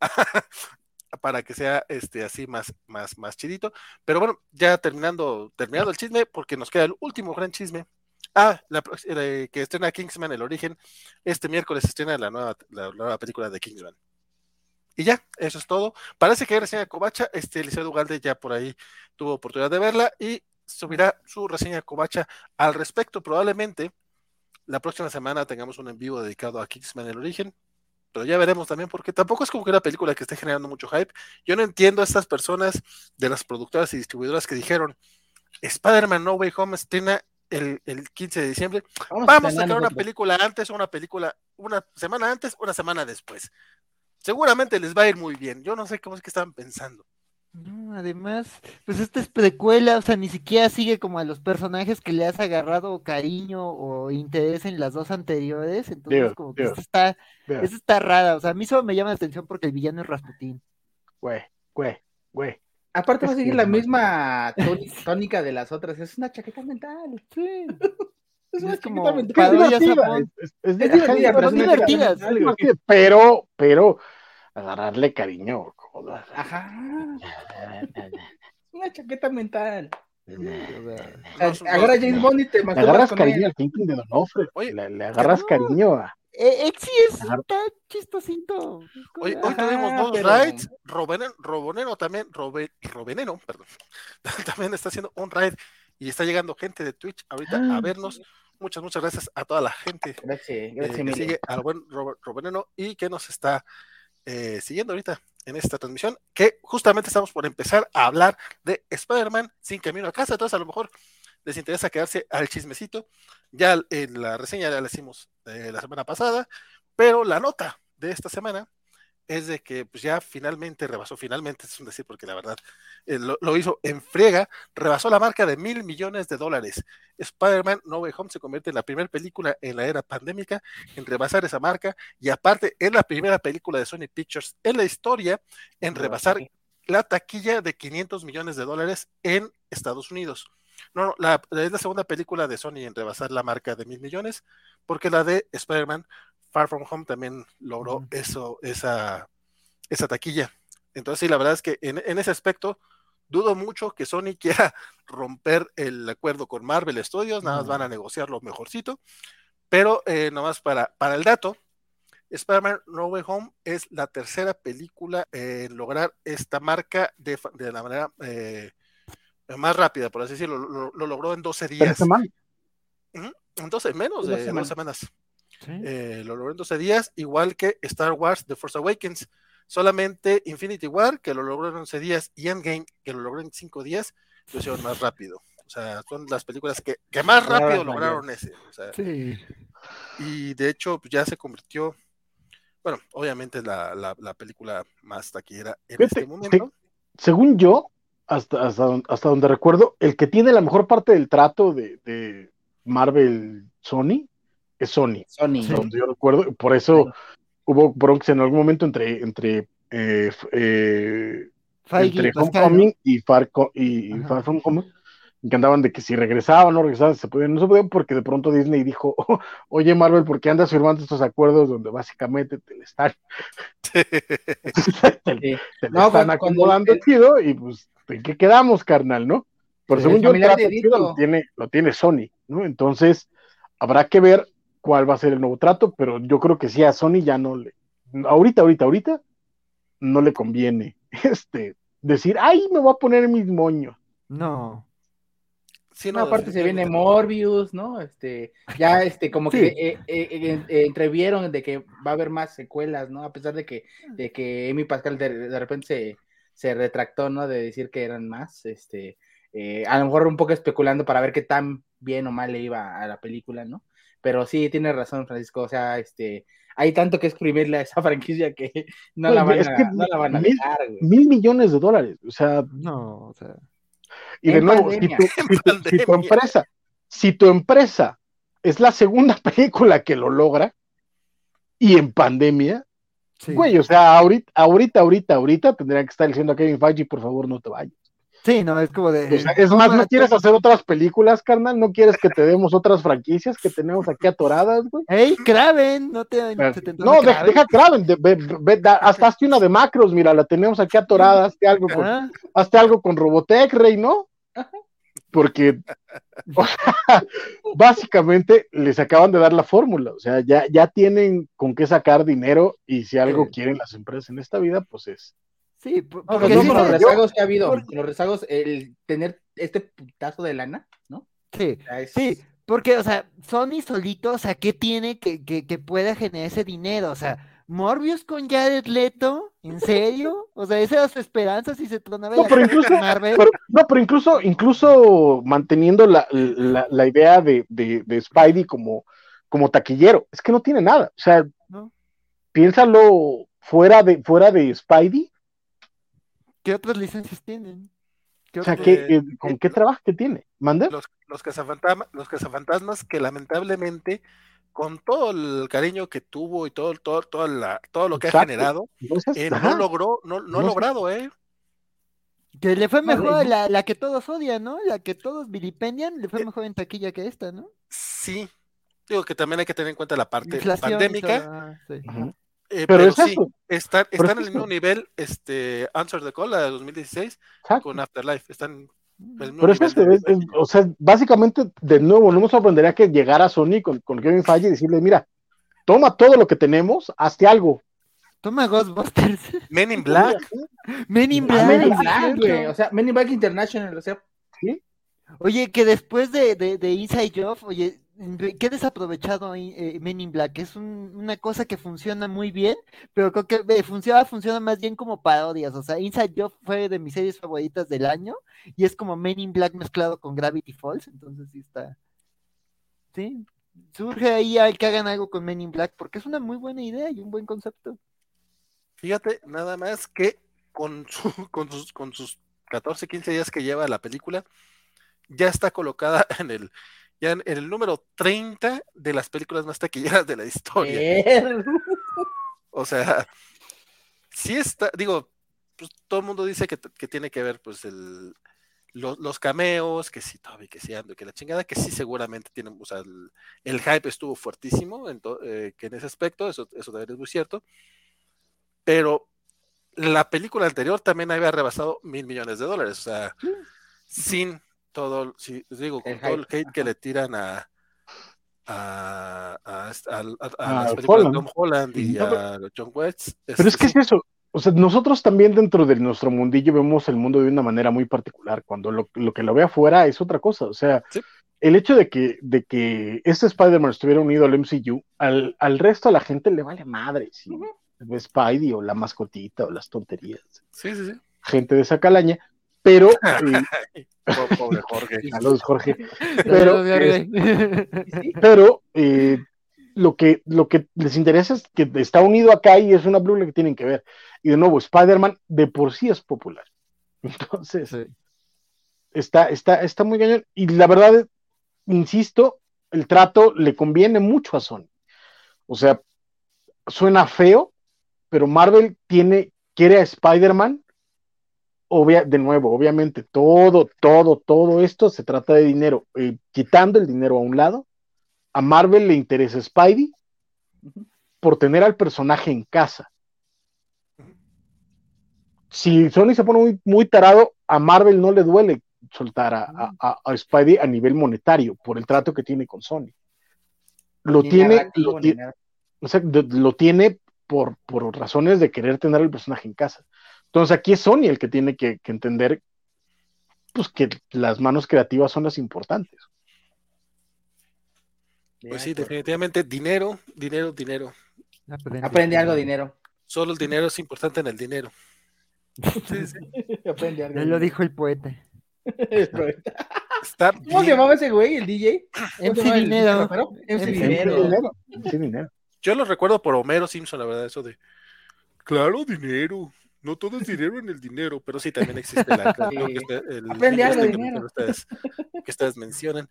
para que sea este así más, más, más chidito. Pero bueno, ya terminando, terminando el chisme, porque nos queda el último gran chisme. Ah, la, que estrena Kingsman, el origen. Este miércoles estrena la nueva, la nueva película de Kingsman. Y ya, eso es todo. Parece que hay reseña Covacha. Este Eliseo Ugalde ya por ahí tuvo oportunidad de verla y subirá su reseña Covacha al respecto. Probablemente la próxima semana tengamos un en vivo dedicado a Kingsman el origen. Pero ya veremos también, porque tampoco es como que una película que esté generando mucho hype. Yo no entiendo a estas personas de las productoras y distribuidoras que dijeron: Spider-Man No Way Home estrena el, el 15 de diciembre. Vamos, a sacar una película antes o una película una semana antes, una semana después seguramente les va a ir muy bien. Yo no sé cómo es que estaban pensando. No, además, pues esta es precuela, o sea, ni siquiera sigue como a los personajes que le has agarrado cariño o interés en las dos anteriores, entonces como que esta está, esta está rara, o sea, a mí solo me llama la atención porque el villano es Rasputín. Güey, güey, güey. Aparte va a seguir la misma tónica de las otras, es una chaqueta mental. Sí. Es, es como es, es, divertida, pero, pero agarrarle cariño. Ajá. Una chaqueta mental. Agarra James Bond y te Le agarras cariño al Tintin de Donofre. Oye, le, le agarras cariño a. Eh, sí es tan chistosito. Hoy, hoy tuvimos dos rides. Roboneno también, Robe, Robeneno, perdón. también está haciendo un ride y está llegando gente de Twitch ahorita a ah. vernos. Muchas, muchas gracias a toda la gente gracias, gracias, eh, que sigue al buen Robert, Robeneno y que nos está eh, siguiendo ahorita en esta transmisión, que justamente estamos por empezar a hablar de Spider-Man sin camino a casa. Entonces, a lo mejor les interesa quedarse al chismecito. Ya en la reseña ya la hicimos eh, la semana pasada, pero la nota de esta semana es de que pues ya finalmente rebasó, finalmente es un decir porque la verdad eh, lo, hizo en friega, rebasó la marca de mil millones de dólares. Spider-Man No Way Home se convierte en la primera película en la era pandémica en rebasar esa marca y aparte es la primera película de Sony Pictures en la historia en rebasar la taquilla de 500 millones de dólares en Estados Unidos. No, la, es la segunda película de Sony en rebasar la marca de mil millones, porque la de Spider-Man Far From Home también logró eso, esa, esa taquilla. Entonces, sí, la verdad es que en, ese aspecto dudo mucho que Sony quiera romper el acuerdo con Marvel Studios, nada más van a negociar lo mejorcito. Pero eh, nomás para, para el dato, Spider-Man No Way Home es la tercera película en lograr esta marca de, de la manera eh, más rápida, por así decirlo. Lo, logró en 12 días. En 12, menos de dos semanas. Eh, lo logró en 12 días, igual que Star Wars The Force Awakens. Solamente Infinity War, que lo logró en 11 días, y Endgame, que lo logró en 5 días, lo hicieron más rápido. O sea, son las películas que, más rápido lograron ese. Y de hecho, pues, ya se convirtió, bueno, obviamente la, la, película más taquillera en este momento. según yo, hasta, hasta, donde recuerdo, el que tiene la mejor parte del trato de, de Marvel Sony es Sony. Sony. Donde yo recuerdo, por eso hubo Bronx en algún momento entre, entre, eh, eh, entre Homecoming y Far, y Far From Home, que andaban de que si regresaban o no regresaban, se podían, no se podían porque de pronto Disney dijo, oye Marvel, ¿por qué andas firmando estos acuerdos donde básicamente te le están, te, no, están acomodando chido y pues, ¿en qué quedamos, carnal, no? Por según yo, el trato lo tiene, lo tiene Sony, ¿no? Entonces, habrá que ver cuál va a ser el nuevo trato, pero yo creo que sí a Sony ya no le, ahorita, ahorita, ahorita, no le conviene este, decir, ay, me voy a poner mis moños. No. Sí, no, aparte se viene Morbius, ¿no? Este, ya este, como que eh, eh, eh, entrevieron de que va a haber más secuelas, ¿no? A pesar de que, de que Amy Pascal de, repente se, se, retractó, ¿no? De decir que eran más, este, a lo mejor un poco especulando para ver qué tan bien o mal le iba a la película, ¿no? Pero sí, tiene razón, Francisco, o sea, este, hay tanto que exprimirle a esa franquicia que no, la, van a, no la van a mil, Mil millones de dólares, o sea. No, o sea. Y de nuevo, si tu, empresa, si tu empresa es la segunda película que lo logra, y en pandemia, güey, o sea, ahorita, ahorita, ahorita, ahorita tendrían que estar diciendo a Kevin Feige, por favor, no te vayas. Sí, no, es como de. es más, ¿no quieres hacer otras películas, carnal? ¿No quieres que te demos otras franquicias que tenemos aquí atoradas, güey? ¡Ey, Kraven! No, te, no, deja Kraven. hasta hazte una de macros, mira, la tenemos aquí atorada. Hazte algo con, hazte algo con Robotech, Rey, ¿no? Porque, básicamente les acaban de dar la fórmula. O sea, ya, ya tienen con qué sacar dinero y si algo quieren las empresas en esta vida, pues es Sí, porque los rezagos que ha habido, los rezagos, el tener este putazo de lana, ¿no? Sí, sí, porque, o sea, Sony solito, o sea, ¿qué tiene que, que, pueda generar ese dinero? O sea, Morbius con Jared Leto, ¿en serio? O sea, esa era su esperanza si se tronaba no, pero incluso, no, pero incluso, incluso manteniendo la, la, idea de, de, de, Spidey como, como taquillero, es que no tiene nada. O sea, piénsalo fuera de, fuera de Spidey, ¿Qué otras licencias tienen? o sea, ¿qué, ¿con qué trabajo que tiene? ¿Mande? Los, los, cazafantasmas, los cazafantasmas que lamentablemente, con todo el cariño que tuvo y todo, todo, todo, la, todo lo que ha generado, eh, no, logró, no, no, ha logrado, ¿eh? Que le fue mejor la, la, que todos odian, ¿no? La que todos vilipendian, le fue eh, mejor en taquilla que esta, ¿no? Sí. Digo que también hay que tener en cuenta la parte pandémica. Sí. Eh, pero, sí, están, en el mismo nivel este, Answer the Call, la de 2016, con Afterlife. Están pero es, o sea, básicamente, de nuevo, no me sorprendería que llegara Sony con, con Kevin Feige y decirle, mira, toma todo lo que tenemos, hazte algo. Toma Ghostbusters. Men in Black. Men in Black. Men in Black, O sea, Men in Black International, o sea. ¿Sí? Oye, que después de, de, de Inside Job, oye, qué desaprovechado eh, Men in Black. Es una cosa que funciona muy bien, pero creo que eh, funciona, funciona más bien como parodias. O sea, Inside Job fue de mis series favoritas del año y es como Men in Black mezclado con Gravity Falls. Entonces sí está. Sí, surge ahí al que hagan algo con Men in Black porque es una muy buena idea y un buen concepto. Fíjate, nada más que con, sus, con sus 14, 15 días que lleva la película, ya está colocada en el ya en, el número 30 de las películas más taquilleras de la historia. o sea, sí está, digo, pues todo el mundo dice que, tiene que ver pues el, los cameos, que sí, Toby, que sí ando, que la chingada, que sí seguramente tienen, o sea, el, hype estuvo fuertísimo, en eh, que en ese aspecto, eso, eso también es muy cierto, pero la película anterior también había rebasado mil millones de dólares, o sea, sin todo, sí, digo, con todo el hate que le tiran a a, a, a, a las películas de Tom Holland y a John West. Pero es que es eso, o sea, nosotros también dentro de nuestro mundillo vemos el mundo de una manera muy particular, cuando lo, lo que lo ve afuera es otra cosa, o sea, el hecho de que, de que este Spider-Man estuviera unido al MCU, al, al resto a la gente le vale madre, si uh Spidey o la mascotita o las tonterías. Sí, sí, sí. Gente de esa calaña, pero... Eh, Pobre Jorge. Saludos, Jorge. Pero, pero eh, lo, que, lo que les interesa es que está unido acá y es una película que tienen que ver. Y de nuevo, Spider-Man de por sí es popular. Entonces, está, está, está muy cañón. Y la verdad, insisto, el trato le conviene mucho a Sony. O sea, suena feo, pero Marvel tiene, quiere a Spider-Man de nuevo, obviamente, todo, todo, todo esto se trata de dinero. Eh, quitando el dinero a un lado, a Marvel le interesa Spidey por tener al personaje en casa. Si Sony se pone muy, muy tarado, a Marvel no le duele soltar a, a, Spidey a nivel monetario por el trato que tiene con Sony. Lo tiene, lo, tiene por, por razones de querer tener al personaje en casa Entonces aquí es Sony el que tiene que, entender pues que las manos creativas son las importantes. Pues sí, definitivamente dinero, dinero, dinero. Aprende, algo, dinero. Solo el dinero es importante en el dinero. Sí, sí. Aprende algo. lo dijo el poeta. ¿Cómo se llamaba ese güey, el DJ? MC Dinero. MC Dinero. dinero. Yo lo recuerdo por Homero Simpson, la verdad, eso de. Claro, dinero. No todo es dinero en el dinero, pero sí también existe la, el, Aprende algo este dinero. Que ustedes, que ustedes mencionan.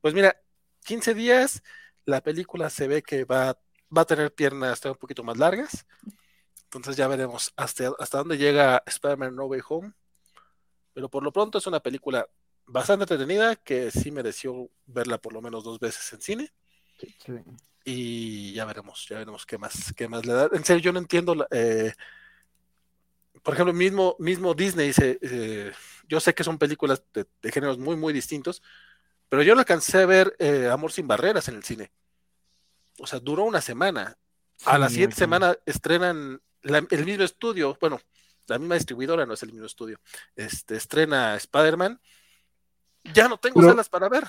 Pues mira, 15 días, la película se ve que va, va a tener piernas un poquito más largas. Entonces ya veremos hasta, hasta dónde llega Spider-Man No Way Home. Pero por lo pronto es una película bastante entretenida que sí mereció verla por lo menos dos veces en cine. Y ya veremos, ya veremos qué más, qué más le da. En serio, yo no entiendo. Eh, por ejemplo, mismo, mismo Disney, eh, yo sé que son películas de, géneros muy, muy distintos, pero yo no alcancé a ver eh, Amor sin Barreras en el cine. O sea, duró una semana. a la siguiente semana estrenan el mismo estudio, bueno, la misma distribuidora, no es el mismo estudio, este, estrena Spider-Man. Ya no tengo salas para ver.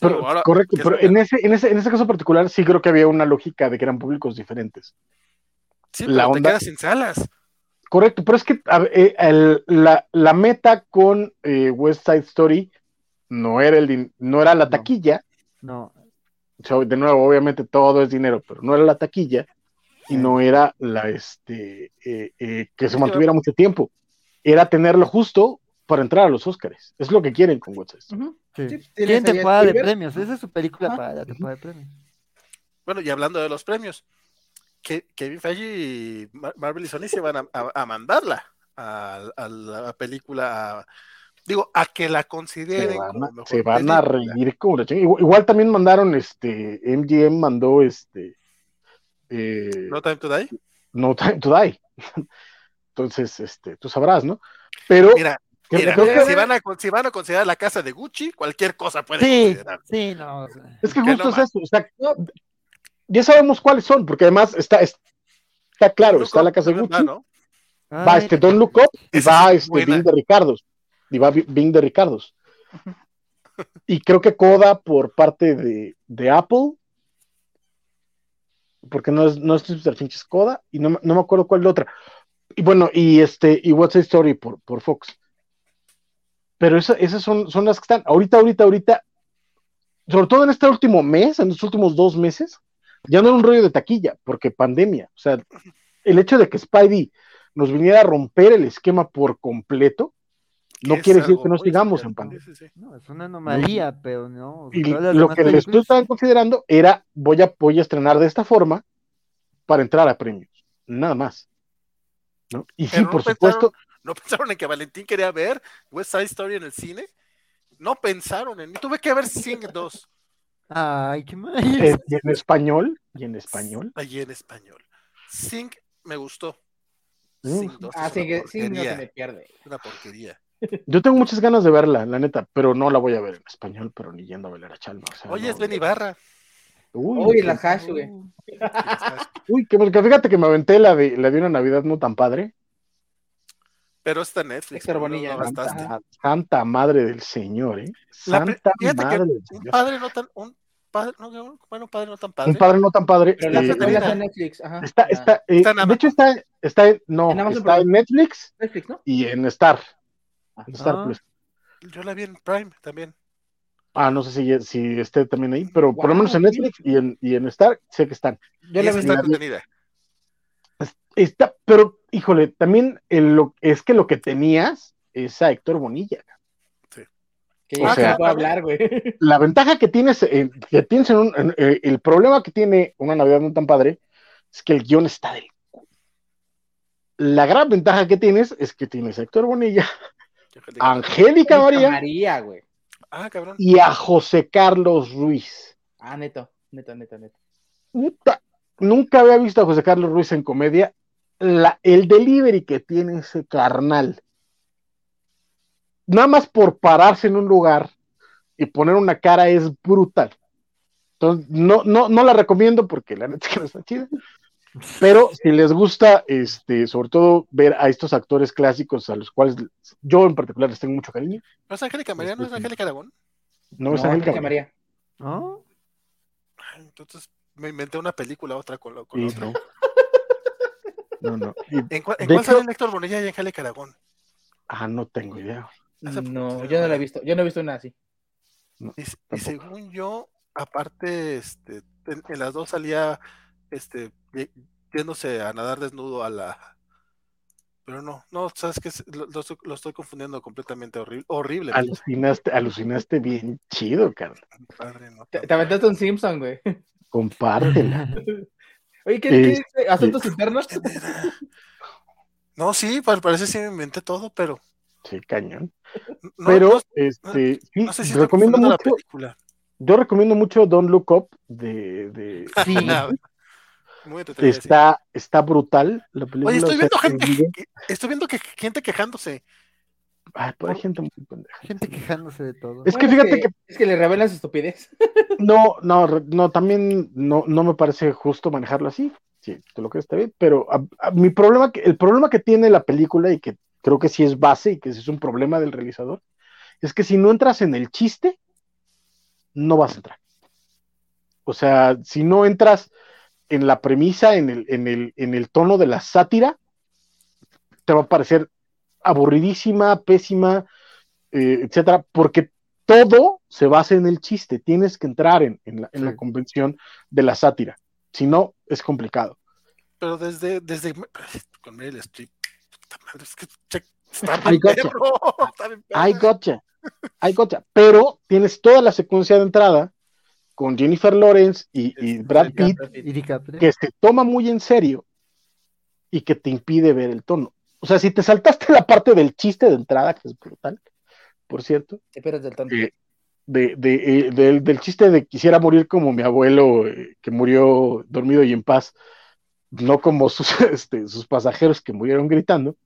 correcto, pero en ese, en, ese, en ese caso particular sí creo que había una lógica de que eran públicos diferentes. Sí, la onda... te quedas sin salas. Correcto, pero es que eh, la, meta con eh, West Side Story no era, el, no era la taquilla. No. de nuevo, obviamente todo es dinero, pero no era la taquilla y no era la este eh, que se mantuviera mucho tiempo. Era tenerlo justo para entrar a los Oscars. Es lo que quieren con West Side Story. ¿Quién te de premios? Esa es su película para la temporada de premios. Bueno, y hablando de los premios, que Kevin Feige y Marvel y Sony se van a, mandarla a, la película, digo, a que la consideren. Se van a, reír como igual, también mandaron, este, MGM mandó este. Eh, no Time to Die. No Time to Die. Entonces, este, tú sabrás, ¿no? Pero. Mira, si, van a, si van a considerar la casa de Gucci, cualquier cosa puede sí, considerar. Sí, no. Es que justo es eso. O sea, ya sabemos cuáles son, porque además está, está claro, está la casa de Gucci, va este Don Look Up y va este Bing de Ricardos, y va Bing de Ricardos. Y creo que Coda por parte de, de Apple, porque no es, no es Super Finch, es Coda, y no, no, me acuerdo cuál es la otra. Y bueno, y este, y What's the Story por, por Fox. Pero esas son, son las que están. Ahorita, ahorita, ahorita, sobre todo en este último mes, en los últimos dos meses, ya no era un rollo de taquilla, porque pandemia. O sea, el hecho de que Spidey nos viniera a romper el esquema por completo, no quiere decir que no sigamos en pandemia. No, es una anomalía, pero no. Y lo que les estaban considerando era, voy a, voy a estrenar de esta forma para entrar a premios, nada más. ¿no? Y sí, por supuesto. ¿No pensaron en que Valentín quería ver West Side Story en el cine? No pensaron en. Tuve que ver Sing 2. Ay, qué mal. Y en español, y en español. Y en español. Sing me gustó. Sing ah, sí, no se me pierde. Una porquería. Yo tengo muchas ganas de verla, la neta, pero no la voy a ver en español, pero ni yendo a ver a Chalma. Oye, es Benny Barra. Uy, la hash, güey. Uy, que, fíjate que me aventé la de, la de una Navidad no tan padre. Pero está Netflix. Bonilla, Santa, Santa, madre del Señor, ¿eh? Santa madre del Señor. Un padre no tan, un padre, no, bueno, padre no tan padre. Un padre no tan padre. Pero la está en Netflix, ajá. Está, está, eh, de hecho está, está, no, está en Netflix, Netflix ¿no? y en Star. En Star ah. Plus. Yo la vi en Prime también. Ah, no sé si, si esté también ahí, pero por lo menos en Netflix y en, y en Star sé que están. Yo la vi está entretenida. Está, pero, híjole, también el, es que lo que tenías es a Héctor Bonilla. Sí. Que o sea, hablar, güey. La ventaja que tienes, eh, que tienes en un, eh, el problema que tiene una Navidad no tan padre es que el guion está del la gran ventaja que tienes es que tienes a Héctor Bonilla, a Angélica María, María güey. Ah, cabrón. y a José Carlos Ruiz. Ah, neto, neto, neto, neto. nunca había visto a José Carlos Ruiz en comedia la, el delivery que tiene ese carnal, nada más por pararse en un lugar y poner una cara es brutal. Entonces, no, no, no la recomiendo porque la neta que no está chida. Pero si les gusta, este, sobre todo ver a estos actores clásicos a los cuales yo en particular les tengo mucho cariño. ¿No es Angélica María? ¿No es Angélica Aragón? No, es Angélica María. ¿No? Entonces me inventé una película otra con, con la otra. No, no. ¿En, cuál, ¿en cuál sale Héctor Bonilla y Angélica Aragón? Ah, no tengo idea. No, yo no la he visto. Yo no he visto una así. No, y, y, según yo, aparte, este, en, en, las dos salía este yéndose a nadar desnudo a la pero no, no, sabes que lo, lo, lo, estoy confundiendo completamente horrible, horrible. Alucinaste, alucinaste bien chido, Carlos. Padre, no, te, te aventaste un Simpson, güey. Compártela. Oye, ¿qué, ¿qué es? ¿Asuntos sí. internos? No, sí, parece que me inventé todo, pero. Sí, cañón. No, pero, no, este, sí, no sé si recomiendo mucho. La película. Yo recomiendo mucho Don't Look Up de. de Sí. Muy está, está brutal la película. Oye, estoy viendo gente, estoy viendo que gente quejándose. Ay, pero hay gente muy pendeja. Gente quejándose de todo. Es que Bueno, fíjate que Es que le revelan su estupidez. no, no, no, también no, no me parece justo manejarlo así. Sí, tú lo crees está bien, pero a- a- mi problema, que- el problema que tiene la película y que creo que sí es base y que sí es un problema del realizador, es que si no entras en el chiste, no vas a entrar. O sea, si no entras en la premisa, en el, en el, en el tono de la sátira, te va a parecer aburridísima, pésima, eh, etcétera, porque todo se basa en el chiste. Tienes que entrar en, en la, en la Sí. convención de la sátira. Si no, es complicado. Pero desde, desde con Meryl Streep, puta madre, es que está I gotcha. I gotcha. I gotcha. Pero tienes toda la secuencia de entrada con Jennifer Lawrence y, y Brad Pitt que se toma muy en serio y que te impide ver el tono. O sea, si te saltaste la parte del chiste de entrada, que es brutal, por cierto, Te pierdes del tonto. eh, de, de, eh, del, del chiste de quisiera morir como mi abuelo, eh, que murió dormido y en paz, no como sus, este, sus pasajeros que murieron gritando,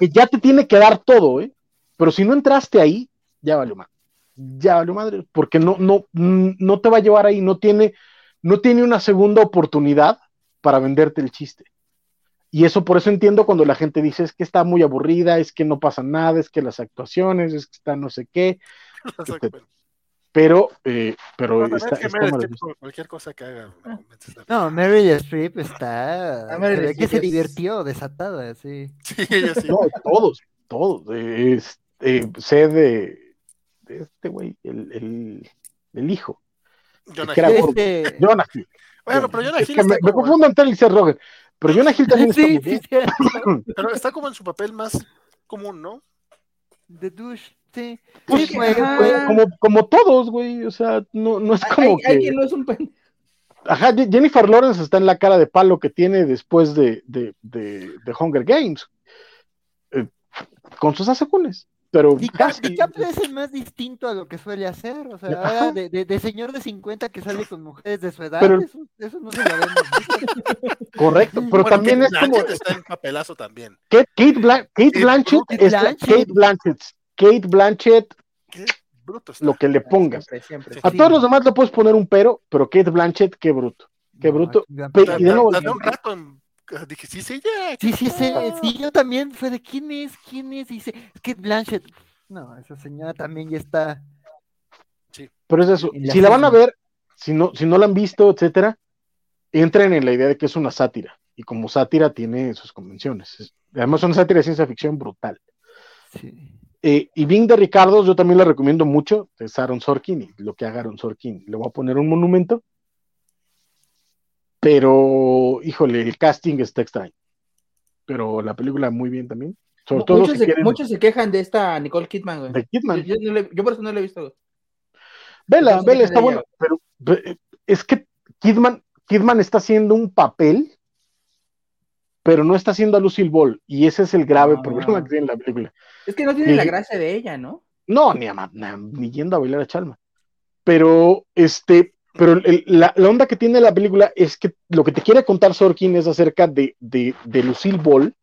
que ya te tiene que dar todo, ¿eh? Pero si no entraste ahí, ya valió madre. Ya valió madre, porque no, no, no te va a llevar ahí, no tiene, no tiene una segunda oportunidad para venderte el chiste. Y eso por eso entiendo cuando la gente dice es que está muy aburrida, es que no pasa nada, es que las actuaciones, es que está no sé qué, pero, eh, pero No, también está, es que está cualquier cosa que haga, convences de- No, Meryl Streep está. Ah, ve que Streep se es- divirtió, desatada, sí. Sí, ella sí. No, todos, todos. eh, es- eh, sé de, de este güey, el, el, el hijo. Jonah Hill. Este... Jonah Hill. Bueno, pero Jonah Es Hill que me, está me como, confundo entre él y Seth Rogen. Pero Jonah Hill también está Sí, muy sí, bien. sí, pero está como en su papel más común, ¿no? The douche, sí. Pues, Sí, como, como todos, güey. O sea, no, no es como hay que. quien no es un pen... Ajá, Je- Jennifer Lawrence está en la cara de palo que tiene después de, de, de, de Hunger Games. eh, con sus asegúnes. Pero. DiCaprio es el más distinto a lo que suele hacer, o sea, ahora de, de, de señor de 50 que sale con mujeres de su edad, Pero- eso, eso no se lo vemos. Correcto. Pero Bueno, también Kate es como. Blanchett está en papelazo también. Kate, Kate, Blan- Kate Kate Blanchett Kate es la- Blanchett. Kate Blanchett. Kate Blanchett, Qué bruto está. lo que le pongas. Siempre, siempre. A Sí. todos los demás le puedes poner un pero, pero Kate Blanchett, qué bruto. Qué No, bruto. Ta- y de nuevo- un rato en dije, sí, sí, ya. Sí, sí, sí, sí, yo también fue de quién es, quién es, dice, es Kate Blanchett. No, esa señora también ya está. Pero es eso. La Si la van a ver, si no, si no la han visto, etcétera, entren en la idea de que es una sátira. Y como sátira tiene sus convenciones. Es- Además, es una sátira de ciencia ficción brutal. Sí. Eh, y Bing de Ricardo, yo también la recomiendo mucho. Es Aaron Sorkin y lo que haga Aaron Sorkin. Le voy a poner un monumento. Pero, híjole, el casting está extraño. Pero la película muy bien también. Sobre Mu- todo muchos, si se, quieren muchos se quejan de esta Nicole Kidman, güey. de Kidman. yo por eso no la he visto. güey. Vela, vela, ¿qué está ella? Pero, pero, es que Kidman, Kidman está haciendo un papel, pero no está haciendo a Lucille Ball. Y ese es el grave Ah. problema que tiene la película. Es que no tiene la gracia de ella, ¿no? No, ni, a, ni yendo a bailar a Chalma. Pero, este, pero la, onda que tiene la película es que lo que te quiere contar Sorkin es acerca de, de, de Lucille Ball,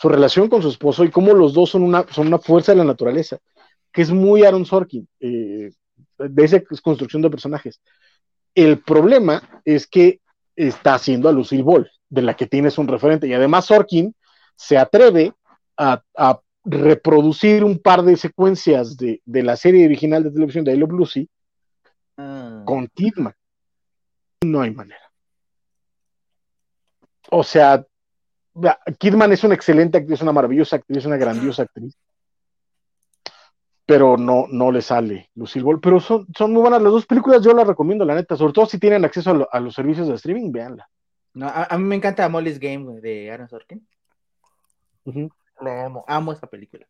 su relación con su esposo y cómo los dos son una, fuerza de la naturaleza, que es muy Aaron Sorkin, eh, de esa construcción de personajes. El problema es que está haciendo a Lucille Ball, de la que tienes un referente. Y además Sorkin se atreve a, reproducir un par de secuencias de, la serie original de televisión de I Love Lucy ah. con Kidman. No hay manera. O sea, Kidman es una excelente actriz, una maravillosa actriz, una grandiosa actriz. Pero no, no le sale Lucille Ball. Pero son, son muy buenas las dos películas, yo las recomiendo, la neta. Sobre todo si tienen acceso a, los servicios de streaming, véanla. No, a, mí me encanta Molly's Game de Aaron Sorkin. Lo amo, amo esa película.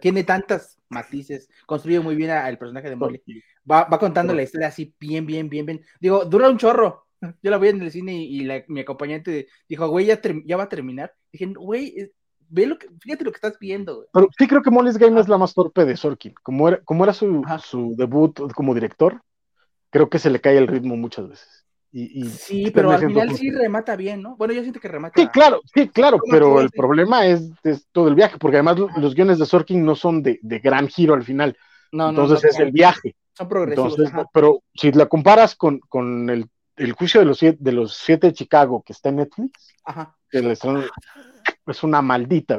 tiene tantas matices, construye muy bien al personaje de Molly. Va, contando la historia así bien, bien, bien, bien. Digo, dura un chorro, yo la vi en el cine y, mi acompañante dijo, güey, ya, ya va a terminar. Dije, güey, eh, ve lo que, fíjate lo que estás viendo. Pero sí creo que Molly's Game es la más torpe de Sorkin. Como era, como era su, su, debut como director, creo que se le cae el ritmo muchas veces. Y, sí, pero al final sí remata bien, ¿no? Bueno, yo siento que remata. Sí, claro, sí, claro, pero el problema es, todo el viaje, porque además los guiones de Sorkin no son de, gran giro al final. No, Entonces es el viaje. Son progresivos. pero si la comparas con, con el el juicio de los, siete, de los siete de Chicago que está en Netflix, es una maldita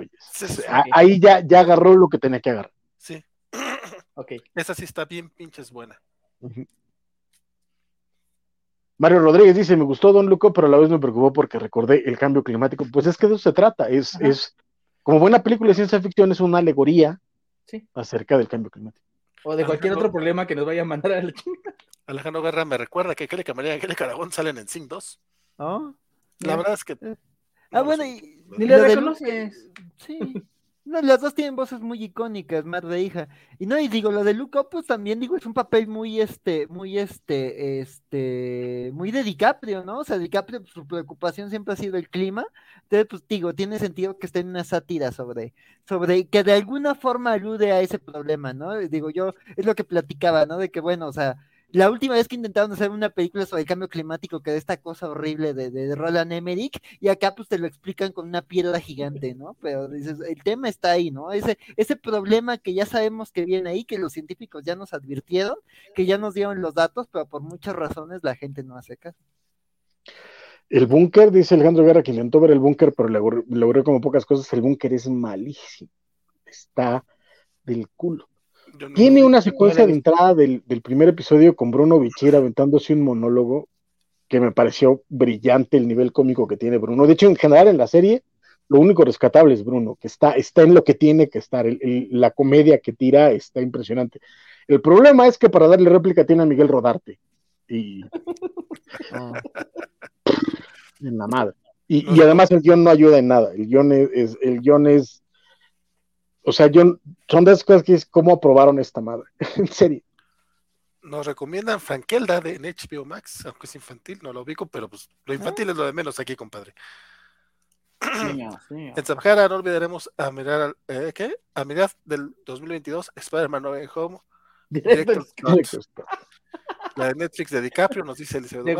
Ahí ya, ya agarró lo que tenía que agarrar. Sí. ok. Esa sí está bien pinches buena. Mario Rodríguez dice, me gustó Don Luco, pero a la vez me preocupó porque recordé el cambio climático. Pues es que de eso se trata. Es, es como buena película de ciencia ficción, es una alegoría acerca del cambio climático. O de cualquier otro problema que nos vaya a mandar a la chingada. Alejandro Guerra me recuerda que Kelly Camarera y Kelly Caragón salen en Sing 2. La verdad es que. Eh. Ah, bueno, y. Ni le reconoces. Sí. No, las dos tienen voces muy icónicas, madre e hija. Y no, y digo, lo de Luke pues también digo, es un papel muy, este, muy, este, este, muy de DiCaprio, ¿no? O sea, DiCaprio, pues, su preocupación siempre ha sido el clima. Entonces, pues digo, tiene sentido que esté en una sátira sobre, sobre, que de alguna forma alude a ese problema, ¿no? Digo, yo, es lo que platicaba, ¿no? De que, bueno, o sea, la última vez que intentaron hacer una película sobre el cambio climático, que de esta cosa horrible de, Roland Emmerich, y acá pues te lo explican con una piedra gigante, ¿no? Pero dices, el tema está ahí, ¿no? Ese, ese problema que ya sabemos que viene ahí, que los científicos ya nos advirtieron, que ya nos dieron los datos, pero por muchas razones la gente no hace caso. El búnker, dice Alejandro Guerra, que intentó ver el búnker, pero logró como pocas cosas. El búnker es malísimo. Está del culo. Tiene una secuencia de entrada del, primer episodio con Bruno Bichir aventándose un monólogo que me pareció brillante el nivel cómico que tiene Bruno. De hecho, en general en la serie, lo único rescatable es Bruno, que está, está en lo que tiene que estar. la comedia que tira está impresionante. El problema es que para darle réplica tiene a Miguel Rodarte. Y. en la madre. Y, además el guion no ayuda en nada. El guion es, el guion es o sea, yo, son de esas cosas que es cómo aprobaron esta madre, en serio. Nos recomiendan Frankelda de, en HBO Max, aunque es infantil, no lo ubico, pero pues lo infantil es lo de menos aquí, compadre. En Sahara no olvidaremos a mirar, eh, ¿qué? A mirar del 2022, Spider-Man No Way Home, la de Netflix de DiCaprio, nos dice Elizabeth. De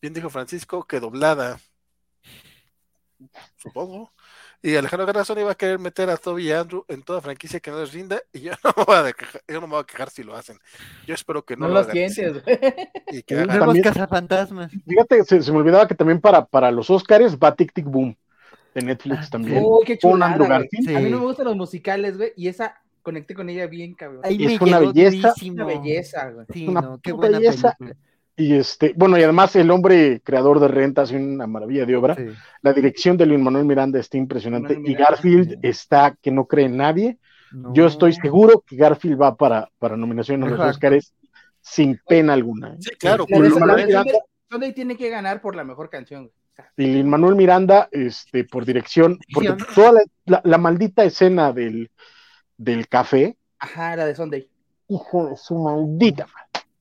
Bien dijo Francisco que doblada. Supongo. Y Alejandro Garzón iba a querer meter a Toby y Andrew en toda franquicia que no les rinda, y yo no me voy a, quejar, yo no me voy a quejar si lo hacen. Yo espero que no, no lo, hagan. Sientes, y que hagan. cazafantasmas. Fíjate, se, se, me olvidaba que también para, para los Oscars va Tic Tic Boom de Netflix ah, también. Uy, qué chulada, A mí no me gustan los musicales, güey, y esa conecté con ella bien, cabrón. es una belleza. Una belleza, güey. Sí, una no, qué buena belleza. Película. Y este, bueno, y además el hombre creador de renta hace una maravilla de obra. La dirección de Luis Manuel Miranda está impresionante. y Garfield está que no cree en nadie. Yo estoy seguro que Garfield va para, para nominación a los Oscars sin pena alguna. ¿eh? Sí, claro. ¿Dónde tiene que ganar por la mejor canción? Y Luis Manuel Miranda, este, por dirección, porque toda la, maldita escena del, del café. Ajá, la de Sunday. Hijo de su maldita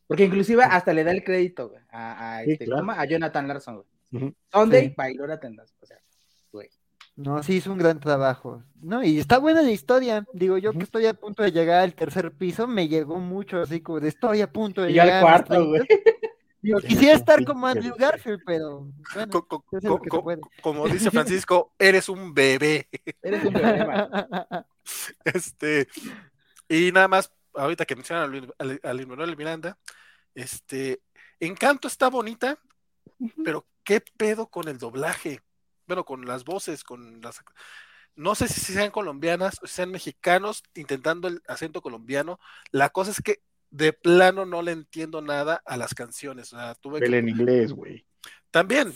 porque inclusive hasta le da el crédito, a, este, a Jonathan Larson, ¿Dónde? bailó la O sea, güey. No, sí, hizo un gran trabajo. No, y está buena la historia. Digo, yo que estoy a punto de llegar al tercer piso, me llegó mucho así como de estoy a punto de llegar. al cuarto, güey. Digo, quisiera estar como Andrew Garfield, pero bueno, como dice Francisco, eres un bebé. Eres un bebé, Este, y nada más ahorita que mencionan a Luis Manuel Miranda, este, Encanto está bonita, pero ¿qué pedo con el doblaje? Bueno, con las voces, con las... No sé si sean colombianas o sean mexicanos intentando el acento colombiano. La cosa es que de plano no le entiendo nada a las canciones. O sea, tuve en inglés, güey. También.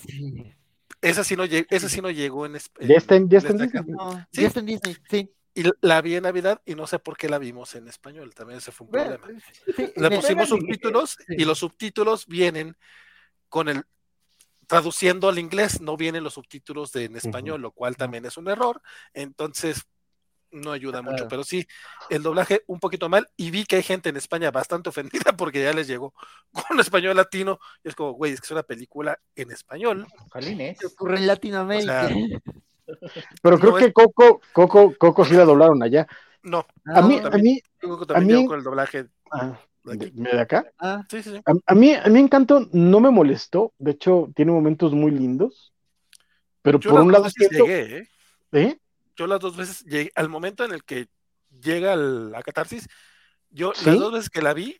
Esa sí no, esa sí no llegó en, Ya está en, ya Disney. sí. Y la vi en Navidad y no sé por qué la vimos en español. También ese fue un problema. le pusimos subtítulos y los subtítulos vienen con el traduciendo al inglés, no vienen los subtítulos de, en español, lo cual también es un error. Entonces, no ayuda mucho, pero sí, el doblaje un poquito mal y vi que hay gente en España bastante ofendida porque ya les llegó con español latino y es como, güey, es que es una película en español. ¿Qué ocurre en Latinoamérica? pero creo que Coco, Coco, Coco sí la doblaron allá. No. A mí, a mí, a mí, con el doblaje. Ah, de, acá? Ah, sí, sí. A, mí, a mí Encanto no me molestó, de hecho tiene momentos muy lindos, pero por un lado... llegué, ¿eh? ¿eh? yo las dos veces llegué, al momento en el que llega la catarsis, yo las dos veces que la vi,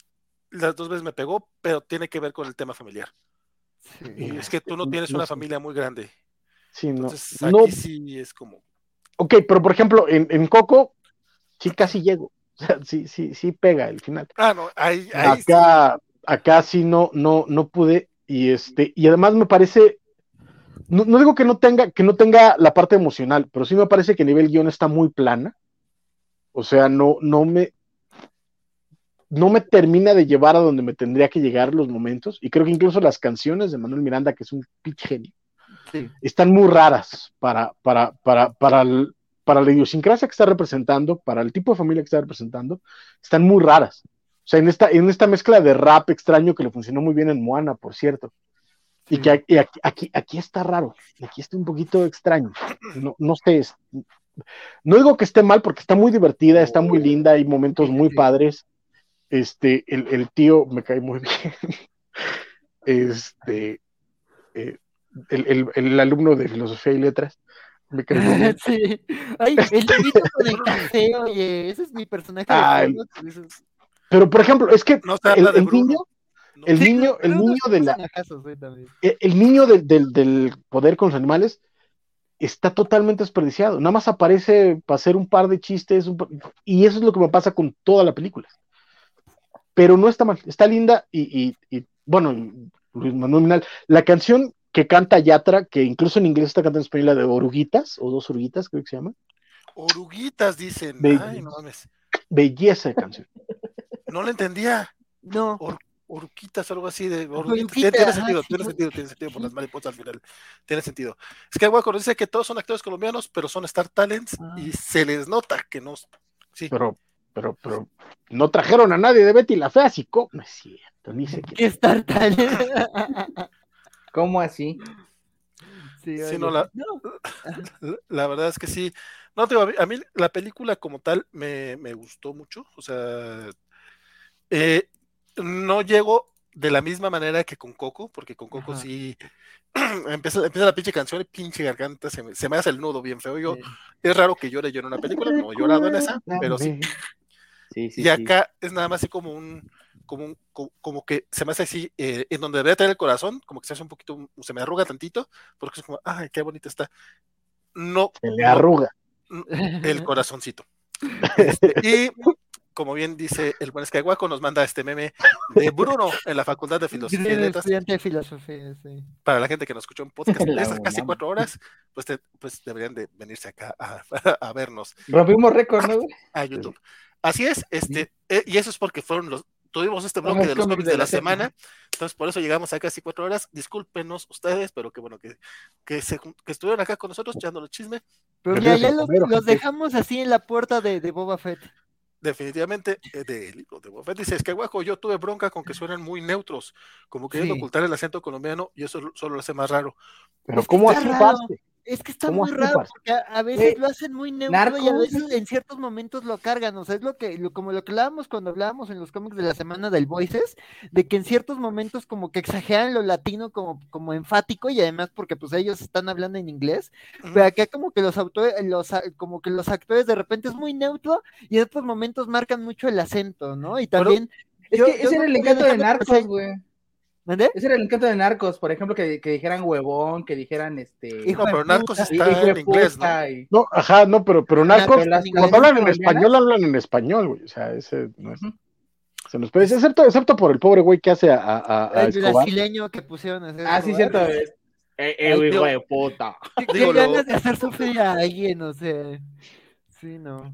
las dos veces me pegó, pero tiene que ver con el tema familiar. Y es que tú no tienes una familia muy grande. Sí, no. Entonces aquí sí es como. Ok, pero por ejemplo, en, Coco, sí casi llego. O sea, sí, sí, sí pega el final. Ah, no, ahí, acá, sí. acá sí no, no, no pude. Y este, y además me parece no, digo que no tenga, que no tenga la parte emocional, pero sí me parece que a nivel guion está muy plana. O sea, no, no me, no me termina de llevar a donde me tendría que llegar los momentos. Y creo que incluso las canciones de Manuel Miranda, que es un pitch genio, están muy raras para, para, para, para, para la idiosincrasia que está representando, para el tipo de familia que está representando, están muy raras. O sea, en esta, en esta mezcla de rap extraño que le funcionó muy bien en Moana, por cierto, y que aquí, aquí, está raro, aquí está un poquito extraño. No, no sé, no digo que esté mal porque está muy divertida, está muy linda, hay momentos muy padres. Este, el, tío me cae muy bien. Este, eh, el, alumno de filosofía y letras me. Sí. Ay, el con el café, oye, ese es mi personaje. pero por ejemplo, es que el, niño el niño, el niño de la. El, niño del poder con los animales está totalmente desperdiciado. Nada más aparece para hacer un par de chistes. y eso es lo que me pasa con toda la película. Pero no está mal, está linda y, bueno, Luis Manuel La canción que canta Yatra, que incluso en inglés está cantando en español, la de Oruguitas, o dos Oruguitas, creo que se llama. Oruguitas, dicen. Ay, no mames. Belleza de canción. No la entendía. No. Uruquitas, algo así de Tiene, sentido, tiene sentido, tiene sentido por las mariposas al final. Tiene sentido. Es que Aguaco dice que todos son actores colombianos, pero son Star Talents y ah. se les nota que no. Sí. Pero, pero, pero no trajeron a nadie de Betty la Fea, así como. No es cierto, ni sé qué. Star Talents? ¿Cómo así? Sí, no, la, la, verdad es que sí. No, te a mí la película como tal me, me gustó mucho. O sea, eh, no llego de la misma manera que con Coco, porque con Coco sí empieza, empieza, la pinche canción y pinche garganta se me, se me hace el nudo bien feo. Yo, Es raro que llore yo en una película, no he llorado en esa, pero sí. y acá es nada más así como un, como, un, como, que se me hace así, eh, en donde debería tener el corazón, como que se hace un poquito, se me arruga tantito, porque es como, ay, qué bonito está. No. Se le arruga. el corazoncito. Este, y como bien dice el buen Skywaco, nos manda este meme de Bruno en la Facultad de Filosofía y Letras. de filosofía, sí. Para la gente que nos escuchó en podcast de estas casi cuatro horas, pues, pues deberían de venirse acá a, a vernos. Rompimos récord, ¿no? A YouTube. Así es, este, eh, y eso es porque fueron los, tuvimos este bloque de los cómics de la semana, entonces por eso llegamos a casi cuatro horas. Discúlpenos ustedes, pero que bueno que, que, se, que estuvieron acá con nosotros echando los chisme. Pero ya, ya los, dejamos así en la puerta de, de Boba Fett. Definitivamente eh, de libro de Buffett dice es que guaco yo tuve bronca con que suenan muy neutros como queriendo ocultar el acento colombiano y eso solo lo hace más raro pero cómo así es que está muy raro, porque a, veces lo hacen muy neutro y a veces en ciertos momentos lo cargan, o sea, es lo que, como lo que hablábamos cuando hablábamos en los cómics de la semana del Voices, de que en ciertos momentos como que exageran lo latino como, como enfático y además porque pues ellos están hablando en inglés, pero acá como que los autores, los, como que los actores de repente es muy neutro y en otros momentos marcan mucho el acento, ¿no? Y también... es que ese era el encanto de Narcos, güey. Ese era el encanto de Narcos, por ejemplo, que, que dijeran huevón, que dijeran este. No, pero Narcos está en inglés, ¿no? No, ajá, no, pero, pero Narcos, cuando hablan en español, hablan en español, güey. O sea, ese no es. Se nos puede, excepto, excepto por el pobre güey que hace a, a, a El brasileño que pusieron. Ah, sí, cierto. Eh, eh, hijo de puta. Qué ganas de hacer sufrir a alguien, o sea. Sí, no.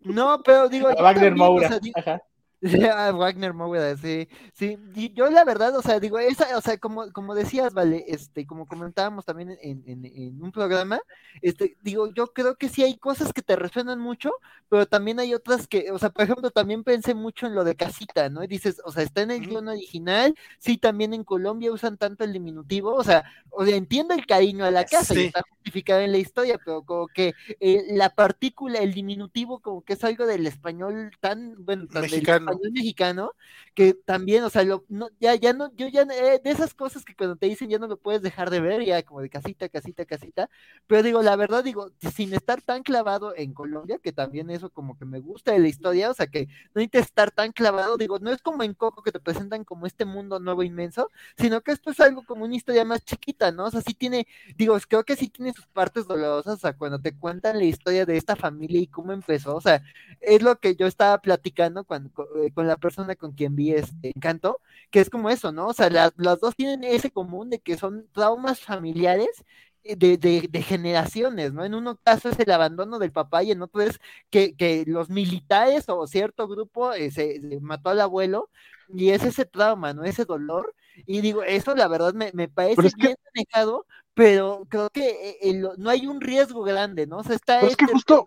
No, pero digo. A Wagner Moura. Ajá. A Wagner Moura, sí, sí, yo la verdad, o sea, digo, esa, o sea, como, como decías, vale, este, como comentábamos también en, en, en, un programa, este, digo, yo creo que sí hay cosas que te resuenan mucho, pero también hay otras que, o sea, por ejemplo, también pensé mucho en lo de casita, ¿no? Y dices, o sea, está en el guion original, sí, también en Colombia usan tanto el diminutivo, o sea, o sea, entiendo el cariño a la casa y está justificado en la historia, pero como que eh, la partícula, el diminutivo, como que es algo del español tan, bueno, tan mexicano mexicano, que también, o sea, lo, no, ya, ya no, yo ya, eh, de esas cosas que cuando te dicen ya no lo puedes dejar de ver, ya como de casita, casita, casita, pero digo, la verdad, digo, sin estar tan clavado en Colombia, que también eso como que me gusta de la historia, o sea, que no necesitas estar tan clavado, digo, no es como en Coco que te presentan como este mundo nuevo inmenso, sino que esto es algo como una historia más chiquita, ¿no? O sea, sí tiene, digo, creo que sí tiene sus partes dolorosas, o sea, cuando te cuentan la historia de esta familia y cómo empezó, o sea, es lo que yo estaba platicando cuando, eh, con la persona con quien vi este encanto, que es como eso, ¿no? O sea, las, dos tienen ese común de que son traumas familiares eh, de, de, generaciones, ¿no? En uno caso es el abandono del papá y en otro es que, que los militares o cierto grupo eh, se, mató al abuelo y es ese trauma, ¿no? Ese dolor. Y digo, eso la verdad me, me parece bien manejado, pero creo que no hay un riesgo grande, ¿no? O sea, está es que este justo,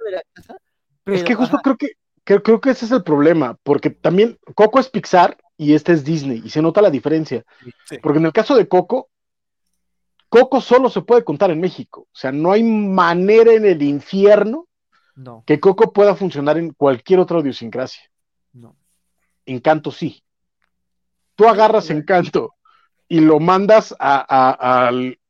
es que justo creo que creo, que ese es el problema, porque también Coco es Pixar y este es Disney, y se nota la diferencia. Porque en el caso de Coco, Coco solo se puede contar en México. O sea, no hay manera en el infierno que Coco pueda funcionar en cualquier otra idiosincrasia. No. Encanto sí. Tú agarras Encanto y lo mandas a,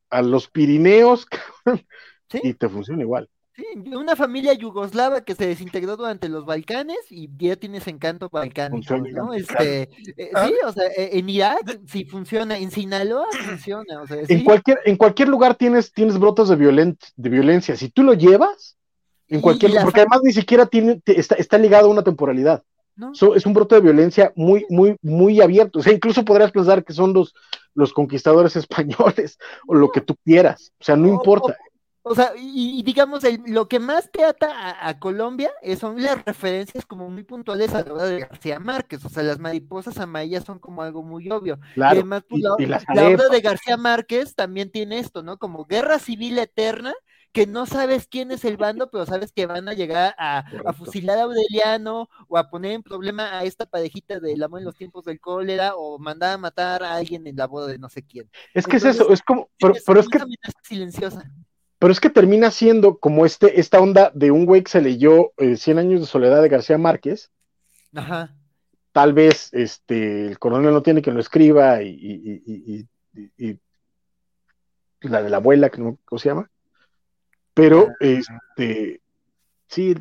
a los Pirineos y te funciona igual. Sí, una familia yugoslava que se desintegró durante los Balcanes y ya tienes encanto balcánico, ¿no? Este, eh, ah. Sí, o sea, e, en Irak sí funciona, en Sinaloa funciona, o sea, en cualquier en cualquier lugar tienes tienes brotes de de violencia, si tú lo llevas en cualquier lugar, porque además ni siquiera tiene está, está ligado a una temporalidad. es un brote de violencia muy muy muy abierto, o sea, incluso podrías pensar que son los los conquistadores españoles o lo que tú quieras, o sea, no importa. O sea, y, digamos, lo que más te ata a, Colombia son las referencias como muy puntuales a la obra de García Márquez. O sea, las mariposas amarillas son como algo muy obvio. y además, pues, la, obra de García Márquez también tiene esto, ¿no? Como guerra civil eterna, que no sabes quién es el bando, pero sabes que van a llegar a, fusilar a Aureliano o a poner en problema a esta parejita del amor en los tiempos del cólera o mandar a matar a alguien en la boda de no sé quién. Es que es eso, es como, pero, pero es que... Silenciosa. Pero es que termina siendo como este, esta onda de un güey que se leyó eh, Cien años de soledad de García Márquez. Ajá. Tal vez este, el coronel no tiene que lo escriba y, la de la abuela, que no, ¿cómo se llama? Pero, ah. este, sí,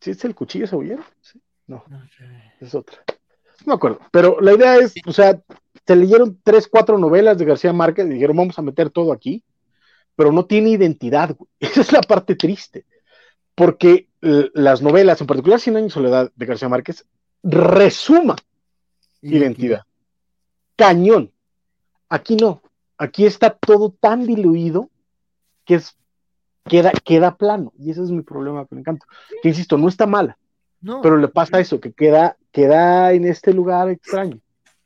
sí es el cuchillo cebollero, ¿Sí? No, es otra. No me acuerdo, pero la idea es, o sea, se leyeron tres, cuatro novelas de García Márquez y dijeron, vamos a meter todo aquí pero no tiene identidad. Esa es la parte triste, porque las novelas, en particular Cien años de soledad de García Márquez, resuma identidad. Cañón. Aquí no. Aquí está todo tan diluido que es queda, queda plano. Y ese es mi problema con Encanto. Que insisto, no está mala. pero le pasa eso, que queda, queda en este lugar extraño.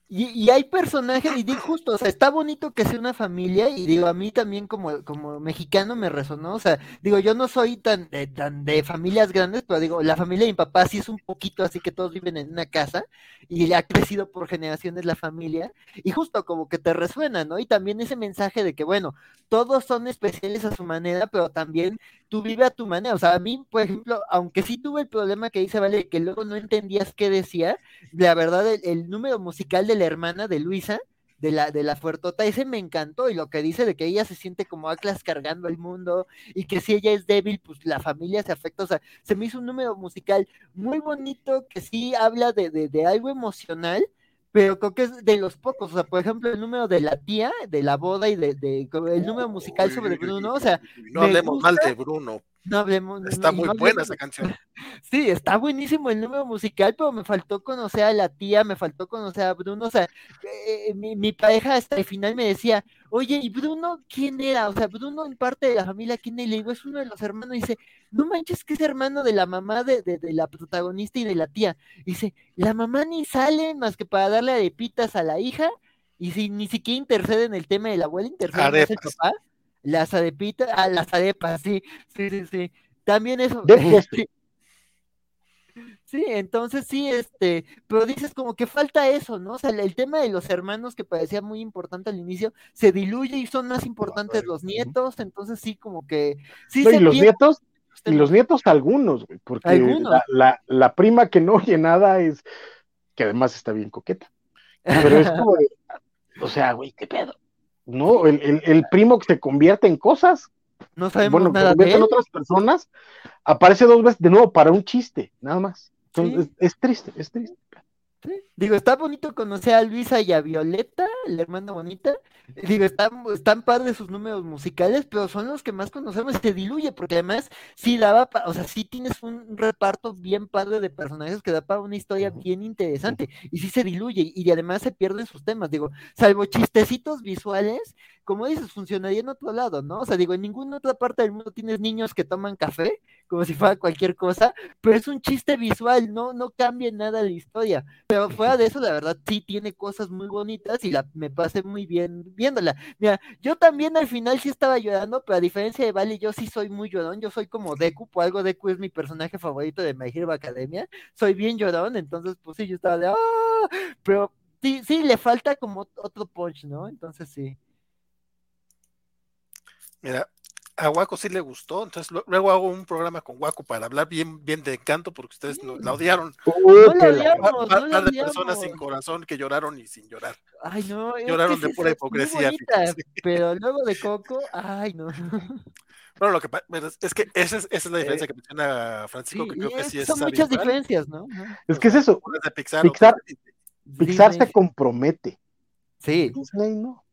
Y, hay personajes, y digo justo, o sea, está bonito que sea una familia, y digo, a mí también como, como mexicano me resonó, o sea, digo, yo no soy tan de, tan de familias grandes, pero digo, la familia de mi papá sí es un poquito así que todos viven en una casa, y ha crecido por generaciones la familia, y justo como que te resuena, ¿no? Y también ese mensaje de que, bueno, todos son especiales a su manera, pero también tú vives a tu manera, o sea, a mí, por ejemplo, aunque sí tuve el problema que dice, vale, que luego no entendías qué decía, la verdad, el, el número musical de la hermana de Luisa, de la, de la fuertota, ese me encantó, y lo que dice de que ella se siente como Atlas cargando el mundo, y que si ella es débil, pues la familia se afecta, o sea, se me hizo un número musical muy bonito, que sí habla de, de, de algo emocional, pero creo que es de los pocos, o sea, por ejemplo, el número de la tía, de la boda y de, de el número musical sobre Bruno, o sea, no hablemos mal de Bruno. No hablemos. Está muy buena esa canción. Sí, está buenísimo el número musical, pero me faltó conocer a la tía, me faltó conocer a Bruno. O sea, eh, mi, pareja hasta el final me decía, oye, ¿y Bruno quién era? O sea, Bruno en parte de la familia, ¿quién es? Le digo, es uno de los hermanos. Y dice, no manches, que es hermano de la mamá de, de, la protagonista y de la tía. dice, la mamá ni sale más que para darle arepitas a la hija. Y si ni siquiera intercede en el tema de la abuela, intercede en el papá. Las arepitas, ah, las arepas, sí, sí, sí, sí. También eso. Sí, entonces sí, este, pero dices como que falta eso, ¿no? O sea, el, tema de los hermanos que parecía muy importante al inicio se diluye y son más importantes los nietos, entonces sí, como que sí. y los nietos, y los nietos algunos, porque La, la, prima que no oye nada es, que además está bien coqueta. Pero es como, o sea, güey, ¿qué pedo? No, el, el, primo que se convierte en cosas. No sabemos bueno, nada de en otras personas, aparece dos veces de nuevo para un chiste, nada más. es, triste, es triste. Digo, está bonito conocer a Luisa y a Violeta, la hermana bonita. Digo, están, están padres sus números musicales, pero son los que más conocemos. Se diluye, porque además sí daba, o sea, sí tienes un reparto bien padre de personajes que da para una historia bien interesante. Y sí se diluye, y además se pierden sus temas. Digo, salvo chistecitos visuales, como dices, funcionaría en otro lado, ¿no? O sea, digo, en ninguna otra parte del mundo tienes niños que toman café, como si fuera cualquier cosa, pero es un chiste visual, no, no cambia nada la historia. Pero fuera de eso, la verdad, sí tiene cosas muy bonitas y la, me pasé muy bien viéndola. Mira, yo también al final sí estaba llorando, pero a diferencia de Vale, yo sí soy muy llorón, yo soy como Deku, por algo Deku es mi personaje favorito de My Hero Academia, soy bien llorón, entonces pues sí, yo estaba de, ¡ah! Pero sí, sí, le falta como otro punch, ¿no? Entonces sí. Mira, a Waco sí le gustó, entonces luego hago un programa con Waco para hablar bien, bien de encanto, porque ustedes la odiaron. No la odiamos, no la de personas sin corazón que lloraron y sin llorar. Ay, no. Lloraron de pura hipocresía. pero luego de Coco, ay, no. Bueno, lo que es que esa es, esa es la diferencia que menciona Francisco, que creo que sí es. Son muchas diferencias, ¿no? Es que es eso. Pixar, Pixar, Pixar se compromete. Sí. Disney no.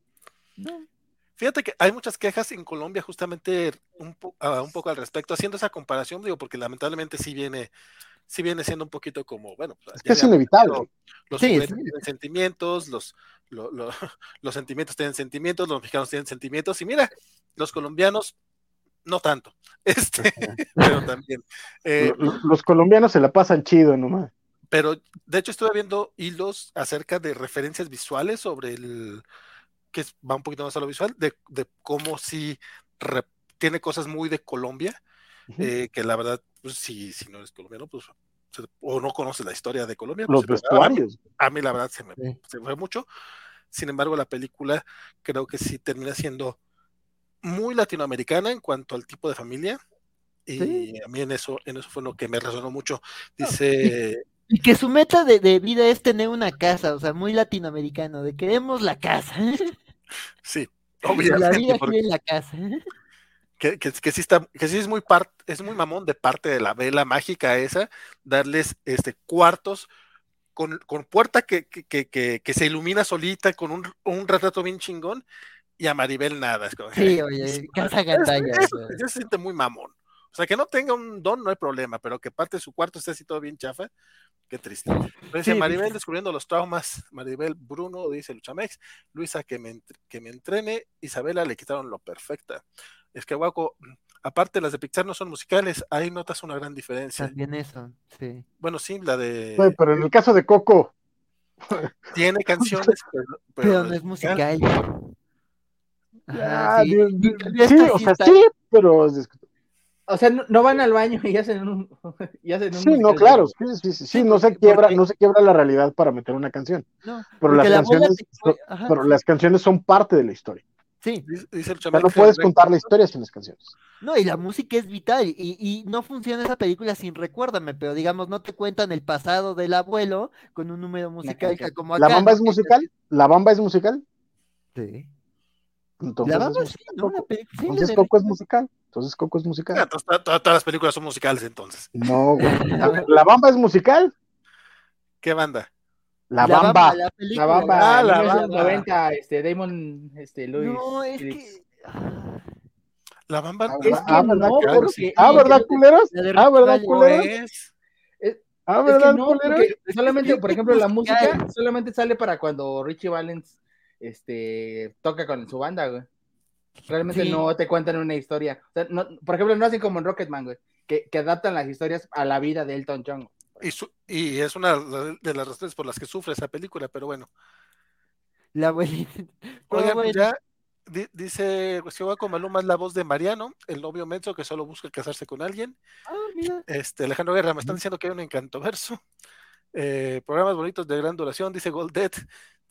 no. Fíjate que hay muchas quejas en Colombia justamente un, ah, un, poco al respecto, haciendo esa comparación, digo, porque lamentablemente sí viene, sí viene siendo un poquito como, bueno, pues, es que es inevitable. Los tienen sentimientos, los, los sentimientos tienen sentimientos, los mexicanos tienen sentimientos, y mira, los colombianos no tanto, este, pero también. Eh, los, los colombianos se la pasan chido nomás. Pero de hecho estuve viendo hilos acerca de referencias visuales sobre el que va un poquito más a lo visual, de, cómo si tiene cosas muy de Colombia, eh, que la verdad, pues, si, si no eres colombiano, pues o no conoces la historia de Colombia. Los pues, vestuarios. A, mí la verdad se me, fue mucho. Sin embargo, la película creo que sí termina siendo muy latinoamericana en cuanto al tipo de familia. Y a mí en eso, en eso fue lo que me resonó mucho. Dice, y que su meta de, vida es tener una casa, o sea, muy latinoamericano, de queremos la casa. Sí, obviamente. La vida quiere la casa. Que, que, sí está, que sí es muy parte, es muy mamón de parte de la vela mágica esa, darles este cuartos con, con puerta que, que, se ilumina solita, con un, un retrato bien chingón, y a Maribel nada. Es sí, oye, casa gandalla. Eso, se siente muy mamón. O sea, que no tenga un don no hay problema, pero que parte de su cuarto esté así todo bien chafa, qué triste. dice Maribel descubriendo los traumas, Maribel Bruno, dice Luchamex, Luisa que me, que me entrene, Isabela le quitaron lo perfecta. Es que Guaco, aparte las de Pixar no son musicales, ahí notas una gran diferencia. También eso, sí. Bueno, sí, la de... pero en el caso de Coco... Tiene canciones, pero, no es musical. sí, o sea, sí, pero o sea, no, van al baño y hacen un. Y hacen un sí, no, claro. Sí, sí, sí, sí, no se quiebra, no se quiebra la realidad para meter una canción. No, pero las canciones, pero las canciones son parte de la historia. Sí, dice el no puedes contar la historia sin las canciones. No, y la música es vital. Y, y no funciona esa película sin recuérdame, pero digamos, no te cuentan el pasado del abuelo con un número musical como acá. ¿La bamba es musical? ¿La bamba es musical? Sí. Entonces, la bamba sí, ¿no? Entonces Coco es musical. Entonces Coco es musical. Ah, todas, las películas son musicales entonces. No, güey. ¿La Bamba es musical? ¿Qué banda? La, Bamba. La, la Bamba. Ah, la Bamba. 90, este, Damon, este, Luis. No, es que... La Bamba. Ah, es que ah, ¿verdad, no, porque, ah, ¿verdad, culeros? Ah, ¿verdad, culeros? Ah, ¿verdad, es que no, culeros? Solamente, por ejemplo, la música solamente sale para cuando Richie Valens este, toca con su banda, güey. Realmente no te cuentan una historia. O sea, no, por ejemplo, no hacen como en Rocketman, güey, que, que, adaptan las historias a la vida de Elton John. Y, y es una de las razones por las que sufre esa película, pero bueno. La abuelita. Oigan, pues ya dice Guaco Maluma es la voz de Mariano, el novio menso que solo busca casarse con alguien. Ah, mira. Este, Alejandro Guerra, me están diciendo que hay un encanto verso. Eh, programas bonitos de gran duración, dice Goldet.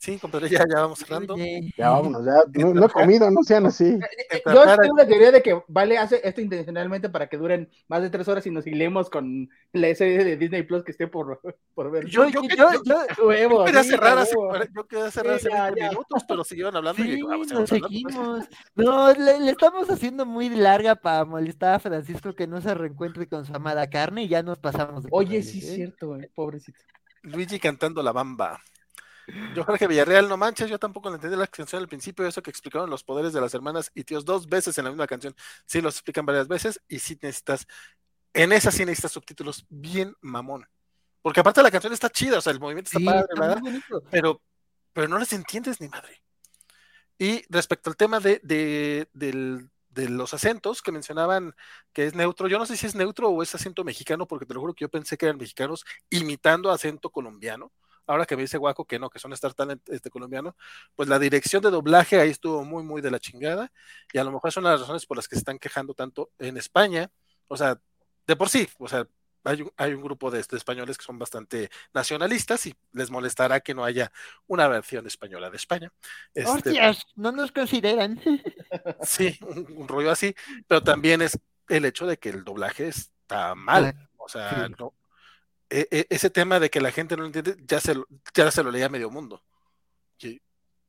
Sí, compadre, ya, ya vamos cerrando. Ya vámonos, ya. No, he comido, no sean así. Eh, eh, yo tengo la teoría de que Vale hace esto intencionalmente para que duren más de tres horas y nos hilemos con la serie de Disney Plus que esté por, por ver. Yo, yo, yo, yo, quería cerrar hace, yo quería cerrar hace 20 minutos, pero siguieron hablando sí, y vamos, nos seguimos. No, le, le, estamos haciendo muy larga para molestar a Francisco que no se reencuentre con su amada carne y ya nos pasamos. Oye, sí es ¿eh? cierto, pobrecito. Luigi cantando la bamba. Yo creo que Villarreal, no manches, yo tampoco le entendí la canción al principio, eso que explicaron los poderes de las hermanas y tíos dos veces en la misma canción. Sí, los explican varias veces y sí necesitas, en esa sí necesitas subtítulos bien mamón. Porque aparte la canción está chida, o sea, el movimiento está padre, ¿verdad? Pero, pero no les entiendes ni madre. Y respecto al tema de, de, de los acentos que mencionaban que es neutro, yo no sé si es neutro o es acento mexicano, porque te lo juro que yo pensé que eran mexicanos imitando acento colombiano ahora que me dice Guaco que no, que son Star Talent este, colombiano, pues la dirección de doblaje ahí estuvo muy, muy de la chingada, y a lo mejor son las razones por las que se están quejando tanto en España, o sea, de por sí, o sea, hay un, hay un grupo de, españoles que son bastante nacionalistas y les molestará que no haya una versión española de España. Este, no nos consideran. Sí, un, rollo así, pero también es el hecho de que el doblaje está mal. O sea, no, e, e, ese tema de que la gente no entiende, ya se, lo, ya se lo leía medio mundo.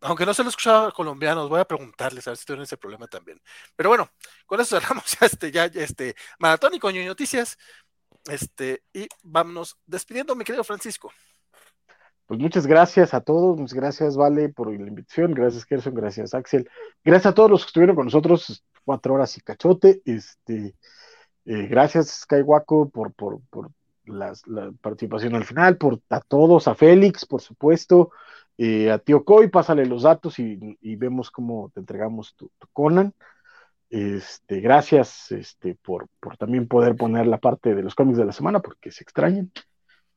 aunque no se lo escuchaba a colombianos, voy a preguntarles a ver si tienen ese problema también. Pero bueno, con eso cerramos ya este, ya, este maratón y coño noticias. Este, y vámonos despidiendo, mi querido Francisco. Pues muchas gracias a todos, muchas gracias, Vale, por la invitación, gracias, Gerson, gracias, Axel, gracias a todos los que estuvieron con nosotros, cuatro horas y cachote, este, eh, gracias, Skywaco, por, por, por la participación al final, por a todos, a Félix, por supuesto, eh, a Tío Coy, pásale los datos y, vemos cómo te entregamos tu, Conan. Este, gracias este, por, por, también poder poner la parte de los cómics de la semana, porque se extrañan.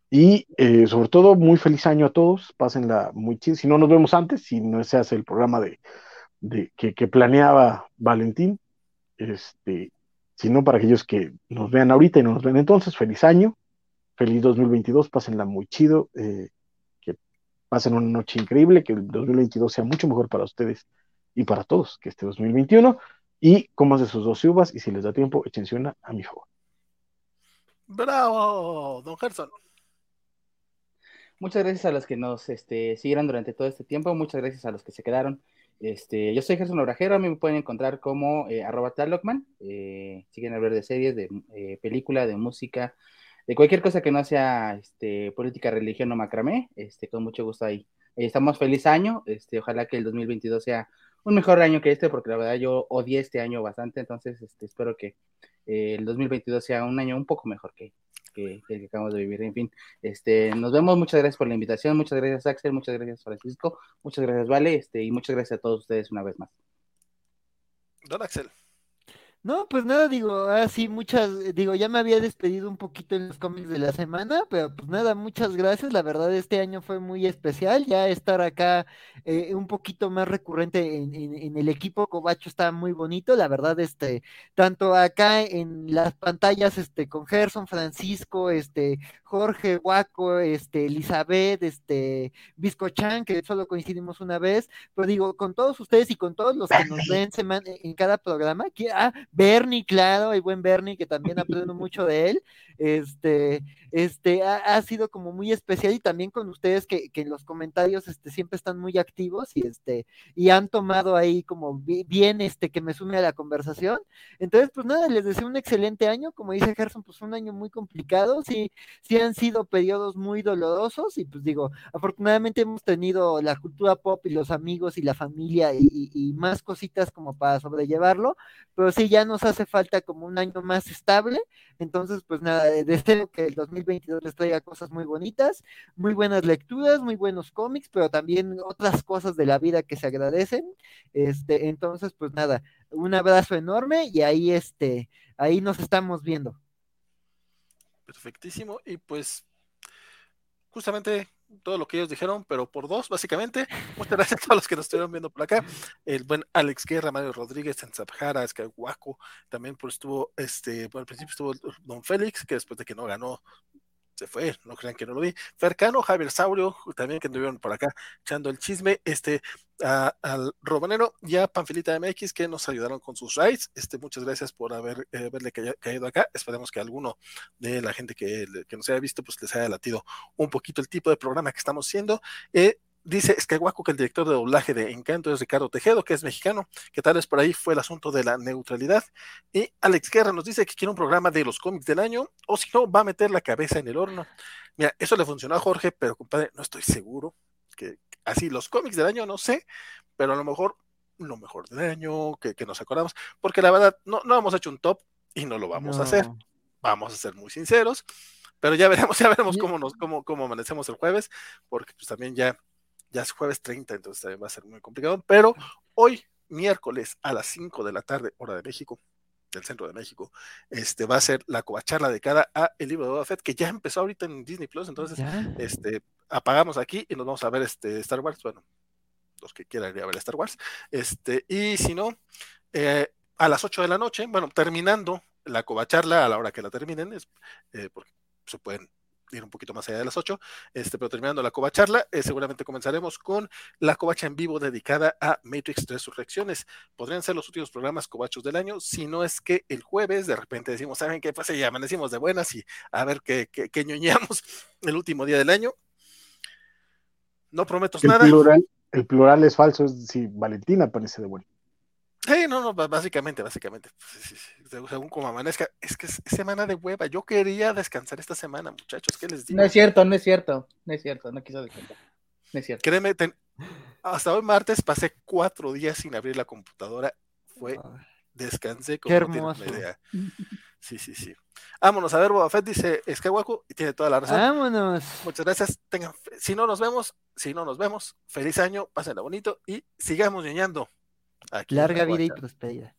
Y eh, sobre todo, muy feliz año a todos, pásenla muy chido. Si no nos vemos antes, si no se hace el programa de, de que, que, planeaba Valentín, este, sino para aquellos que nos vean ahorita y no nos ven entonces, feliz año feliz 2022, pásenla muy chido, eh, que pasen una noche increíble, que el 2022 sea mucho mejor para ustedes y para todos que este 2021, y coman de sus dos uvas, y si les da tiempo, échense una a mi favor. Bravo, don Gerson. Muchas gracias a los que nos este, siguieron durante todo este tiempo, muchas gracias a los que se quedaron. Este, yo soy Gerson Obrajero, a mí me pueden encontrar como eh, arroba talocman, eh, siguen a ver de series, de eh, película, de música, de cualquier cosa que no sea este, política, religión o macramé, este, con mucho gusto ahí. Estamos feliz año, este, ojalá que el 2022 sea un mejor año que este, porque la verdad yo odié este año bastante, entonces este, espero que eh, el 2022 sea un año un poco mejor que, que, el que acabamos de vivir. En fin, este, nos vemos, muchas gracias por la invitación, muchas gracias Axel, muchas gracias Francisco, muchas gracias Vale, este, y muchas gracias a todos ustedes una vez más. Don Axel. No, pues nada, digo, así muchas, eh, digo, ya me había despedido un poquito en los cómics de la semana, pero pues nada, muchas gracias, la verdad este año fue muy especial, ya estar acá eh, un poquito más recurrente en, el equipo Cobacho está muy bonito, la verdad, este, tanto acá en las pantallas, este, con Gerson, Francisco, este, Jorge, Guaco, este, Elizabeth, este, Chan, que solo coincidimos una vez, pero digo, con todos ustedes y con todos los que nos ven semana, en cada programa, que, ah, Bernie, claro, el buen Bernie, que también aprendo mucho de él. Este, este, ha, sido como muy especial y también con ustedes que, que, en los comentarios este, siempre están muy activos y este, y han tomado ahí como bien este que me sume a la conversación. Entonces, pues nada, les deseo un excelente año. Como dice Gerson, pues un año muy complicado, sí, sí han sido periodos muy dolorosos y pues digo, afortunadamente hemos tenido la cultura pop y los amigos y la familia y, y más cositas como para sobrellevarlo, pero sí ya nos hace falta como un año más estable. Entonces, pues nada, deseo que el 2022 les traiga cosas muy bonitas, muy buenas lecturas, muy buenos cómics, pero también otras cosas de la vida que se agradecen. Este, entonces, pues nada, un abrazo enorme y ahí este, ahí nos estamos viendo. Perfectísimo. Y pues, justamente todo lo que ellos dijeron, pero por dos, básicamente. Muchas gracias a todos los que nos estuvieron viendo por acá. El buen Alex Guerra, Mario Rodríguez, en Zapjara, Escahuaco, también pues estuvo, este, bueno, al principio estuvo Don Félix, que después de que no ganó, se fue, no crean que no lo vi. Fercano, Javier Saurio, también que anduvieron por acá echando el chisme, este, al Robanero y a Panfilita MX que nos ayudaron con sus rides. Este, muchas gracias por haber, eh, haberle caído acá. Esperemos que alguno de la gente que, que nos haya visto, pues les haya latido un poquito el tipo de programa que estamos haciendo. Eh, Dice Escaguaco que el director de doblaje de Encanto es Ricardo Tejedo, que es mexicano, que tal vez por ahí fue el asunto de la neutralidad. Y Alex Guerra nos dice que quiere un programa de los cómics del año, o si no, va a meter la cabeza en el horno. Mira, eso le funcionó a Jorge, pero compadre, no estoy seguro que así los cómics del año, no sé, pero a lo mejor lo mejor del año, que, nos acordamos, porque la verdad no, no hemos hecho un top y no lo vamos a hacer. Vamos a ser muy sinceros, pero ya veremos, ya veremos cómo nos, cómo, cómo amanecemos el jueves, porque pues también ya ya es jueves 30, entonces también va a ser muy complicado, pero hoy, miércoles a las 5 de la tarde, hora de México, del centro de México, este va a ser la covacharla de cara a el libro de Boba Fett, que ya empezó ahorita en Disney Plus, entonces este apagamos aquí y nos vamos a ver este Star Wars, bueno, los que quieran ir a ver Star Wars, este, y si no, eh, a las 8 de la noche, bueno, terminando la covacharla a la hora que la terminen, es, eh, porque se pueden ir un poquito más allá de las 8, este, pero terminando la covacharla, eh, seguramente comenzaremos con la covacha en vivo dedicada a Matrix Resurrecciones. Podrían ser los últimos programas covachos del año, si no es que el jueves de repente decimos, ¿saben qué pasa? Y amanecimos de buenas y a ver qué, qué, ñoñamos el último día del año. No prometo nada. el plural es falso, si Valentina aparece de buena. Sí, no, no, básicamente, básicamente, según como amanezca, es que es semana de hueva. Yo quería descansar esta semana, muchachos, ¿qué les digo? No es cierto, no es cierto, no es cierto, no quiso descansar. No es cierto. Créeme, hasta hoy martes pasé cuatro días sin abrir la computadora. Fue, descansé como Qué hermoso. idea. Sí, sí, sí. Vámonos a ver, Boba Fett dice Escahuaco y tiene toda la razón. Vámonos. Muchas gracias. Tengan, si no nos vemos, si no nos vemos, feliz año, pásenla bonito y sigamos ñoñando. Larga vida y prosperidad.